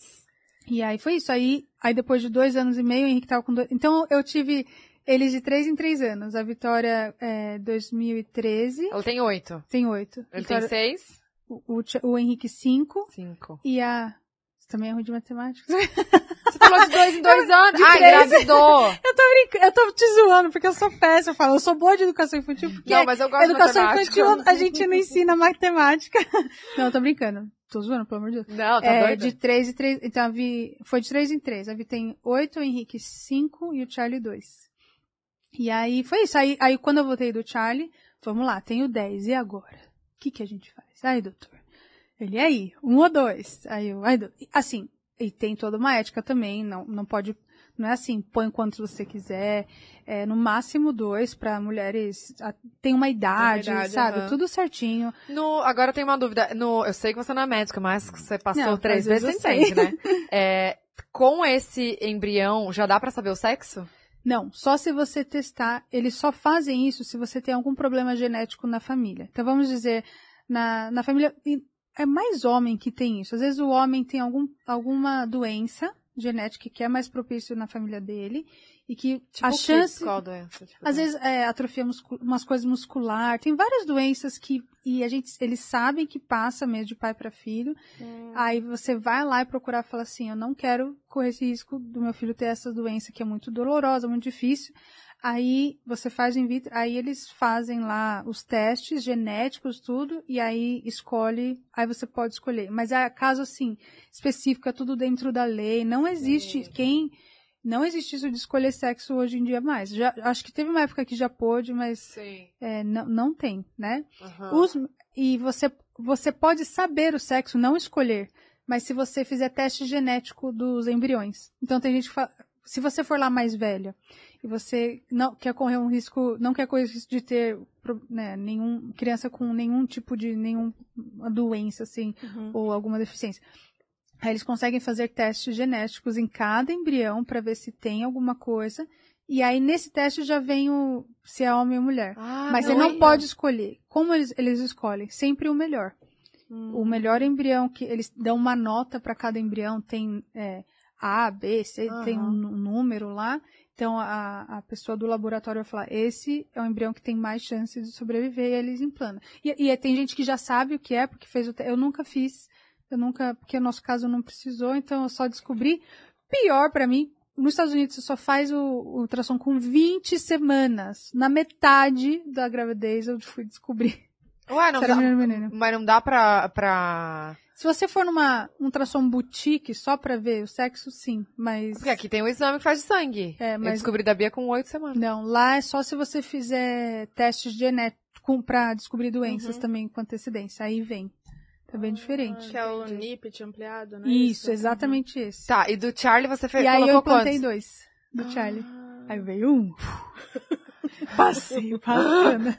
E aí foi isso. Aí, aí depois de dois anos e meio, o Henrique tava com dois. Então eu tive eles de três em três anos. A Vitória é 2013, Ela tem oito. tem oito. Ele Vitória- tem seis? o, o, o Henrique cinco Cinco. e a. Você também é ruim de matemática? Falou de dois em dois anos. de Ah, engravidou. Eu tô brincando, eu tô te zoando, porque eu sou péssima. Eu falo, eu sou boa de educação infantil, porque Não, mas eu gosto de educação matemática. infantil a gente não ensina matemática. Não, eu tô brincando. Tô zoando, pelo amor de Deus. Não, tá é, doida? de três e três. Então a Vi. Foi de três em três. A Vi tem oito, o Henrique cinco e o Charlie dois. E aí foi isso. Aí, aí quando eu voltei do Charlie, vamos lá, tenho dez. E agora? O que, que a gente faz? Aí, doutor. Ele "E aí, um ou dois. Aí eu, aí. Assim, e tem toda uma ética também, não, não pode. Não é assim, põe quantos você quiser. É, no máximo dois para mulheres. a- Tem uma idade, idade, sabe? aham. Tudo certinho. No, agora eu tenho uma dúvida. No, eu sei que você não é médica, mas você passou Não, três vezes você entende, né? É, com esse embrião, já dá pra saber o sexo? Não, só se você testar. Eles só fazem isso se você tem algum problema genético na família. Então vamos dizer, na, na família. É mais homem que tem isso. Às vezes o homem tem algum, alguma doença genética que é mais propício na família dele e que Tipo a chance. Qual doença? Tipo, Às vezes é, atrofia umas coisas muscular, tem várias doenças que e a gente eles sabem que passa mesmo de pai para filho. Aí você vai lá e procurar e fala assim, eu não quero correr esse risco do meu filho ter essa doença que é muito dolorosa, muito difícil. Aí você faz in vitro, aí eles fazem lá os testes genéticos, tudo, e aí escolhe, aí você pode escolher. Mas é caso assim, específico, é tudo dentro da lei. Não existe quem. Não existe isso de escolher sexo hoje em dia mais. Já, acho que teve uma época que já pôde, mas Sim. é, não, não tem, né? Aham. Os- e você, você pode saber o sexo, não escolher, mas se você fizer teste genético dos embriões. Então tem gente que fala, se você for lá mais velha e você não quer correr um risco, não quer correr o risco de ter né, nenhum criança com nenhum tipo de nenhuma doença assim Uhum. ou alguma deficiência. Aí eles conseguem fazer testes genéticos em cada embrião para ver se tem alguma coisa. E aí nesse teste já vem o se é homem ou mulher. Ah, Mas você não ia. pode escolher. Como eles, eles escolhem? Sempre o melhor. O melhor embrião que eles dão uma nota para cada embrião, tem é, A, B, C, Aham. tem um, número lá. Então a, a pessoa do laboratório vai falar: esse é o embrião que tem mais chance de sobreviver e eles implantam. E, e tem gente que já sabe o que é, porque fez o Eu nunca fiz, eu nunca, porque o nosso caso não precisou, então eu só descobri. Pior para mim, nos Estados Unidos você só faz o, o ultrassom com 20 semanas. Na metade da gravidez eu fui descobrir. Ué, não dá, menino ou menina. mas não dá pra, pra... Se você for numa um ultrassom boutique só pra ver o sexo, sim. Mas. Porque aqui tem um exame que faz de sangue. É, Eu mas- descobri da Bia com oito semanas. Não, lá é só se você fizer testes genéticos pra descobrir doenças Uhum. também com antecedência. Aí vem. Tá bem diferente. Que é o NIPT ampliado, né? Isso, exatamente esse. Tá, e do Charlie você fez, E aí eu quantos? dois do Charlie. Ah. Aí veio um. Passei, bacana.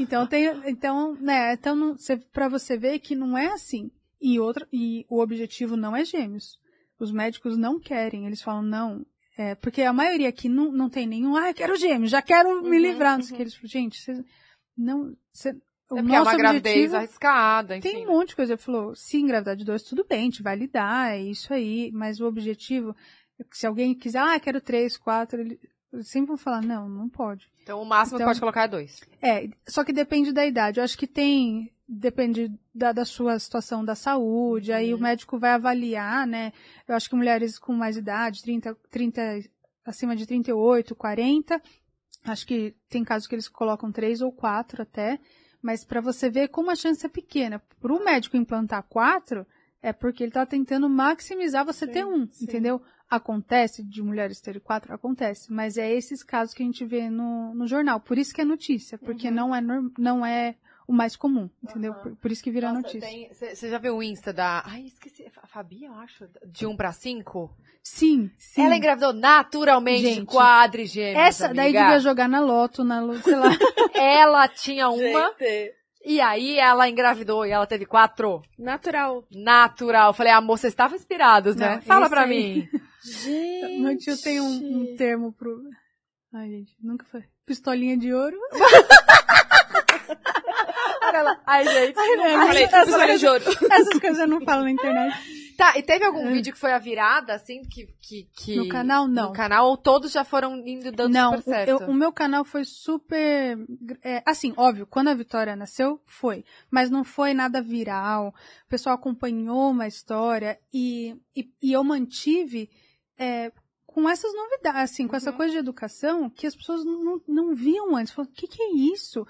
Então tem, então, né, então pra você ver que não é assim. E outra, e o objetivo não é gêmeos. Os médicos não querem, eles falam não, é, porque a maioria aqui não, não tem nenhum, ah, eu quero gêmeos, já quero me Uhum, livrar, não sei o uhum. que. Eles falam, gente, cê, não, cê, o É porque é nosso uma gravidez objetivo arriscada, enfim. tem um monte de coisa. Ele falou, se engravidar de dois, tudo bem, a gente vai lidar, é isso aí. Mas o objetivo, se alguém quiser, ah, quero três, quatro, ele, sempre vão falar, não, não pode. Então o máximo que Então- pode colocar é dois. É, só que depende da idade. Eu acho que tem, depende da, da sua situação da saúde, aí Uhum. o médico vai avaliar, né? Eu acho que mulheres com mais idade, 30, 30 acima de 38, 40, acho que tem casos que eles colocam três ou quatro até, mas para você ver como a chance é pequena. Para o médico implantar quatro, é porque ele está tentando maximizar você Sim, ter um, sim. entendeu? Acontece de mulheres terem quatro? Acontece. Mas é esses casos que a gente vê no, no jornal. Por isso que é notícia, porque Uhum. não, é norm- não é o mais comum, entendeu? Aham. Por, por isso que vira notícia. Você já viu o Insta da... Ai, esqueci. A Fabi, eu acho. De um pra cinco? Sim, sim. Ela engravidou naturalmente de Gente, quadrigêmeos, Essa daí amiga. devia jogar na loto, na sei lá. Ela tinha uma, Gente, e aí ela engravidou e ela teve quatro. Natural. Natural. Falei, amor, vocês estavam inspirados, né? Não, Fala pra aí- mim. Gente. Meu tio tem um, um termo pro. Ai, gente, nunca foi. Pistolinha de ouro. Olha lá. Ai, gente. Ai, não, Eu falei, essas, pistola de ouro. essas coisas eu não falo na internet. Tá, e teve algum vídeo que foi a virada, assim, que... que, que... No canal, não. No canal, ou todos já foram indo dando não, super certo? eu- o meu canal foi super. é, assim, óbvio, quando a Vitória nasceu, foi. Mas não foi nada viral. O pessoal acompanhou uma história e, e, e eu mantive é, com essas novidades, assim, com essa Uhum. coisa de educação que as pessoas não, não viam antes. Falaram, o que, que é isso?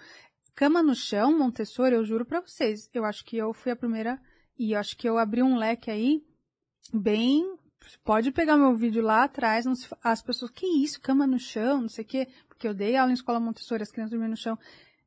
Cama no chão, Montessori, eu juro pra vocês. Eu acho que eu fui a primeira. E eu acho que eu abri um leque aí bem pode pegar meu vídeo lá atrás, não se as pessoas, que isso, cama no chão, não sei o quê, porque eu dei aula em escola Montessori, as crianças dormiam no chão.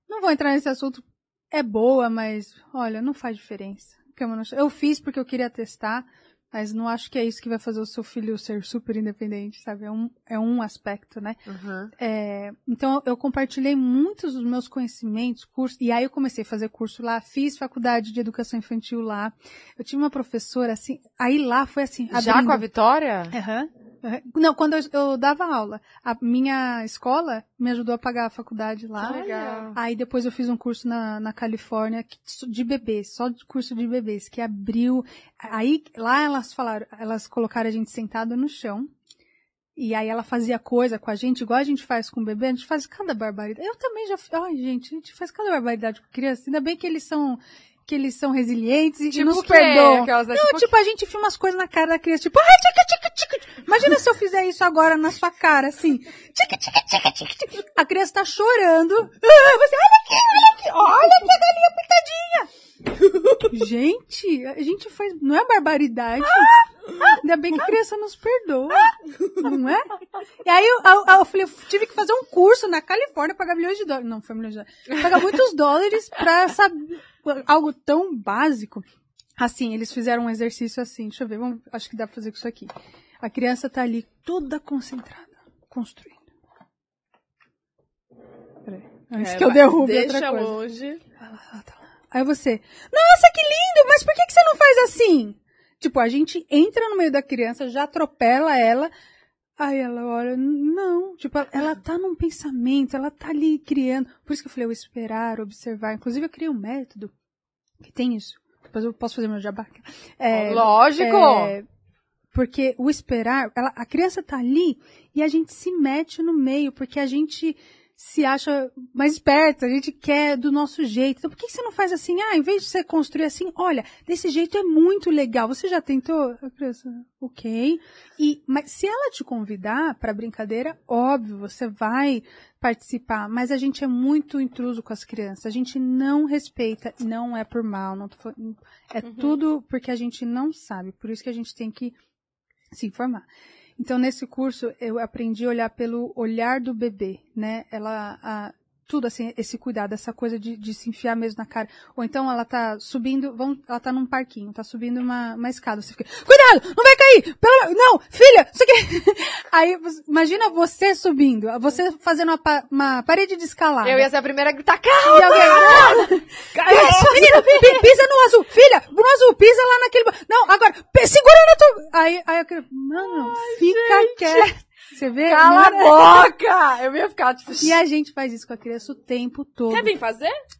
Não vou entrar nesse assunto, é boa, mas, olha, não faz diferença. Cama no chão. Eu fiz porque eu queria testar, mas não acho que é isso que vai fazer o seu filho ser super independente, sabe? É um, é um aspecto, né? Uhum. É, então eu compartilhei muitos dos meus conhecimentos, cursos, e aí eu comecei a fazer curso lá, fiz faculdade de educação infantil lá. Eu tive uma professora assim, aí lá foi assim, Já abrindo- com a Vitória? Aham. aham. Não, quando eu, eu dava aula, a minha escola me ajudou a pagar a faculdade lá. Que legal. Aí depois eu fiz um curso na, na Califórnia de bebês, só de curso de bebês, que abriu. Aí lá elas falaram, elas colocaram a gente sentado no chão. E aí ela fazia coisa com a gente, igual a gente faz com o bebê, a gente faz cada barbaridade. Eu também já, ai gente, a gente faz cada barbaridade com criança. Ainda bem que eles são que eles são resilientes e Tipo nos perdoam. Aquelas, né, Não, tipo, tipo, a gente filma as coisas na cara da criança, tipo, ai, tica, tica, tica. Imagina se eu fizer isso agora na sua cara, assim. Tica, tica, tica, tica, tica. A criança tá chorando. Ah, Você, olha aqui, olha aqui, olha aqui a galinha pintadinha. gente, a gente faz, não é barbaridade. Ainda bem que a criança nos perdoa, não é? E aí eu, eu, eu falei, eu tive que fazer um curso na Califórnia, pagar milhões de dólares. Não, foi milhões de dólares. Pagar muitos dólares pra saber algo tão básico. Assim, eles fizeram um exercício assim, deixa eu ver, vamos, acho que dá pra fazer com isso aqui. A criança tá ali toda concentrada, construindo. Peraí, antes É, que eu derrube Deixa outra coisa. longe. Tá lá. Aí você, nossa, que lindo, mas por que, que você não faz assim? Tipo, a gente entra no meio da criança, já atropela ela, aí ela olha, não, tipo, ela tá num pensamento, ela tá ali criando. Por isso que eu falei, o esperar, observar. Inclusive, eu criei um método que tem isso. Depois eu posso fazer meu jabá. É, Lógico! é, porque o esperar, ela- a criança tá ali e a gente se mete no meio, porque a gente se acha mais esperta, a gente quer do nosso jeito. Então por que você não faz assim? Ah, em vez de você construir assim, olha, desse jeito é muito legal. Você já tentou? A criança, ok. E, mas se ela te convidar para brincadeira, óbvio, você vai participar, mas a gente é muito intruso com as crianças. A gente não respeita, não é por mal, não é tudo porque a gente não sabe. Por isso que a gente tem que se informar. Então, nesse curso, eu aprendi a olhar pelo olhar do bebê, né? Ela, a- tudo assim, esse cuidado, essa coisa de, de se enfiar mesmo na cara. Ou então ela tá subindo, vamos, ela tá num parquinho, tá subindo uma, uma escada. Você fica, cuidado, não vai cair! Pelo, não, filha, isso aqui. Aí, imagina você subindo, você fazendo uma, uma parede de escalada. Eu ia ser a primeira a gritar, E calma! alguém, Deixa, menina, pi- pisa no azul. Filha, no azul, pisa lá naquele... Não, agora, segura na tua... Aí, aí eu quero... Mano, fica quieto. Você vê? Cala a boca! Eu ia ficar, tipo... E a gente faz isso com a criança o tempo todo. Quer vir fazer?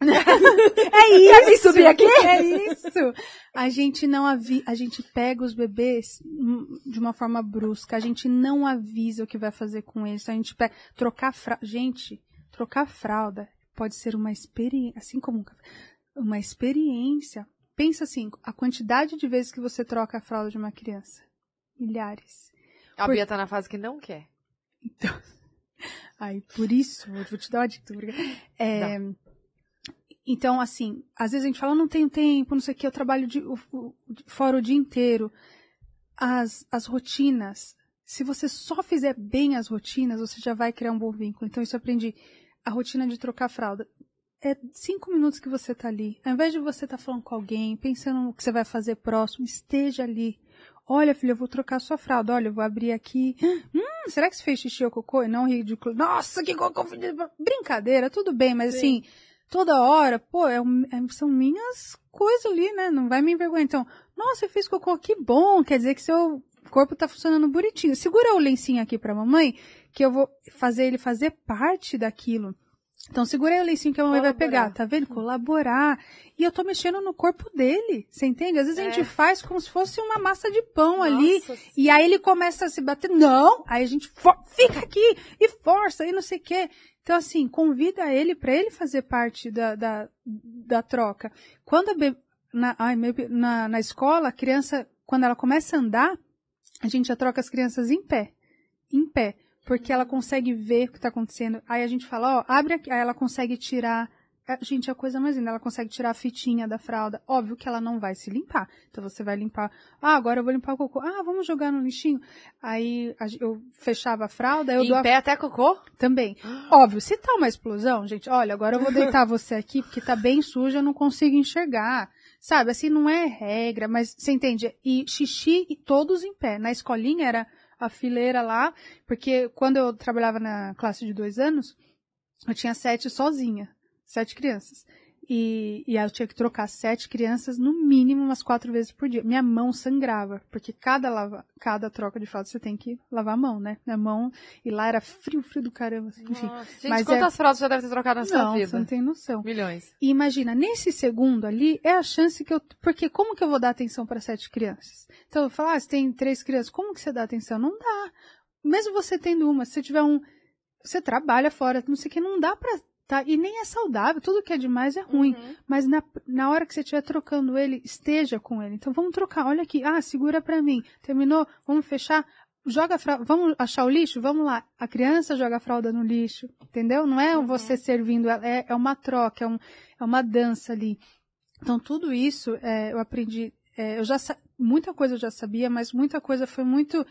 É isso. Quer vir subir aqui? É isso. A gente não avi... a gente pega os bebês hum, de uma forma brusca. A gente não avisa o que vai fazer com eles. A gente pega trocar fralda. Gente, trocar fralda pode ser uma experiência, assim como um café, uma experiência. Pensa assim, a quantidade de vezes que você troca a fralda de uma criança. Milhares. A Por- Bia tá na fase que não quer. Aí, por isso, vou te dar uma dica. É, então, assim, às vezes a gente fala, eu não tenho tempo, não sei o que, eu trabalho de, o- o- fora o dia inteiro. As, as rotinas, se você só fizer bem as rotinas, você já vai criar um bom vínculo. Então, isso eu aprendi. A rotina de trocar fralda. É cinco minutos que você tá ali. Ao invés de você estar falando com alguém, pensando no que você vai fazer próximo, esteja ali. Olha, filha, eu vou trocar sua fralda. Olha, eu vou abrir aqui. Hum, será que você fez xixi ou cocô? E não ridículo. Nossa, que cocô. Brincadeira, tudo bem, mas assim, toda hora, pô, é é- são minhas coisas ali, né? Não vai me envergonhar. Então, nossa, eu fiz cocô, que bom. Quer dizer que se eu corpo tá funcionando bonitinho. Segura o lencinho aqui pra mamãe, que eu vou fazer ele fazer parte daquilo. Então segura o lencinho que a mamãe vai pegar, tá vendo? Colaborar. E eu tô mexendo no corpo dele, você entende? Às vezes a É. gente faz como se fosse uma massa de pão ali. Nossa, E aí ele começa a se bater. Não! Aí a gente fica aqui e força e não sei o quê. Então, assim, convida ele para ele fazer parte da, da, da troca. Quando a na, ai, na, na escola, a criança, quando ela começa a andar, a gente já troca as crianças em pé. Em pé. Porque ela consegue ver o que está acontecendo. Aí a gente fala, ó, abre aqui. Aí ela consegue tirar. é, Gente, é a coisa mais linda. Ela consegue tirar a fitinha da fralda. Óbvio que ela não vai se limpar. Então você vai limpar. Ah, agora eu vou limpar o cocô. Ah, vamos jogar no lixinho. Aí a eu fechava a fralda, eu em dou a pé até cocô? também. Óbvio, se tá uma explosão, gente, olha, agora eu vou deitar você aqui porque tá bem suja, eu não consigo enxergar. Sabe, assim, não é regra, mas você entende? E xixi e todos em pé. Na escolinha era a fileira lá, porque quando eu trabalhava na classe de dois anos, eu tinha sete sozinha, sete crianças. E, e eu tinha que trocar sete crianças no mínimo umas quatro vezes por dia. Minha mão sangrava, porque cada, lava, cada troca de fralda você tem que lavar a mão, né? Minha mão, e lá era frio, frio do caramba. assim, Enfim, Nossa, gente, mas quantas fraldas você deve ter trocado na sua vida? você não tem noção. Milhões. E imagina, nesse segundo ali, é a chance que eu. Porque como que eu vou dar atenção para sete crianças? Então eu falo, ah, você tem três crianças, como que você dá atenção? Não dá. Mesmo você tendo uma, se você tiver um. Você trabalha fora, não sei o que, não dá pra. Tá, e nem é saudável, tudo que é demais é ruim. Uhum. Mas na, na hora que você estiver trocando ele, esteja com ele. Então vamos trocar, olha aqui, ah, segura pra mim. Terminou, vamos fechar. Joga a fralda, vamos achar o lixo? Vamos lá. A criança joga a fralda no lixo, entendeu? Não é você servindo ela, é, é uma troca, é, um, é uma dança ali. Então tudo isso é, eu aprendi, é, eu já muita coisa eu já sabia, mas muita coisa foi muito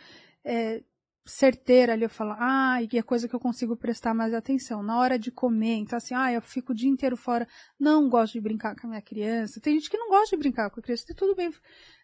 é, certeira ali. Eu falo, ah, e é coisa que eu consigo prestar mais atenção. Na hora de comer, então assim, ah, eu fico o dia inteiro fora, não gosto de brincar com a minha criança. Tem gente que não gosta de brincar com a criança, e tudo bem.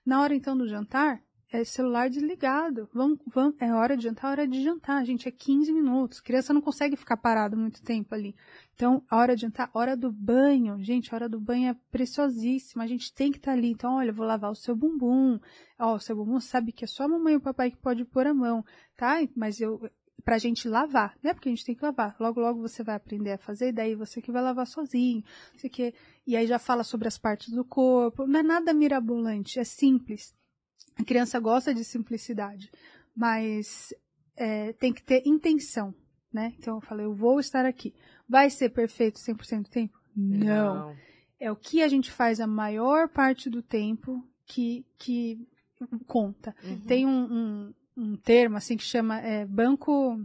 Na hora então do jantar, é celular desligado. Vamos, vamos, é hora de jantar, hora de jantar, gente. É 15 minutos. Criança não consegue ficar parado muito tempo ali. Então, a hora de jantar, hora do banho. Gente, a hora do banho é preciosíssima. A gente tem que estar ali. Então, olha, vou lavar o seu bumbum. Ó, o seu bumbum sabe que é só a mamãe e o papai que pode pôr a mão, tá? Mas eu, pra gente lavar, né? Porque a gente tem que lavar. Logo, logo você vai aprender a fazer, daí você que vai lavar sozinho. O quê. E aí já fala sobre as partes do corpo. Não é nada mirabolante, é simples. A criança gosta de simplicidade, mas é, tem que ter intenção, né? Então eu falei, eu vou estar aqui. Vai ser perfeito 100% do tempo? Não. É o que a gente faz a maior parte do tempo que, que conta. Uhum. Tem um, um, um termo assim que chama é, banco,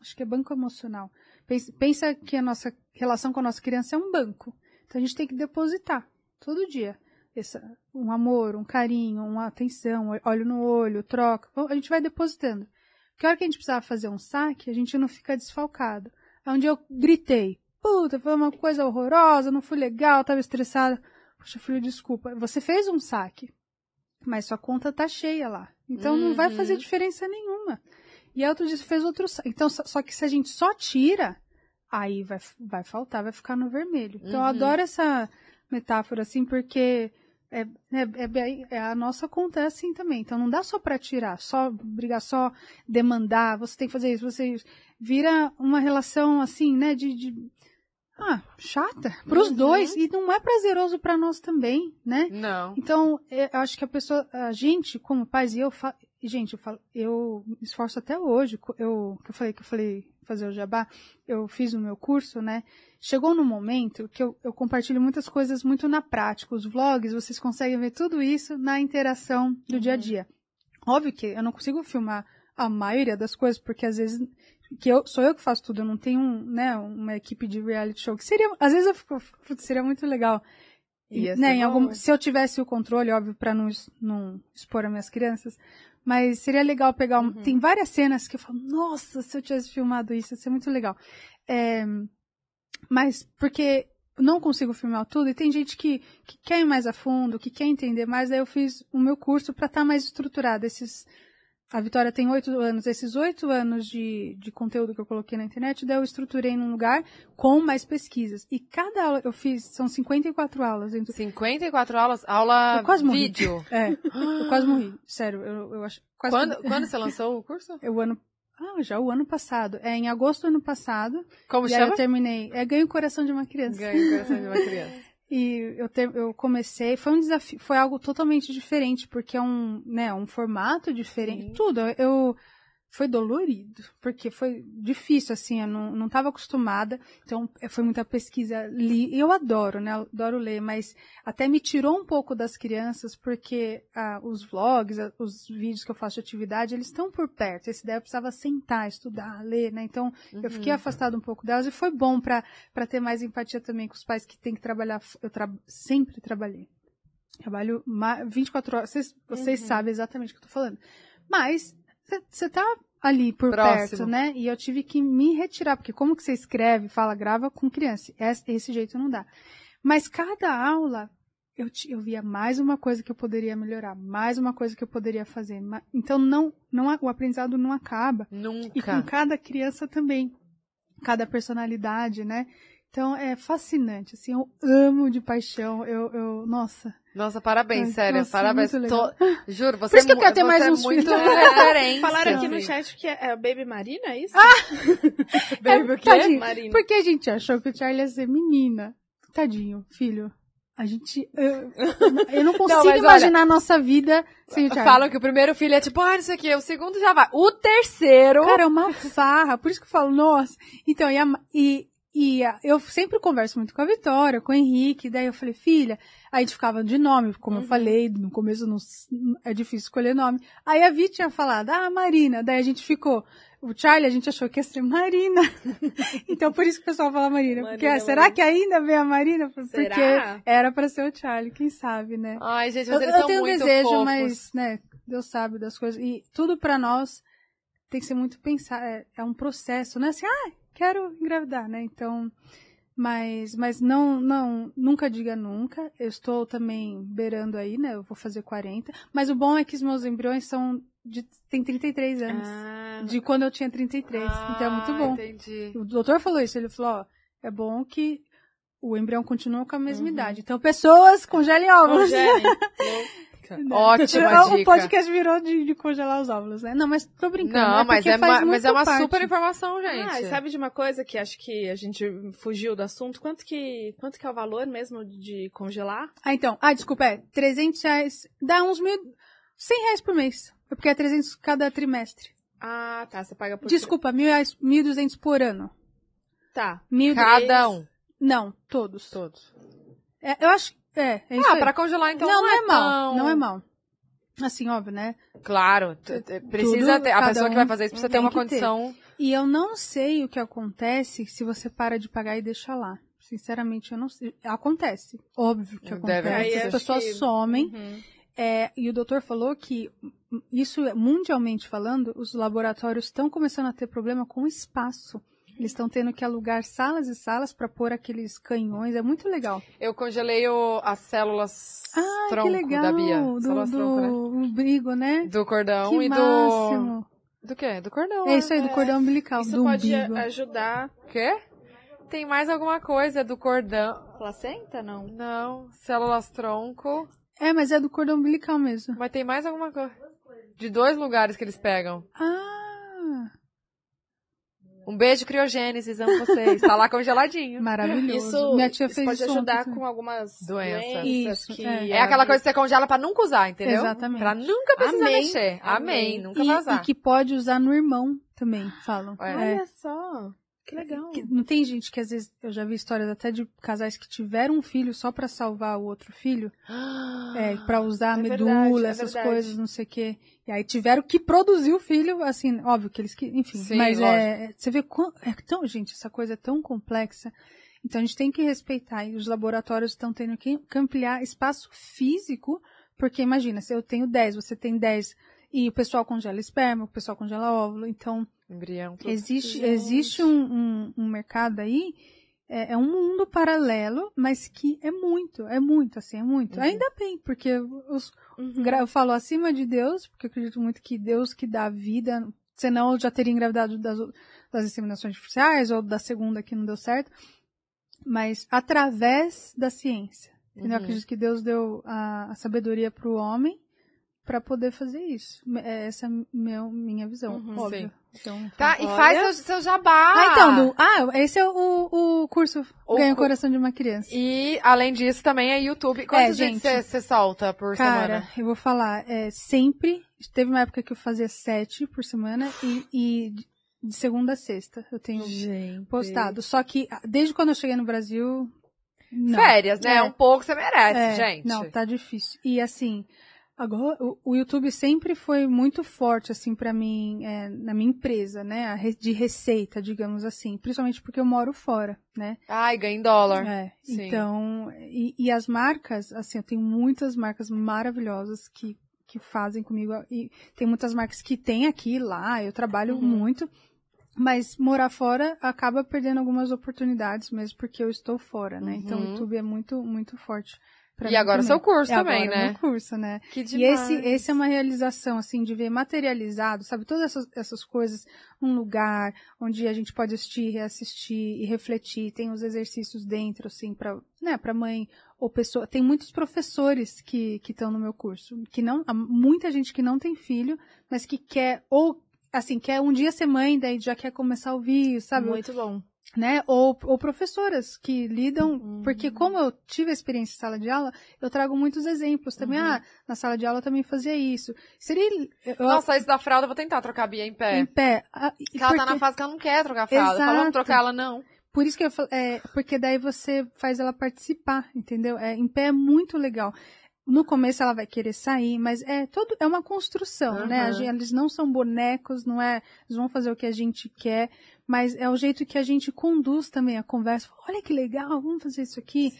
acho que é banco emocional. Pensa, pensa que a nossa relação com a nossa criança é um banco. Então a gente tem que depositar todo dia. Essa, um amor, um carinho, uma atenção, olho no olho, troca. A gente vai depositando. Que hora que a gente precisava fazer um saque, a gente não fica desfalcado. Aí um dia eu gritei, puta, foi uma coisa horrorosa, não fui legal, tava estressada. Poxa, filho, desculpa. Você fez um saque, mas sua conta tá cheia lá. Então não vai Uhum. fazer diferença nenhuma. E aí outro dia você fez outro saque. Então, só, que se a gente só tira, aí vai, vai faltar, vai ficar no vermelho. Então eu Uhum. adoro essa metáfora, assim, porque é, é, é é a nossa conta é assim também. Então não dá só para tirar, só brigar, só demandar, você tem que fazer isso, você vira uma relação assim, né, de, de ah, chata pros Uhum. dois e não é prazeroso para nós também, né? Não. Então, é, eu acho que a pessoa, a gente, como pais, e eu gente, eu falo, eu me esforço até hoje, eu, que eu falei, que eu falei fazer o jabá, eu fiz o meu curso, né? Chegou no momento que eu, eu compartilho muitas coisas muito na prática. Os vlogs, vocês conseguem ver tudo isso na interação do dia a dia. Óbvio que eu não consigo filmar a maioria das coisas, porque às vezes que eu sou eu que faço tudo, eu não tenho um, né, uma equipe de reality show que seria, às vezes eu fico, seria muito legal. E, Ia né, algum, se eu tivesse o controle, óbvio, para não, não expor as minhas crianças, mas seria legal pegar. um- Uhum. Tem várias cenas que eu falo, nossa, se eu tivesse filmado isso, ia ser muito legal. É, mas porque não consigo filmar tudo e tem gente que, que quer ir mais a fundo, que quer entender mais, aí eu fiz o meu curso para estar mais estruturado. Esses, a Vitória tem oito anos, esses oito anos de, de conteúdo que eu coloquei na internet, daí eu estruturei num lugar com mais pesquisas. E cada aula eu fiz, são 54 aulas. Então, 54 aulas, aula Eu quase morri. vídeo. é, eu quase morri. Sério, eu, eu acho. quase Quando, quando você lançou o curso? o ano. Ah, já o ano passado. É em agosto do ano passado. Como e aí chama? eu terminei. É Ganho o Coração de uma Criança. Ganho o coração de uma criança. E eu, ter- eu comecei, foi um desafio, foi algo totalmente diferente, porque é um, né, um formato diferente, Sim. tudo. Eu, foi dolorido, porque foi difícil, assim, eu não, não tava acostumada, então eh, foi muita pesquisa, li, eu adoro, né, eu adoro ler, mas até me tirou um pouco das crianças, porque ah, os vlogs, os vídeos que eu faço de atividade, eles estão por perto, esse daí eu precisava sentar, estudar, ler, né, então eu fiquei Uhum. afastada um pouco delas e foi bom pra para ter mais empatia também com os pais que têm que trabalhar. Eu tra sempre trabalhei. Trabalho ma- 24 horas. Vocês, vocês Uhum. sabem exatamente o que eu tô falando. Mas você tá ali por Próximo. perto, né? E eu tive que me retirar, porque como que você escreve, fala, grava com criança? Esse, esse jeito não dá. Mas cada aula eu, eu via mais uma coisa que eu poderia melhorar, mais uma coisa que eu poderia fazer. Então não, não o aprendizado não acaba. E com Nunca. cada criança também. Cada personalidade, né? Então é fascinante, assim, eu amo de paixão, eu, eu nossa. Nossa, parabéns, Ai, sério. nossa, parabéns. muito legal. Tô- Juro, você Por isso que é eu quero mu- ter mais é uns muito referência. Falaram aqui no chat que é, é Baby Marina, é isso? Baby, o quê? Tadinho. Marina. Porque a gente achou que o Charlie ia ser menina. Tadinho, filho. A gente. Eu, eu não consigo olha, imaginar a nossa vida sem o Charlie. Falam que o primeiro filho é tipo, ah, isso aqui, o segundo já vai. O terceiro. Cara, é uma farra. Por isso que eu falo, nossa. Então, e, a, e, e eu sempre converso muito com a Vitória, com o Henrique. Daí eu falei, filha, aí a gente ficava de nome, como eu falei, no começo não, é difícil escolher nome. Aí a Vi tinha falado, ah, Marina. Daí a gente ficou. O Charlie, a gente achou que ia ser Marina. então, por isso que o pessoal fala Marina. porque, Marina, ah, será Marina. que ainda vem a Marina? Porque Será? era pra ser o Charlie, quem sabe, né? Ai, gente, Eu, mas eles eu são tenho um desejo, fofos. mas, né, Deus sabe das coisas. E tudo pra nós tem que ser muito pensar. É, é um processo, né? Assim, ah, quero engravidar, né? Então, mas, mas não, não, nunca diga nunca. Eu estou também beirando aí, né? Eu vou fazer 40. Mas o bom é que os meus embriões são de, tem 33 anos. Ah, De quando eu tinha 33. então é muito Ah, bom. Entendi. O doutor falou isso, ele falou, ó, é bom que o embrião continua com a mesma Uhum. idade. Então, pessoas congelem óvulos. congele. Ótima O dica. podcast virou de, de congelar os óvulos, né? Não, mas tô brincando. Não, é mas porque é, faz uma, mas é uma parte. super informação, gente. Ah, e sabe de uma coisa que acho que a gente fugiu do assunto? Quanto que, quanto que é o valor mesmo de congelar? Ah, então. Ah, desculpa, é 300 reais. Dá uns mil... 100 reais por mês. É porque é 300 cada trimestre. Ah, tá, você paga por... Desculpa, mil reais, 1.200 por ano. Tá. Mil... Cada um. Não, todos. Todos. É, eu acho... É, é isso Ah, aí. pra congelar então não, não, não é mal. tão- Não é mal. Assim, óbvio, né? Claro, precisa ter, a pessoa que um vai fazer isso precisa ter uma que ter. condição. E eu não sei o que acontece se você para de pagar e deixa lá. Sinceramente, eu não sei. Acontece. Óbvio que Deve acontece. acontecer. As pessoas que- somem. Uhum. É, e o doutor falou que, isso é mundialmente falando, os laboratórios estão começando a ter problema com espaço. Eles estão tendo que alugar salas e salas para pôr aqueles canhões. É muito legal. Eu congelei o- as células Ah, tronco que legal. da Bia. Do, Células do tronco, né? umbigo, né? Do cordão que e do. máximo. Do quê? Do cordão. É isso aí, do É. cordão umbilical, Isso do pode umbigo. ajudar... O quê? Tem mais alguma coisa do cordão. Placenta, não? Não, células tronco. É, mas é do cordão umbilical mesmo. Mas tem mais alguma coisa. De dois lugares que eles pegam. Ah, Um beijo, criogênesis, amo vocês. Tá lá congeladinho. maravilhoso. Isso, Minha tia isso fez pode isso ajudar ontem. com algumas Doença. doenças Isso, que... é. É aquela coisa que você congela pra nunca usar, entendeu? Exatamente. Pra nunca precisar Amém. mexer. Amém. Amém. Nunca E, vazar. e que pode usar no irmão também, falam. É. Olha só, que legal. Que não tem gente que às vezes, eu já vi histórias até de casais que tiveram um filho só pra salvar o outro filho, é, para usar É medula, verdade, é essas verdade. coisas, não sei o quê. E aí tiveram que produzir o filho, assim, óbvio que eles que, enfim, Sim, mas é, você vê é tão, gente, essa coisa é tão complexa. Então a gente tem que respeitar e os laboratórios estão tendo que que ampliar espaço físico, porque imagina, se eu tenho 10, você tem 10 e o pessoal congela esperma, o pessoal congela óvulo, então Embrião. Existe, existe um, um, um mercado aí, é, é um mundo paralelo, mas que é muito, é muito, assim, é muito. Uhum. Ainda bem, porque os, Uhum. eu falo acima de Deus, porque eu acredito muito que Deus que dá vida, senão eu já teria engravidado das, das inseminações artificiais ou da segunda que não deu certo, mas através da ciência. entendeu? Eu Uhum. acredito que Deus deu a, a sabedoria para o homem pra poder fazer isso. É Essa é a meu, minha visão, Uhum, óbvio. sim. Então, Tá, e faz seu, seu jabá. Ah, então, ah, esse é o, o curso O Ganha o Coração de uma Criança. E, além disso, também é YouTube. Quantos É, vídeos você solta por Cara, semana? eu vou falar, é, sempre, teve uma época que eu fazia sete por semana e, e de- de segunda a sexta eu tenho Gente. postado. Só que ah, desde quando eu cheguei no Brasil, não. Férias, né? É. Um pouco você merece, É, gente. Não, tá difícil. E assim, agora o, o YouTube sempre foi muito forte assim para mim é, na minha empresa, né? De receita, digamos assim, principalmente porque eu moro fora, né? Ai, ganha em dólar. É, Sim. então, e, e as marcas, assim, eu tenho muitas marcas maravilhosas que, que fazem comigo. E tem muitas marcas que tem aqui, lá, eu trabalho Uhum. muito. Mas morar fora acaba perdendo algumas oportunidades mesmo porque eu estou fora, né? Então o Uhum. YouTube é muito, muito forte. Pra E agora o também. seu curso É, também, agora o né? meu curso, né? Que E demais. esse, esse é uma realização, assim, de ver materializado, sabe? Todas essas, essas coisas, um lugar onde a gente pode assistir, reassistir e refletir. Tem os exercícios dentro, assim, pra, né, pra mãe ou pessoa. Tem muitos professores que que estão no meu curso, que não, há muita gente que não tem filho, mas que quer, ou, assim, quer um dia ser mãe, daí já quer começar a ouvir, sabe? Muito bom. Né? Ou, ou professoras que lidam, Uhum. porque como eu tive a experiência em sala de aula, eu trago muitos exemplos também. Uhum. Ah, na sala de aula eu também fazia isso. Seria eu, Nossa, isso da fralda, eu vou tentar trocar a Bia em pé. em pé. Ah, Porque ela tá na fase que ela não quer trocar a fralda. Fala, Exato. trocar ela, não. Por isso que eu falo, é, porque daí você faz ela participar, entendeu? É, em pé é muito legal. No começo ela vai querer sair, mas é todo é uma construção, né? Uhum. gente- eles não são bonecos, não é? Eles vão fazer o que a gente quer, mas é o jeito que a gente conduz também a conversa. Olha que legal, vamos fazer isso aqui.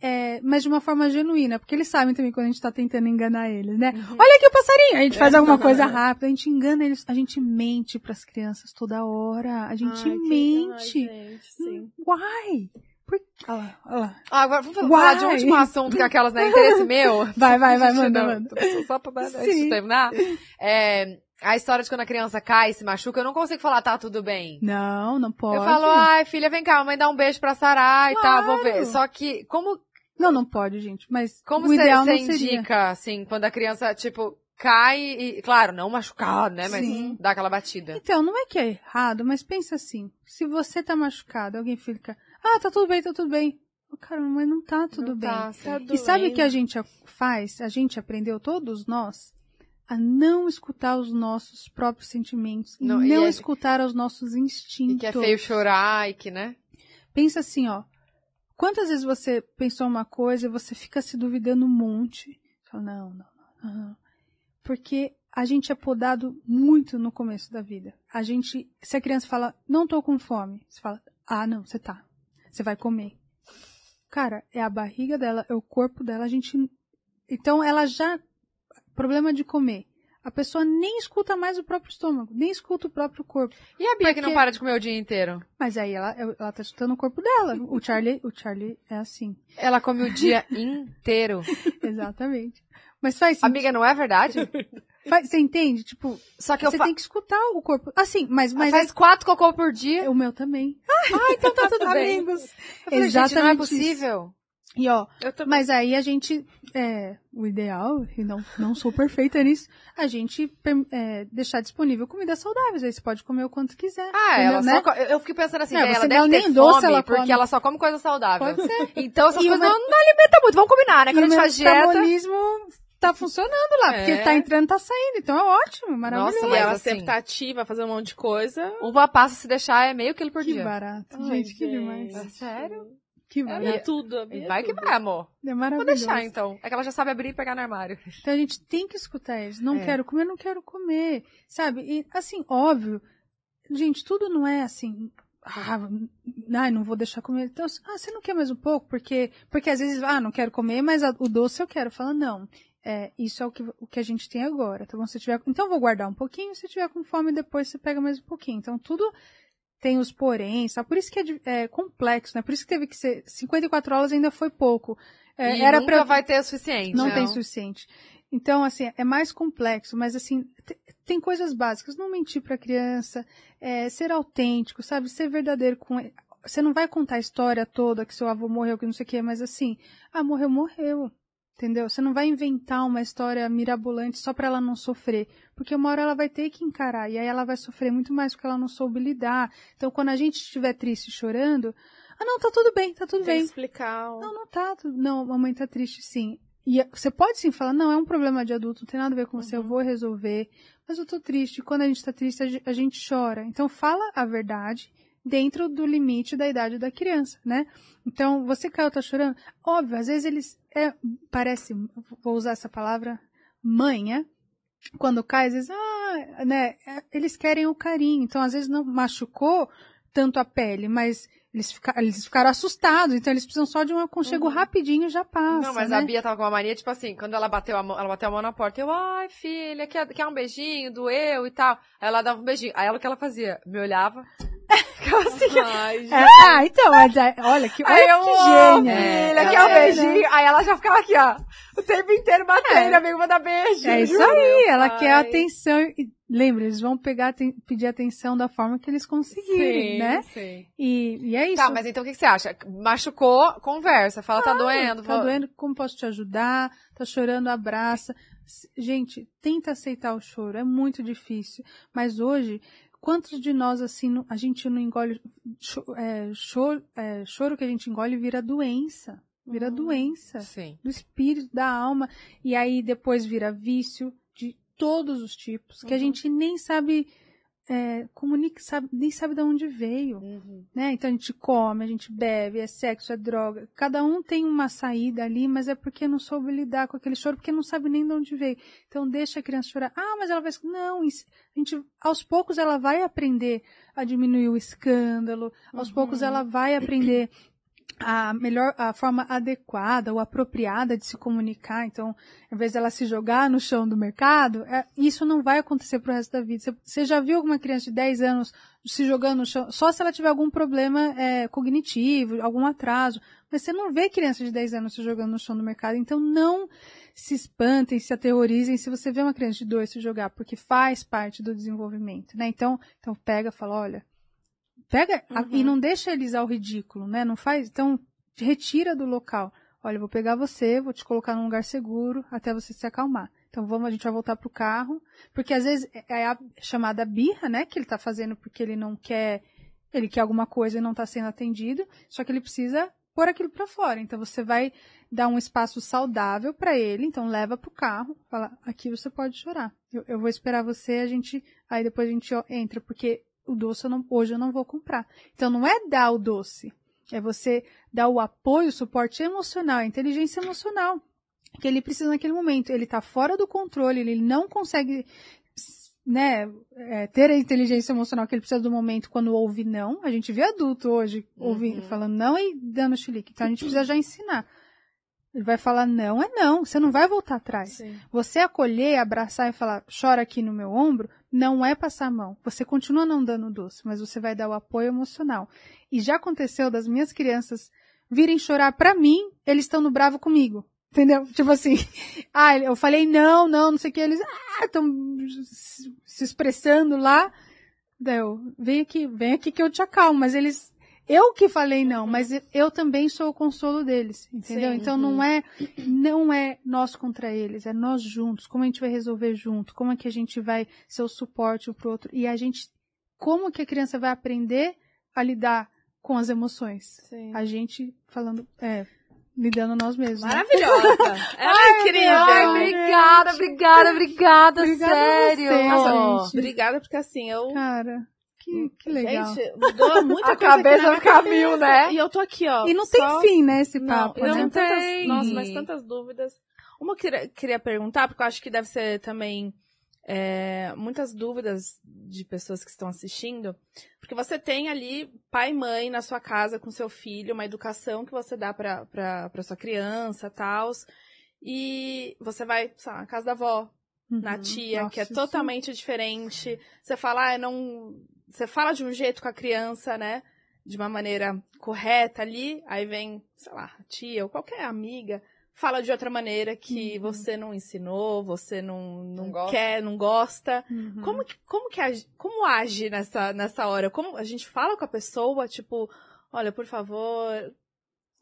É, mas de uma forma genuína, porque eles sabem também quando a gente tá tentando enganar eles, né? Uhum. Olha aqui o passarinho! A gente faz alguma coisa rápida, a gente engana eles, a gente mente pras crianças toda hora, a gente Ai, mente. ai, gente, sim. Por... Olha lá, olha lá. Ah, agora vamos falar de um último assunto que é aquelas, né? Interesse meu. Vai, vai, vai, manda, manda. Só pra dar, terminar. É, a história de quando a criança cai e se machuca, eu não consigo falar, tá tudo bem. Não, não pode. Eu falo, ai, filha, vem cá, mãe dá um beijo pra Sarah e tal, vou ver. Claro. Só que, como, Não, não pode, gente. Mas como você indica, assim, quando a criança, tipo, cai e, claro, não machucar, né, mas Sim. dá aquela batida. Então, não é que é errado, mas pensa assim. Se você tá machucado, alguém fica, ah, tá tudo bem, tá tudo bem. Cara, mas não tá tudo Não bem. tá. Tá E sabe o que a gente faz? A gente aprendeu, todos nós, a não escutar os nossos próprios sentimentos. Não, Não, e é- escutar os nossos instintos. E que é feio chorar e que, né? Pensa assim, ó. Quantas vezes você pensou uma coisa e você fica se duvidando um monte? Fala, não, não, não, não. Porque a gente é podado muito no começo da vida. A gente, se a criança fala, não tô com fome, você fala, ah, não, você tá. Você vai comer. Cara, é a barriga dela, é o corpo dela, a gente. Então ela já. Problema de comer. A pessoa nem escuta mais o próprio estômago, nem escuta o próprio corpo. E a Bia que não Porque- para de comer o dia inteiro? Mas aí ela, ela tá escutando o corpo dela. O Charlie, o Charlie é assim. Ela come o dia inteiro. Exatamente. Mas faz sentido. Amiga, não é verdade? Faz- você entende? Tipo, Só que você fa... tem que escutar o corpo. Assim, mas, mas faz quatro cocô por dia. é o meu também. Ah, então tá tudo bem. Amigos. Falei, gente, não é Exatamente possível. E ó, mas aí a gente, é, o ideal, e não, não sou perfeita nisso, a gente é, deixar disponível comidas saudáveis. Aí você pode comer o quanto quiser. Ah, entendeu, ela né? só... Eu eu fiquei pensando assim, Não, ela deve não ter nem doce fome ela porque come. ela só come coisa saudável. Pode ser. Então essas E coisas meu- não, não alimentam muito. Vamos combinar, né? E Quando a o gente faz dieta... metabolismo tá funcionando lá, porque É. tá entrando, tá saindo. Então é ótimo, maravilhoso. Nossa, E mas ela assim- sempre tá ativa, fazer um monte de coisa. Uva passa, se deixar, é meio quilo por que dia. barato. Ai, gente, que demais. gente. Sério? Que É barato. tudo, amiga, vai que vai, amor. É Vou maravilhoso. deixar, então. É que ela já sabe abrir e pegar no armário. Então a gente tem que escutar eles. Não É. quero comer, não quero comer. Sabe? E assim, óbvio. Gente, tudo não é assim. Ah, ai, não vou deixar comer. Então, ah, você não quer mais um pouco? Porque, porque às vezes, ah, não quero comer, mas a- o doce eu quero. Fala, não. É, isso é o que, o que a gente tem agora, tá bom? Se tiver, então eu vou guardar um pouquinho, se tiver com fome, depois você pega mais um pouquinho. Então tudo tem os porém, sabe? Por isso que é, é complexo, né? Por isso que teve que ser 54 aulas ainda foi pouco. É, e era nunca pra, vai ter o suficiente. não né? tem suficiente. Então, assim, é mais complexo, mas assim, te- tem coisas básicas. Não mentir pra criança, é, ser autêntico, sabe? Ser verdadeiro com ele. Você não vai contar a história toda que seu avô morreu, que não sei o quê, mas assim, ah, morreu, morreu. Entendeu? Você não vai inventar uma história mirabolante só para ela não sofrer, porque uma hora ela vai ter que encarar e aí ela vai sofrer muito mais porque ela não soube lidar. Então, quando a gente estiver triste chorando, ah, não, tá tudo bem, tá tudo Tem bem. explicar. Não, não tá. Não, mamãe tá triste, sim. E você pode sim falar, não, é um problema de adulto, não tem nada a ver com você, eu vou resolver. Mas eu tô triste. Quando a gente tá triste, a gente chora. Então fala a verdade dentro do limite da idade da criança, né? Então, você caiu, tá chorando. Óbvio, às vezes eles. É, parece, vou usar essa palavra, manha. Quando cai, às vezes, ah, né? é, Eles querem o carinho. Então, às vezes não machucou tanto a pele, mas eles, fica, eles ficaram assustados. Então, eles precisam só de um aconchego rapidinho e já passa. Não, mas né? a Bia tava com uma mania, tipo assim, quando ela bateu a mão, ela bateu a mão na porta, eu, ai, filha, quer, quer um beijinho, doeu e tal. Aí ela dava um beijinho. Aí ela o que ela fazia? Me olhava, assim, Ai, gente. É, ah, então, mas é, olha que, Aí olha eu, que gênia. filha, É, quer um é, beijinho? Aí ela já ficava aqui, ó, o tempo inteiro batendo, amigo, manda beijo. É isso aí, ela pai. quer atenção. E, lembra, eles vão pegar, aten- pedir atenção da forma que eles conseguirem, Sim, né? sim. E, e é isso. Tá, mas então o que, que você acha? Machucou, conversa, fala, tá doendo. Tá vou- doendo, como posso te ajudar? Tá chorando, abraça. Gente, tenta aceitar o choro, é muito difícil. Mas hoje, quantos de nós, assim, a gente não engole. É, choro, é, choro que a gente engole vira doença. Vira doença Sim. do espírito, da alma, e aí depois vira vício de todos os tipos, que a Uhum. gente nem sabe, é, comunica, sabe, nem sabe de onde veio, né? Então a gente come, a gente bebe, é sexo, é droga. Cada um tem uma saída ali, mas é porque não soube lidar com aquele choro, porque não sabe nem de onde veio. Então deixa a criança chorar. Ah, mas ela vai. Não, a gente, aos poucos ela vai aprender a diminuir o escândalo, aos poucos ela vai aprender a melhor, a forma adequada ou apropriada de se comunicar. Então, ao invés dela se jogar no chão do mercado, é, isso não vai acontecer pro resto da vida. Você, já viu alguma criança de 10 anos se jogando no chão? Só se ela tiver algum problema é, cognitivo, algum atraso. Mas você não vê criança de 10 anos se jogando no chão do mercado. Então, não se espantem, se aterrorizem se você vê uma criança de 2 se jogar, porque faz parte do desenvolvimento, né? Então, então pega e fala, olha, pega a- Uhum. e não deixa eles ao ridículo, né? Não faz, então retira do local. Olha, eu vou pegar você, vou te colocar num lugar seguro até você se acalmar. Então vamos, a gente vai voltar pro carro, porque às vezes é a chamada birra, né, que ele tá fazendo porque ele não quer, ele quer alguma coisa e não tá sendo atendido, só que ele precisa pôr aquilo para fora. Então você vai dar um espaço saudável para ele, então leva pro carro, fala, aqui você pode chorar. Eu, eu vou esperar você, a gente, aí depois a gente entra, porque o doce eu não, hoje eu não vou comprar. Então não é dar o doce, é você dar o apoio, o suporte emocional, a inteligência emocional que ele precisa naquele momento. Ele está fora do controle, ele não consegue né, é, ter a inteligência emocional que ele precisa do momento quando ouve não. A gente vê adulto hoje ouvindo, Uhum. falando não e dando chilique. Então a gente precisa já ensinar. Ele vai falar não, é não, você não vai voltar atrás. Sim. Você acolher, abraçar e falar, chora aqui no meu ombro, não é passar a mão. Você continua não dando doce, mas você vai dar o apoio emocional. E já aconteceu das minhas crianças virem chorar pra mim, eles estão no bravo comigo. Entendeu? Tipo assim, ah, eu falei não, não, não sei o que, eles estão se expressando lá. Daí eu, vem aqui, vem aqui que eu te acalmo, mas eles, eu que falei não, mas eu também sou o consolo deles, entendeu? Sim, então não é, não é nós contra eles, é nós juntos, como a gente vai resolver junto, como é que a gente vai ser o suporte um pro outro, e a gente, como que a criança vai aprender a lidar com as emoções? Sim. A gente falando, é, lidando nós mesmos. né? Maravilhosa. Ela é incrível. Ai, obrigada, obrigada, obrigada, Obrigada a sério. você, Nossa. Obrigada, porque assim, eu. Cara, que, que legal. Gente, mudou muita A coisa aqui cabeça na minha fica mil, cabeça. né? E eu tô aqui, ó. e não tem só- fim, né, esse Não, papo, eu né? tenho tantas, tem. nossa, mas tantas dúvidas. Uma que eu queria, queria perguntar, porque eu acho que deve ser também é, muitas dúvidas de pessoas que estão assistindo, porque você tem ali pai e mãe na sua casa com seu filho, uma educação que você dá pra, pra, pra sua criança, tal, e você vai, sei lá, na casa da avó, na Uhum. tia, Nossa, que é isso- totalmente diferente. Você fala, ah, não. Você fala de um jeito com a criança, né? De uma maneira correta ali, aí vem, sei lá, a tia ou qualquer amiga, fala de outra maneira que Uhum. você não ensinou, você não, não, Não quer, não gosta. Uhum. Como que, como que age, como age nessa, nessa hora? Como a gente fala com a pessoa, tipo, olha, por favor,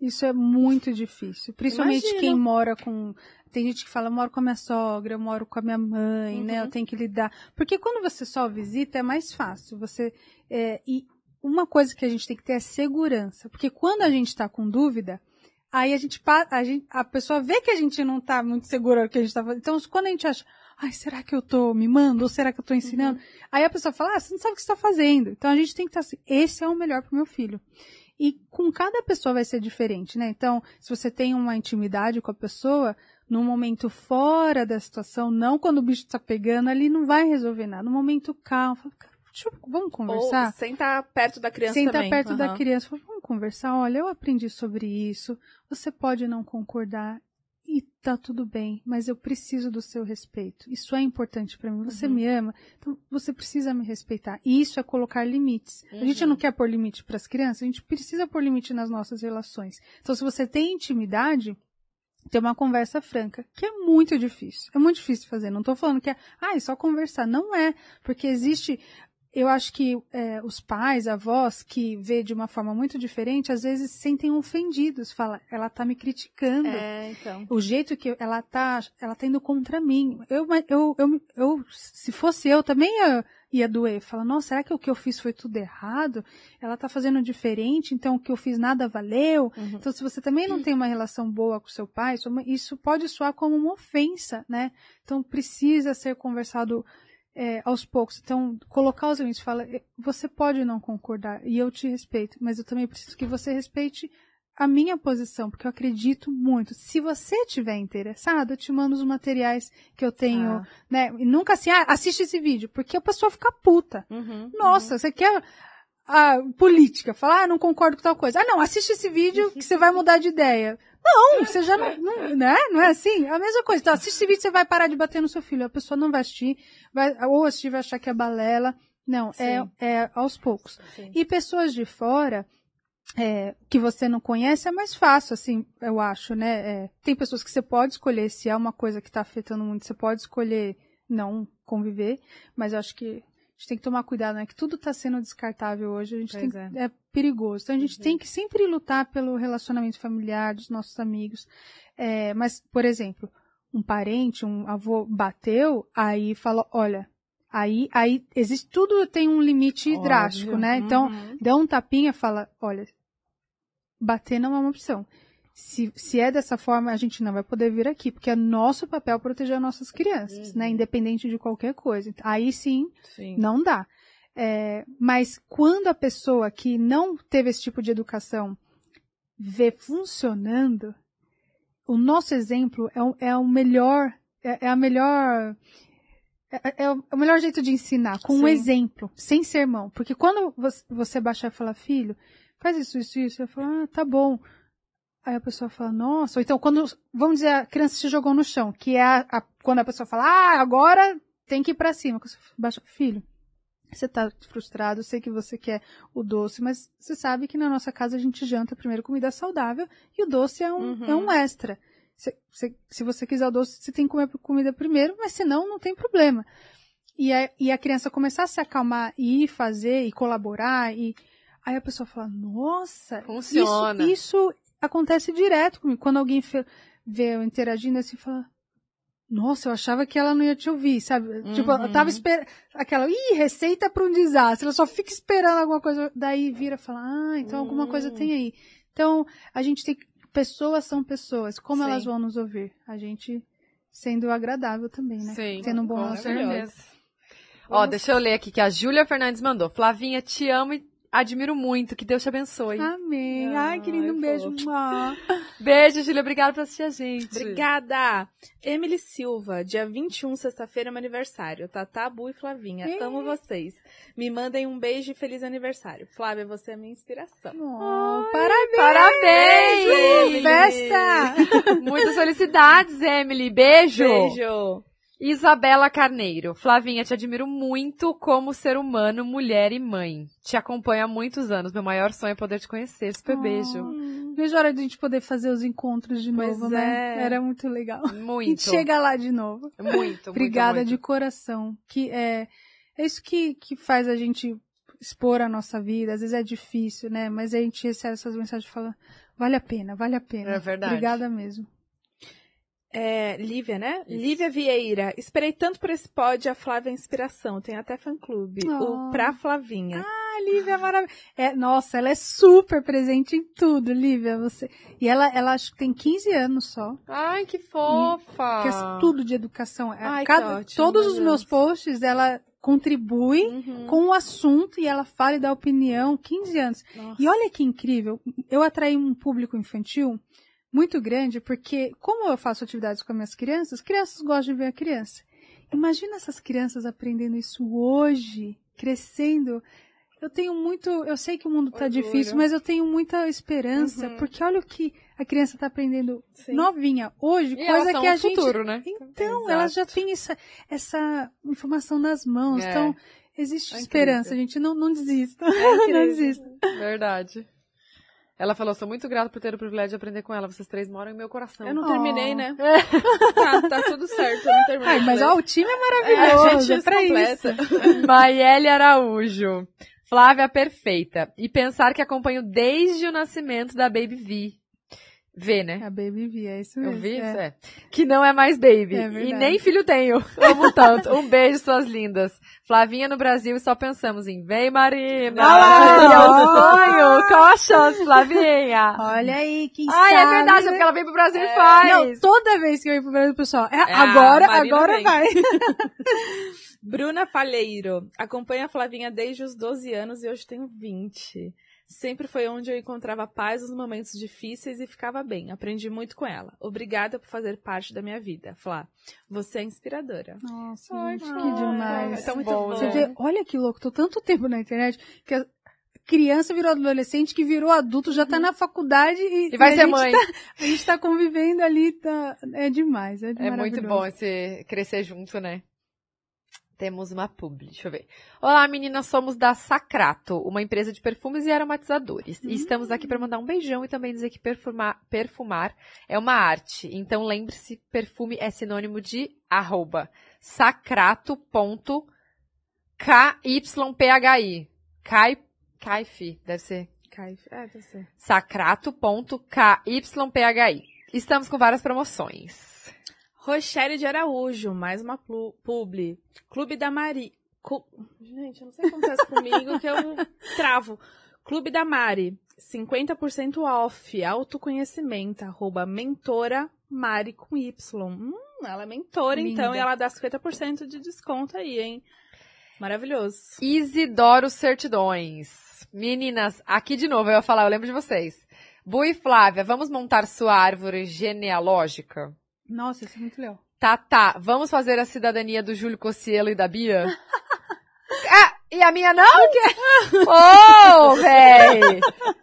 Isso é muito difícil. Principalmente Imagino. quem mora com. Tem gente que fala, moro com a minha sogra, eu moro com a minha mãe, né? Uhum. Eu tenho que lidar. Porque quando você só visita é mais fácil. Você. é, e uma coisa que a gente tem que ter é segurança. Porque quando a gente está com dúvida, aí a gente, a gente. A pessoa vê que a gente não está muito segura do que a gente está fazendo. Então, quando a gente acha, ai, será que eu tô mimando? Ou será que eu tô ensinando? Aí a pessoa fala, ah, você não sabe o que você está fazendo. Então a gente tem que estar assim, esse é o melhor pro meu filho. E com cada pessoa vai ser diferente, né? Então, se você tem uma intimidade com a pessoa, num momento fora da situação, não quando o bicho tá pegando, ali não vai resolver nada. No momento calmo, fala, "Cara, deixa eu- vamos conversar? Ou sentar perto da criança Senta também. perto da Aham. criança, fala, vamos conversar. Olha, eu aprendi sobre isso. Você pode não concordar tá tudo bem, mas eu preciso do seu respeito. Isso é importante pra mim. Você Uhum. me ama, então você precisa me respeitar. E isso é colocar limites. A gente Uhum. não quer pôr limite pras crianças, a gente precisa pôr limite nas nossas relações. Então, se você tem intimidade, ter uma conversa franca, que é muito difícil. É muito difícil fazer. Não tô falando que é, ah, é só conversar. Não é. Porque existe. Eu acho que é, os pais, avós, que vê de uma forma muito diferente, às vezes se sentem ofendidos. Fala, ela tá me criticando. É, então. O jeito que ela tá, ela tá indo contra mim. Eu, eu, eu, eu se fosse eu, também ia, ia doer. Fala, nossa, será que o que eu fiz foi tudo errado? Ela tá fazendo diferente, então o que eu fiz nada valeu? Uhum. Então, se você também não tem uma relação boa com seu pai, isso pode soar como uma ofensa, né? Então, precisa ser conversado é, aos poucos. Então, colocar os limites, fala, "Eh, você pode não concordar e eu te respeito, mas eu também preciso que você respeite a minha posição, porque eu acredito muito. Se você estiver interessado, eu te mando os materiais que eu tenho, Ah. né? E nunca assim, ah, assiste esse vídeo, porque a pessoa fica puta. Uhum, Nossa, você quer a política, falar, ah, não concordo com tal coisa. Ah, não, assiste esse vídeo que você vai mudar de ideia. Não, você já não, não, né? Não é assim? É a mesma coisa. Então, assiste esse vídeo, você vai parar de bater no seu filho. A pessoa não vai assistir, vai, ou assistir vai achar que é balela. Não, é, é aos poucos. Sim. E pessoas de fora, é, que você não conhece, é mais fácil, assim, eu acho, né? É, tem pessoas que você pode escolher, se é uma coisa que está afetando muito, você pode escolher não conviver, mas eu acho que a gente tem que tomar cuidado, né? Que tudo está sendo descartável hoje, a gente Pois tem, é. é. Perigoso. Então a gente Uhum. tem que sempre lutar pelo relacionamento familiar dos nossos amigos. É, mas, por exemplo, um parente, um avô bateu, aí fala, olha, aí, aí existe tudo tem um limite Óbvio. drástico, né? Então, Uhum. dá um tapinha fala, olha, bater não é uma opção. Se, se é dessa forma, a gente não vai poder vir aqui, porque é nosso papel proteger nossas crianças, Uhum. né? Independente de qualquer coisa. Aí sim, Sim. não dá. É, mas quando a pessoa que não teve esse tipo de educação vê funcionando, o nosso exemplo é, o- é o melhor, é, é a melhor, é, é o é o melhor jeito de ensinar, com um Sim. exemplo, sem sermão. Porque quando você, baixar e falar, filho, faz isso, isso, isso, eu falo, ah, tá bom. Aí a pessoa fala, nossa, ou então quando, vamos dizer, a criança se jogou no chão, que é a, a- quando a pessoa fala, ah, agora tem que ir pra cima. Você baixa, filho, você tá frustrado, sei que você quer o doce, mas você sabe que na nossa casa a gente janta primeiro comida saudável e o doce é um, Uhum. é um extra. Se, se, se você quiser o doce, você tem que comer comida primeiro, mas senão não tem problema. E a, e a criança começar a se acalmar e ir fazer e colaborar e aí a pessoa fala, nossa, Funciona. Isso, isso acontece direto comigo. Quando alguém vê eu interagindo assim, fala, nossa, eu achava que ela não ia te ouvir, sabe? Tipo, eu tava Uhum. esperando, aquela, ih, receita para um desastre, ela só fica esperando alguma coisa, daí vira e fala, ah, então alguma coisa Hum. tem aí. Então, a gente tem pessoas são pessoas, como Sim. elas vão nos ouvir? A gente sendo agradável também, né? Sim, Tendo um bom com certeza. Ó, deixa eu ler aqui que a Júlia Fernandes mandou. Flavinha, te amo e admiro muito. Que Deus te abençoe. Amém. Ai, que lindo, um beijo. Beijo, Júlia. Obrigada por assistir a gente. Obrigada! Emily Silva, dia 21, sexta-feira, é meu aniversário. Tatá, Bu e Flavinha. Ih. Amo vocês. Me mandem um beijo e feliz aniversário. Flávia, você é minha inspiração. Oh, parabéns! Parabéns! Emily! Festa! Muitas felicidades, Emily. Beijo. Beijo! Isabela Carneiro. Flavinha, te admiro muito como ser humano, mulher e mãe. Te acompanho há muitos anos. Meu maior sonho é poder te conhecer. Super beijo. Oh, Vejo a hora de a gente poder fazer os encontros de Pois novo, né? é. Era muito legal. Muito. chega lá de novo. Muito, Obrigada muito, de coração. Que é, é isso que, que faz a gente expor a nossa vida, às vezes é difícil, né? Mas a gente recebe essas mensagens falando, vale a pena, vale a pena. É verdade. Obrigada mesmo. É, Lívia, né? Lívia Vieira. Esperei tanto por esse pod, a Flávia é inspiração. Tem até fã-clube. Oh. O Pra Flavinha. Ah, Lívia é maravilhosa. É, nossa, ela é super presente em tudo, Lívia. Você... E ela, ela acho que tem 15 anos só. Ai, que fofa! Que é tudo de educação. É, Ai, cada- ótimo, todos os meus posts, ela contribui Uhum. com o assunto e ela fala e dá opinião. 15 anos. Nossa. E olha que incrível, eu atraí um público infantil muito grande, porque como eu faço atividades com as minhas crianças, crianças gostam de ver a criança. Imagina essas crianças aprendendo isso hoje, crescendo. Eu tenho muito, eu sei que o mundo está difícil, mas eu tenho muita esperança, Uhum. porque olha o que a criança está aprendendo Sim. novinha hoje, E coisa que a gente futuro, né? então, Exato. elas já têm essa, essa informação nas mãos. É. Então, existe É esperança, gente. Não, não desista. É não desista. Verdade. Ela falou, sou muito grata por ter o privilégio de aprender com ela. Vocês três moram em meu coração. Eu não Oh. terminei, né? tá, tá tudo certo, eu não terminei. Ai, mas ó, o time é É, maravilhoso. a É, gente pra completa. isso. Maiele Araújo. Flávia perfeita. E pensar que acompanho desde o nascimento da Baby V. V, né? A Baby V, é isso Eu mesmo. vi, é. isso é. Que não é mais baby. É e nem filho tenho. Amo tanto. Um beijo, suas lindas. Flavinha no Brasil e só pensamos em vem, Marina. Ah é sonho. Qual a chance, Flavinha? Olha aí, quem Ai, sabe. é verdade, é porque ela veio pro Brasil e faz. Não, toda vez que eu ir pro Brasil, pessoal, é, É, agora, Marina agora vem. vai. Bruna Falheiro. Acompanha a Flavinha desde os 12 anos e hoje tenho 20. Sempre foi onde eu encontrava paz nos momentos difíceis e ficava bem. Aprendi muito com ela. Obrigada por fazer parte da minha vida. Flá, você é inspiradora. Nossa, Ai, gente, que demais. tá muito bom, bom. Você vê, olha que louco, tô tanto tempo na internet que a criança virou adolescente, que virou adulto, já tá na faculdade e, E vai ser mãe. tá- a gente tá convivendo ali, tá, é demais, é, É muito bom esse crescer junto, né? Temos uma publi, deixa eu ver. Olá, meninas, somos da Sacrato, uma empresa de perfumes e aromatizadores. E estamos aqui para mandar um beijão e também dizer que perfumar, perfumar é uma arte. Então lembre-se, perfume é sinônimo de arroba sacrato.kyphi. Kai, Kaifi, deve ser Cai- É, deve ser. sacrato.kyphi. Estamos com várias promoções. Rochelle de Araújo, mais uma publi. Clube da Mari. Cu- Gente, eu não sei o que acontece comigo que eu travo. Clube da Mari, 50% off, autoconhecimento, arroba mentora Mari com Y. Hum, ela é mentora, Linda. então, e ela dá 50% de desconto aí, hein? Maravilhoso. Isidoro Certidões. Meninas, aqui de novo eu ia falar, eu lembro de vocês. Bu e Flávia, vamos montar sua árvore genealógica? Nossa, isso é muito legal. Tá, tá. Vamos fazer a cidadania do Júlio Cossielo e da Bia? ah, e a minha não? Ô, oh, véi!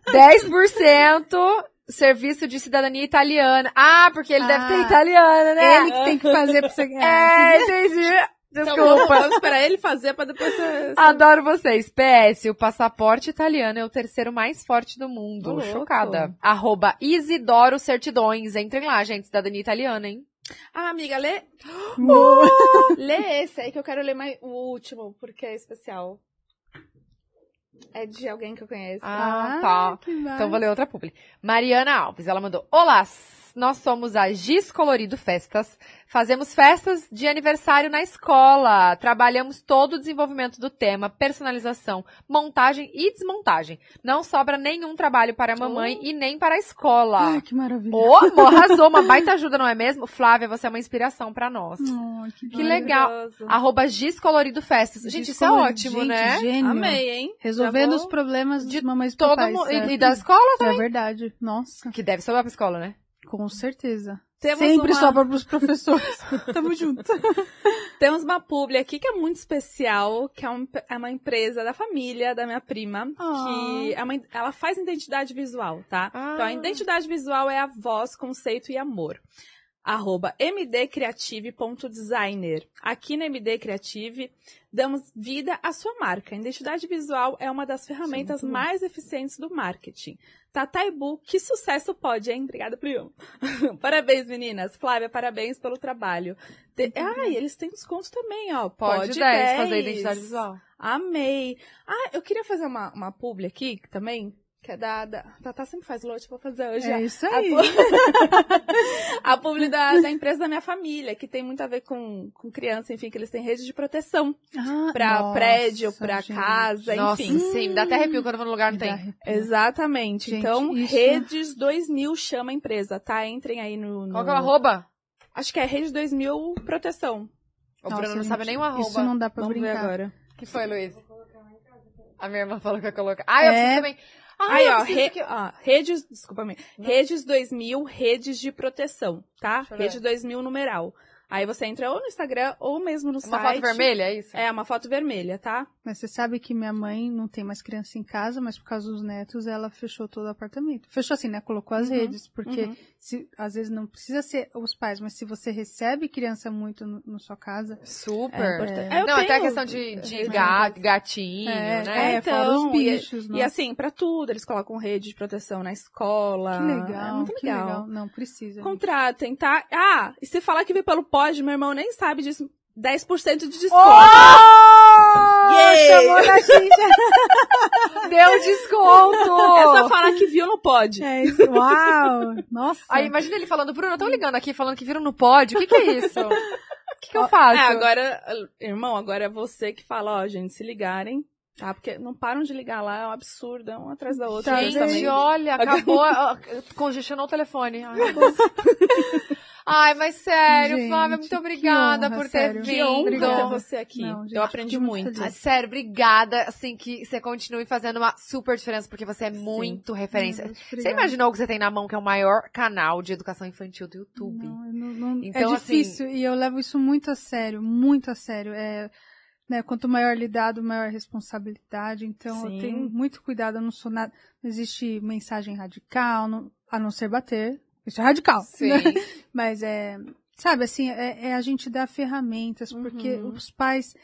10% serviço de cidadania italiana. Ah, porque ele deve Ah, ter italiana, né? Ele que tem que fazer pra você... É, entendi. Então, Desculpa. vamos, vamos esperar ele fazer pra depois você... Adoro vocês. PS, o passaporte italiano é o terceiro mais forte do mundo. Ô, louco. Chocada. Arroba Isidoro Certidões. Entrem lá, gente. Cidadania italiana, hein? Ah, amiga, lê, Boa. lê esse aí que eu quero ler mais, o último, porque é especial. É de alguém que eu conheço. Ah, tá. que massa. Então vou ler outra publi. Mariana Alves, ela mandou: Olá, nós somos a Giz Colorido Festas. Fazemos festas de aniversário na escola. Trabalhamos todo o desenvolvimento do tema, personalização, montagem e desmontagem. Não sobra nenhum trabalho para a mamãe e nem para a escola. Ai, que maravilha. Ô, amor, arrasou, uma baita ajuda, não é mesmo? Flávia, você é uma inspiração pra nós. Oh, que Que legal. Arroba Giz Colorido Festas. Gente, isso é Descolorido. ótimo, Gente, né? Gênio. Amei, hein? Resolvendo Já os problemas de de mamães e Todo papais. mundo. é. E, e da escola? É verdade. Nossa, Que deve sobrar pra escola, né? Com certeza. Temos Sempre uma- sobra pros professores. Tamo junto. Temos uma publi aqui que é muito especial, que é, um- é uma empresa da família da minha prima, Ah. que é uma- ela faz identidade visual, tá? Ah. Então, a identidade visual é a voz, conceito e amor. Arroba mdcreative.designer. Aqui na MD Creative, damos vida à sua marca. A identidade visual é uma das ferramentas bom. mais eficientes do marketing. Tataibu, que sucesso pode, hein? Obrigada, Prião. parabéns, meninas. Flávia, parabéns pelo trabalho. Te... Ah, e eles têm desconto também, ó. Pode, Pode 10, fazer 10. identidade visual. Amei. Ah, eu queria fazer uma, uma publi aqui também, que é da... da... Tatá sempre faz lote, vou fazer hoje. É isso A aí. a publi da, da empresa da minha família, que tem muito a ver com, com criança, enfim, que eles têm rede de proteção Ah, pra nossa, prédio, pra gente. casa, Nossa, enfim. sim, me dá até arrepio quando eu vou no lugar não tem. Exatamente. Gente, então, isso- Redes 2000 chama a empresa, tá? Entrem aí no... no- Qual que é o arroba? Acho que é Redes 2000 Proteção. O Nossa, Bruno não gente, sabe nem o arroba. Isso não dá pra Vamos ver brincar. agora. que foi, Luiz? A minha irmã falou que ia colocar. Ah, eu É. preciso também. Ah, Aí, ó, re- que- ó, redes, desculpa me, redes 2000, redes de proteção, tá? Rede 2000 numeral. Aí você entra ou no Instagram ou mesmo no Uma site. foto vermelha, é isso? É, uma foto vermelha, tá? Mas você sabe que minha mãe não tem mais criança em casa, mas por causa dos netos, ela fechou todo o apartamento. Fechou assim, né? Colocou as Uhum, redes, porque uhum. se, às vezes não precisa ser os pais, mas se você recebe criança muito no, na sua casa, Super. É importante. Eu Não, até a questão de, de rede ga- gatinho, é, né? é, fora os então, e- bichos, E nossa. assim, pra tudo, eles colocam rede de proteção na escola. que legal, É muito que legal. legal. Não, precisa. Contratem, tá? Ah, e se falar que veio pelo pod, meu irmão nem sabe disso. 10% de desconto. Oh! Yay! Chamou Xincha. Deu desconto! É só falar que viu no pod. É isso. Uau! Nossa. Aí imagina ele falando, Bruno, estão ligando aqui, falando que viram no pódio. O que, que é isso? O que, que eu faço? É, agora, irmão, agora é você que fala, ó, gente, se ligarem, tá? Porque não param de ligar lá, é um absurdo, é um atrás da outra. Gente, olha, acabou, congestionou o telefone. Ai. Ai, mas sério, Gente, Flávia, muito obrigada honra, por ter sério. vindo. Que honra Obrigada. ter você aqui. Não, gente, Eu aprendi muito muito. Ah, sério, obrigada, assim, que você continue fazendo uma super diferença, porque você é muito referência. Você imaginou o que você tem na mão, que é o maior canal de educação infantil do YouTube? Não, eu não- não- Então, é difícil e eu levo isso muito a sério, muito a sério. É, né, quanto maior lidado, maior responsabilidade. Então Sim. eu tenho muito cuidado. Eu não sou nada. Não existe mensagem radical, não- a não ser bater. Isso é radical. Sim. né? Mas é, sabe, assim, é, é a gente dar ferramentas, porque Uhum. os pais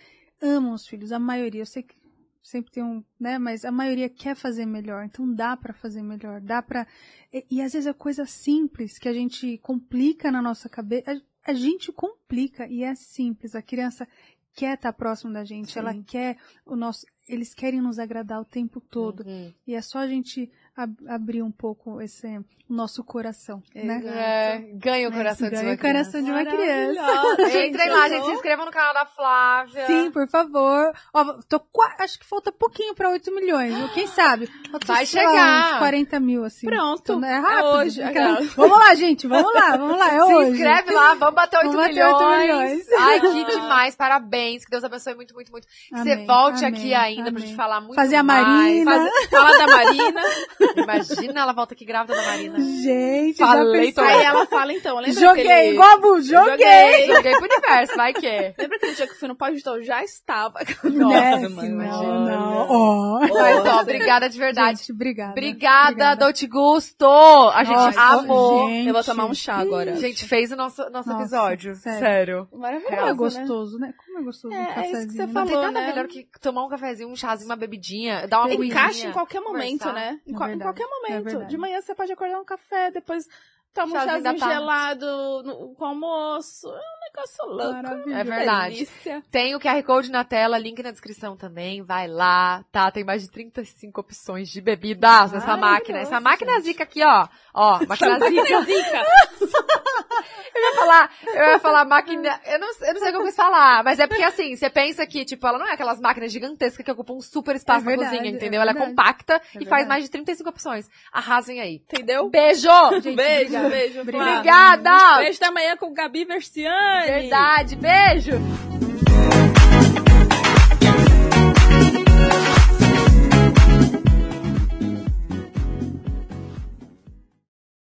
amam os filhos, a maioria. Eu sei que sempre tem um, né, mas a maioria quer fazer melhor, então dá pra fazer melhor, dá pra. E, e às vezes é coisa simples que a gente complica na nossa cabeça. A, a gente complica e é simples. A criança quer estar próximo da gente, Sim. ela quer o nosso. Eles querem nos agradar o tempo todo. Uhum. E é só a gente ab- abrir um pouco esse o nosso coração, né? É, ganha o coração de Ganha sua o coração de uma criança. Entrem lá, gente, se inscrevam no canal da Flávia. Sim, por favor. Ó, tô acho que falta pouquinho pra 8 milhões. ou Quem sabe? Vai chegar. uns 40 mil, assim. Pronto. Então, é É rápido. hoje, Aquela- aquela- Vamos lá, gente. Vamos lá, vamos lá. É Se hoje. inscreve lá, vamos bater 8 Vamos bater milhões. 8 milhões. Ai, que demais, parabéns. Que Deus abençoe muito, muito, muito. Que você volte amém, aqui ainda pra amém. gente falar muito Fazer a mais. Marina. Faz- Fala da Marina. Imagina ela volta aqui grávida da Marina. Gente, Falei, já? Aí ela fala então, lembra Joguei, aquele... igual a Bu, joguei. Joguei. Joguei pro universo, vai que. Lembra aquele dia que eu fui no? Então eu já estava. Né? mãe, Não, imagina. não. Ó. Mas, ó, obrigada de verdade. Gente, obrigada. Obrigada, Dote Gusto! A gente Nossa, amou. gente. Eu vou tomar um chá agora. A gente fez o nosso, nosso Nossa, episódio. sério. Sério. Maravilhoso, Como é né? gostoso, né? Como é gostoso É, um é isso que cafezinho. você né? Não falou. tem nada né? melhor que tomar um cafezinho, um chazinho, uma bebidinha, dar uma Encaixa Encaixa em qualquer momento, conversar. né? Em, É qual- em verdade, qualquer é momento. verdade. De manhã você pode acordar um café, depois toma um Chazinho gelado no, com almoço. É um negócio louco. É verdade. Delícia. Tem o QR Code na tela, link na descrição também, vai lá, tá? Tem mais de 35 opções de bebidas nessa máquina. Essa máquina gente. zica aqui, ó. Ó, máquina zica. Zica. Eu ia falar, eu ia falar máquina, eu não, eu não sei o que eu quis falar, mas é porque assim, você pensa que, tipo, ela não é aquelas máquinas gigantescas que ocupam um super espaço É na verdade, cozinha, é entendeu? ela é compacta É e faz mais de 35 opções. Arrasem aí. Entendeu? Beijo! Gente, beijo, obrigada. beijo. Obrigada. Beijo da manhã com Gabi Versiani. Verdade, beijo!